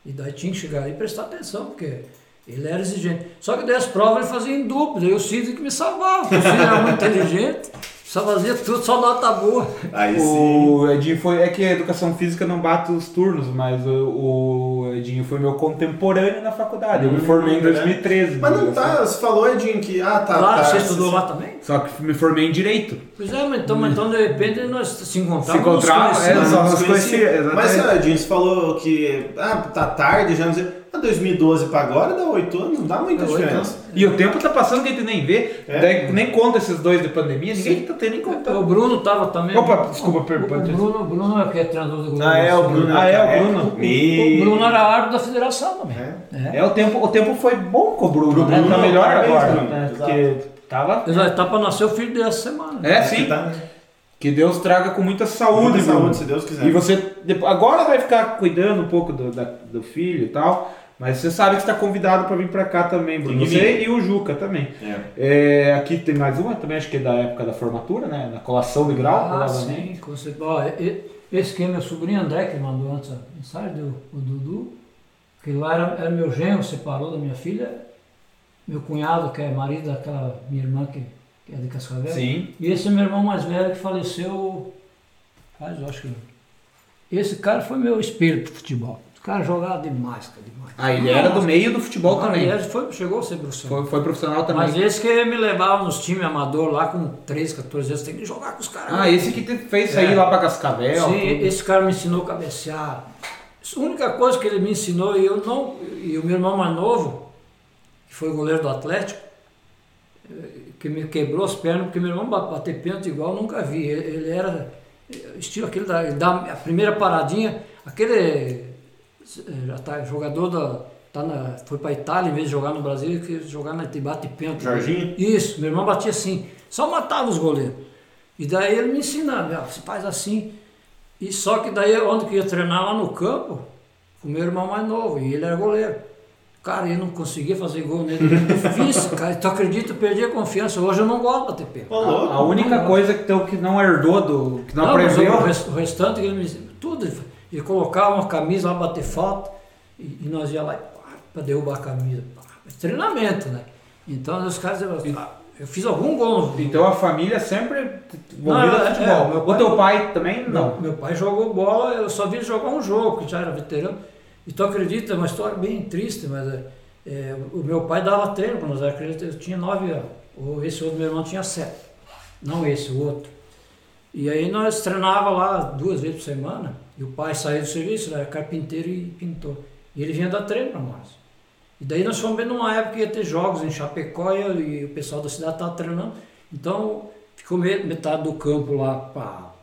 E daí tinha que chegar aí e prestar atenção, porque ele era exigente. Só que daí as provas ele fazia em duplo, daí o Cid que me salvava. porque O Cid era muito inteligente, só fazia tudo, só nota boa. Aí sim. O Edinho foi. É que a educação física não bate os turnos, mas o, o Edinho foi meu contemporâneo na faculdade. Eu me formei em 2013. Mas não tá, você falou, Edinho, que. Ah, tá. Claro, tá, você estudou lá também? Só que me formei em direito. Pois é, mas então, mas então de repente nós se encontramos. Se encontrava, nos é, Não, nos conhecia, Mas, Edinho, você falou que. Ah, tá tarde, já não sei. Ah, 2012 pra agora dá 8 anos, não dá muita Dá diferença. E o tempo tá passando que a gente nem vê, É. daí nem conta esses dois de pandemia, ninguém Sim. tá tendo nem conta. O Bruno estava também. Opa, desculpa, o, per- o, Bruno, o Bruno é o que é treinador do grupo. Ah, é o Bruno. Ah, é o careca. Bruno. O, o Bruno era árbitro da federação também. É. É. É, o tempo, o tempo foi bom com o Bruno, né? Bruno, Tá melhor agora, né? Porque tava... Está para nascer o filho dessa semana. É, Aqui sim. tá? Que Deus traga com muita saúde, Muita saúde, se Deus quiser. E você agora vai ficar cuidando um pouco do, da- do filho e tal, mas você sabe que está convidado para vir para cá também, Bruno. Você vir. e o Juca também. É. É, aqui tem mais uma, também acho que é da época da formatura, né? Da colação de grau, Ah, provavelmente. sim. com certeza. Ó, Esse que é meu sobrinho André, que mandou antes a mensagem, do, o Dudu, que lá era, era meu genro, separou da minha filha, meu cunhado, que é marido daquela minha irmã que, que é de Cascavel. Sim. E esse é meu irmão mais velho que faleceu faz, eu acho que. Esse cara foi meu espelho pro futebol. O cara jogava demais, cara, demais. Ah, ele era do meio do futebol Ah, também. ele foi, chegou a ser profissional. Foi, foi profissional também. Mas esse que me levava nos times amador lá com 13, 14 anos, tem que jogar com os caras. Ah, esse que te fez sair É. lá pra Cascavel. Sim, tudo. esse cara me ensinou a cabecear. A única coisa que ele me ensinou, e eu não. E o meu irmão mais novo, que foi goleiro do Atlético, eh, que me quebrou as pernas, porque meu irmão ba- bater pênalti igual eu nunca vi. Ele, ele era eh, estilo aquele da, da a primeira paradinha, aquele já tá, jogador da. Tá na, foi para Itália em vez de jogar no Brasil, que jogar na bate pênalti. Jorginho? Isso, meu irmão batia assim, só matava os goleiros. E daí ele me ensinava, ó, você faz assim. E só que daí onde que eu ia treinar lá no campo, o meu irmão mais novo, e ele era goleiro. Cara, eu não conseguia fazer gol nele, era difícil, cara. Tu acredita, eu perdi a confiança. Hoje eu não gosto de bater pênalti. A única coisa que, teu, que não herdou, do, que não, Não, aprendeu. o, rest- o restante, ele me ensinou tudo. Ele colocava uma camisa lá, bater falta, e, e nós ia lá para derrubar a camisa. Pá, treinamento, né? Então os caras diziam, ah, eu fiz algum gol. Então a família sempre envolvida no é, futebol. é, o meu o pai- teu pai também? Não, Não. meu pai jogou bola, eu só vi ele jogar um jogo, que já era veterano. E tu acredita, é uma história bem triste, mas é, é, o meu pai dava treino quando nós éramos crianças, eu tinha nove anos. Esse outro meu irmão tinha sete. Não esse, o outro. E aí nós treinava lá duas vezes por semana. E o pai saía do serviço, era carpinteiro e pintor. E ele vinha dar treino para nós. E daí nós fomos bem numa época que ia ter jogos em Chapecó e, o pessoal da cidade estava treinando. Então ficou me- metade do campo lá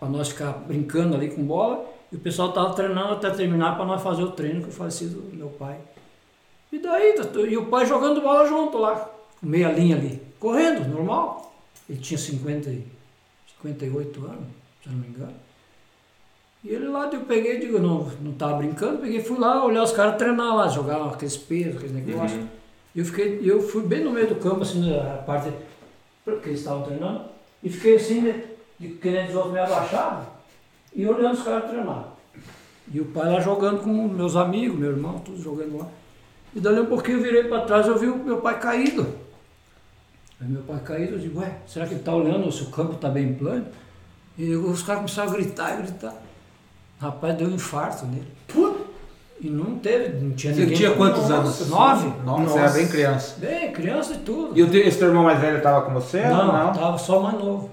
para nós ficar brincando ali com bola. E o pessoal estava treinando até terminar para nós fazer o treino com o falecido meu pai. E daí, e o pai jogando bola junto lá, com meia linha ali, correndo, normal. Ele tinha 50, e- 58 anos, se eu não me engano. E ele lá, eu peguei, digo, não, não tava brincando, peguei, fui lá olhar os caras treinar lá, jogar aqueles pesos, aqueles negócios. E eu fiquei, eu fui bem no meio do campo, assim, na parte que eles estavam treinando, e fiquei assim, né, de, querendo os outros me abaixavam, e olhando os caras treinar. E o pai lá jogando com meus amigos, meu irmão, tudo jogando lá. E dali um pouquinho eu virei para trás, eu vi o meu pai caído. Aí meu pai caído, eu digo, ué, será que ele está olhando se o campo está bem plano? E os caras começaram a gritar e gritar. Rapaz, deu um infarto nele. E não teve, não tinha Você ninguém. tinha quantos Nossa, anos? Nove. Nossa, Nossa. era bem criança. Bem, criança e tudo. E o teu- esse teu irmão mais velho estava com você? Não, não? tava só mais novo.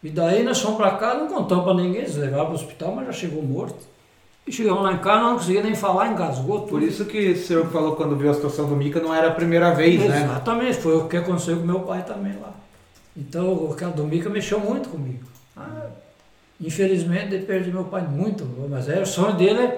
E daí nós fomos pra casa, não contamos pra ninguém, eles levaram pro hospital, mas já chegou morto. E chegamos lá em casa, não conseguia nem falar, engasgou tudo. Por isso que o senhor falou quando viu a situação do Mica, não era a primeira vez, né? Exatamente, foi o que aconteceu com meu pai também lá. Então o cara do Mica mexeu muito comigo. Ah, infelizmente eu perdi meu pai muito, mas era o sonho dele,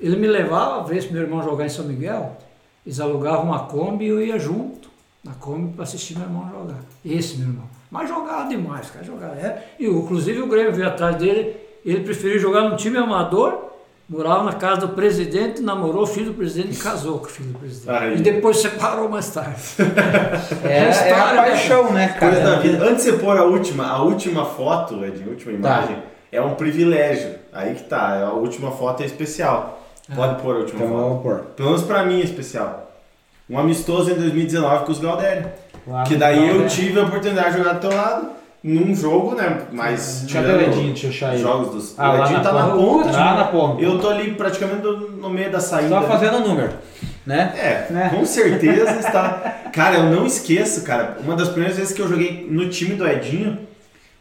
ele me levava, às vezes meu irmão jogar em São Miguel, eles alugavam uma Kombi e eu ia junto na Kombi para assistir meu irmão jogar. Esse meu irmão. Mas jogava demais, cara, jogava. É. E inclusive o Grêmio veio atrás dele, ele preferiu jogar no time amador, morava na casa do presidente, namorou o filho do presidente e casou com o filho do presidente. Aí. E depois separou mais tarde. É, é a história, paixão, né, cara? Coisa da vida. Antes de você pôr a última, a última foto, Ed, a última imagem, é um privilégio. Aí que tá, a última foto é especial. Pode pôr a última Então foto. vamos pôr. Pelo menos pra mim é especial. Um amistoso em 2019 com os Galdério. Lá Que daí eu tive a oportunidade de jogar do teu lado, num jogo, né? Mas Cadê o Edinho? Deixa eu achar ele. jogos dos. Ah, o lá Edinho na tá na ponta. Lá na ponta. Eu tô ali praticamente no, no meio da saída. Só fazendo o número, né? É, Né? com certeza está. Cara, eu não esqueço, cara. Uma das primeiras vezes que eu joguei no time do Edinho,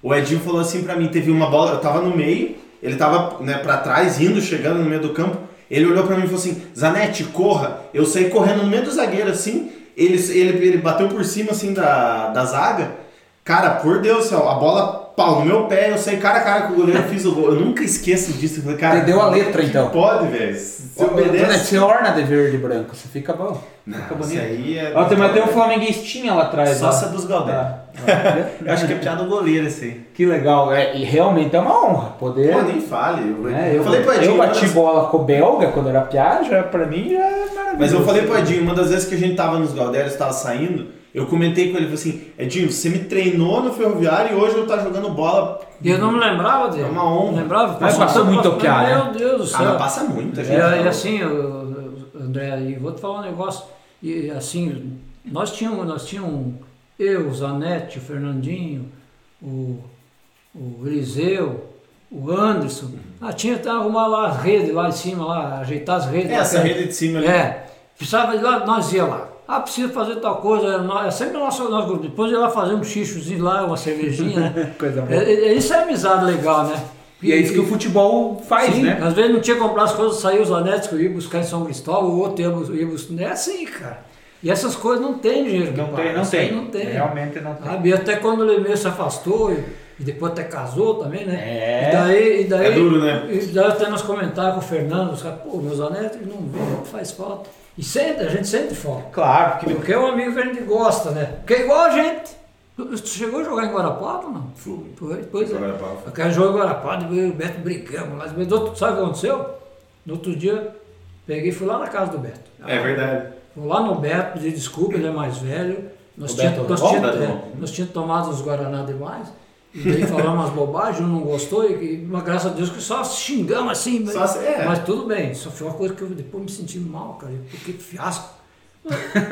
o Edinho falou assim pra mim: teve uma bola, eu tava no meio, ele tava né, pra trás, indo, chegando no meio do campo. Ele olhou pra mim e falou assim: Zanetti, corra. Eu saí correndo no meio do zagueiro assim. Ele, ele, ele bateu por cima assim da, da zaga. Cara, por Deus a bola pau no meu pé, eu saí cara a cara com o goleiro, fiz o gol. Eu nunca esqueço disso. Eu falei, cara, Entendeu a letra, então? Pode, velho. Zanetti, obedece. Você orna de verde e branco, você fica bom. Não, Fica isso bonito. aí é. Ó, tem, tem um flamenguistinha lá atrás. ó. Sócia dos Galdério. Eu acho que é piada do goleiro aí. Que legal. É, e realmente é uma honra poder. Pô, nem fale. Eu, né, eu, falei pro Edinho. eu bati das- bola com o belga quando era piá, já, pra mim já é maravilhoso. Mas eu falei pro Edinho, uma das vezes que a gente tava nos Galdérios, tava saindo, eu comentei com ele, falei assim, Edinho, você me treinou no Ferroviário e hoje eu tá jogando bola. E eu não me lembrava dele. É uma honra. Lembrava? Mas passou muito ao piá, né? Meu Deus do Ah, céu. passa muita E, gente. e assim, eu- eu- André, e vou te falar um negócio. E assim, nós tínhamos, nós tínhamos eu, o Zanetti, o Fernandinho, o, o Eliseu, o Anderson. Ah, tinha até arrumar lá as redes lá em cima, lá, ajeitar as redes. É, essa que- rede de cima ali. É. Precisava ir lá, nós ia lá. Ah, precisa fazer tal coisa. nós- É sempre o nosso, nosso grupo. Depois ia lá fazer um xixozinho lá, uma cervejinha, né? Coisa boa. É, é, isso é amizade legal, né? E é isso que o futebol faz, Sim, né? Às vezes não tinha que comprar as coisas, saiu os que eu ia buscar em São Cristóvão, o outro ia, bus- ia buscar. É assim, cara. E essas coisas não tem dinheiro que Não paga, tem, não tem. Não tem. Realmente não tem. Sabe? Até quando o Lemeu se afastou e, e depois até casou também, né? É. E daí, e daí, É duro, né? E daí até nós comentávamos com o Fernando, os caras, pô, meus anetos não vêm, faz falta. E sente, a gente sente falta. Claro, porque Porque é um amigo que a gente gosta, né? Porque é igual a gente. Tu chegou a jogar em Guarapava, não? Fui. Pois, pois é. Guarapava. Aquele jogo em Guarapava, eu e o Beto brigamos. Mas, mas outro- sabe o que aconteceu? No outro dia, peguei e fui lá na casa do Beto. É verdade. Fui lá no Beto, pedi desculpa, ele é mais velho. Nós tínhamos Beto Beto é, nós tínhamos tomado uns Guaraná demais. E daí falamos umas bobagens, um não gostou, e, mas graças a Deus que só xingamos assim. Só mas, é. mas tudo bem, só foi uma coisa que eu depois me senti mal, cara. Porque fiasco.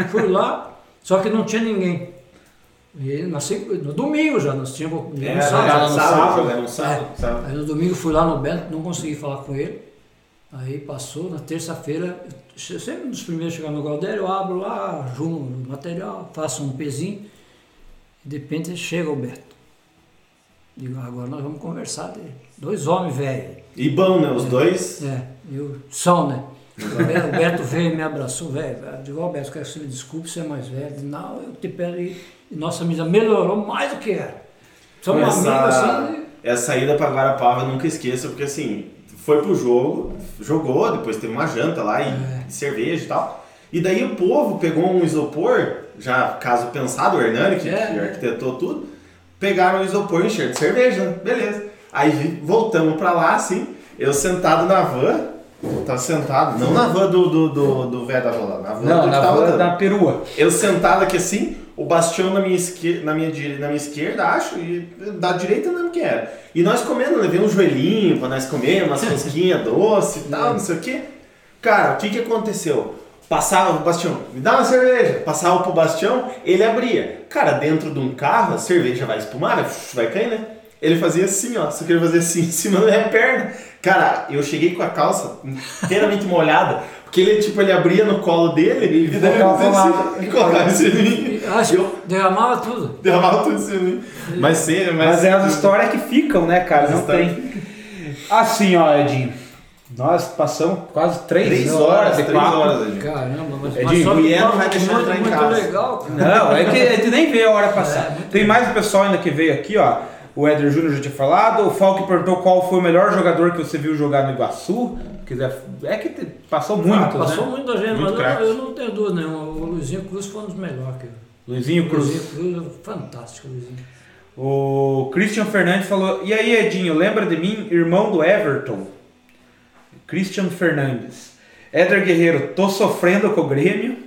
Fui lá, só que não tinha ninguém. E nós no domingo já, nós tínhamos. É, no sábado. É. sábado. Aí no domingo fui lá no Bento, não consegui falar com ele. Aí passou, na terça-feira, sempre dos primeiros a chegar no Galdério, eu abro lá, junto o material, faço um pezinho, e de repente chega o Beto. Digo, "Ah, agora nós vamos conversar dele. Dois homens velhos. E bom, né? Os dois. É, eu, são, né? O Beto, o veio e me abraçou, velho. Digo, ó, Beto, quero que você me desculpe, você é mais velho. Digo, Não, eu te peço. E e nossa amizade melhorou mais do que era. Somos amigos Essa, assim. essa ida pra Guarapava eu nunca esqueço, porque assim, foi pro jogo, jogou, depois teve uma janta lá e É. cerveja e tal. E daí o povo pegou um isopor, já caso pensado, o Hernani, que, É, que né? arquitetou tudo, pegaram o isopor e encheram de cerveja, beleza. Aí voltamos pra lá, assim, eu sentado na van, tava sentado, não na van do do do, do velho da van na van Não, do na van da perua. Eu sentado aqui assim, o Bastião na minha, esquerda, na minha, na minha esquerda, acho, e da direita não lembro que era. E nós comendo, levei um joelhinho pra nós comer, umas rosquinhas doce e tal, não sei o quê. Cara, o que que aconteceu? Passava pro Bastião, me dá uma cerveja. Passava pro Bastião, ele abria. Cara, dentro de um carro, a cerveja vai espumar, vai, vai cair, né? Ele fazia assim, ó, só que ele fazia assim em cima da minha perna. Cara, eu cheguei com a calça inteiramente molhada, porque ele, tipo, ele abria no colo dele e, daí ele colocava fazia lá. assim, e colocava isso em mim. Acho que derramava tudo. Derramava tudo isso em mim. Mas sério, mas... Mas é as histórias que ficam, né, cara? As Não histórias tem. Assim, ó, Edinho. Nós passamos quase três, Três horas três papo. horas, gente. Caramba, mas, É mas só mulher, que não vai deixar muito, entrar em muito casa. legal. cara. Não, é que a gente nem vê a hora passar. É, Tem mais um pessoal ainda que veio aqui, ó. O Éder Júnior já tinha falado. O Falk perguntou qual foi o melhor jogador que você viu jogar no Iguaçu. Quiser, é que te- passou muito, Ah, passou né? muita gente, Muito mas eu, craque. eu não tenho dúvida nenhuma. O Luizinho Cruz foi um dos melhores. Cara. Luizinho Cruz. Luizinho Cruz, fantástico, Luizinho. O Christian Fernandes falou: E aí, Edinho, lembra de mim, irmão do Everton? Christian Fernandes. Éder Guerreiro, tô sofrendo com o Grêmio.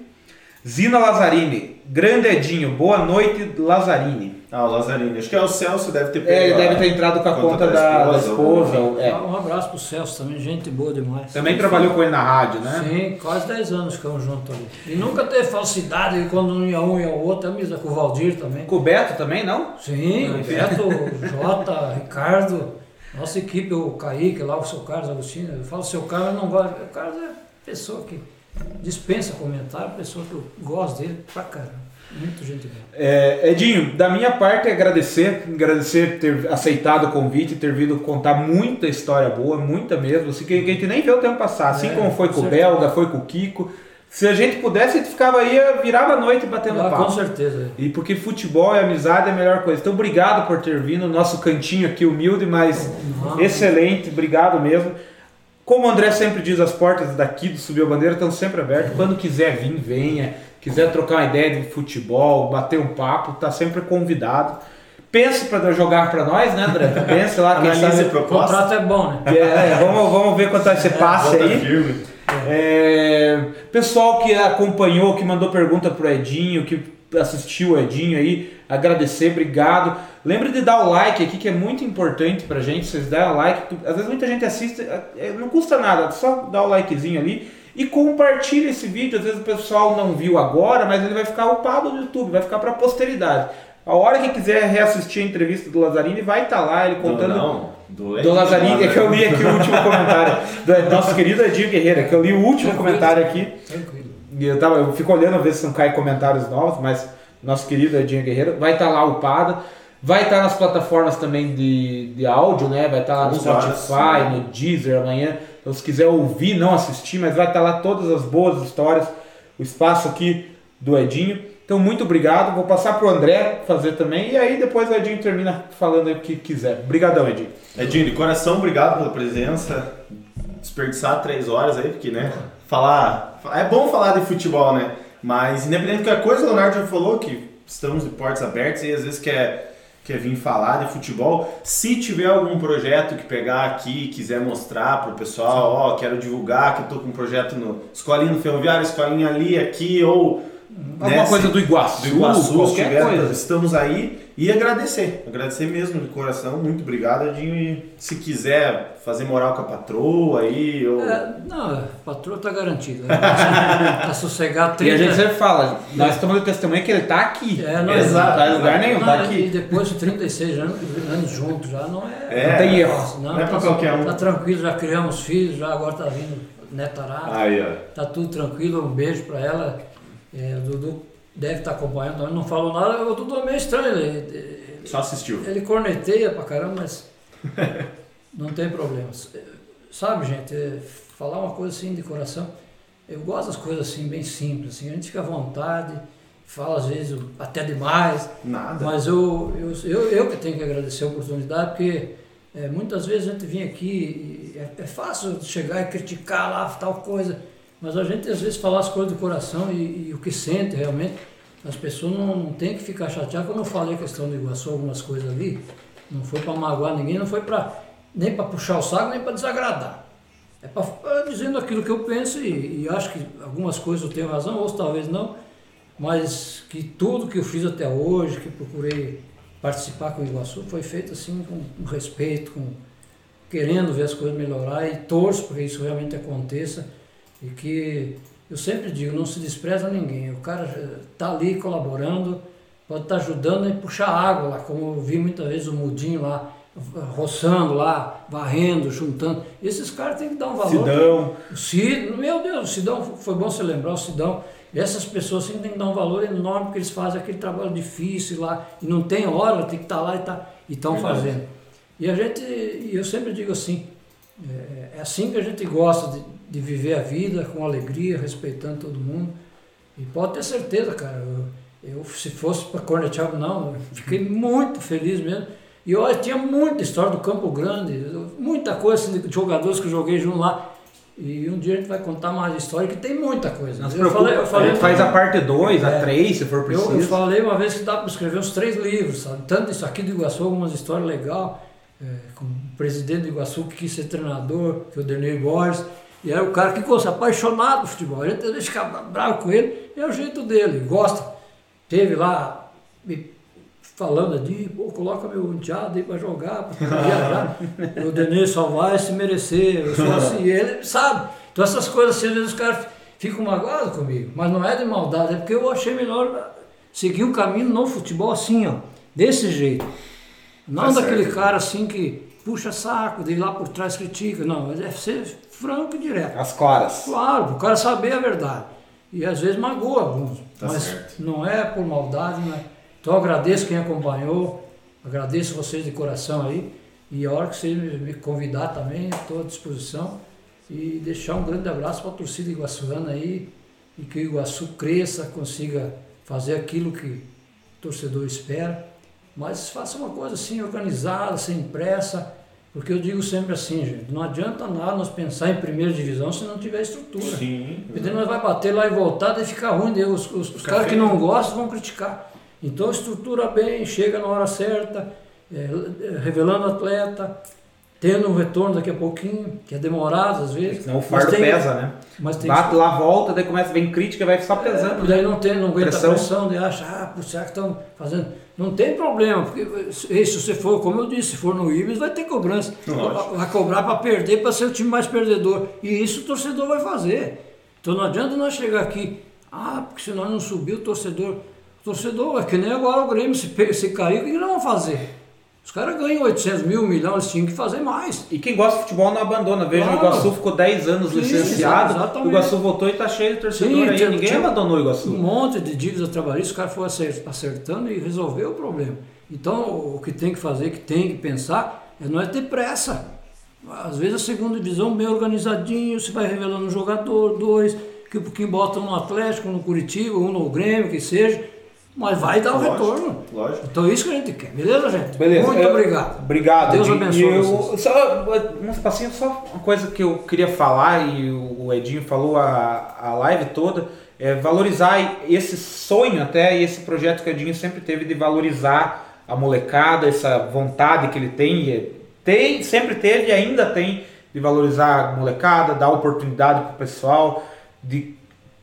Zina Lazzarini, grande Edinho, boa noite, Lazzarini. Ah, o Lazzarini. Acho que é o Celso, deve ter É, ele pego deve a ter entrado com a conta conta da, da esposa. ou- é. Um abraço pro Celso também, gente boa demais. Também trabalhou com ele na rádio, né? Sim, quase 10 anos ficamos juntos ali. E nunca teve falsidade quando não ia um ia o outro, a mesma com o Valdir também. Com o Beto também, não? Sim, o Beto, o Jota, Ricardo, nossa equipe, o Kaique, lá o seu Carlos Agostinho. Eu falo seu Carlos, não gosto. O Carlos é pessoa que dispensa comentário, pessoa que eu gosto dele pra caramba. Muito gente boa. É, Edinho, da minha parte, agradecer, agradecer ter aceitado o convite, ter vindo contar muita história boa, muita mesmo, assim, que, que a gente nem vê o tempo passar, assim É, como foi com com o. Belga, foi com o Kiko. Se a gente pudesse, a gente ficava aí, virava a noite batendo Ah, com papo. certeza. E porque futebol e amizade é a melhor coisa. Então, obrigado por ter vindo. Nosso cantinho aqui, humilde, mas Não. excelente. Obrigado mesmo. Como o André sempre diz, as portas daqui do Subiu a Bandeira estão sempre abertas. Quando quiser vir, venha. Quiser trocar uma ideia de futebol, bater um papo, tá sempre convidado. Pense para jogar para nós, né, André? Pense lá, quem sabe. O contrato é bom, né? É, vamos, vamos ver quanto é esse passe aí. firme. É, pessoal que acompanhou, que mandou pergunta pro Edinho, que assistiu o Edinho aí, agradecer, obrigado. Lembre de dar o like aqui, que é muito importante pra gente, vocês darem o like. Às vezes muita gente assiste, é, não custa nada, só dar o likezinho ali. E compartilha esse vídeo, às vezes o pessoal não viu agora, mas ele vai ficar upado no YouTube, vai ficar pra posteridade. A hora que quiser reassistir a entrevista do Lazzarini, vai estar lá, ele contando... Não, do, Do Lazzarini, é que eu li aqui o último comentário. Do nosso querido Edinho Guerreiro, é que eu li o último comentário aqui. Tranquilo. E eu, tava, eu fico olhando ver se não cai comentários novos, mas nosso querido Edinho Guerreiro vai estar lá upado. Vai estar nas plataformas também de, de áudio, né? Vai estar lá no horas, Spotify, no Deezer amanhã. Então, se quiser ouvir, não assistir, mas vai estar lá todas as boas histórias. O espaço aqui do Edinho. Então, muito obrigado. Vou passar pro André fazer também. E aí, depois o Edinho termina falando o que quiser. Obrigadão, Edinho. Edinho, de coração, obrigado pela presença. Desperdiçar três horas aí, porque, né? Falar. É bom falar de futebol, né? Mas, independente de qualquer coisa, o Leonardo já falou que estamos de portas abertas e às vezes quer, quer vir falar de futebol. Se tiver algum projeto que pegar aqui e quiser mostrar pro pessoal, ó, quero divulgar que eu tô com um projeto no Escolinha no Ferroviário, Escolinha ali, aqui, ou. Alguma né, coisa do Iguaçu, do Iguaçu, qualquer tiver, coisa. estamos aí e agradecer, agradecer mesmo de coração, muito obrigado, e se quiser fazer moral com a patroa aí, ou... É, não, a patroa tá garantida. Tá sossegado. E a 30 gente sempre fala, nós estamos de testemunha que ele tá aqui. É, não Exato, Não tá em lugar nenhum, Não, tá E aqui. depois de 36 anos, anos juntos já não é. É, Não tem erro. fácil, não é pra tá, qualquer um. Tá tranquilo, já criamos filhos, já agora tá vindo netarada. Aí, ó. Tá tudo tranquilo, um beijo pra ela. É, Dudu deve estar acompanhando, também não falou nada. O Dudu é meio estranho, ele, ele, Só assistiu. ele corneteia pra caramba, mas não tem problema. Sabe, gente, é, falar uma coisa assim de coração, eu gosto das coisas assim, bem simples, assim, a gente fica à vontade, fala às vezes até demais, Nada. mas eu, eu, eu, eu que tenho que agradecer a oportunidade, porque é, muitas vezes a gente vem aqui, e é, é fácil chegar e criticar lá tal coisa, mas a gente às vezes falar as coisas do coração e, e o que sente realmente, as pessoas não, não tem que ficar chateadas. Quando eu falei a questão do Iguaçu, algumas coisas ali, não foi para magoar ninguém, não foi para nem para puxar o saco, nem para desagradar. É para dizendo aquilo que eu penso e, e acho que algumas coisas eu tenho razão, outras talvez não, mas que tudo que eu fiz até hoje, que procurei participar com o Iguaçu, foi feito assim com, com respeito, com querendo ver as coisas melhorar e torço para que isso realmente aconteça e que eu sempre digo, não se despreza ninguém. O cara está ali colaborando, pode estar tá ajudando a puxar água lá, como eu vi muitas vezes o mudinho lá, roçando lá, varrendo, juntando. Esses caras têm que dar um valor. Sidão. O Cid, meu Deus, o Sidão, foi bom você lembrar, o Sidão. Essas pessoas sim têm que dar um valor enorme, porque eles fazem aquele trabalho difícil lá, e não tem hora, tem que estar tá lá e tá, estão fazendo. E a gente, eu sempre digo assim, é, é assim que a gente gosta de, de viver a vida, com alegria, respeitando todo mundo. E pode ter certeza, cara, eu, eu se fosse para cornetear, não, fiquei muito feliz mesmo e olha, tinha muita história do Campo Grande, muita coisa de jogadores que eu joguei junto lá. E um dia a gente vai contar mais história, que tem muita coisa. Não eu falei, eu falei, a gente faz a parte 2, é, a 3, se for preciso. Eu, eu, falei uma vez que dá para escrever uns três livros, sabe? Tanto isso aqui do Iguaçu, algumas histórias legais, é, com o presidente do Iguaçu que quis ser treinador, que é o Denei Borges. E aí o cara que ficou apaixonado por futebol. A gente ficar bravo com ele, é o jeito dele, gosta. Teve lá, falando de, pô, coloca meu enteado aí para jogar, para viajar. o Denise só vai se merecer, eu sou assim, ele sabe. Então essas coisas assim, às vezes os caras ficam magoados comigo, mas não é de maldade, é porque eu achei melhor seguir o caminho no futebol assim, ó, desse jeito. Não tá daquele certo. cara assim que puxa saco, de lá por trás critica, não, deve ser franco e direto. As claras. Claro, o cara saber a verdade. E às vezes magoa alguns, tá mas certo. não é por maldade, não é então agradeço quem acompanhou, agradeço vocês de coração aí. E a hora que vocês me convidar também, estou à disposição. E deixar um grande abraço para a torcida iguaçuana aí. E que o Iguaçu cresça, consiga fazer aquilo que o torcedor espera. Mas faça uma coisa assim, organizada, sem pressa. Porque eu digo sempre assim, gente, não adianta nada nós pensar em primeira divisão se não tiver estrutura. Sim. Porque nós vai bater lá e voltar, daí fica ruim, os, os, os caras que não gostam vão criticar. Então estrutura bem, chega na hora certa, é, revelando o atleta, tendo um retorno daqui a pouquinho, que é demorado às vezes. Senão o fardo tem, pesa, né? Mas tem Bate lá, volta, daí começa, vem crítica, vai só é, pesando. É, daí não, tem, não aguenta pressão. a pressão, daí acha, ah, por será que estão fazendo. Não tem problema, porque se você for, como eu disse, se for no Ibis, vai ter cobrança. Lógico. Vai cobrar para perder, para ser o time mais perdedor. E isso o torcedor vai fazer. Então não adianta nós chegar aqui, ah, porque se nós não subir, o torcedor torcedor, é que nem agora o Grêmio, se, se cair, o que não vão fazer? Os caras ganham 800 mil, milhões, eles tinham que fazer mais. E quem gosta de futebol não abandona. Veja, claro. o Iguaçu ficou 10 anos Sim, licenciado, exatamente. o Iguaçu voltou e está cheio de torcedor Sim, aí. Tinha, Ninguém tinha abandonou o Iguaçu. Um monte de dívidas trabalhistas, o cara foi acertando e resolveu o problema. Então, o que tem que fazer, que tem que pensar, é não é ter pressa. Às vezes a segunda divisão bem organizadinho, você vai revelando um jogador, dois, que um pouquinho bota um no Atlético, um no Curitiba, um no Grêmio, que seja mas vai dar o lógico, retorno. Lógico. Então é isso que a gente quer. Beleza, gente? Beleza. Muito é, obrigado. Obrigado. Deus abençoe eu, vocês. Só, um espacinho, só uma coisa que eu queria falar, e o Edinho falou a, a live toda, é valorizar esse sonho até, e esse projeto que o Edinho sempre teve de valorizar a molecada, essa vontade que ele tem, tem sempre teve e ainda tem de valorizar a molecada, dar oportunidade para o pessoal, de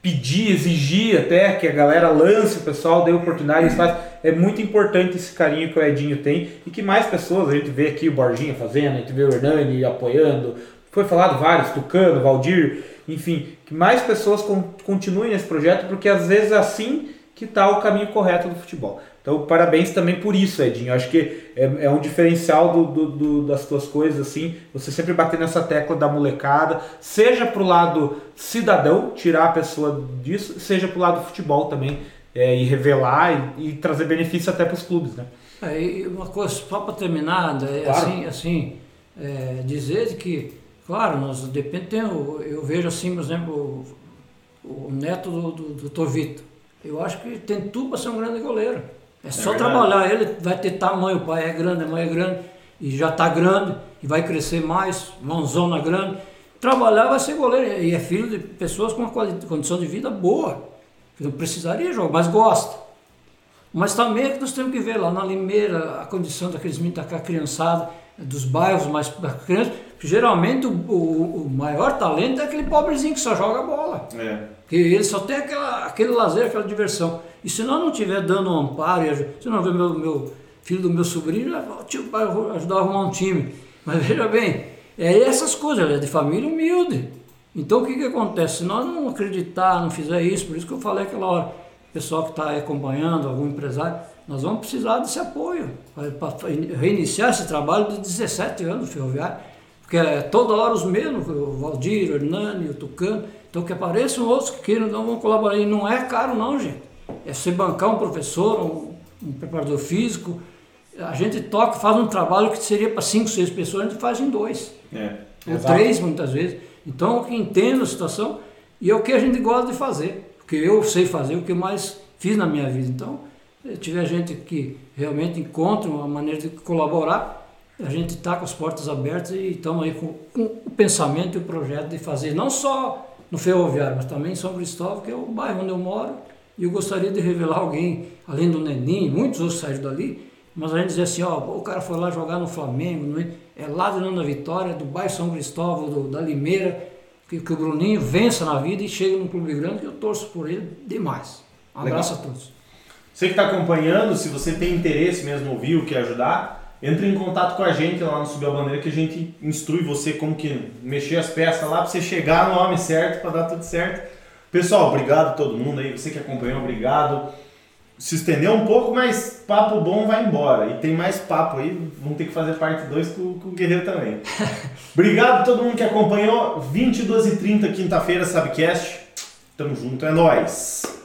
pedir, exigir até que a galera lance, o pessoal dê oportunidade, faz. É muito importante esse carinho que o Edinho tem e que mais pessoas, a gente vê aqui o Borginha fazendo, a gente vê o Hernani apoiando, foi falado vários, Tucano, Valdir, enfim, que mais pessoas continuem nesse projeto, porque às vezes é assim que está o caminho correto do futebol. Então, parabéns também por isso, Edinho. Acho que é, é um diferencial do, do, do, das tuas coisas, assim. Você sempre bater nessa tecla da molecada, seja pro lado cidadão, tirar a pessoa disso, seja pro lado do futebol também, é, e revelar e, e, trazer benefício até para os clubes, né? É, uma coisa, só para terminar, é, claro. assim, assim é, dizer que, claro, nós depende, tem, eu, eu vejo assim, por exemplo, o, o neto do, do, do Tovito. Eu acho que tem tudo para ser um grande goleiro. É só é trabalhar, ele vai ter tamanho, o pai é grande, a mãe é grande, e já está grande, e vai crescer mais, mãozona grande. Trabalhar vai ser goleiro, e é filho de pessoas com uma condição de vida boa, que não precisaria jogar, mas gosta. Mas também é que nós temos que ver lá na Limeira a condição daqueles meninos, daquela criançada, dos bairros mais crianças, geralmente o, o, o, maior talento é aquele pobrezinho que só joga bola. É. Que ele só tem aquela, aquele lazer, aquela diversão. E se nós não estiver dando um amparo, se não ver meu, meu filho do meu sobrinho, tio, pai, ajudar a arrumar um time. Mas veja bem, é essas coisas, é de família humilde. Então o que, que acontece? Se nós não acreditar, não fizer isso, por isso que eu falei aquela hora, o pessoal que está acompanhando, algum empresário, nós vamos precisar desse apoio para reiniciar esse trabalho de 17 anos ferroviário, porque é toda hora os mesmos, o Valdir, o Hernani, o Tucano, então que apareçam outros que queiram, não vão colaborar. E não é caro não, gente. É você bancar um professor, um, um preparador físico, a gente toca, faz um trabalho que seria para cinco, seis pessoas, a gente faz em dois. É. Ou Exato. três, muitas vezes. Então, eu entendo a situação e é o que a gente gosta de fazer. Porque eu sei fazer o que mais fiz na minha vida. Então, se tiver gente que realmente encontra uma maneira de colaborar, a gente está com as portas abertas e estamos aí com, com o pensamento e o projeto de fazer, não só no Ferroviário, mas também em São Cristóvão, que é o bairro onde eu moro. E eu gostaria de revelar alguém, além do Neninho, muitos outros saíram dali, mas a gente dizer assim, ó, o cara foi lá jogar no Flamengo, é? é lá de Nona Vitória, do bairro São Cristóvão, do, da Limeira, que, que o Bruninho vença na vida e chega num clube grande, que eu torço por ele demais. Um abraço a todos. Você que está acompanhando, se você tem interesse mesmo ouvir o que ajudar, entre em contato com a gente lá no Subir a Bandeira que a gente instrui você como que mexer as peças lá para você chegar no homem certo, para dar tudo certo. Pessoal, obrigado a todo mundo aí, você que acompanhou, obrigado. Se estendeu um pouco, mas papo bom vai embora. E tem mais papo aí, vamos ter que fazer parte 2 com, com o Guerreiro também. obrigado a todo mundo que acompanhou. 22h30, quinta-feira, Sabcast. Tamo junto, é nóis!